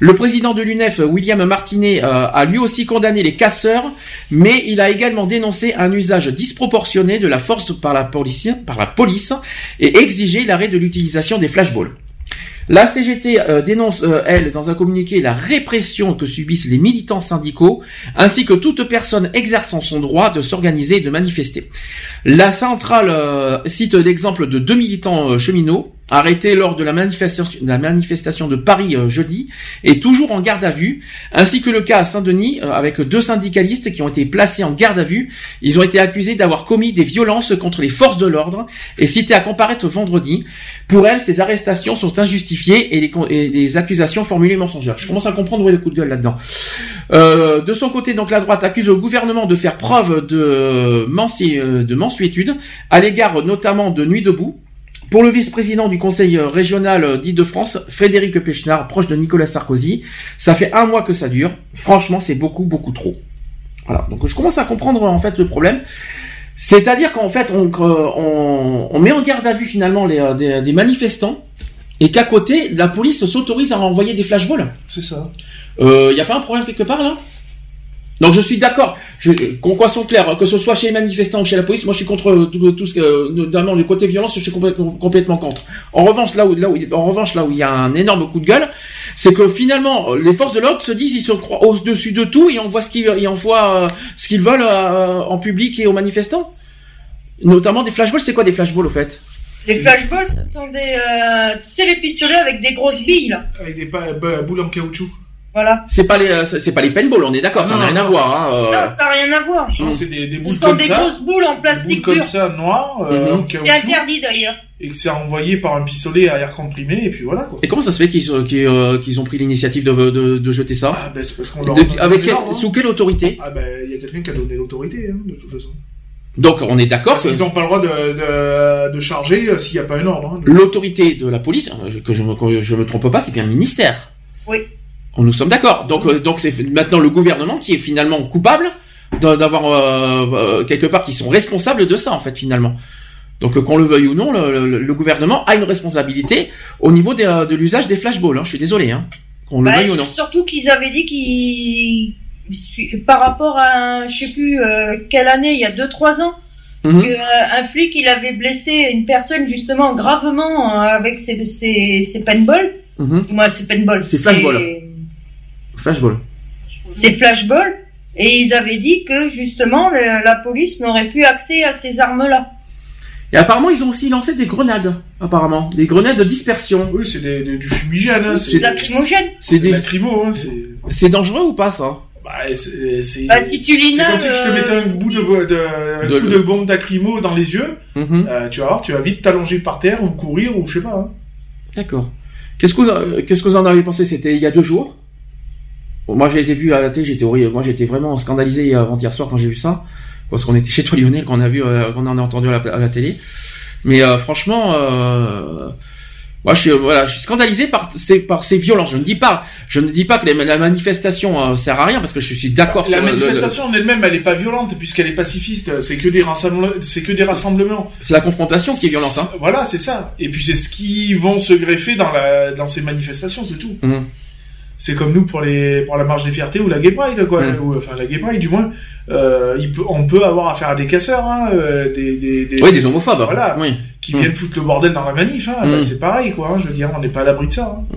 Le président de l'UNEF, William Martinet, a lui aussi condamné les casseurs, mais il a également dénoncé un usage disproportionné de la force par la police, par la police et exigé l'arrêt de l'utilisation des flashballs. La CGT euh, dénonce, euh, elle, dans un communiqué, la répression que subissent les militants syndicaux, ainsi que toute personne exerçant son droit de s'organiser et de manifester. La centrale euh, cite l'exemple de deux militants cheminots arrêtés lors de la manifestation, de Paris euh, jeudi et toujours en garde à vue, ainsi que le cas à Saint-Denis euh, avec deux syndicalistes qui ont été placés en garde à vue. Ils ont été accusés d'avoir commis des violences contre les forces de l'ordre et cités à comparaître vendredi. Pour elles, ces arrestations sont injustifiées et les, accusations formulées mensongères. Je commence à comprendre où est le coup de gueule là-dedans. Euh, de son côté, donc la droite accuse au gouvernement de faire preuve de, de mensuétude à l'égard notamment de Nuit debout. Pour le vice-président du conseil euh, régional euh, d'Île-de-France, Frédéric Pechnard, proche de Nicolas Sarkozy, ça fait un mois que ça dure. Franchement, c'est beaucoup, beaucoup trop. Voilà. Donc je commence à comprendre en fait le problème. C'est-à-dire qu'en fait, on, euh, on, on met en garde à vue finalement les, des, des manifestants et qu'à côté, la police s'autorise à envoyer des flashballs. C'est ça. Il n'y a pas un problème quelque part là? Donc je suis d'accord, qu'on quoi soit clair, que ce soit chez les manifestants ou chez la police, moi je suis contre tout, tout ce que, notamment le côté violence, je suis complètement, complètement contre. En revanche, là où, là où, en revanche, là où il y a un énorme coup de gueule, c'est que finalement les forces de l'ordre se disent ils se croient au-dessus de tout et on voit ce qu'ils, et on voit euh, ce qu'ils veulent euh, en public et aux manifestants. Notamment des flashballs, c'est quoi des flashballs au fait? Les flashballs, ce sont des, euh, tu sais, les pistolets avec des grosses billes, là. Avec des boules en caoutchouc. Voilà. C'est pas les, euh, c'est pas les paintballs, on est d'accord, ça n'a rien à voir. Hein, euh. Non, ça n'a rien à voir. Non, c'est des, des Ce sont comme des ça. grosses boules en Des plastique boules comme pur. ça, noires, euh, Mhm. C'est interdit d'ailleurs. Et que c'est envoyé par un pistolet à air comprimé, et puis voilà quoi. Et comment ça se fait qu'ils qu'ils, euh, qu'ils ont pris l'initiative de, de, de jeter ça? Ah ben c'est parce qu'on leur De- a donné avec quel- hein. Sous quelle autorité? Ah ben il y a quelqu'un qui a donné l'autorité, hein, de toute façon. Donc on est d'accord Parce que qu'ils n'ont pas le droit de, de, de charger euh, s'il n'y a pas un ordre. hein. l'autorité de la police, euh, que je je me trompe pas, c'est bien le ministère. Oui. On nous sommes d'accord. Donc euh, donc c'est maintenant le gouvernement qui est finalement coupable d'a- d'avoir euh, euh, quelque part qui sont responsables de ça en fait finalement. Donc euh, qu'on le veuille ou non, le, le- le gouvernement a une responsabilité au niveau des, de l'usage des flashballs. Hein. Je suis désolé, hein. qu'on le Bah, veuille ou non. Surtout qu'ils avaient dit qu'ils, par rapport à, je sais plus euh, quelle année, il y a 2-3 ans, Mhm. un flic il avait blessé une personne justement gravement avec ses, ses, ses paintballs. Mhm. Moi, c'est paintball. C'est flashball. Flashball. C'est flashball. Et ils avaient dit que justement le- la police n'aurait plus accès à ces armes-là. Et apparemment ils ont aussi lancé des grenades. Apparemment des grenades de dispersion. Oui, c'est des- des- du fumigène. Hein, C'est de lacrymogène. C'est des lacrymo, hein, c'est. Dangereux ou pas ça? Bah, c'est. c'est- Bah, si tu C'est comme si je te mettais un euh, bout de, de, coup de bombe d'acrymo dans les yeux. Mhm. euh, tu vas voir, tu vas vite t'allonger par terre ou courir ou je sais pas. hein. D'accord. Qu'est-ce que vous, qu'est-ce que vous en avez pensé? C'était il y a deux jours? Moi, je les ai vus à la télé. J'étais. Moi, j'étais vraiment scandalisé avant-hier soir quand j'ai vu ça, parce qu'on était chez toi Lionel, qu'on a vu, euh, qu'on en a entendu à la, à la télé. Mais euh, franchement, euh, moi, je suis, voilà, je suis scandalisé par ces, par ces violences. Je ne dis pas, je ne dis pas que les- la manifestation euh, sert à rien, parce que je suis d'accord. La sur le- le- manifestation en elle-même, elle est pas violente puisqu'elle est pacifiste. C'est que des rassemblements. C'est que des rassemblements. C'est la confrontation qui est violente. Hein. Voilà, c'est ça. Et puis c'est ce qui vont se greffer dans la dans ces manifestations, c'est tout. Mhm. C'est comme nous pour les pour la marche des fiertés ou la Gay Pride quoi, Mm. ou, enfin la Gay Pride du moins. Euh, il peut, on peut avoir affaire à des casseurs, hein, euh, des, des, des Oui, des homophobes. Voilà, Oui. qui Mm. viennent foutre le bordel dans la manif. Hein, Mm. Bah, c'est pareil quoi. hein, je veux dire, on n'est pas à l'abri de ça. hein.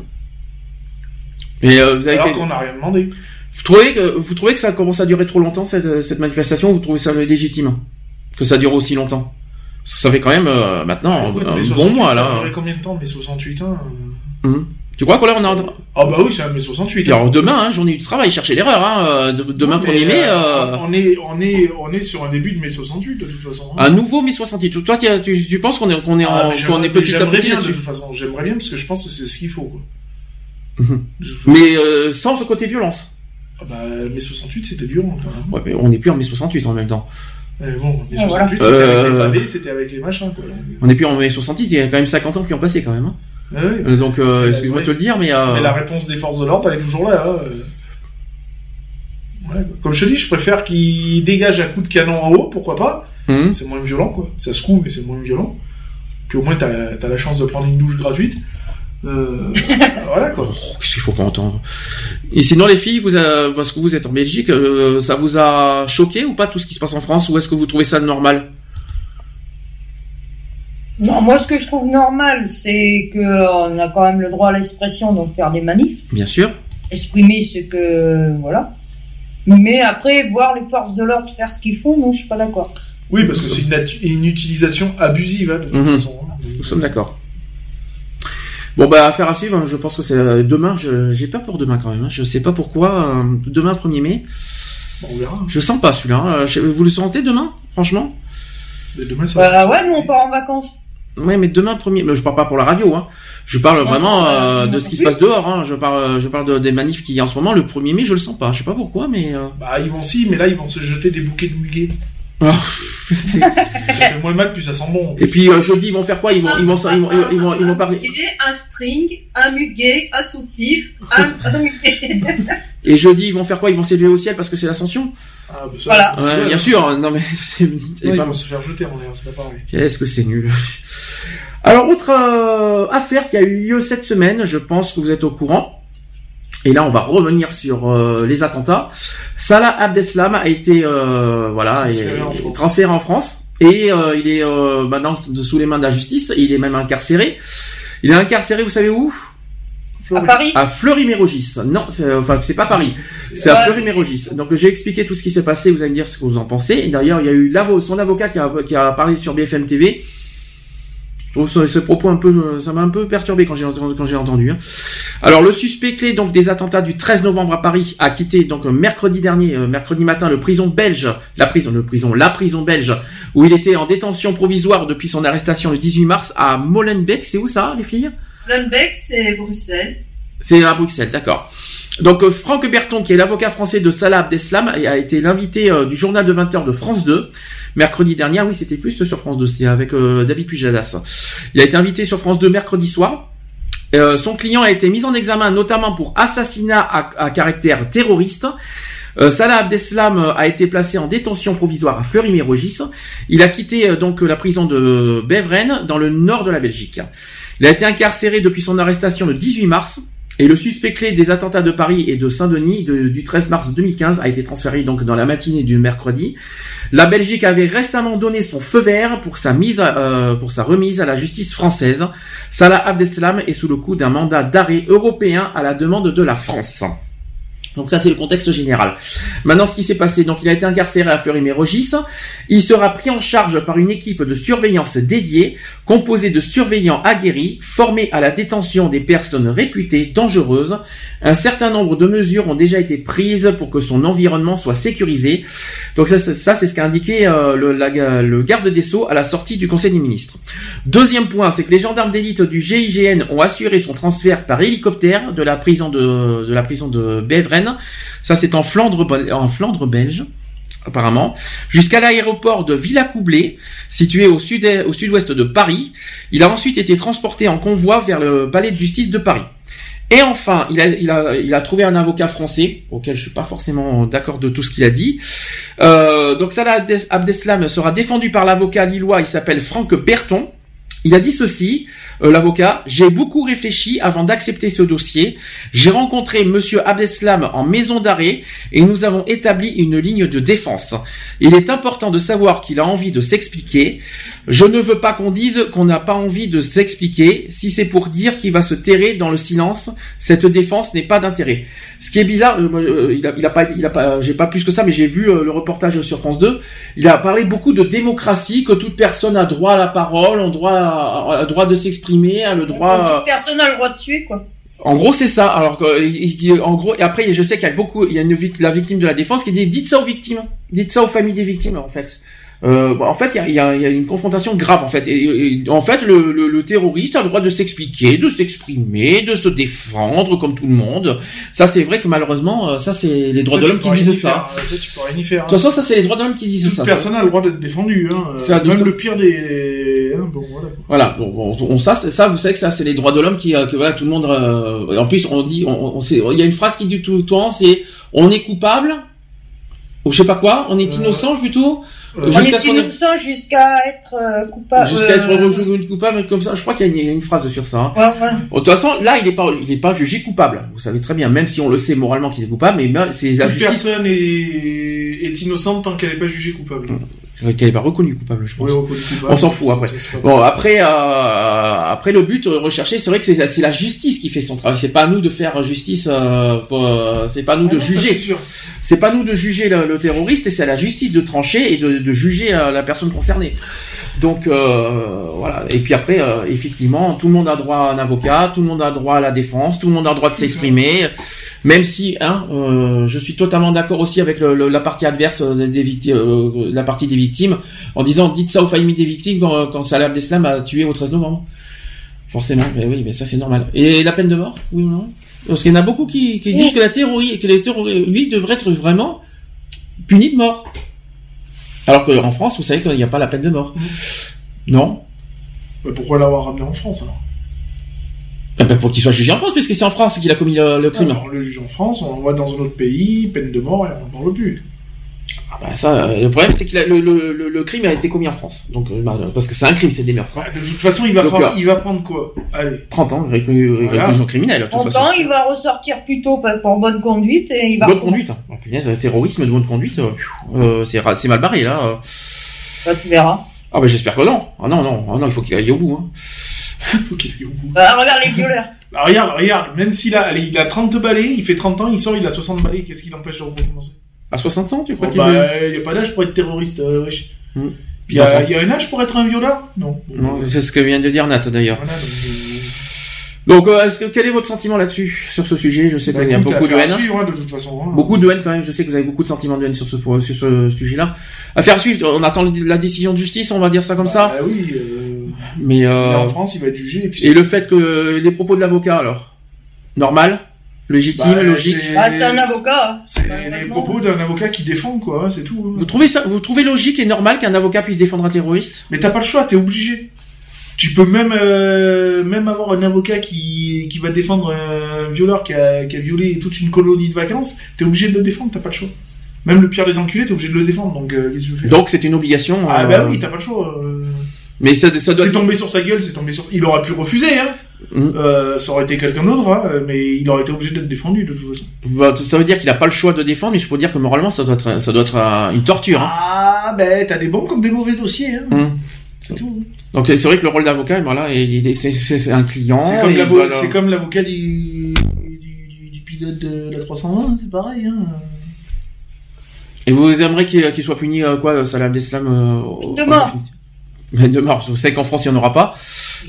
Et euh, vous avez Alors qu'on n'a rien demandé. Vous trouvez que vous trouvez que ça commence à durer trop longtemps cette, cette manifestation? Ou vous trouvez ça légitime? Que ça dure aussi longtemps? Parce que ça fait quand même euh, maintenant Écoute, un mai bon 68, mois Ça a là. duré combien de temps mai 68 hein Mhm. Tu crois que là on est en Ah bah oui, c'est un mai 68. Alors demain, hein, journée du travail, cherchez l'erreur. Hein, euh, de- demain Non, mais, 1er mai, euh, euh, on est on est on est sur un début de mai 68 de toute façon. hein. un nouveau mai 68. Toi, tu, penses qu'on est qu'on est, Ah, qu'on est petit à j'aimerais petit bien, de toute façon, j'aimerais bien parce que je pense que c'est ce qu'il faut. Quoi. Mhm. Mais euh, sans ce côté violence. Ah bah mai 68 c'était violent quand même. Ouais, mais on n'est plus en mai 68 en même temps. Mais bon, mai Et 68 voilà. c'était avec les pavés, c'était avec les machins quoi. On n'est plus en mai 68. Il y a quand même 50 ans qui ont passé quand même. hein. Ah ouais. Euh, donc, euh, excuse-moi de te le dire, mais. euh, Mais la réponse des forces de l'ordre, elle est toujours là. hein. Ouais, quoi. Comme je te dis, je préfère qu'ils dégagent à coups de canon en haut, pourquoi pas. Mhm. C'est moins violent, quoi. Ça se coud, mais c'est moins violent. Puis au moins, t'as as la chance de prendre une douche gratuite. Euh, voilà, quoi. Oh, Qu'est-ce qu'il faut pas entendre Et sinon, les filles, vous, euh, parce que vous êtes en Belgique, euh, ça vous a choqué ou pas tout ce qui se passe en France Ou est-ce que vous trouvez ça normal? Non, moi, ce que je trouve normal, c'est qu'on a quand même le droit à l'expression, donc faire des manifs, Bien sûr. exprimer ce que. Voilà. Mais après, voir les forces de l'ordre faire ce qu'ils font, non, je suis pas d'accord. Oui, parce que c'est une, utilisation abusive, hein, de toute Mhm. façon. hein. Nous sommes d'accord. Bon, bah, affaire à suivre. hein. Je pense que c'est euh, demain. je- J'ai peur pour demain quand même. hein. Je sais pas pourquoi. euh, demain, 1er mai. Bon, on verra. Je sens pas celui-là. hein. Vous le sentez demain Franchement? Mais demain, ça Bah ouais, nous, on part en vacances. Ouais, mais demain, 1er mai. Je parle pas pour la radio. Hein. Je parle Non, vraiment euh, de ce qui se passe dehors. Hein. Je parle, je parle de- des manifs qui en ce moment. Le 1er mai, je le sens pas. Je sais pas pourquoi, mais. euh, Bah, ils vont si, mais là, ils vont se jeter des bouquets de muguet. oh, Ça fait moins mal, plus ça sent bon. Et puis euh, jeudi, ils vont faire quoi? Ils vont, ils vont, ils vont, ils vont, ils parler. muguet, un string, un muguet, un soutif, un, un muguet. Et jeudi, ils vont faire quoi? Ils vont s'élever au ciel parce que c'est l'ascension? Ah, bah, ça, Voilà. Ouais, bien. bien sûr. Non mais c'est. Ils vont se faire jeter en l'air, c'est pas pareil. Qu'est-ce que c'est nul. Alors, autre euh, affaire qui a eu lieu cette semaine, je pense que vous êtes au courant. Et là, on va revenir sur euh, les attentats. Salah Abdeslam a été euh, voilà Transféré en France. transféré en France et euh, il est euh, maintenant sous les mains de la justice. Il est même incarcéré. Il est incarcéré, vous savez où? À Paris. À Fleury-Mérogis. Non, c'est, enfin c'est pas Paris. C'est à. Fleury-Mérogis. Donc j'ai expliqué tout ce qui s'est passé. Vous allez me dire ce que vous en pensez. Et d'ailleurs, il y a eu l'avo- son avocat qui a, qui a parlé sur BFM TV. Je trouve ce, ce propos un peu, ça m'a un peu perturbé quand j'ai entendu, quand j'ai entendu. hein. Alors le suspect clé donc des attentats du 13 novembre à Paris a quitté donc mercredi dernier, euh, mercredi matin, le prison belge, la prison, le prison, la prison belge, où il était en détention provisoire depuis son arrestation le 18 mars à Molenbeek. C'est où ça, les filles? Lundbeck, c'est Bruxelles. C'est à Bruxelles, d'accord. Donc euh, Franck Berton, qui est l'avocat français de Salah Abdeslam, a été l'invité euh, du journal de 20h de France 2 mercredi dernier. Ah oui, c'était plus sur France 2, c'était avec euh, David Pujadas. Il a été invité sur France 2 mercredi soir. Son client a été mis en examen notamment pour assassinat à, caractère terroriste. Salah Abdeslam a été placé en détention provisoire à Fleury-Mérogis. Il a quitté donc la prison de Beveren dans le nord de la Belgique. Il a été incarcéré depuis son arrestation le 18 mars. Et le suspect clé des attentats de Paris et de Saint-Denis de- du 13 mars 2015 a été transféré donc dans la matinée du mercredi. La Belgique avait récemment donné son feu vert pour sa mise, euh, pour sa remise à la justice française. Salah Abdeslam est sous le coup d'un mandat d'arrêt européen à la demande de la France. Donc ça c'est le contexte général. Maintenant ce qui s'est passé, donc il a été incarcéré à Fleury-Mérogis. Il sera pris en charge par une équipe de surveillance dédiée, composée de surveillants aguerris, formés à la détention des personnes réputées dangereuses. Un certain nombre de mesures ont déjà été prises pour que son environnement soit sécurisé. Donc ça, c'est- ce qu'a indiqué euh, le, garde des Sceaux à la sortie du Conseil des ministres. Deuxième point, c'est que les gendarmes d'élite du GIGN ont assuré son transfert par hélicoptère de la prison de, de la prison de. Ça, c'est en Flandre, en Flandre belge apparemment, jusqu'à l'aéroport de Villacoublay, situé au sud au sud-ouest de Paris. Il a ensuite été transporté en convoi vers le palais de justice de Paris. Et enfin, il a, trouvé un avocat français, auquel je suis pas forcément d'accord de tout ce qu'il a dit. Euh, donc Salah Abdes- Abdeslam sera défendu par l'avocat lillois, il s'appelle Franck Berton. Il a dit ceci, euh, l'avocat, j'ai beaucoup réfléchi avant d'accepter ce dossier. J'ai rencontré monsieur Abdeslam en maison d'arrêt et nous avons établi une ligne de défense. Il est important de savoir qu'il a envie de s'expliquer. Je ne veux pas qu'on dise qu'on n'a pas envie de s'expliquer. Si c'est pour dire qu'il va se terrer dans le silence, cette défense n'est pas d'intérêt. Ce qui est bizarre, euh, euh, il a, il a pas, il a pas, j'ai pas plus que ça, mais j'ai vu euh, le reportage sur France 2. Il a parlé beaucoup de démocratie, que toute personne a droit à la parole, a droit, a, a droit de s'exprimer, a le droit. Toute personne a le droit de tuer, quoi. En gros, c'est ça. Alors, en gros, et après, je sais qu'il y a beaucoup, il y a une la victime de la défense qui dit, dites ça aux victimes, dites ça aux familles des victimes, en fait. Euh, bon, en fait, il y y y a une confrontation grave, en fait. Et, et- en fait, le, le- le terroriste a le droit de s'expliquer, de s'exprimer, de se défendre, comme tout le monde. Ça, c'est vrai que malheureusement, euh, ça, c'est les droits Ça, de l'homme qui disent ça. euh, ça, tu pourrais rien y faire. De toute façon, ça, c'est les droits de l'homme qui disent Toute ça. personne a le droit d'être défendu. Hein. Ça, Même ça- le pire des. hein, bon, voilà. Voilà, bon, bon, on, ça, ça, vous savez que ça, c'est les droits de l'homme qui, euh, que voilà, tout le monde. euh, en plus, on dit, on, on sait, il y a une phrase qui dit tout le temps, c'est, on est coupable, ou je sais pas quoi, on est innocent plutôt, On est qu'on ait- innocent jusqu'à être euh, coupable. jusqu'à être euh, reconnu coupable, comme ça. Je crois qu'il y a une, il y a une phrase sur ça. hein. ouais, ouais. Bon, De toute façon, là, il est pas, il est pas jugé coupable. Vous savez très bien, même si on le sait moralement qu'il est coupable, mais ben, c'est la justice personne est... est innocente tant qu'elle n'est pas jugée coupable. Qu'elle est pas reconnue coupable, je pense. Oui, reconnue coupable. On s'en fout après. Bon, après, euh, après le but recherché, c'est vrai que c'est la justice qui fait son travail. C'est pas à nous de faire justice. euh, euh, c'est pas nous de juger. c'est pas nous de juger le, terroriste, et c'est à la justice de trancher et de, de juger euh, la personne concernée. Donc euh, voilà. Et puis après, euh, effectivement, tout le monde a droit à un avocat, tout le monde a droit à la défense, tout le monde a droit de s'exprimer. Même si, hein, euh, je suis totalement d'accord aussi avec le- le- la partie adverse euh, des victimes, euh, la partie des victimes, en disant dites ça aux familles des victimes quand, quand Salah Abdeslam a tué au 13 novembre. Forcément, mais oui, mais ça c'est normal. Et la peine de mort, oui ou non? Parce qu'il y en a beaucoup qui, qui disent que la théorie, que les terroristes, lui, devrait être vraiment puni de mort. Alors qu'en France, vous savez qu'il n'y a pas la peine de mort. Non? Mais pourquoi l'avoir ramené en France alors? Ben, Pour qu'il soit jugé en France, puisque c'est en France qu'il a commis le, le crime. Alors, On le juge en France, on l'envoie dans un autre pays, peine de mort et on n'en parle plus. Ah bah ça, euh, le problème c'est que le, le, le, le crime a été commis en France. Donc, euh, bah, parce que c'est un crime, c'est des meurtres. hein. De toute façon, il va, Donc, prendre, euh, il va prendre quoi? Allez. 30 ans, réclusion Voilà. réclusion criminelle, de toute En façon. temps, il va ressortir plus tôt bah, pour bonne conduite et il va. Bonne conduite. Hein. Oh, punaise, terrorisme de bonne conduite, euh, c'est mal barré là. Bah, tu verras. Ah bah j'espère que non. Ah non, non, ah non, il faut qu'il aille au bout. Hein. Faut qu'il aille au bout. Bah, regarde les violeurs. Bah, regarde, regarde, même s'il a, il a 30 balais, il fait 30 ans, il sort, il a 60 balais, qu'est-ce qui l'empêche de recommencer? À 60 ans, tu crois Oh, qu'il Bah, veut- il n'y a pas d'âge pour être terroriste, euh, wesh. Hmm. Puis il y, a- D'accord. il y a un âge pour être un violeur? Non. Non, c'est ce que vient de dire Nat d'ailleurs. voilà, donc, euh, euh, est-ce que quel est votre sentiment là-dessus, sur ce sujet? Je sais bah, qu'il y a beaucoup de haine. suivre, hein, de toute façon. hein. Beaucoup de haine quand même. Je sais que vous avez beaucoup de sentiments de haine sur ce sur ce sujet-là. Affaire à suivre. On attend la décision de justice, on va dire ça comme ça? Bah oui, euh, Mais euh, en France, il va être jugé. Et, puis et le fait que les propos de l'avocat alors, normal, légitime, Bah, logique? c'est- Bah, c'est un avocat. C'est les propos d'un avocat qui défend, quoi, hein, c'est tout. hein. Vous trouvez ça, vous trouvez logique et normal qu'un avocat puisse défendre un terroriste? Mais t'as pas le choix, t'es obligé. Tu peux même euh, même avoir un avocat qui, qui va défendre un violeur qui a, qui a violé toute une colonie de vacances, t'es obligé de le défendre, t'as pas le choix. Même le pire des enculés, t'es obligé de le défendre, donc euh, qu'est-ce que tu faire? Donc c'est une obligation. Ah euh, bah oui, t'as pas le choix. Euh. Mais ça, ça doit. C'est tombé sur sa gueule, c'est tombé sur... Il aurait pu refuser, hein. Mm. Euh, ça aurait été quelqu'un d'autre, hein, mais il aurait été obligé d'être défendu de toute façon. Bah, Ça veut dire qu'il a pas le choix de défendre, mais il faut dire que moralement ça doit être, ça doit être euh, une torture. hein. Ah ben t'as des bons comme des mauvais dossiers, hein. Hum. C'est tout. hein. Donc c'est vrai que le rôle d'avocat, voilà, il est- c'est un client. C'est comme voilà. l'avocat du, du, du- du pilote de la 320, c'est pareil. Hein. Et vous aimeriez qu'il soit puni euh, quoi, Salah Abdeslam euh, au- De mort. Mais de mort. Vous savez qu'en France il n'y en aura pas.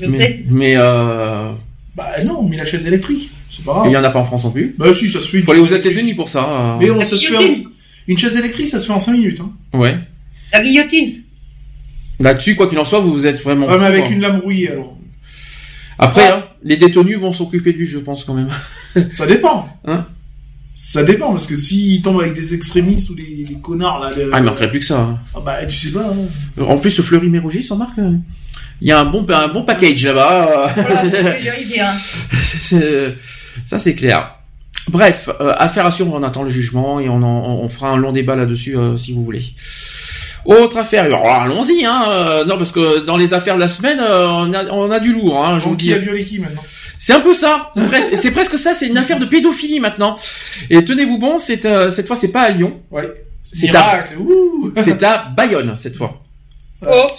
Je mais, sais. Mais euh, Bah non, mais la chaise électrique, c'est pas il grave. n'y en a pas en France non plus. Bah si, ça se fait. Il faut aller aux États-Unis pour ça. euh. Mais on, La ça se fait en- Une chaise électrique, ça se fait en 5 minutes. Hein. Ouais. La guillotine. Là-dessus, quoi qu'il en soit, vous vous êtes vraiment. Ouais, mais avec une lame rouillée alors. Après, hein, les détenus vont s'occuper de lui, je pense quand même. Ça dépend. Hein ça dépend, parce que s'il tombe avec des extrémistes ou des, des connards là. de- Ah, il manquerait plus que ça. hein. Ah bah tu sais pas. hein. En plus, ce Fleury Mérogis, sans marque, euh, il y a un bon, un bon package là-bas. Voilà, c'est. C'est- ça, c'est clair. Bref, euh, affaire à suivre, on attend le jugement et on, en- on fera un long débat là-dessus euh, si vous voulez. Autre affaire, alors, allons-y, hein. euh, non parce que dans les affaires de la semaine, euh, on, a, on a du lourd, hein, je vous Donc, dis. qui a violé qui maintenant? C'est un peu ça. C'est presque- ça. C'est une affaire de pédophilie maintenant. Et tenez-vous bon, c'est euh, cette fois c'est pas à Lyon. Ouais. C'est à, c'est à Bayonne cette fois.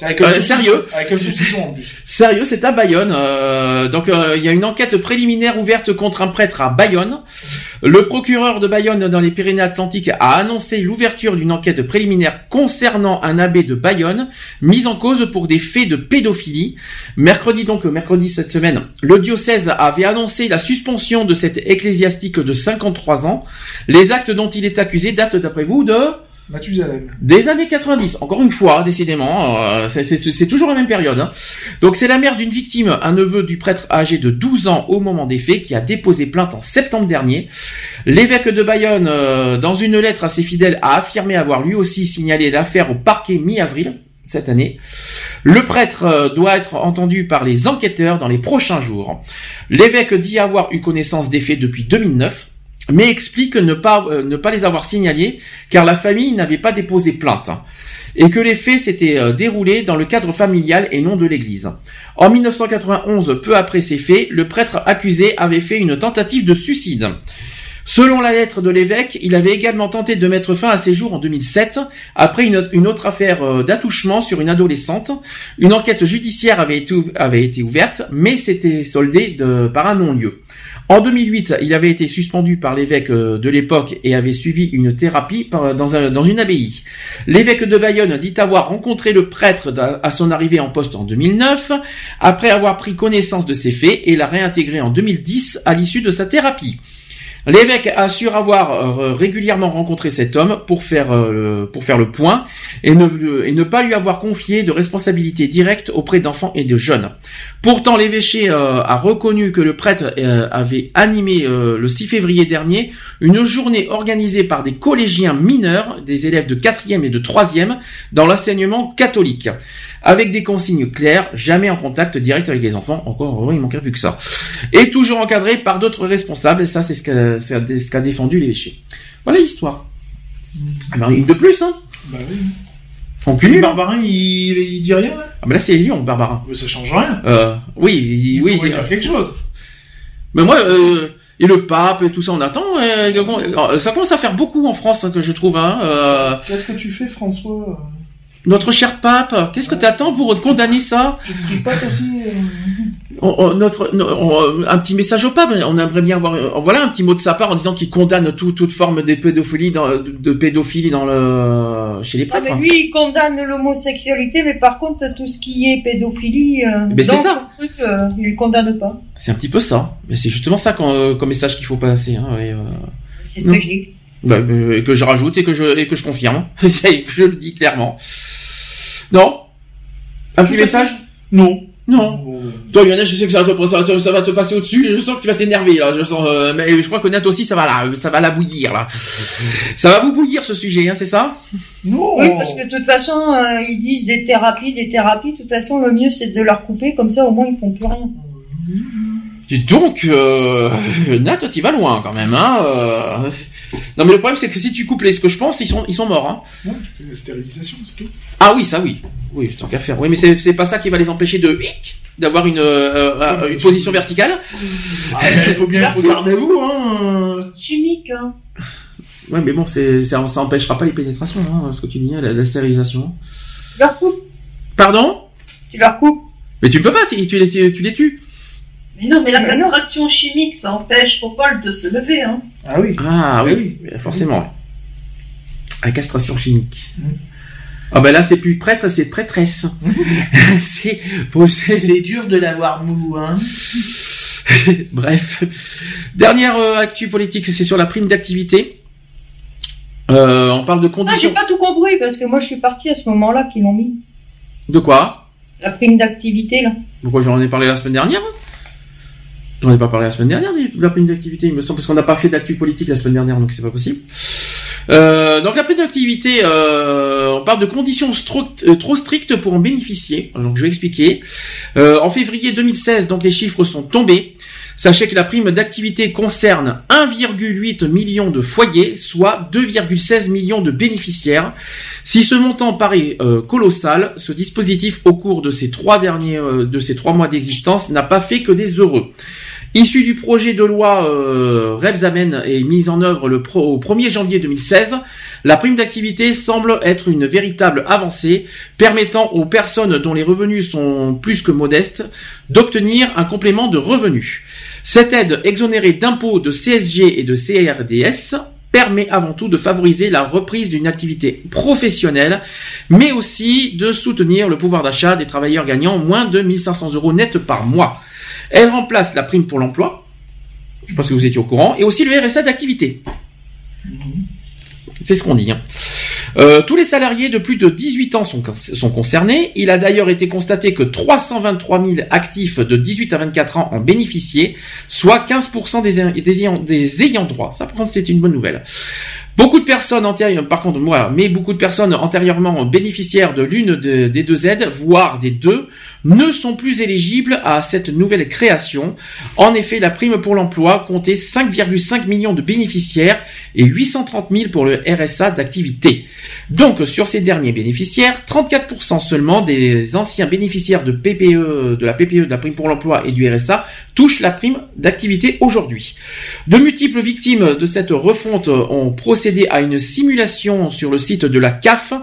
Avec un Euh, sérieux Avec un saucisson en plus. Sérieux, c'est à Bayonne. euh, donc euh, il y a une enquête préliminaire ouverte contre un prêtre à Bayonne. Le procureur de Bayonne dans les Pyrénées-Atlantiques a annoncé l'ouverture d'une enquête préliminaire concernant un abbé de Bayonne mis en cause pour des faits de pédophilie. Mercredi donc, mercredi cette semaine, le diocèse avait annoncé la suspension de cet ecclésiastique de 53 ans. Les actes dont il est accusé datent d'après vous de Mathusalem. des années 90, encore une fois, décidément, euh, c'est- toujours la même période. hein. Donc c'est la mère d'une victime, un neveu du prêtre âgé de 12 ans au moment des faits, qui a déposé plainte en septembre dernier. L'évêque de Bayonne, euh, dans une lettre à ses fidèles, a affirmé avoir lui aussi signalé l'affaire au parquet mi-avril cette année. Le prêtre euh, doit être entendu par les enquêteurs dans les prochains jours. L'évêque dit avoir eu connaissance des faits depuis 2009 mais explique ne pas, euh, ne pas les avoir signalés car la famille n'avait pas déposé plainte et que les faits s'étaient euh, déroulés dans le cadre familial et non de l'église. En 1991, peu après ces faits, le prêtre accusé avait fait une tentative de suicide. Selon la lettre de l'évêque, il avait également tenté de mettre fin à ses jours en 2007, après une, autre affaire euh, d'attouchement sur une adolescente. Une enquête judiciaire avait été, ouv- avait été ouverte, mais s'était soldée de- par un non-lieu. En 2008, il avait été suspendu par l'évêque euh, de l'époque et avait suivi une thérapie par- dans, un- dans une abbaye. L'évêque de Bayonne dit avoir rencontré le prêtre à son arrivée en poste en 2009, après avoir pris connaissance de ces faits et l'a réintégré en 2010 à l'issue de sa thérapie. L'évêque assure avoir euh, régulièrement rencontré cet homme pour faire euh, pour faire le point et ne, et ne pas lui avoir confié de responsabilité directe auprès d'enfants et de jeunes. Pourtant, l'évêché euh, a reconnu que le prêtre avait animé le 6 février dernier une journée organisée par des collégiens mineurs, des élèves de 4e et de 3e, dans l'enseignement catholique, avec des consignes claires, jamais en contact direct avec les enfants, encore heureux, il manquerait plus que ça, et toujours encadré par d'autres responsables, et ça c'est ce qu'a c'est ce qu'a défendu l'évêché. Voilà l'histoire. Ah ben, une de plus, hein Bah oui. On Le cumule. Barbarin, il, il dit rien là Ah ben là c'est Lyon, Barbarin. Mais ça change rien. Euh, oui, il- oui. pourrait dire quelque chose. Mais moi, euh, et le pape et tout ça, on attend. euh, ça commence à faire beaucoup en France, hein, que je trouve. Hein, euh, Qu'est-ce que tu fais, François? Notre cher pape, qu'est-ce que tu attends pour condamner ça Tu te pas aussi On- on- notre, on- Un petit message au pape. On aimerait bien avoir. euh, Voilà un petit mot de sa part en disant qu'il condamne tout- toute forme de pédophilie dans, de, de pédophilie dans le chez les Ah, prêtres. mais lui, il condamne l'homosexualité, mais par contre, tout ce qui est pédophilie, euh, Mais c'est dans ça. son truc, euh, il le condamne pas. C'est un petit peu ça. Mais c'est justement ça euh, comme message qu'il faut passer. Hein, euh, C'est ce que je dis. Bah, et que je rajoute et que je, et que je confirme. Et que je le dis clairement. Non Un petit message Non. Non. Toi, Lionel, je sais que ça va te, ça va te, ça va te passer au-dessus. Je sens que tu vas t'énerver, là. Je sens, euh, mais je crois que Nat aussi, ça va là, ça va la bouillir, là. Ça va vous bouillir, ce sujet, hein, c'est ça? Non. Oui, parce que de toute façon, euh, ils disent des thérapies, des thérapies. De toute façon, le mieux, c'est de leur couper, comme ça, au moins, ils font plus rien. Dis donc, euh, Nat, tu vas loin, quand même, hein. euh. Non, mais le problème, c'est que si tu coupes les, ce que je pense, ils sont, ils sont morts, hein. Tu fais la stérilisation, c'est tout. Ah oui, ça oui. Oui, tant qu'à faire. Oui, mais c'est c'est pas ça qui va les empêcher de hic, d'avoir une, euh, euh, une position verticale. Ah, il faut bien regarder vous, hein. Chimique, hein. Ouais, mais bon, c'est ça, ça empêchera pas les pénétrations, hein, ce que tu dis, hein, la, la stérilisation. Tu leur coupes? Pardon? Tu leur coupes? Mais tu peux pas, tu, tu les, tu les tues. Mais non, mais la Mais non. castration chimique, ça empêche Popol de se lever, hein. Ah oui. Ah oui, forcément. La castration chimique. Ah ben là, c'est plus prêtre, c'est prêtresse. c'est bon, dur de l'avoir mou, hein. Bref. Dernière euh, actu politique, c'est sur la prime d'activité. Euh, on parle de Ça, j'ai conditions. pas tout compris, parce que moi, je suis partie à ce moment-là qu'ils l'ont mis. De quoi? La prime d'activité, là. Pourquoi j'en ai parlé la semaine dernière? J'en ai pas parlé la semaine dernière de la prime d'activité, il me semble, parce qu'on n'a pas fait d'actu politique la semaine dernière, donc c'est pas possible. Euh, donc la prime d'activité, euh, on parle de conditions euh, trop strictes pour en bénéficier. Donc je vais expliquer. Euh, en février 2016, donc les chiffres sont tombés. Sachez que la prime d'activité concerne 1,8 million de foyers, soit 2,16 millions de bénéficiaires. Si ce montant paraît euh, colossal, ce dispositif au cours de ces trois derniers, euh, de ces trois mois d'existence n'a pas fait que des heureux. Issu du projet de loi euh, Rebsamen et mise en œuvre le au 1er janvier 2016, la prime d'activité semble être une véritable avancée permettant aux personnes dont les revenus sont plus que modestes d'obtenir un complément de revenus. Cette aide exonérée d'impôts de CSG et de CRDS permet avant tout de favoriser la reprise d'une activité professionnelle, mais aussi de soutenir le pouvoir d'achat des travailleurs gagnant moins de 1500 euros net par mois. Elle remplace la prime pour l'emploi, je pense que vous étiez au courant, et aussi le RSA d'activité. C'est ce qu'on dit. hein. Euh, tous les salariés de plus de 18 ans sont, sont concernés. Il a d'ailleurs été constaté que 323 000 actifs de 18 à 24 ans en bénéficiaient, soit 15% des, des, ayants, des ayants droit. Ça, par contre, c'est une bonne nouvelle. Beaucoup de personnes antérieures, par contre, moi, mais beaucoup de personnes antérieurement bénéficiaires de l'une de- des deux aides, voire des deux, ne sont plus éligibles à cette nouvelle création. En effet, la prime pour l'emploi comptait 5,5 millions de bénéficiaires et 830 000 pour le RSA d'activité. Donc, sur ces derniers bénéficiaires, 34% seulement des anciens bénéficiaires de PPE, de la PPE, de la prime pour l'emploi et du RSA touchent la prime d'activité aujourd'hui. De multiples victimes de cette refonte ont procédé à une simulation sur le site de la CAF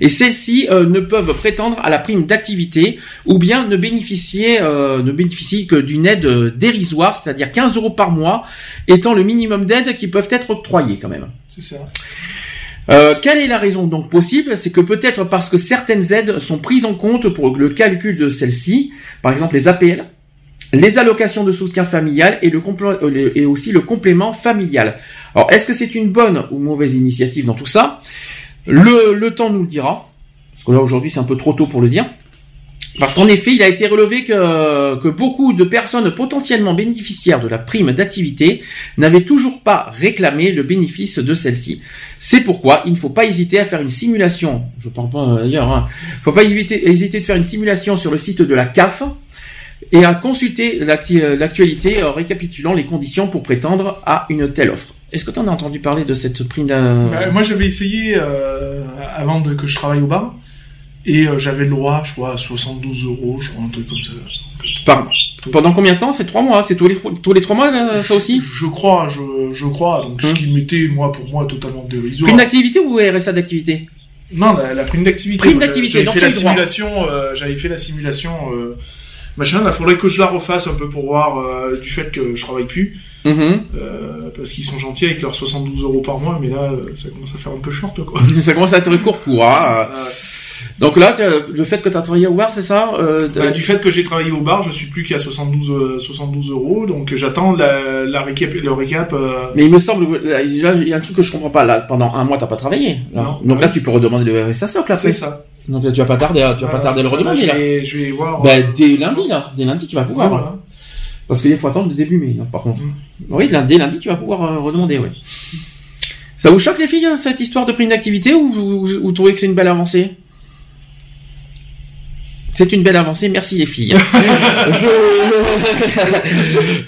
et celles-ci euh, ne peuvent prétendre à la prime d'activité ou bien ne euh, ne bénéficient que d'une aide euh, dérisoire, c'est-à-dire 15 euros par mois, étant le minimum d'aide qui peuvent être octroyées quand même. C'est ça. Euh, quelle est la raison donc possible? C'est que peut-être parce que certaines aides sont prises en compte pour le calcul de celles-ci, par exemple les APL, les allocations de soutien familial et, le et aussi le complément familial. Alors est-ce que c'est une bonne ou mauvaise initiative dans tout ça? Le, le temps nous le dira, parce que là aujourd'hui c'est un peu trop tôt pour le dire. Parce qu'en effet, il a été relevé que, que beaucoup de personnes potentiellement bénéficiaires de la prime d'activité n'avaient toujours pas réclamé le bénéfice de celle-ci. C'est pourquoi il ne faut pas hésiter à faire une simulation. Je parle pas euh, d'ailleurs. Hein, faut pas éviter, hésiter de faire une simulation sur le site de la CAF et à consulter euh, l'actualité euh, récapitulant les conditions pour prétendre à une telle offre. Est-ce que tu en as entendu parler de cette prime d'un... Bah, moi, j'avais essayé euh, avant que je travaille au bar. Et euh, j'avais le droit, je crois, à 72 euros, je crois, un truc comme ça. Par- Pendant combien de temps? C'est trois mois. C'est tous les tous les trois mois là, ça aussi? Je crois, je, je crois. Donc, ce qui m'était, moi, pour moi, totalement dérisoire. Prime d'activité ou RSA d'activité? Non, la, la prime d'activité. Prime d'activité, J'avais donc fait la simulation. euh, j'avais fait la simulation. Euh, machin. Il faudrait que je la refasse un peu pour voir euh, du fait que je travaille plus. Mhm. Euh, parce qu'ils sont gentils avec leurs 72 euros par mois, mais là, euh, ça commence à faire un peu short, quoi. ça commence à être court court. Hein. Donc là, le fait que tu as travaillé au bar, c'est ça euh, Bah, du fait que j'ai travaillé au bar, je suis plus qu'à 72, euh, 72 euros, donc euh, j'attends la, la récap, le récap. euh, Mais il me semble là, il y a un truc que je comprends pas. Là, pendant un mois, t'as pas travaillé. Là. Non. Donc là, tu peux redemander le RSA socle après. C'est ça. Donc tu vas pas tarder, tu vas pas tarder à le c'est ça, redemander là, je vais- voir, Bah, euh, dès lundi là, dès lundi, tu vas pouvoir. Ouais, voilà. Parce qu'il faut attendre le début mai, par contre. Oui, là, dès lundi, tu vas pouvoir euh, redemander, ouais. Ça vous choque les filles, cette histoire de prime d'activité, ou vous, vous- vous trouvez que c'est une belle avancée? C'est une belle avancée, merci les filles. je,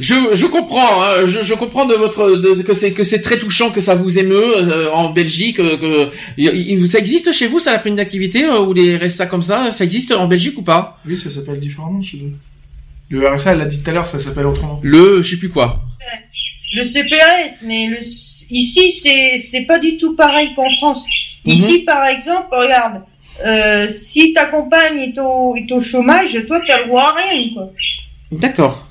je, je comprends, hein, je, je comprends de votre de- que c'est que c'est très touchant, que ça vous émeut euh, en Belgique, euh, que ça existe chez vous ça la prime d'activité euh, ou les RSA comme ça, ça existe en Belgique ou pas? Oui, ça s'appelle différemment chez nous. Le RSA, elle l'a dit tout à l'heure, ça s'appelle autrement. Le, je sais plus quoi. Le CPAS, mais le, ici, c'est, c'est pas du tout pareil qu'en France. Ici, par exemple, regarde, euh, si ta compagne est au, est au chômage, toi, t'as le droit à rien, quoi. D'accord.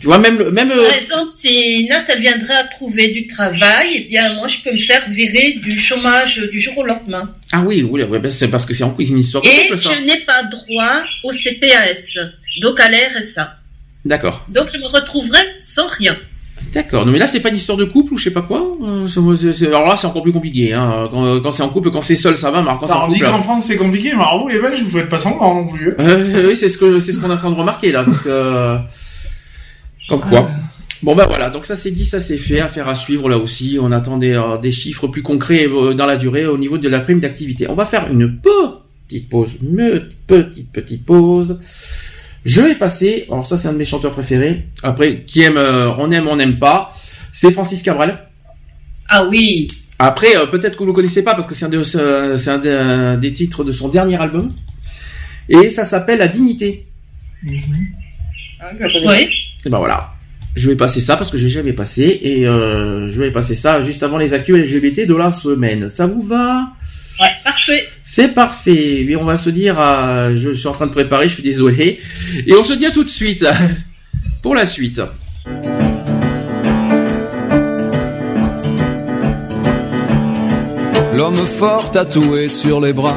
Tu vois même même euh, Par exemple, si Nat elle viendrait à trouver du travail, eh bien moi je peux me faire virer du chômage du jour au lendemain. Ah oui, oui, ben, c'est parce que c'est en une histoire de Et ça. je n'ai pas droit au CPAS, donc à l'RSA. D'accord. Donc je me retrouverai sans rien. D'accord. Non mais là c'est pas une histoire de couple ou je sais pas quoi. Euh, alors là c'est encore plus compliqué. Hein. Quand, quand c'est en couple, quand c'est seul ça va, mais alors quand en on dit qu'en France c'est compliqué, mais alors vous les Belges, vous faites pas semblant non plus. hein. Euh, oui, c'est ce que c'est ce qu'on est en train de remarquer là, parce que comme quoi. Bon ben voilà, donc ça c'est dit, ça c'est fait, affaire à suivre là aussi. On attend des, euh, des chiffres plus concrets euh, dans la durée au niveau de la prime d'activité. On va faire une petite pause, une petite petite pause. Je vais passer. Alors ça, c'est un de mes chanteurs préférés. Après, qui aime, euh, on aime, on n'aime pas. C'est Francis Cabrel. Ah oui. Après, euh, peut-être que vous ne le connaissez pas parce que c'est un, de- euh, c'est un des- un des titres de son dernier album. Et ça s'appelle La Dignité. Oui. Et ben voilà. Je vais passer ça parce que je vais jamais passé et euh, je vais passer ça juste avant les actuels LGBT de la semaine. Ça vous va? Ouais, parfait. C'est parfait. Et on va se dire, à- je suis en train de préparer, je suis désolé. Et on se dit à tout de suite pour la suite. L'homme fort tatoué sur les bras.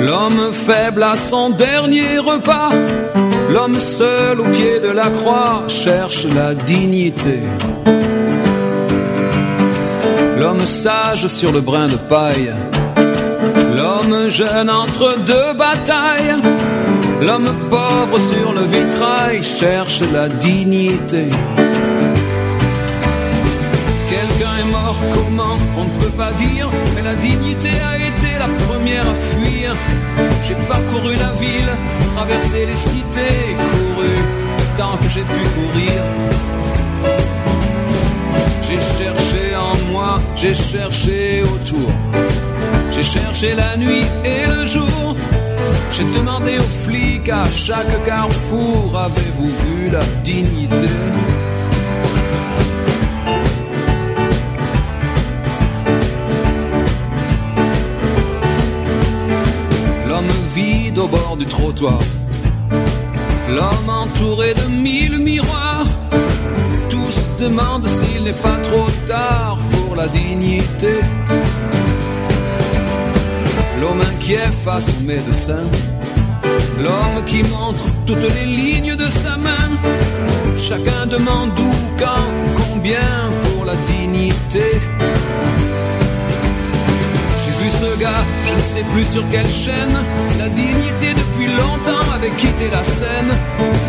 L'homme faible à son dernier repas. L'homme seul au pied de la croix cherche la dignité. L'homme sage sur le brin de paille. L'homme jeune entre deux batailles. L'homme pauvre sur le vitrail cherche la dignité. Quelqu'un est mort, comment On ne peut pas dire, mais la dignité a été la première à fuir. J'ai parcouru la ville, traversé les cités, couru tant que j'ai pu courir. J'ai cherché en moi, j'ai cherché autour. J'ai cherché la nuit et le jour. J'ai demandé aux flics à chaque carrefour, avez-vous vu la dignité? L'homme vide au bord du trottoir. L'homme entouré de mille miroirs. Tous demandent s'il n'est pas trop tard pour la dignité. L'homme inquiet face au médecin. L'homme qui montre toutes les lignes de sa main. Chacun demande où, quand, combien pour la dignité. J'ai vu ce gars, je ne sais plus sur quelle chaîne. La dignité depuis longtemps avait quitté la scène.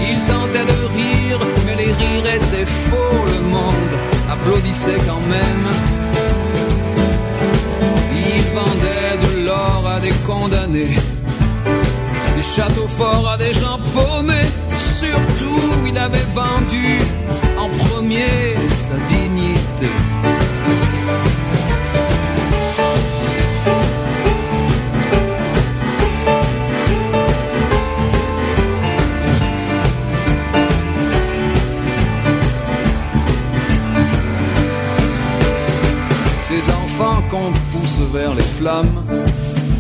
Il tentait de rire, mais les rires étaient faux. Le monde applaudissait quand même. Il vendait des condamnés. Des châteaux forts à des gens paumés. Surtout, il avait vendu en premier sa dignité. Ces enfants qu'on pousse vers les flammes,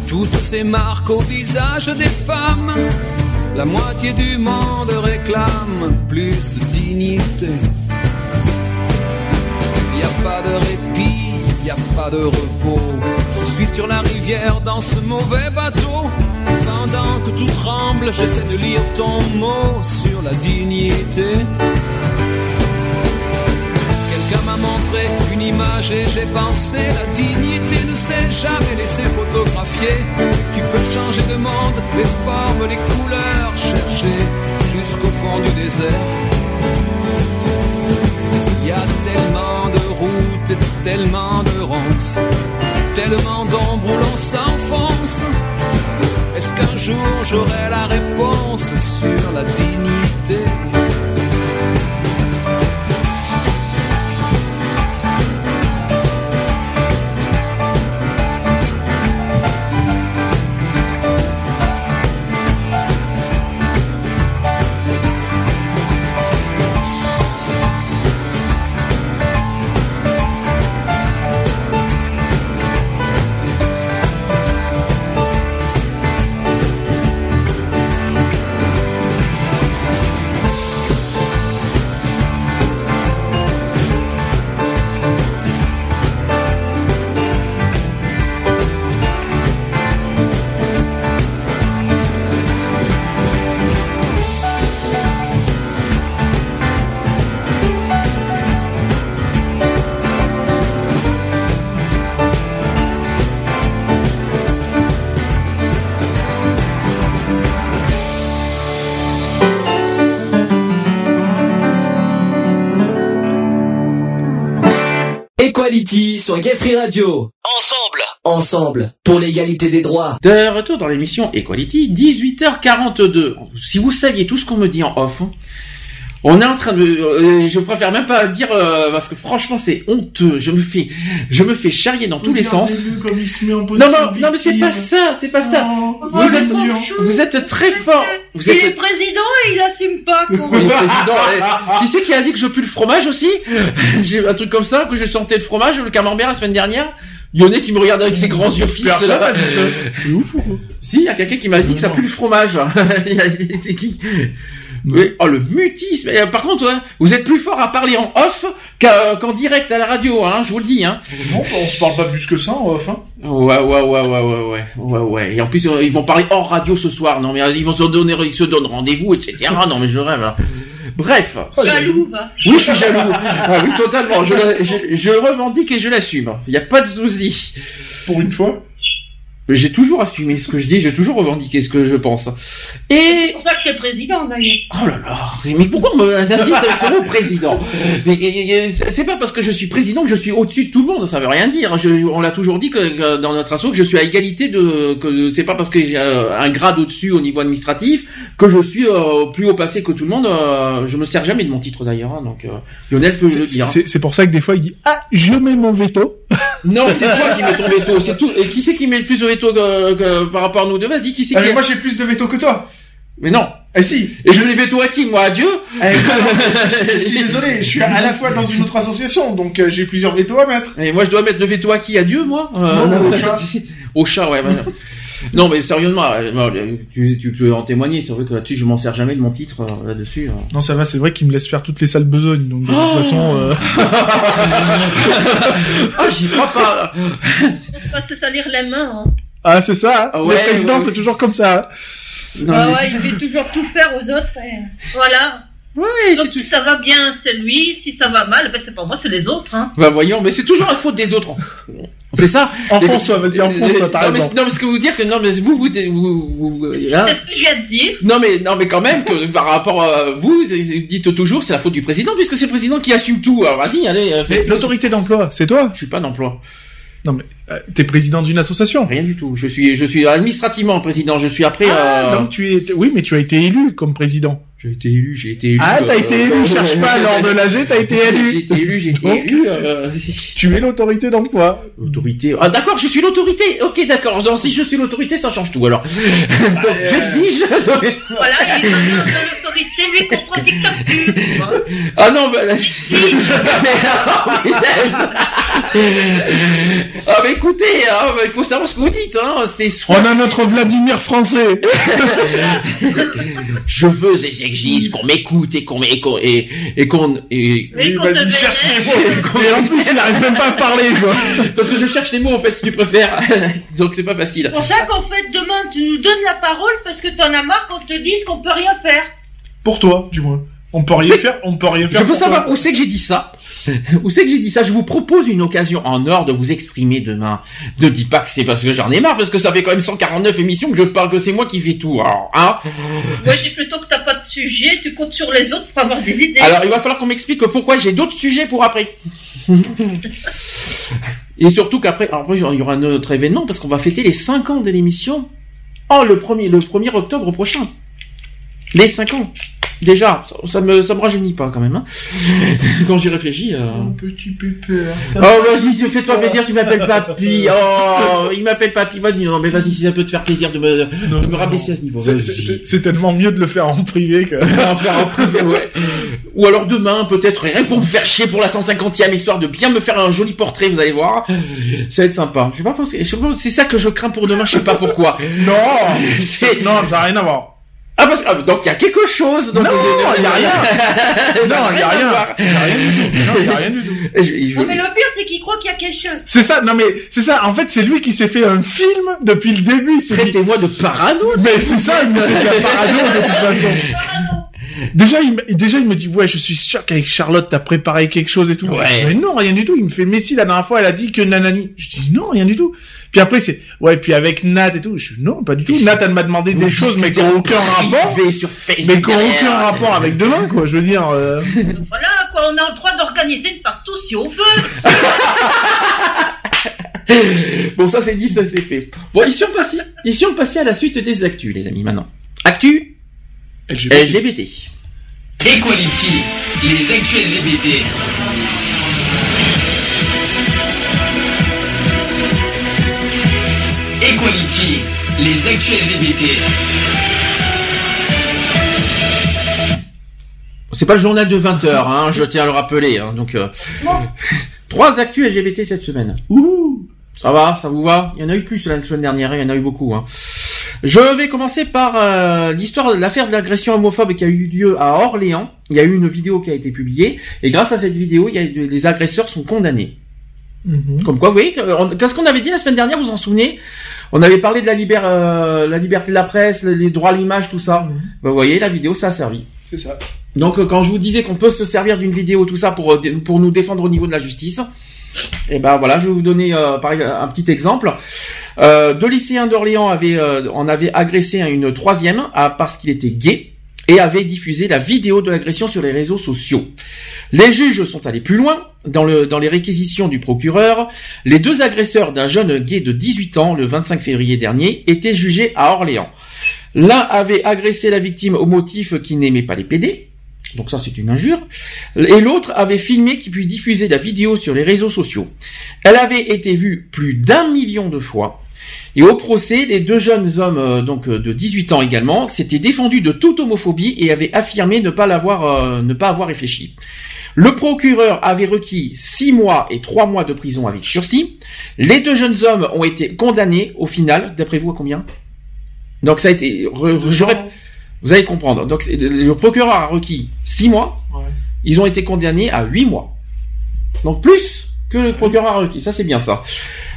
toutes ces marques au visage des femmes, la moitié du monde réclame plus de dignité. Y a pas de répit, y a pas de repos. Je suis sur la rivière dans ce mauvais bateau. Pendant que tout tremble, j'essaie de lire ton mot sur la dignité. Quelqu'un m'a montré une image et j'ai pensé la dignité ne s'est jamais laissée photographier. Tu peux changer de monde, les formes, les couleurs, chercher jusqu'au fond du désert. Il y a tellement de routes et tellement de ronces, tellement d'ombres où l'on s'enfonce. Est-ce qu'un jour j'aurai la réponse sur la dignité? Equality sur Gay Free Radio. Ensemble. Ensemble. Pour l'égalité des droits. De retour dans l'émission Equality, 18h42. Si vous saviez tout ce qu'on me dit en off, hein, on est en train de, euh, je préfère même pas dire euh, parce que franchement c'est honteux. Je me fais, je me fais charrier dans tous les sens. Comme il se met en Non position non non mais c'est pas ça, c'est pas ça. Oh, Vous êtes, vous êtes très fort. Vous Il est président et il assume pas. président. eh, Qui c'est qui a dit que je pue le fromage aussi? J'ai un truc comme ça, que je sentais le fromage, le camembert la semaine dernière. Lyonnais qui me regarde avec ses grands yeux fixes là. C'est ouf ou quoi Si, il y a quelqu'un qui m'a dit que ça pue le fromage. C'est qui? Oui. Oh le mutisme. Euh, par contre, ouais, vous êtes plus fort à parler en off qu'à- qu'en direct à la radio, hein, je vous le dis. Hein. Non, on se parle pas plus que ça en off. Hein. Ouais, ouais, ouais, ouais, ouais, ouais, ouais, ouais. Et en plus, euh, ils vont parler hors radio ce soir. Non, mais euh, ils vont se donner, ils se donnent rendez-vous, etc. non, mais je rêve. hein. Bref. Jaloux, va. Oui, je suis jaloux. Ah oui, totalement. Je, je, revendique et je l'assume. Il n'y a pas de souci. Pour une fois. J'ai toujours assumé ce que je dis, j'ai toujours revendiqué ce que je pense. C'est Et pour ça que t'es président, d'ailleurs. Oh là là, mais pourquoi on me insiste ce mot président? Mais c'est pas parce que je suis président que je suis au-dessus de tout le monde, ça veut rien dire. Je- on l'a toujours dit que, que dans notre assaut que je suis à égalité de que c'est pas parce que j'ai euh, un grade au-dessus au niveau administratif que je suis euh, plus haut passé que tout le monde. euh, je me sers jamais de mon titre d'ailleurs, hein, donc euh, Lionel peut le C'est- dire. C'est c'est pour ça que des fois il dit Ah, je mets mon veto. Non, c'est toi qui mets ton veto, c'est tout. Et qui c'est qui met le plus de veto que- que- par rapport à nous deux Vas-y, qui c'est Ah, qui mais moi j'ai plus de veto que toi. Mais non. Eh si. Et je les veto à qui Moi, à Dieu Eh, non, non, je, je suis désolé, je suis à la fois dans une autre association, donc euh, j'ai plusieurs vetos à mettre. Et moi, je dois mettre le veto à qui À Dieu, moi Euh, Non, au chat. Au chat, ouais. voilà. non, mais sérieusement, euh, bon, tu, tu peux en témoigner. C'est vrai que là-dessus, je m'en sers jamais de mon titre euh, là-dessus. hein. Non, ça va, c'est vrai qu'il me laisse faire toutes les sales besognes, donc de toute Oh façon. euh, Ah, j'y crois pas. On se passe salir les mains. Hein. Ah, c'est ça, hein Ah ouais, le président ouais, c'est toujours comme ça. hein. Non, Ah mais- ouais, il fait toujours tout faire aux autres. et- Voilà. Ouais, Donc si ça va bien, c'est lui. Si ça va mal, ben c'est pas moi, c'est les autres. Hein. Bah voyons, mais c'est toujours la faute des autres. C'est ça Enfonce-toi, vas-y, enfonce-toi, t'as Non, mais- raison. Non, mais ce que vous dire que non, mais vous, vous, vous, hein. C'est ce que je viens de dire. Non mais non mais quand même que par rapport à vous, vous dites toujours c'est la faute du président puisque c'est le président qui assume tout. Alors vas-y, allez. euh, l'autorité d'emploi, c'est toi Je suis pas d'emploi. Non, mais euh, t'es président d'une association. Rien du tout. Je suis je suis administrativement président. Je suis après. Ah, euh, donc tu es. Oui, mais tu as été élu comme président. J'ai été élu, j'ai été élu. Ah, t'as euh, été élu, cherche pas lors de l'AG, t'as été J'ai élu. été élu, j'ai été Donc, élu. euh, Tu es l'autorité d'emploi. Autorité. Ah d'accord, je suis l'autorité. Ok, d'accord. Donc, Si je suis l'autorité, ça change tout alors. Donc j'exige. Voilà, il est de l'autorité, lui qu'on pratique ta pub. tu vois. Ah non, bah, là, ah mais écoutez, hein, bah, il faut savoir ce que vous dites. Hein. C'est soit On a notre Vladimir français. je veux et qu'on m'écoute et qu'on et qu'on et, et qu'on et, Oui, qu'on vas-y, te cherche les mots. Et en plus, il n'arrive même pas à parler, quoi. parce que je cherche les mots en fait si tu préfères. Donc c'est pas facile. C'est pour ça qu'en fait, demain, tu nous donnes la parole parce que t'en as marre qu'on te dise qu'on peut rien faire. Pour toi, du moins. On peut rien faire, on peut rien Je faire. peux pour savoir toi. où c'est que j'ai dit ça. Où c'est que j'ai dit ça? Je vous propose une occasion en or de vous exprimer demain. Ne dis pas que c'est parce que j'en ai marre, parce que ça fait quand même 149 émissions que je parle que c'est moi qui fais tout. Alors, hein? Moi, plutôt que t'as pas de sujet, tu comptes sur les autres pour avoir des idées. Alors, il va falloir qu'on m'explique pourquoi j'ai d'autres sujets pour après. Et surtout qu'après, après, il y aura un autre événement parce qu'on va fêter les 5 ans de l'émission. Oh, le premier, le 1er octobre prochain. Les 5 ans. Déjà, ça, ça me, ça me rajeunit pas quand même. Hein. Quand j'y réfléchis. euh. Mon petit pépère. Oh vas-y, tu fais-toi plaisir, tu m'appelles papy. Oh, il m'appelle papy. Vas-y, non mais vas-y, si ça peut te faire plaisir de me, Non, de me rabaisser à ce niveau. C'est- tellement mieux de le faire en privé que. En faire en privé, ouais. Ou alors demain, peut-être, rien pour me faire chier pour la 150e histoire de bien me faire un joli portrait, vous allez voir. Ça va être sympa. Je sais pas c'est ça que je crains pour demain, je sais pas pourquoi. Non Non, ça n'a rien à voir. Ah, parce que, ah, donc il y a quelque chose. Donc, Non, il y a rien. Non, il y a rien. Il y a rien du tout. Non, il y a rien du tout. Je- je- Non, mais le pire, c'est qu'il croit qu'il y a quelque chose. C'est ça, non mais c'est ça, en fait c'est lui qui s'est fait un film depuis le début. c'est lui- Traitez-moi de parano. Mais c'est ça, mais c'est de la parano de toute façon. Déjà, il, me- déjà, il me dit, ouais, je suis sûr qu'avec Charlotte, t'as préparé quelque chose et tout. Ouais. Je dis, Mais non, rien du tout. Il me fait, mais si, la dernière fois, elle a dit que nanani. Je dis, non, rien du tout. Puis après, c'est, ouais, puis avec Nat et tout. Je dis, non, pas du tout. Nat, elle m'a demandé des choses, mais qui n'ont aucun rapport. Mais qui n'ont aucun rapport avec demain, quoi. Je veux dire, euh, Voilà, quoi, on a le droit d'organiser une partout si on veut. Bon, ça c'est dit, ça c'est fait. Bon, ici on passe, ici on passait à la suite des actus, les amis, maintenant. Actu LGBT. Equality, les actus LGBT. Equality, les actus LGBT. C'est pas le journal de 20h, hein, je tiens à le rappeler. Hein, donc, euh, trois actus LGBT cette semaine. Ouh Ça va, ça vous va? Il y en a eu plus la semaine dernière, il y en a eu beaucoup. Hein. Je vais commencer par euh, l'histoire de l'affaire de l'agression homophobe qui a eu lieu à Orléans. Il y a eu une vidéo qui a été publiée, et grâce à cette vidéo, il y a, les agresseurs sont condamnés. Comme quoi, vous voyez, on- qu'est-ce qu'on avait dit la semaine dernière, vous vous en souvenez? On avait parlé de la, liber- euh, la liberté de la presse, les droits à l'image, tout ça. Ben, vous voyez, la vidéo, ça a servi. c'est ça. Donc euh, quand je vous disais qu'on peut se servir d'une vidéo, tout ça, pour, euh, pour nous défendre au niveau de la justice, et ben voilà, je vais vous donner euh, un petit exemple. Euh, deux lycéens d'Orléans avaient, euh, en avaient agressé une troisième ah, parce qu'il était gay et avaient diffusé la vidéo de l'agression sur les réseaux sociaux. Les juges sont allés plus loin dans, le, dans les réquisitions du procureur. Les deux agresseurs d'un jeune gay de 18 ans le 25 février dernier étaient jugés à Orléans. L'un avait agressé la victime au motif qu'il n'aimait pas les PD. Donc ça c'est une injure. Et l'autre avait filmé qui puis diffusé la vidéo sur les réseaux sociaux. Elle avait été vue plus d'un million de fois. Et au procès, les deux jeunes hommes, euh, donc euh, de 18 ans également, s'étaient défendus de toute homophobie et avaient affirmé ne pas l'avoir, euh, ne pas avoir réfléchi. Le procureur avait requis 6 mois et 3 mois de prison avec sursis. Les deux jeunes hommes ont été condamnés au final, d'après vous à combien? Donc ça a été, j'aurais- vous allez comprendre. Donc le procureur a requis 6 mois. Ils ont été condamnés à 8 mois. Donc plus que le procureur a requis. Ça c'est bien ça.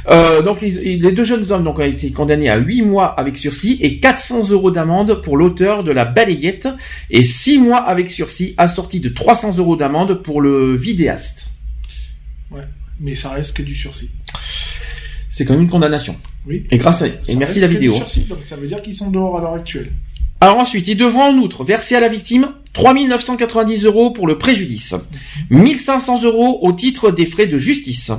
Euh, donc ils- les deux jeunes hommes donc ont été condamnés à 8 mois avec sursis et 400 euros d'amende pour l'auteur de la balayette et 6 mois avec sursis assorti de 300 euros d'amende pour le vidéaste. Ouais. Mais ça reste que du sursis. C'est quand même une condamnation. Oui. Et grâce à, Ça- ça et merci la vidéo. sursis, donc ça veut dire qu'ils sont dehors à l'heure actuelle. Alors ensuite, ils devront en outre verser à la victime 3990 euros pour le préjudice, 1500 euros au titre des frais de justice.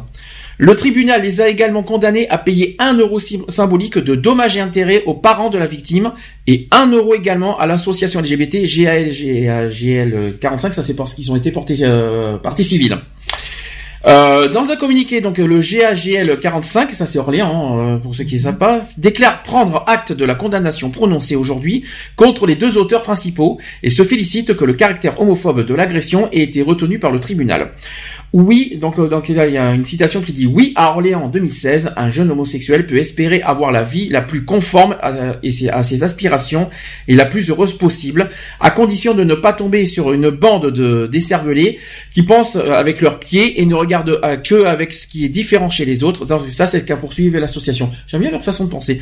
Le tribunal les a également condamnés à payer 1 euro symbolique de dommages et intérêts aux parents de la victime et 1 euro également à l'association LGBT GAL, 45, ça c'est parce qu'ils ont été portés euh, partie civile. Euh, dans un communiqué, donc le GAGL 45, ça c'est Orléans hein, euh, pour ceux qui ne savent déclare prendre acte de la condamnation prononcée aujourd'hui contre les deux auteurs principaux et se félicite que le caractère homophobe de l'agression ait été retenu par le tribunal. Oui, donc, euh, donc il y a une citation qui dit oui à Orléans en 2016, un jeune homosexuel peut espérer avoir la vie la plus conforme à, à ses aspirations et la plus heureuse possible, à condition de ne pas tomber sur une bande de décervelés qui pensent euh, avec leurs pieds et ne regardent euh, que avec ce qui est différent chez les autres. Ça, c'est ce qu'a poursuivi l'association. J'aime bien leur façon de penser.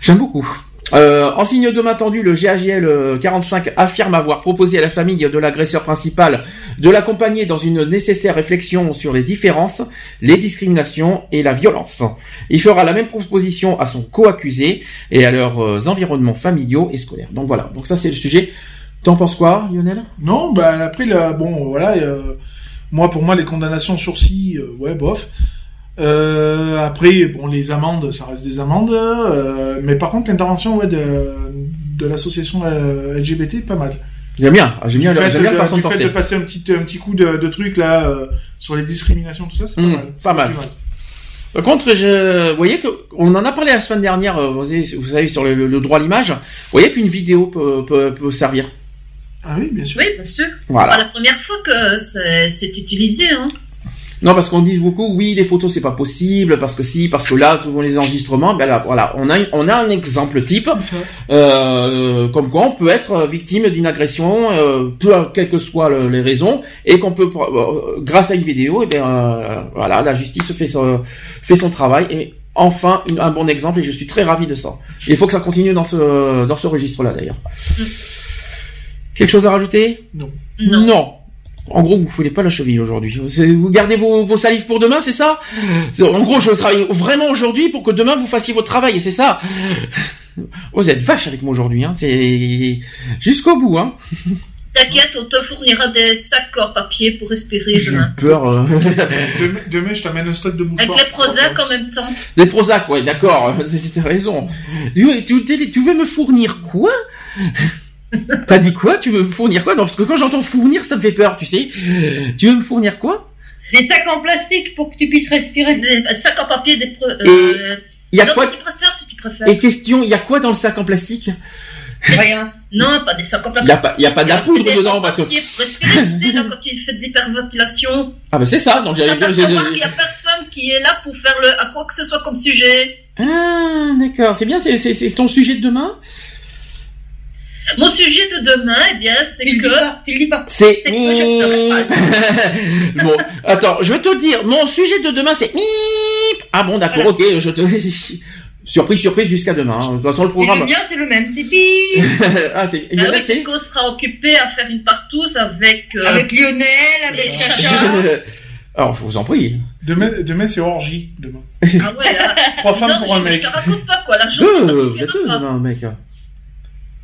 J'aime beaucoup. Euh, en signe de main tendue, le GAGL euh, 45 affirme avoir proposé à la famille de l'agresseur principal de l'accompagner dans une nécessaire réflexion sur les différences, les discriminations et la violence. Il fera la même proposition à son co-accusé et à leurs euh, environnements familiaux et scolaires. Donc voilà, donc ça c'est le sujet. T'en penses quoi, Lionel? Non, bah après, bon, voilà, euh, moi, pour moi, les condamnations sursis, euh, ouais, bof. Euh, après, bon, les amendes, ça reste des amendes, euh, mais par contre, l'intervention ouais, de, de l'association euh, LGBT, pas mal. J'aime bien, ah, j'aime bien, j'aime bien de- la façon de fait de passer un petit, un petit coup de, de truc là euh, sur les discriminations, tout ça, c'est pas Mmh, pas mal. Par contre, je, vous voyez que on en a parlé la semaine dernière, vous savez, vous savez, sur le, le droit à l'image. Vous voyez qu'une vidéo peut, peut, peut servir. Ah oui, bien sûr. Oui, bien sûr. Voilà. C'est pas la première fois que c'est c'est utilisé. Hein. Non, parce qu'on dit beaucoup, oui, les photos c'est pas possible, parce que si, parce que là, tous les enregistrements, ben là, voilà, on a, on a un exemple type, euh, comme quoi on peut être victime d'une agression, euh, peu, quelles que soient le- les raisons, et qu'on peut, euh, grâce à une vidéo, et ben euh, voilà, la justice fait son, fait son travail et enfin une- un bon exemple, et je suis très ravi de ça. Il faut que ça continue dans ce, dans ce registre-là d'ailleurs. Quelque chose à rajouter? Non. Non. En gros, vous ne foulez pas la cheville aujourd'hui. Vous gardez vos, vos salifs pour demain, c'est ça? En gros, je travaille vraiment aujourd'hui pour que demain vous fassiez votre travail, et c'est ça? Vous êtes vache avec moi aujourd'hui, hein. C'est jusqu'au bout, hein. T'inquiète, on te fournira des sacs en papier pour respirer J'ai peur. euh. Demain, demain, je t'amène un stock de mouchoirs. Avec les Prozac en même temps. Des Prozac, ouais, d'accord. C'était raison. Tu, tu, tu- tu veux me fournir quoi? T'as dit quoi? Tu veux me fournir quoi? Non, parce que quand j'entends fournir, ça me fait peur, tu sais. Tu veux me fournir quoi? Des sacs en plastique pour que tu puisses respirer. Des sacs en papier, des. Pro... Euh, Il y a quoi si tu préfères. Et question, il y a quoi dans le sac en plastique? Rien. Non, pas des sacs en Il plastique. il y a pas de la poudre dedans parce que. respirer, tu sais, là, quand tu fais de l'hyperventilation. Ah bah c'est ça. Donc j'avais bien. doit savoir qu'il y a personne qui est là pour faire le, à quoi que ce soit comme sujet. Ah d'accord, c'est bien. C'est ton sujet de demain? Mon sujet de demain, eh bien, c'est que. tu le dis pas. C'est bon, attends, je vais te dire, mon sujet de demain c'est mip. Ah bon, d'accord, ok, je te surprise, surprise jusqu'à demain. hein. De toute façon, le Et programme. le mien, c'est le même, c'est pire. ah, c'est Ah oui, c'est. puisqu'on sera occupé à faire une partouze avec. euh, Avec Lionel, avec Chacha. Alors, je vous en prie. Demain, demain c'est orgie. Demain. Ah ouais, là. Trois femmes non, pour un je, mec. Je te raconte pas quoi, la journée. Deux, vous êtes deux pas. demain, mec.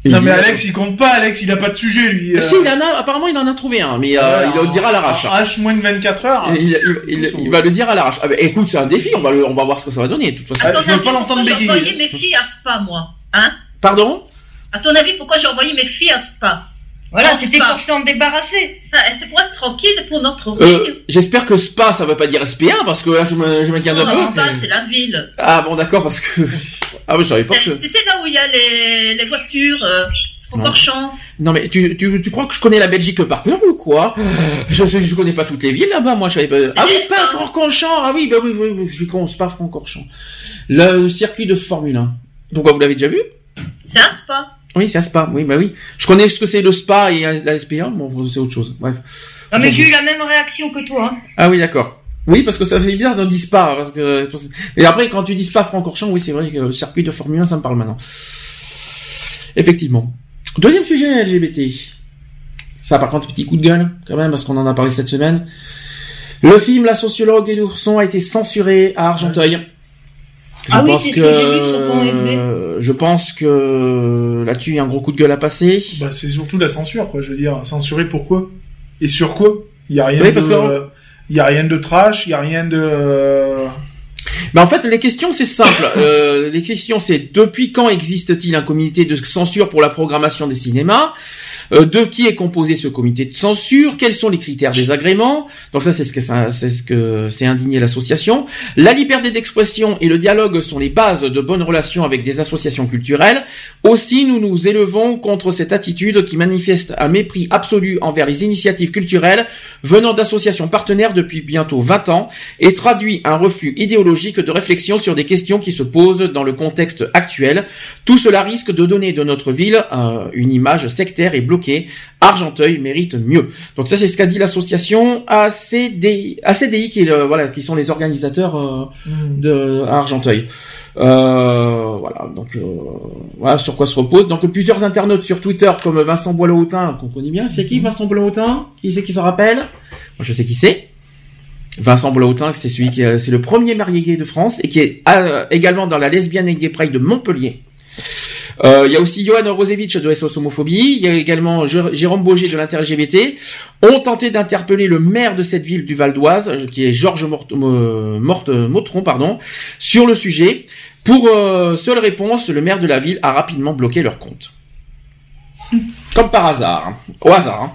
Non mais Alex, il compte pas. Alex, il a pas de sujet lui. euh. Si, il en a, apparemment, il en a trouvé un, mais euh, il le dira à l'arrache. H moins de 24 heures. Il, il- il- il va le dire à l'arrache. Ah, bah, écoute, c'est un défi, on va, le- on va voir ce que ça va donner, de toute façon. À ton je veux pas l'entendre pourquoi j'ai bégayer. envoyé mes filles à Spa, moi Hein? Pardon? À ton avis, pourquoi j'ai envoyé mes filles à Spa? Voilà, c'était pour s'en débarrasser. Ah, C'est pour être tranquille pour notre ring. euh, J'espère que SPA, ça veut pas dire SPA, parce que là, je me- je m'inquiète un Non, peu. Spa, c'est la ville. Ah bon, d'accord, parce que... Ah oui, je savais pas que... Tu sais là où il y a les, les voitures, euh, Francorchamps Non mais tu, tu, tu crois que je connais la Belgique par cœur ou quoi? Je, je, je connais pas toutes les villes là-bas, moi je savais pas... Ah oui, Spa, Francorchamps Ah oui, bah oui, oui, oui, je suis con, Spa, Francorchamps. Le circuit de Formule 1. Donc vous l'avez déjà vu? C'est un Spa. Oui, c'est un Spa, oui, bah oui. Je connais ce que c'est le Spa et la SPA, bon, c'est autre chose, bref. Non, mais j'ai eu la même réaction que toi. Hein. Ah oui, d'accord. Oui, parce que ça fait bizarre de dire Spa. Parce que... Et après, quand tu dis Spa Francorchamps, oui, c'est vrai que le circuit de Formule 1, ça me parle maintenant. Effectivement. Deuxième sujet LGBT. Ça, par contre, petit coup de gueule, quand même, parce qu'on en a parlé cette semaine. Le film La sociologue et l'ourson a été censuré à Argenteuil. Je Ah oui, pense ce que, que vu euh, je pense que là-dessus, il y a un gros coup de gueule à passer. Bah c'est surtout la censure quoi. Je veux dire, censurer pourquoi Et sur quoi? Il y a rien Oui, de. parce Il y a rien de trash. Il y a rien de. Mais en fait, les questions, c'est simple. Euh, les questions, c'est depuis quand existe-t-il un comité de censure pour la programmation des cinémas? Euh, De qui est composé ce comité de censure? Quels sont les critères des agréments? Donc ça, c'est ce que c'est ce que c'est indigné l'association. La liberté d'expression et le dialogue sont les bases de bonnes relations avec des associations culturelles. Aussi, nous nous élevons contre cette attitude qui manifeste un mépris absolu envers les initiatives culturelles venant d'associations partenaires depuis bientôt 20 ans et traduit un refus idéologique de réflexion sur des questions qui se posent dans le contexte actuel. Tout cela risque de donner de notre ville euh, une image sectaire et bloquée. Argenteuil mérite mieux. Donc ça c'est ce qu'a dit l'association ACDI, ACDI qui, est le- voilà, qui sont les organisateurs euh, de à Argenteuil. Euh, voilà, donc euh, voilà sur quoi se repose. Donc plusieurs internautes sur Twitter comme Vincent Boileau-Hautin qu'on connaît bien. C'est qui Vincent Boileau-Hautin Qui c'est qui s'en rappelle? Moi je sais qui c'est. Vincent Boileau-Hautin, c'est celui qui est- c'est le premier marié gay de France et qui est euh, également dans la lesbienne et gay pride de Montpellier. Euh, Il y a aussi Johan Rosevich de SOS Homophobie. Il y a également Jé- Jérôme Boger de l'Inter-LGBT. Ont tenté d'interpeller le maire de cette ville du Val d'Oise, euh, qui est Georges Mort- Morte- Motron, pardon, sur le sujet. Pour euh, seule réponse, le maire de la ville a rapidement bloqué leur compte. Comme par hasard, au hasard. hein.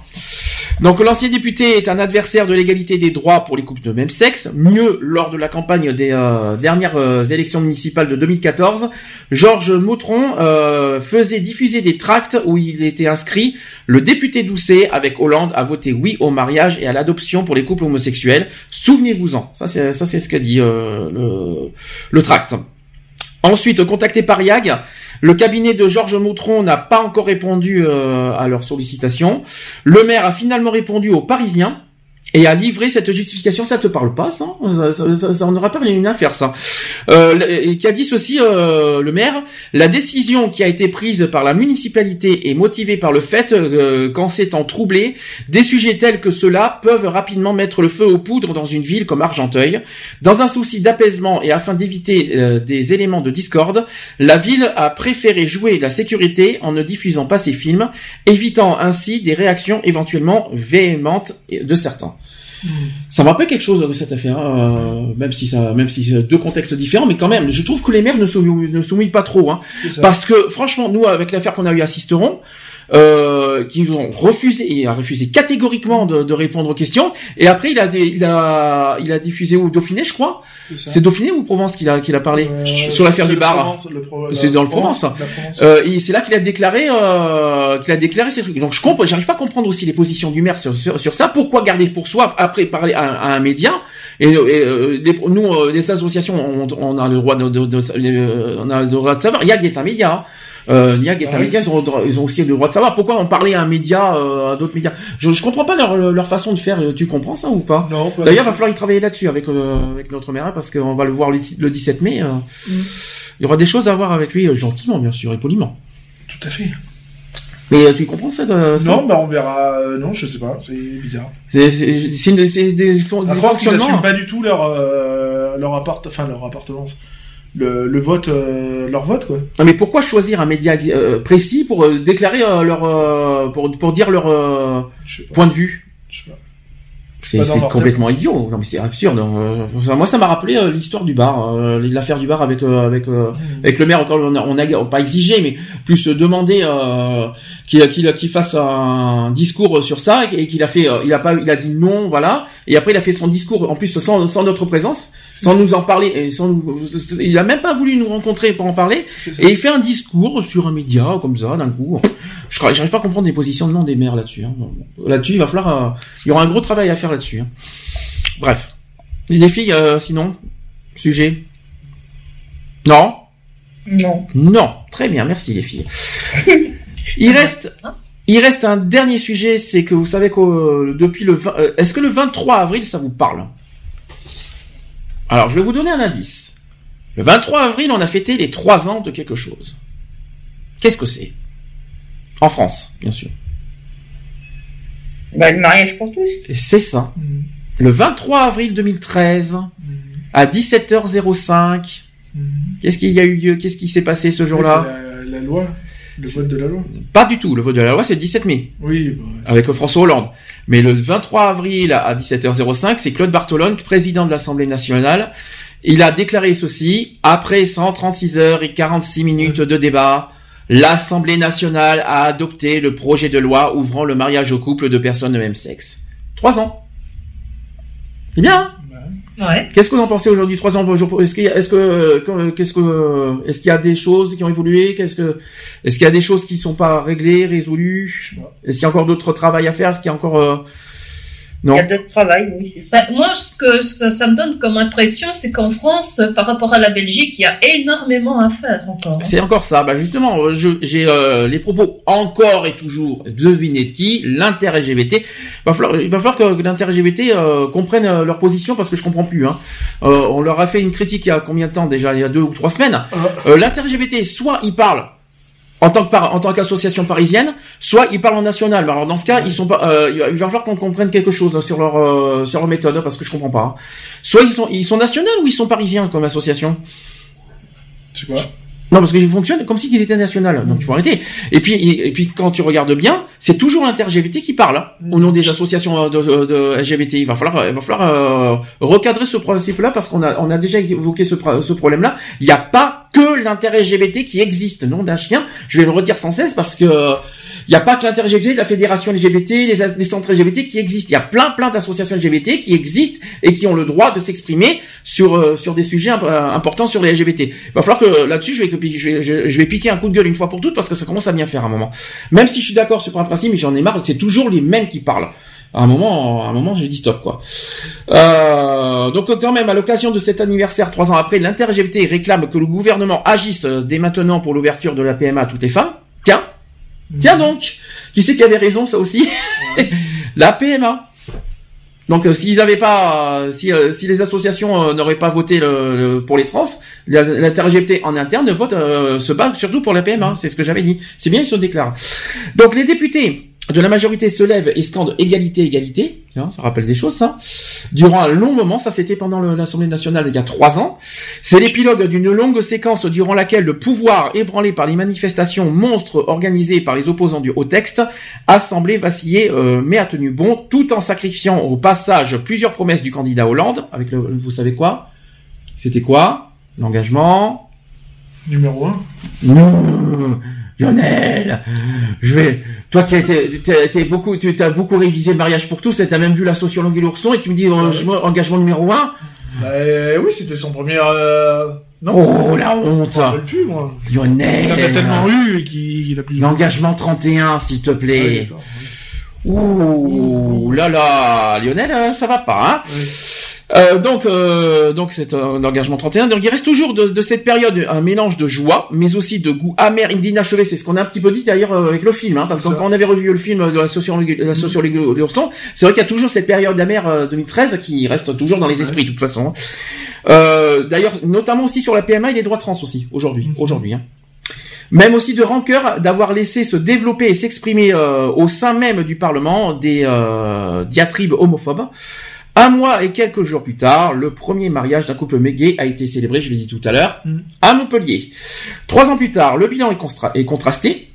Donc l'ancien député est un adversaire de l'égalité des droits pour les couples de même sexe. Mieux, lors de la campagne des euh, dernières euh, élections municipales de 2014, Georges Moutron euh, faisait diffuser des tracts où il était inscrit le député Doucet avec Hollande a voté oui au mariage et à l'adoption pour les couples homosexuels. Souvenez-vous-en. Ça c'est ça c'est ce qu'a dit le, le tract. Ensuite, contacté par YAG, le cabinet de Georges Moutron n'a pas encore répondu euh, à leur sollicitation. Le maire a finalement répondu aux Parisiens et a livré cette justification. Ça te parle pas, ça Ça, ça, ça, ça en aura pas une affaire, ça. Euh, et qui a dit ceci, euh, le maire, la décision qui a été prise par la municipalité est motivée par le fait euh, qu'en ces temps troublés, des sujets tels que ceux-là peuvent rapidement mettre le feu aux poudres dans une ville comme Argenteuil. Dans un souci d'apaisement et afin d'éviter euh, des éléments de discorde, la ville a préféré jouer la sécurité en ne diffusant pas ses films, évitant ainsi des réactions éventuellement véhémentes de certains. Ça me rappelle quelque chose cette affaire, euh, même si ça, même si c'est deux contextes différents, mais quand même, je trouve que les maires ne se, ne se mouillent pas trop, hein, parce que franchement, nous avec l'affaire qu'on a eu à Sisteron, euh, qui nous ont refusé, il a refusé catégoriquement de, de répondre aux questions, et après il a, il a, il a diffusé au Dauphiné, je crois. C'est Dauphiné ou Provence qu'il a, qu'il a parlé sur l'affaire c'est du bar. C'est dans le Provence, Provence. la Provence. Euh, et c'est là qu'il a déclaré, euh, qu'il a déclaré ces trucs. Donc je comprends, j'arrive pas à comprendre aussi les positions du maire sur, sur, sur ça. Pourquoi garder pour soi après parler à, à un média? Et, et, euh, les- nous, euh, les associations, on, on a le droit de, de- de- euh, on a le droit de savoir. YAG est un média. Hein. Euh, est un Ah média, ils ont, ils aussi le droit de savoir. Pourquoi on parlait à un média, euh, à d'autres médias je, je comprends pas leur, leur façon de faire. Tu comprends ça ou pas? Non, D'ailleurs, du va falloir y travailler là-dessus avec euh, avec notre maire parce qu'on va le voir le, le 17 mai. euh, Il y aura des choses à voir avec lui, gentiment bien sûr et poliment. Tout à fait. Mais tu comprends ça, ça? Non, bah on verra. non, je sais pas, c'est bizarre. C'est des, des À croire qu'ils fonctionnements. n'assument pas du tout leur leur appart, enfin leur appartenance, le, le vote, euh, leur vote quoi. Non, mais pourquoi choisir un média euh, précis pour euh, déclarer euh, leur euh, pour pour dire leur euh, point de vue? C'est complètement idiot. Non mais c'est absurde. Moi ça m'a rappelé l'histoire du bar, euh, l'affaire du bar avec euh, avec euh, avec le maire. Encore on a, on a pas exigé mais plus demandé euh, qu'il qu'il qu'il fasse un discours sur ça et qu'il a fait euh, il a pas il a dit non voilà et après il a fait son discours en plus sans sans notre présence sans nous en parler et sans nous- il a même pas voulu nous rencontrer pour en parler et il fait un discours sur un média comme ça d'un coup. Je j'arrive pas à comprendre les positionnements des maires là-dessus. hein. Là-dessus il va falloir euh, il y aura un gros travail à faire là-dessus. hein. Bref. Les filles, euh, sinon, sujet? Non? Non. Non. Très bien, merci les filles. Il reste, il reste un dernier sujet, c'est que vous savez que euh, depuis le 20, euh, est-ce que le 23 avril ça vous parle? Alors je vais vous donner un indice. Le 23 avril, on a fêté les trois ans de quelque chose. Qu'est-ce que c'est? En France, bien sûr. Bah, le mariage pour tous? Et c'est ça. Le 23 avril 2013, à 17h05, qu'est-ce qu'il y a eu lieu? Qu'est-ce qui s'est passé ce jour-là? C'est la, la loi, le vote de la loi. Pas du tout. Le vote de la loi, c'est le 17 mai. Oui, bah, avec François Hollande. Mais le 23 avril à 17h05, c'est Claude Bartolone, président de l'Assemblée nationale. Il a déclaré ceci, après 136 heures et 46 minutes de débat, l'Assemblée nationale a adopté le projet de loi ouvrant le mariage aux couples de personnes de même sexe. Trois ans. C'est bien, hein? Ouais. Qu'est-ce que vous en pensez aujourd'hui, trois ans Est-ce qu'il y a, est-ce que, euh, qu'est-ce que, est-ce qu'il y a des choses qui ont évolué? Qu'est-ce que, est-ce qu'il y a des choses qui sont pas réglées, résolues? Est-ce qu'il y a encore d'autres travail à faire? Est-ce qu'il y a encore, euh, non Il y a d'autres travail, oui. Ben, moi, ce que ça, ça me donne comme impression, c'est qu'en France, par rapport à la Belgique, il y a énormément à faire encore. hein. C'est encore ça. Bah justement, je- j'ai euh, les propos encore et toujours. Devinez de qui L'inter-LGBT. Va falloir, il va falloir que l'inter-LGBT euh, comprenne euh, leur position parce que je comprends plus. Hein. Euh, on leur a fait une critique il y a combien de temps déjà? Il y a deux ou trois semaines. Euh, L'inter-LGBT, soit ils parlent en tant que par- en tant qu'association parisienne, soit ils parlent en national. Mais alors dans ce cas, ils sont pas. euh, il va falloir qu'on comprenne quelque chose sur leur euh, sur leur méthode parce que je comprends pas. hein. Soit ils sont ils sont nationaux ou ils sont parisiens comme association. sais pas. Non, parce qu'ils fonctionnent comme si ils étaient nationaux. Donc il faut arrêter. Et puis, et, et puis quand tu regardes bien, c'est toujours l'inter-LGBT qui parle hein, au nom des associations euh, de, de- de LGBT. Il va falloir, il va falloir euh, recadrer ce principe-là parce qu'on a, on a déjà évoqué ce, ce problème-là. Il n'y a pas que l'inter-LGBT qui existe, nom d'un chien. Je vais le redire sans cesse parce que euh, il n'y a pas que l'inter-LGBT, la fédération LGBT, les, centres LGBT qui existent. Il y a plein, plein d'associations LGBT qui existent et qui ont le droit de s'exprimer sur euh, sur des sujets euh, importants sur les LGBT. Il va falloir que là-dessus, je vais, piquer un coup de gueule une fois pour toutes parce que ça commence à bien faire à un moment. Même si je suis d'accord sur un principe, j'en ai marre, c'est toujours les mêmes qui parlent. À un moment, à un moment, je dis stop quoi. Euh, donc quand même, à l'occasion de cet anniversaire, trois ans après, l'inter-LGBT réclame que le gouvernement agisse dès maintenant pour l'ouverture de la PMA à toutes les femmes. Tiens, tiens donc, qui c'est qui avait raison, ça aussi La PMA. Donc euh, s'ils avaient pas, euh, si, euh, si les associations n'auraient pas voté le- le- pour les trans, l'inter-LGBT en interne vote se bat surtout pour la PMA. C'est ce que j'avais dit. C'est bien ils se déclarent. Donc les députés de la majorité se lèvent et scandent égalité, égalité. Tiens, ça rappelle des choses, ça. Durant un long moment, ça c'était pendant l'Assemblée nationale il y a trois ans. C'est l'épilogue d'une longue séquence durant laquelle le pouvoir, ébranlé par les manifestations monstres organisées par les opposants du haut texte, a semblé vaciller, euh, mais a tenu bon, tout en sacrifiant au passage plusieurs promesses du candidat Hollande, avec le, vous savez quoi? C'était quoi? L'engagement? Numéro 1. non, Lionel, je vais. Toi qui as été, beaucoup, tu as beaucoup révisé le mariage pour tous, et t'as même vu la sociologue et l'ourson, et tu me dis euh, je- engagement numéro un. Bah, euh, oui, c'était son premier. euh, Non, Oh, la honte. Plus, moi. Lionel. Il en a tellement eu qu'il a plus. L'engagement 31, s'il te Ah, plaît. Ouh là là, Lionel, euh, ça va pas. Hein Euh, donc, euh, donc c'est un engagement 31. Donc, il reste toujours de, de cette période un mélange de joie, mais aussi de goût amer, d'inachevé. C'est ce qu'on a un petit peu dit d'ailleurs euh, avec le film, hein, parce que quand on avait revu le film de la sociologue, de la de l'ourson, c'est vrai qu'il y a toujours cette période amère euh, 2013 qui reste toujours dans les esprits de toute façon. hein. Euh, d'ailleurs, notamment aussi sur la PMA et les droits trans aussi aujourd'hui, aujourd'hui. Hein. Même aussi de rancœur d'avoir laissé se développer et s'exprimer euh, au sein même du Parlement des euh, diatribes homophobes. Un mois et quelques jours plus tard, le premier mariage d'un couple gay a été célébré, je l'ai dit tout à l'heure, à Montpellier. Trois ans plus tard, le bilan est, constra- est contrasté.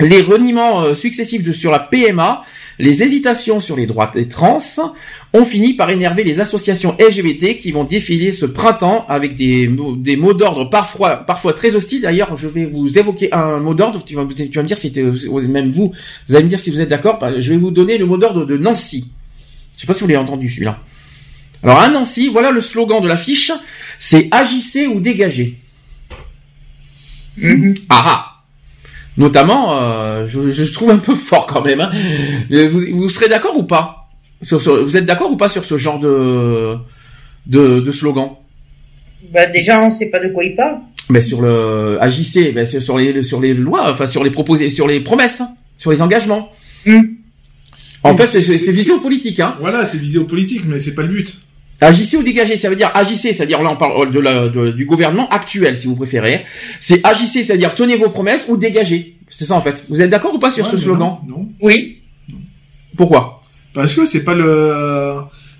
Les reniements euh, successifs de- sur la PMA, les hésitations sur les droits des trans ont fini par énerver les associations LGBT qui vont défiler ce printemps avec des, mots- des mots d'ordre parfois, parfois très hostiles. D'ailleurs, je vais vous évoquer un mot d'ordre. Tu vas, tu vas me dire si même vous, vous allez me dire si vous êtes d'accord. Bah, Je vais vous donner le mot d'ordre de Nancy. Je sais pas si vous l'avez entendu celui-là. Alors à Nancy, voilà le slogan de l'affiche, c'est agissez ou dégagez. Ah ah. Notamment, euh, je, je trouve un peu fort quand même. hein. Euh, Vous, vous serez d'accord ou pas sur ce- Vous êtes d'accord ou pas sur ce genre de de, de slogan? Bah, déjà, on sait pas de quoi il parle. Mais sur le agissez, sur les sur les lois, enfin sur les proposés, sur les promesses, sur les engagements. En fait, c'est aux politiques. Hein. Voilà, c'est visé aux politiques, mais c'est pas le but. Agissez ou dégagez, ça veut dire agissez, c'est-à-dire là on parle de la, de- du gouvernement actuel si vous préférez. C'est agissez, c'est-à-dire tenez vos promesses ou dégagez. C'est ça en fait. Vous êtes d'accord ou pas sur Ouais, ce slogan? Non. non. Oui. Pourquoi? Parce que c'est pas le.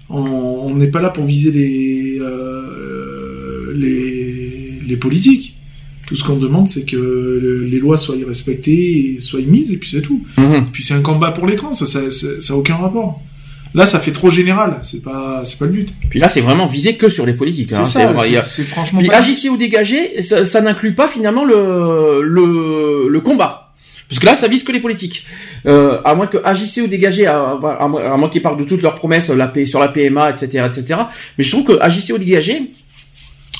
On on n'est pas là pour viser les euh, les les politiques. Tout ce qu'on demande, c'est que le- les lois soient respectées et soient mises, et puis c'est tout. Mhm. Puis c'est un combat pour les trans, ça, ça, ça a aucun rapport. Là, ça fait trop général. C'est pas, c'est pas le but. Puis là c'est vraiment visé que sur les politiques. C'est hein. ça, c'est- franchement Puis pas- agissez ou dégagez, ça, ça n'inclut pas finalement le, le le combat. Parce que là, ça vise que les politiques. Euh, à moins que agissez ou dégagez, à, à, moins- à moins qu'ils parlent de toutes leurs promesses, la sur la PMA, etc., etc. Mais je trouve que agissez ou dégagez,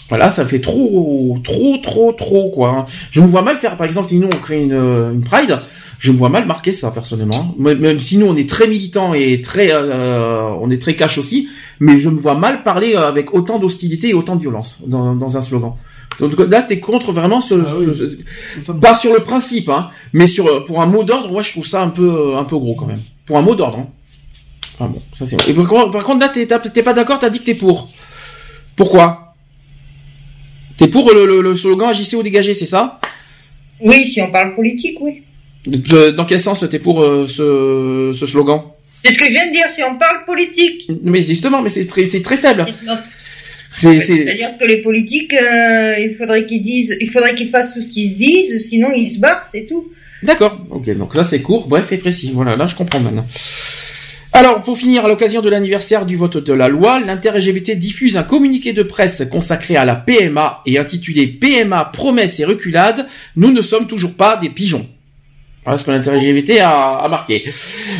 voilà, ça fait trop, trop, trop, trop, quoi. hein. Je me vois mal faire, par exemple, si nous on crée une, une Pride, je me vois mal marquer ça personnellement. Même même si nous on est très militants et très, euh, on est très cash aussi, mais je me vois mal parler euh, avec autant d'hostilité et autant de violence dans, dans un slogan. Donc là, t'es contre vraiment sur, Ah oui. ce- pas sur le principe, hein, mais sur euh, pour un mot d'ordre, ouais, je trouve ça un peu euh, un peu gros quand même. Pour un mot d'ordre. Hein. Enfin bon, ça c'est. par, contre- par contre là, t'es pas d'accord, t'as dit que t'es pour. Pourquoi? T'es pour le, le, le slogan agissez ou dégagez, c'est ça? Oui, si on parle politique, oui. De- Dans quel sens t'es pour euh, ce, ce slogan? C'est ce que je viens de dire, si on parle politique. Mais justement, mais c'est très très faible. C'est c'est C'est-à-dire que les politiques, euh, il faudrait qu'ils disent, il faudrait qu'ils fassent tout ce qu'ils se disent, sinon ils se barrent, c'est tout. D'accord, ok, donc ça c'est court, bref et précis. Voilà, là je comprends maintenant. Alors, pour finir, à l'occasion de l'anniversaire du vote de la loi, l'Inter-LGBT diffuse un communiqué de presse consacré à la PMA et intitulé PMA, promesses et reculades, nous ne sommes toujours pas des pigeons. Voilà ce que l'Inter-LGBT a, a marqué.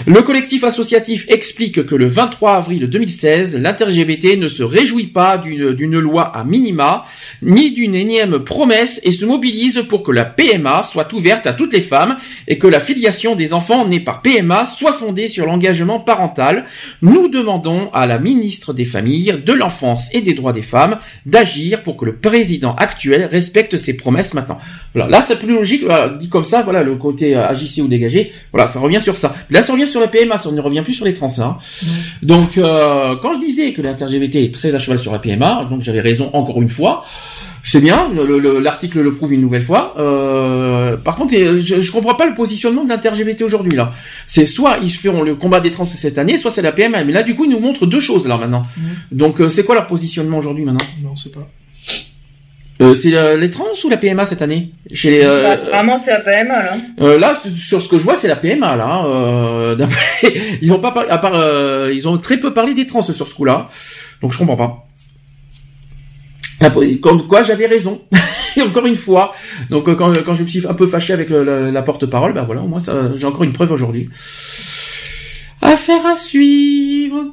Le collectif associatif explique que le 23 avril 2016, l'Inter-LGBT ne se réjouit pas d'une d'une loi à minima, ni d'une énième promesse et se mobilise pour que la PMA soit ouverte à toutes les femmes et que la filiation des enfants nés par PMA soit fondée sur l'engagement parental. Nous demandons à la ministre des Familles, de l'Enfance et des Droits des Femmes d'agir pour que le président actuel respecte ses promesses maintenant. Voilà, là c'est plus logique, voilà, dit comme ça, voilà le côté euh, agissez ou dégagez. Voilà, ça revient sur ça. Là, ça revient sur la PMA, ça ne revient plus sur les trans. hein. Donc, euh, quand je disais que l'inter-LGBT est très à cheval sur la PMA, donc j'avais raison encore une fois. C'est bien, le- le- l'article le prouve une nouvelle fois. Euh, par contre, euh, je, je comprends pas le positionnement de l'inter-LGBT aujourd'hui là. C'est soit ils feront le combat des trans cette année, soit c'est la PMA. Mais là, du coup, ils nous montrent deux choses là maintenant. Donc, c'est quoi leur positionnement aujourd'hui maintenant? Non, c'est pas. Euh, C'est euh, les trans ou la PMA cette année? Chez les, euh, Bah, apparemment, c'est la PMA, là. euh, là, sur ce que je vois, c'est la PMA là. Euh, d'après- ils ont pas parlé, à part, euh, ils ont très peu parlé des trans sur ce coup-là. Donc je comprends pas. Comme quoi, j'avais raison. Et encore une fois. Donc euh, quand, quand je me suis un peu fâché avec le- la, la porte-parole, bah voilà, moi j'ai encore une preuve aujourd'hui. Affaire à suivre.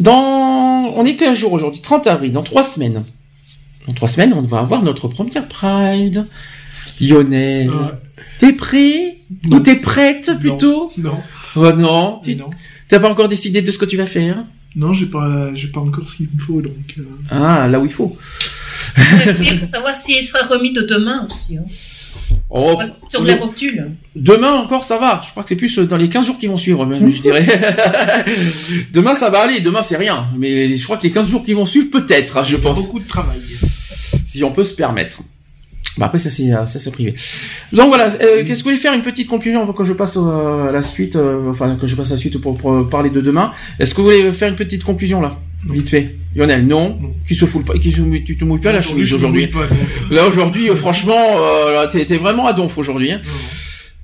Dans, on est quel jour aujourd'hui 30 avril, dans trois semaines. Dans trois semaines, on va avoir notre première Pride. Lionel, t'es prêt? Ou t'es prête plutôt? Non. Oh non, tu non. t'as pas encore décidé de ce que tu vas faire? Non, j'ai pas, j'ai pas encore ce qu'il me faut, donc. euh, Ah, là où il faut. Il faut savoir s'il sera remis de demain aussi. hein. Oh, Sur les rotules. Demain encore ça va. Je crois que c'est plus dans les 15 jours qui vont suivre même, je dirais. demain ça va aller, demain c'est rien. Mais je crois que les 15 jours qui vont suivre peut-être, hein, je pense. Beaucoup de travail. Si on peut se permettre. Bah après ça c'est euh, ça c'est privé. Donc voilà, euh, qu'est-ce que vous voulez faire? Une petite conclusion avant que je passe euh, à la suite, euh, enfin que je passe à la suite pour, pour parler de demain. Est-ce que vous voulez faire une petite conclusion là, vite fait Lionel, non, Qui se fout pas, qui se, tu te mouilles pas la chemise aujourd'hui? non. Là aujourd'hui, franchement, euh, t'es vraiment à donf aujourd'hui. Hein.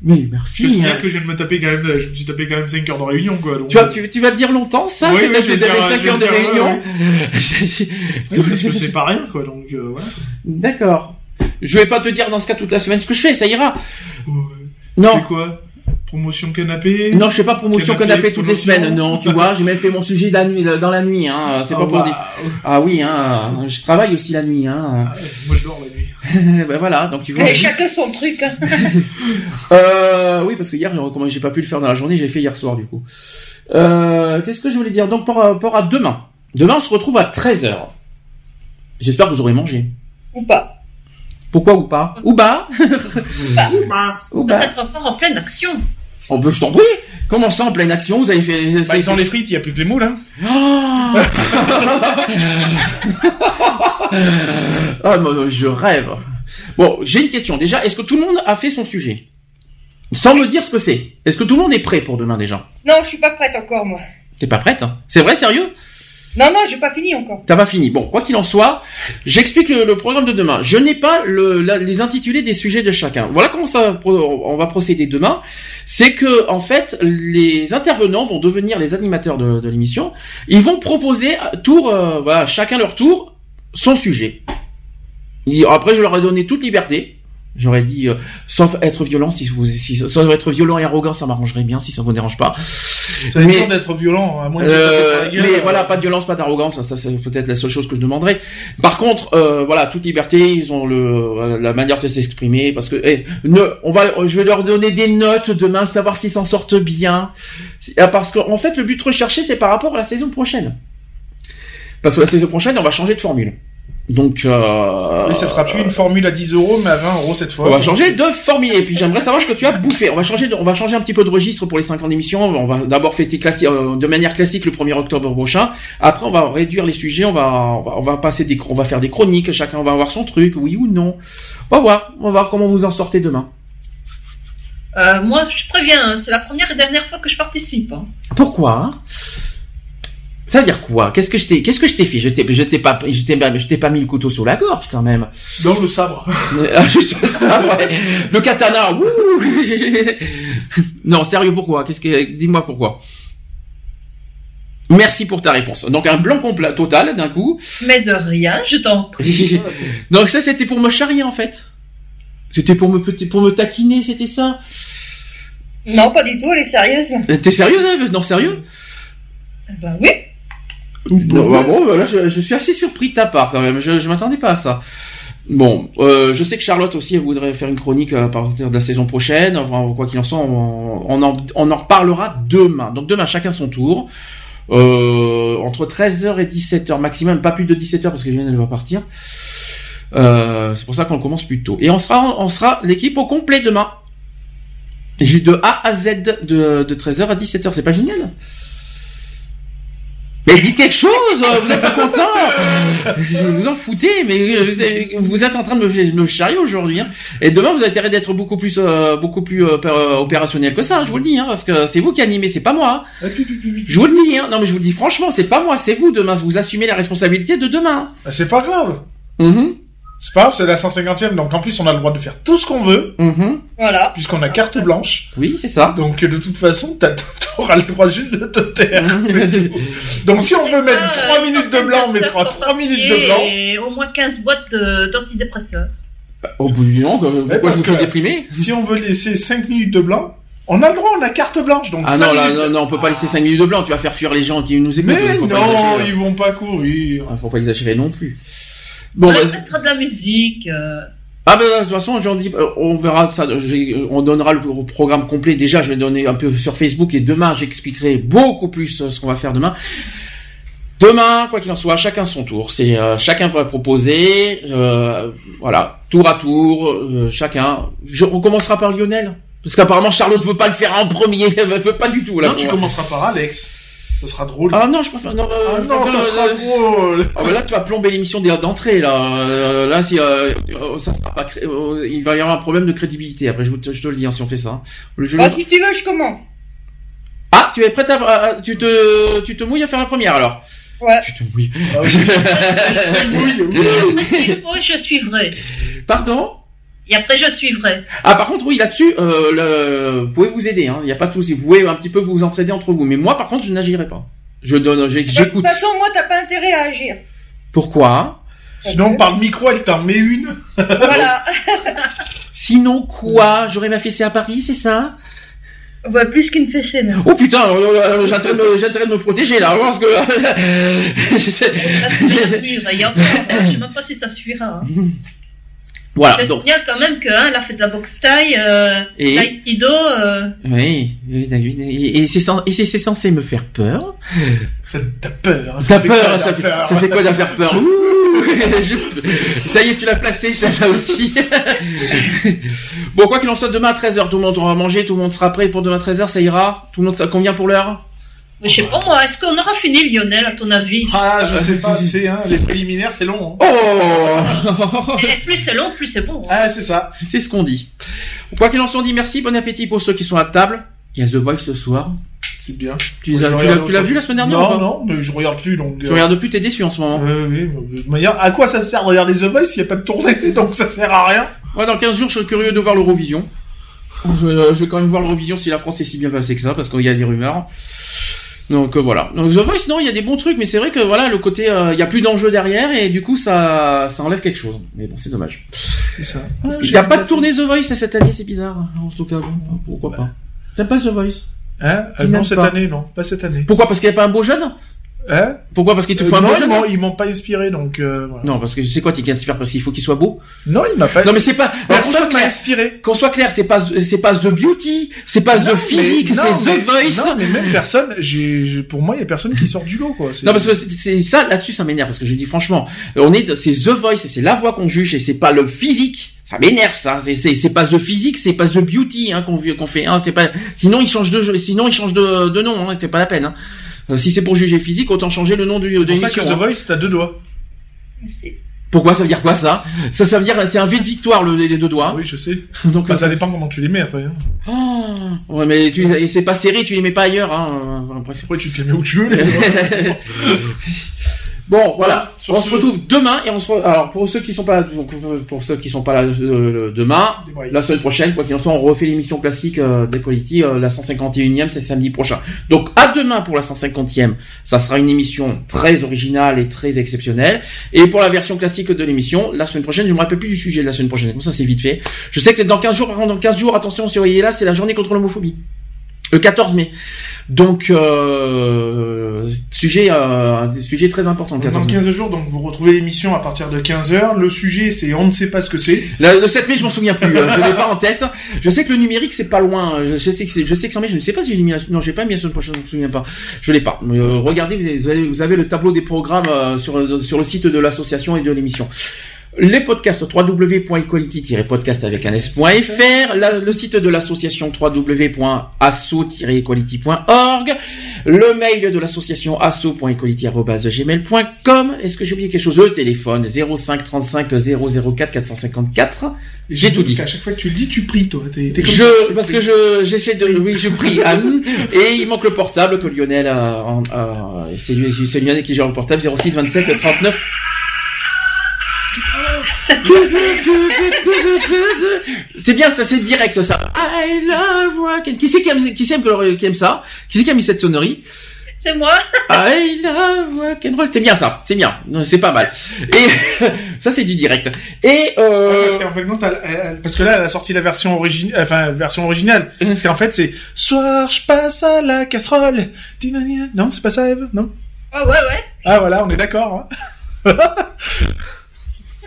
Mais merci. Je sais hein. que je viens de me taper quand même, je me suis tapé quand même 5 heures de réunion, quoi. Donc, Tu vas, tu, tu vas dire longtemps ça Oui, que dire, 5 je vais heures de ouais, réunion? ouais, parce que c'est pas rien, quoi. Donc, euh. D'accord. Je vais pas te dire dans ce cas toute la semaine ce que je fais, ça ira. Non. C'est quoi? Promotion canapé? Non, je fais pas promotion canapé, toutes les semaines. Non, tu vois, j'ai même fait mon sujet la nuit, dans la nuit. Hein. C'est Ah, pas pour dire. Ah oui, hein. Je travaille aussi la nuit. Hein. Moi, je dors la nuit. ben voilà, donc tu vois. Et chacun son truc. hein. Euh, oui, parce que hier, comment j'ai pas pu le faire dans la journée, j'ai fait hier soir du coup. Euh, Qu'est-ce que je voulais dire? Donc par rapport à demain. Demain, on se retrouve à 13h. J'espère que vous aurez mangé. Ou pas. Pourquoi ou pas Ou pas Ou pas Peut-être encore en pleine action. On peut, je t'en prie. Comment ça en pleine action Vous avez fait. Bah, sans les frites, il y a plus que les moules, hein. Ah Ah, non, non, je rêve. Bon, j'ai une question. Déjà, est-ce que tout le monde a fait son sujet? Sans me dire ce que c'est. Est-ce que tout le monde est prêt pour demain déjà? Non, je suis pas prête encore, moi. T'es pas prête hein? C'est vrai, sérieux? Non, non, j'ai pas fini encore. T'as pas fini. Bon, quoi qu'il en soit, j'explique le, programme de demain. Je n'ai pas les intitulés des sujets de chacun. Voilà comment ça, on va procéder demain. C'est que, en fait, les intervenants vont devenir les animateurs de, l'émission. Ils vont proposer à tour, euh, voilà, chacun leur tour, son sujet. Et après, je leur ai donné toute liberté. J'aurais dit, euh, sauf être violent, si vous, si, sauf être violent et arrogant, ça m'arrangerait bien, si ça vous dérange pas. Ça dépend d'être violent, à moins de Euh, gueule. mais euh, voilà, pas de violence, pas d'arrogance, ça, ça c'est peut-être la seule chose que je demanderais. Par contre, euh, voilà, toute liberté, ils ont le la manière de s'exprimer parce que eh, ne, on va, je vais leur donner des notes demain, savoir s'ils s'en sortent bien. Ah, Parce qu'en fait, le but recherché, c'est par rapport à la saison prochaine. Parce que la saison prochaine, on va changer de formule. Donc, euh, Oui, ça sera plus une formule à 10 euros, mais à 20 euros cette fois. on va changer de formule. Et puis j'aimerais savoir ce que tu as bouffé. On va changer, de- on va changer un petit peu de registre pour les 5 ans d'émission. On va d'abord fêter classi- euh, de manière classique le 1er octobre prochain. Après, on va réduire les sujets. On va, on va, on va passer des, on va faire des chroniques. Chacun va avoir son truc, oui ou non. On va voir. On va voir comment vous en sortez demain. Euh, moi, je préviens, hein, c'est la première et dernière fois que je participe. hein. Pourquoi? Ça veut dire quoi? Qu'est-ce que je t'ai, qu'est-ce que je t'ai fait? Je t'ai, je t'ai pas, je t'ai, je t'ai pas mis le couteau sous la gorge quand même. Dans le sabre. Ah, Juste ça, ouais. Le katana. non, sérieux, pourquoi? Qu'est-ce que Dis-moi pourquoi. Merci pour ta réponse. Donc un blanc complet total d'un coup. Mais de rien, je t'en prie. Donc ça c'était pour me charrier en fait. C'était pour me petit- pour me taquiner, c'était ça? Non, pas du tout, elle est sérieuse. T'es sérieux Eve? Non, sérieux? Ben oui. Non, bah bon, bah là, je, je suis assez surpris de ta part quand même. Je, je m'attendais pas à ça. Bon, euh, je sais que Charlotte aussi elle voudrait faire une chronique à partir de la saison prochaine. Enfin, quoi qu'il en soit, on, on en, on en reparlera demain. Donc demain, chacun son tour. Euh, entre 13h et 17h maximum, pas plus de 17h parce que Lionel va partir. Euh, c'est pour ça qu'on commence plus tôt. Et on sera, on sera l'équipe au complet demain. De A à Z de, de 13h à 17h, c'est pas génial? Mais dites quelque chose, euh, vous êtes pas content Vous en foutez, mais euh, vous êtes- en train de me, me charrier aujourd'hui. Hein. Et demain, vous avez intérêt d'être beaucoup plus, euh, beaucoup plus euh, opé- opérationnel que ça. Je vous le dis, hein, parce que c'est vous qui animez, c'est pas moi. Ah, Je vous le dis, hein. non mais je vous le dis franchement, c'est pas moi, c'est vous demain. Vous assumez la responsabilité de demain. Ah, C'est pas grave. Mhm. C'est pas grave, c'est la 150e, donc en plus on a le droit de faire tout ce qu'on veut. Mhm. Voilà. Puisqu'on a carte blanche. Oui, c'est ça. Donc de toute façon, t'as- t'auras le droit juste de te taire. c'est tout. donc si on veut mettre Ah, 3 minutes de blanc, on mettra 3 minutes de blanc. Et au moins 15 boîtes de- d'antidépresseurs. Au bout du nom, pourquoi parce vous que déprimer Si on veut laisser 5 minutes de blanc, on a le droit, on a carte blanche. Donc Ah cinq non, là, minutes- non, non, on peut pas laisser 5 minutes de blanc, tu vas faire fuir les gens qui nous écoutent. Mais faut pas non, exagérer. ils vont pas courir. Ah, Faut pas exagérer non plus. Bon, on bah, de la musique. euh, Ah ben de toute façon aujourd'hui euh, on verra ça, on donnera le programme complet. Déjà je vais donner un peu sur Facebook et demain j'expliquerai beaucoup plus euh, ce qu'on va faire demain. Demain, quoi qu'il en soit, chacun son tour. C'est euh, chacun va proposer, euh, voilà, tour à tour, euh, chacun. Je, on commencera par Lionel, parce qu'apparemment Charlotte veut pas le faire en premier, elle veut pas du tout là. Non, tu commenceras par Alex. Ça sera drôle. Ah non, je préfère. Non, euh, Ah je non, préfère, ça sera euh, drôle. Ah bah là, tu vas plomber l'émission d'e- d'entrée là. Euh, là, si euh, euh, ça sera pas, cré- euh, il va y avoir un problème de crédibilité. Après, je, vous- je te le dis hein, si on fait ça. hein. Le jeu- Bah, si tu veux, je commence. Ah, tu es prête à, tu te, tu te mouilles à faire la première alors? Ouais. Tu te mouilles. C'est mouille. S'il faut, je suivrai. Pardon? Et après, je suivrai. Ah, par contre, oui, là-dessus, euh, le- vous pouvez vous aider. Il n'y a pas de souci. Vous pouvez un petit peu vous entraider entre vous. Mais moi, par contre, je n'agirai pas. Je donne, j'ai- De toute j'écoute. façon, moi, t'as pas intérêt à agir. Pourquoi? Sinon, par le micro, elle t'en met une. Voilà. Sinon quoi? J'aurais ma fessée à Paris, c'est ça? Bah, plus qu'une fessée, même. Oh putain, euh, euh, j'ai intérêt de me- protéger là, parce que. je sais- euh, je sais même pas si ça suffira. hein. voilà, je donc. signale quand même qu'elle a fait de la boxe taille, euh, Et taïkido, euh, Oui, oui, et, et c'est censé me faire peur. Ça- T'as peur. T'as fait quoi, peur, t'as ça fait, peur ça fait quoi d'en faire peur Ouh, je- Ça y est, tu l'as placé, celle-là aussi. bon, quoi qu'il en soit, demain à 13h, tout le monde aura mangé, tout le monde sera prêt pour demain à 13h, ça ira? Tout le monde ça convient pour l'heure? Je sais pas moi, est-ce qu'on aura fini Lionel à ton avis? Ah, je sais pas, c'est hein, les préliminaires, c'est long. hein. Oh Et plus c'est long, plus c'est bon. hein. Ah, c'est ça. C'est ce qu'on dit. Quoi qu'il en soit, on dit merci, bon appétit pour ceux qui sont à table. Il y a The Voice ce soir. C'est bien. Tu l'as- je tu regarde l'as tu l'as autre vu la semaine dernière ou Non, pas non, mais je regarde plus donc. Tu regardes plus, t'es déçu en ce moment. Oui, oui, mais de toute manière, à quoi ça sert de regarder The Voice s'il n'y a pas de tournée Donc ça sert à rien. Ouais, dans 15 jours, je suis curieux de voir l'Eurovision. Je, euh, je vais quand même voir l'Eurovision si la France est si bien passée que ça, parce qu'il y a des rumeurs. Donc euh, voilà. Donc The Voice, non, il y a des bons trucs, mais c'est vrai que voilà, le côté, euh, il y a plus d'enjeu derrière, et du coup, ça, ça enlève quelque chose. Mais bon, c'est dommage. C'est ça. Parce qu'il n'y a pas de tournée The Voice cette année, c'est bizarre. En tout cas, bon, pourquoi pas. T'aimes pas The Voice? Hein? Ah, Non, cette pas. année, non, pas cette année. Pourquoi? Parce qu'il n'y a pas un beau jeune? Hein Pourquoi? Parce qu'il te Euh, faut un non, beau jeune m'ont- ils m'ont pas inspiré, donc. euh, voilà. Non, parce que c'est quoi qui t'inspire Parce qu'il faut qu'il soit beau? Non, il m'a pas. Non, mais c'est pas. Personne m'a inspiré. Qu'on soit clair, c'est pas c'est pas The Beauty, c'est pas Non, The Physique, c'est The Voice. Non, mais même personne. J'ai, pour moi, il y a personne qui sort du lot, quoi. Non parce que c'est- ça là-dessus ça m'énerve parce que je dis franchement on est c'est The Voice et c'est la voix qu'on juge et c'est pas le physique ça m'énerve ça c'est c'est c'est pas The Physique c'est pas The Beauty hein, qu'on qu'on fait hein, c'est pas sinon ils changent de sinon ils changent de, de nom hein, c'est pas la peine hein. Euh, si c'est pour juger physique autant changer le nom du C'est pour ça que The hein. Voice, t'as deux doigts. pourquoi ça veut dire quoi ça? Ça ça veut dire c'est un V de victoire le, les deux doigts Oui, je sais. donc Bah, euh, ça dépend comment tu les mets après. hein. Oh, ouais mais tu c'est pas serré tu les mets pas ailleurs hein euh, bref Après, tu te les mets où tu veux. Bon, voilà. Sur on ce- se retrouve demain et on se. re- Alors pour ceux qui sont pas là, donc, pour ceux qui sont pas là euh, demain, la semaine prochaine, quoi qu'il en soit, on refait l'émission classique euh, d'Equality, euh, la 151e, c'est samedi prochain. Donc à demain pour la 150e, ça sera une émission très originale et très exceptionnelle. Et pour la version classique de l'émission, la semaine prochaine, je me rappelle plus du sujet de la semaine prochaine. Comme ça, c'est vite fait. Je sais que dans 15 jours, par contre, dans 15 jours, attention, si vous voyez là, c'est la journée contre l'homophobie. Le 14 mai. Donc, euh, sujet, euh, un sujet très important. Le Dans 14 mai. 15 jours, donc vous retrouvez l'émission à partir de 15h. Le sujet, c'est on ne sait pas ce que c'est. Le, le 7 mai, je m'en souviens plus. euh, je l'ai pas en tête. Je sais que le numérique, c'est pas loin. Je sais que c'est, je sais que mai. Je ne sais pas si j'ai mis la, non, j'ai pas mis la semaine prochaine. Je me souviens pas. Je l'ai pas. Euh, regardez, vous avez, vous avez le tableau des programmes euh, sur, sur le site de l'association et de l'émission. Les podcasts www.equality-podcast avec un s.fr, le site de l'association www.asso-equality.org, le mail de l'association asso.equality.gmail.com. Est-ce que j'ai oublié quelque chose? Le téléphone 05 35 004 454. J'ai tout dit. Parce qu'à chaque fois que tu le dis, tu pries, toi. Comme Je, parce pries. que je, j'essaie de, oui, je prie. Hum. et il manque le portable que Lionel a, a- c'est lui, c'est Lionel qui gère le portable 06 27 39. C'est bien, ça, c'est direct, ça. I love rock and- Qui c'est qui aime, qui aime ça? Qui c'est qui a mis cette sonnerie? C'est moi. I love. C'est bien ça, c'est bien, c'est pas mal. Et ça c'est du direct. Et euh... Parce qu'en fait, non, parce que là, elle a sorti la version originale, enfin, version originale. Parce qu'en fait, c'est Soir, je passe à la casserole. Non, c'est pas ça, Eve? Non? Ah ouais, ouais. Ah voilà, on est d'accord. hein.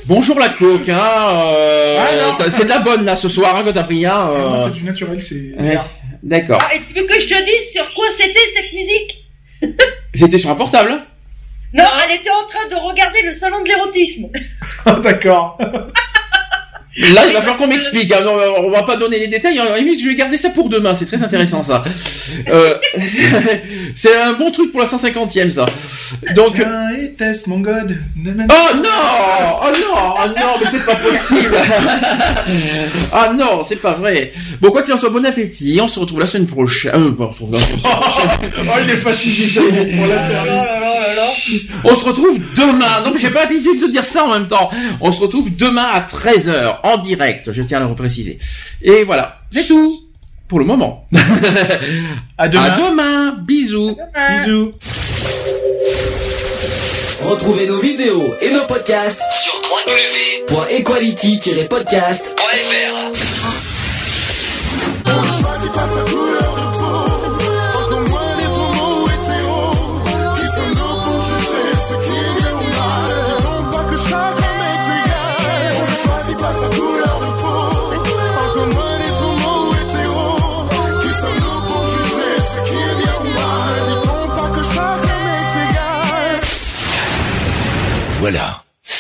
bonjour la coque, hein. euh, Ah, c'est de la bonne là ce soir hein, que t'as pris, hein. Ah, euh, c'est du naturel, c'est. ouais, D'accord. Ah, et tu veux que je te dise sur quoi c'était cette musique C'était sur un portable. hein Non, elle était en train de regarder le salon de l'érotisme. D'accord. Là, il va falloir qu'on m'explique. hein. Non, on va pas donner les détails. À la limite, je vais garder ça pour demain. C'est très intéressant, ça. Euh, c'est un bon truc pour la 150e, ça. Donc. Mon god? Oh non Oh non Oh non, mais c'est pas possible Ah non, c'est pas vrai Bon, quoi qu'il en soit, bon appétit. On se retrouve la semaine prochaine. Euh, bon, on se retrouve la semaine prochaine. Oh, il est fatigué, pour la Oh là là là là. On se retrouve demain. Non, mais j'ai pas l'habitude de dire ça en même temps. On se retrouve demain à 13h en direct. Je tiens à le repréciser. Et voilà, c'est tout pour le moment. À demain. À demain. Bisous. Bisous. Retrouvez nos vidéos et nos podcasts sur www.equality-podcast.fr.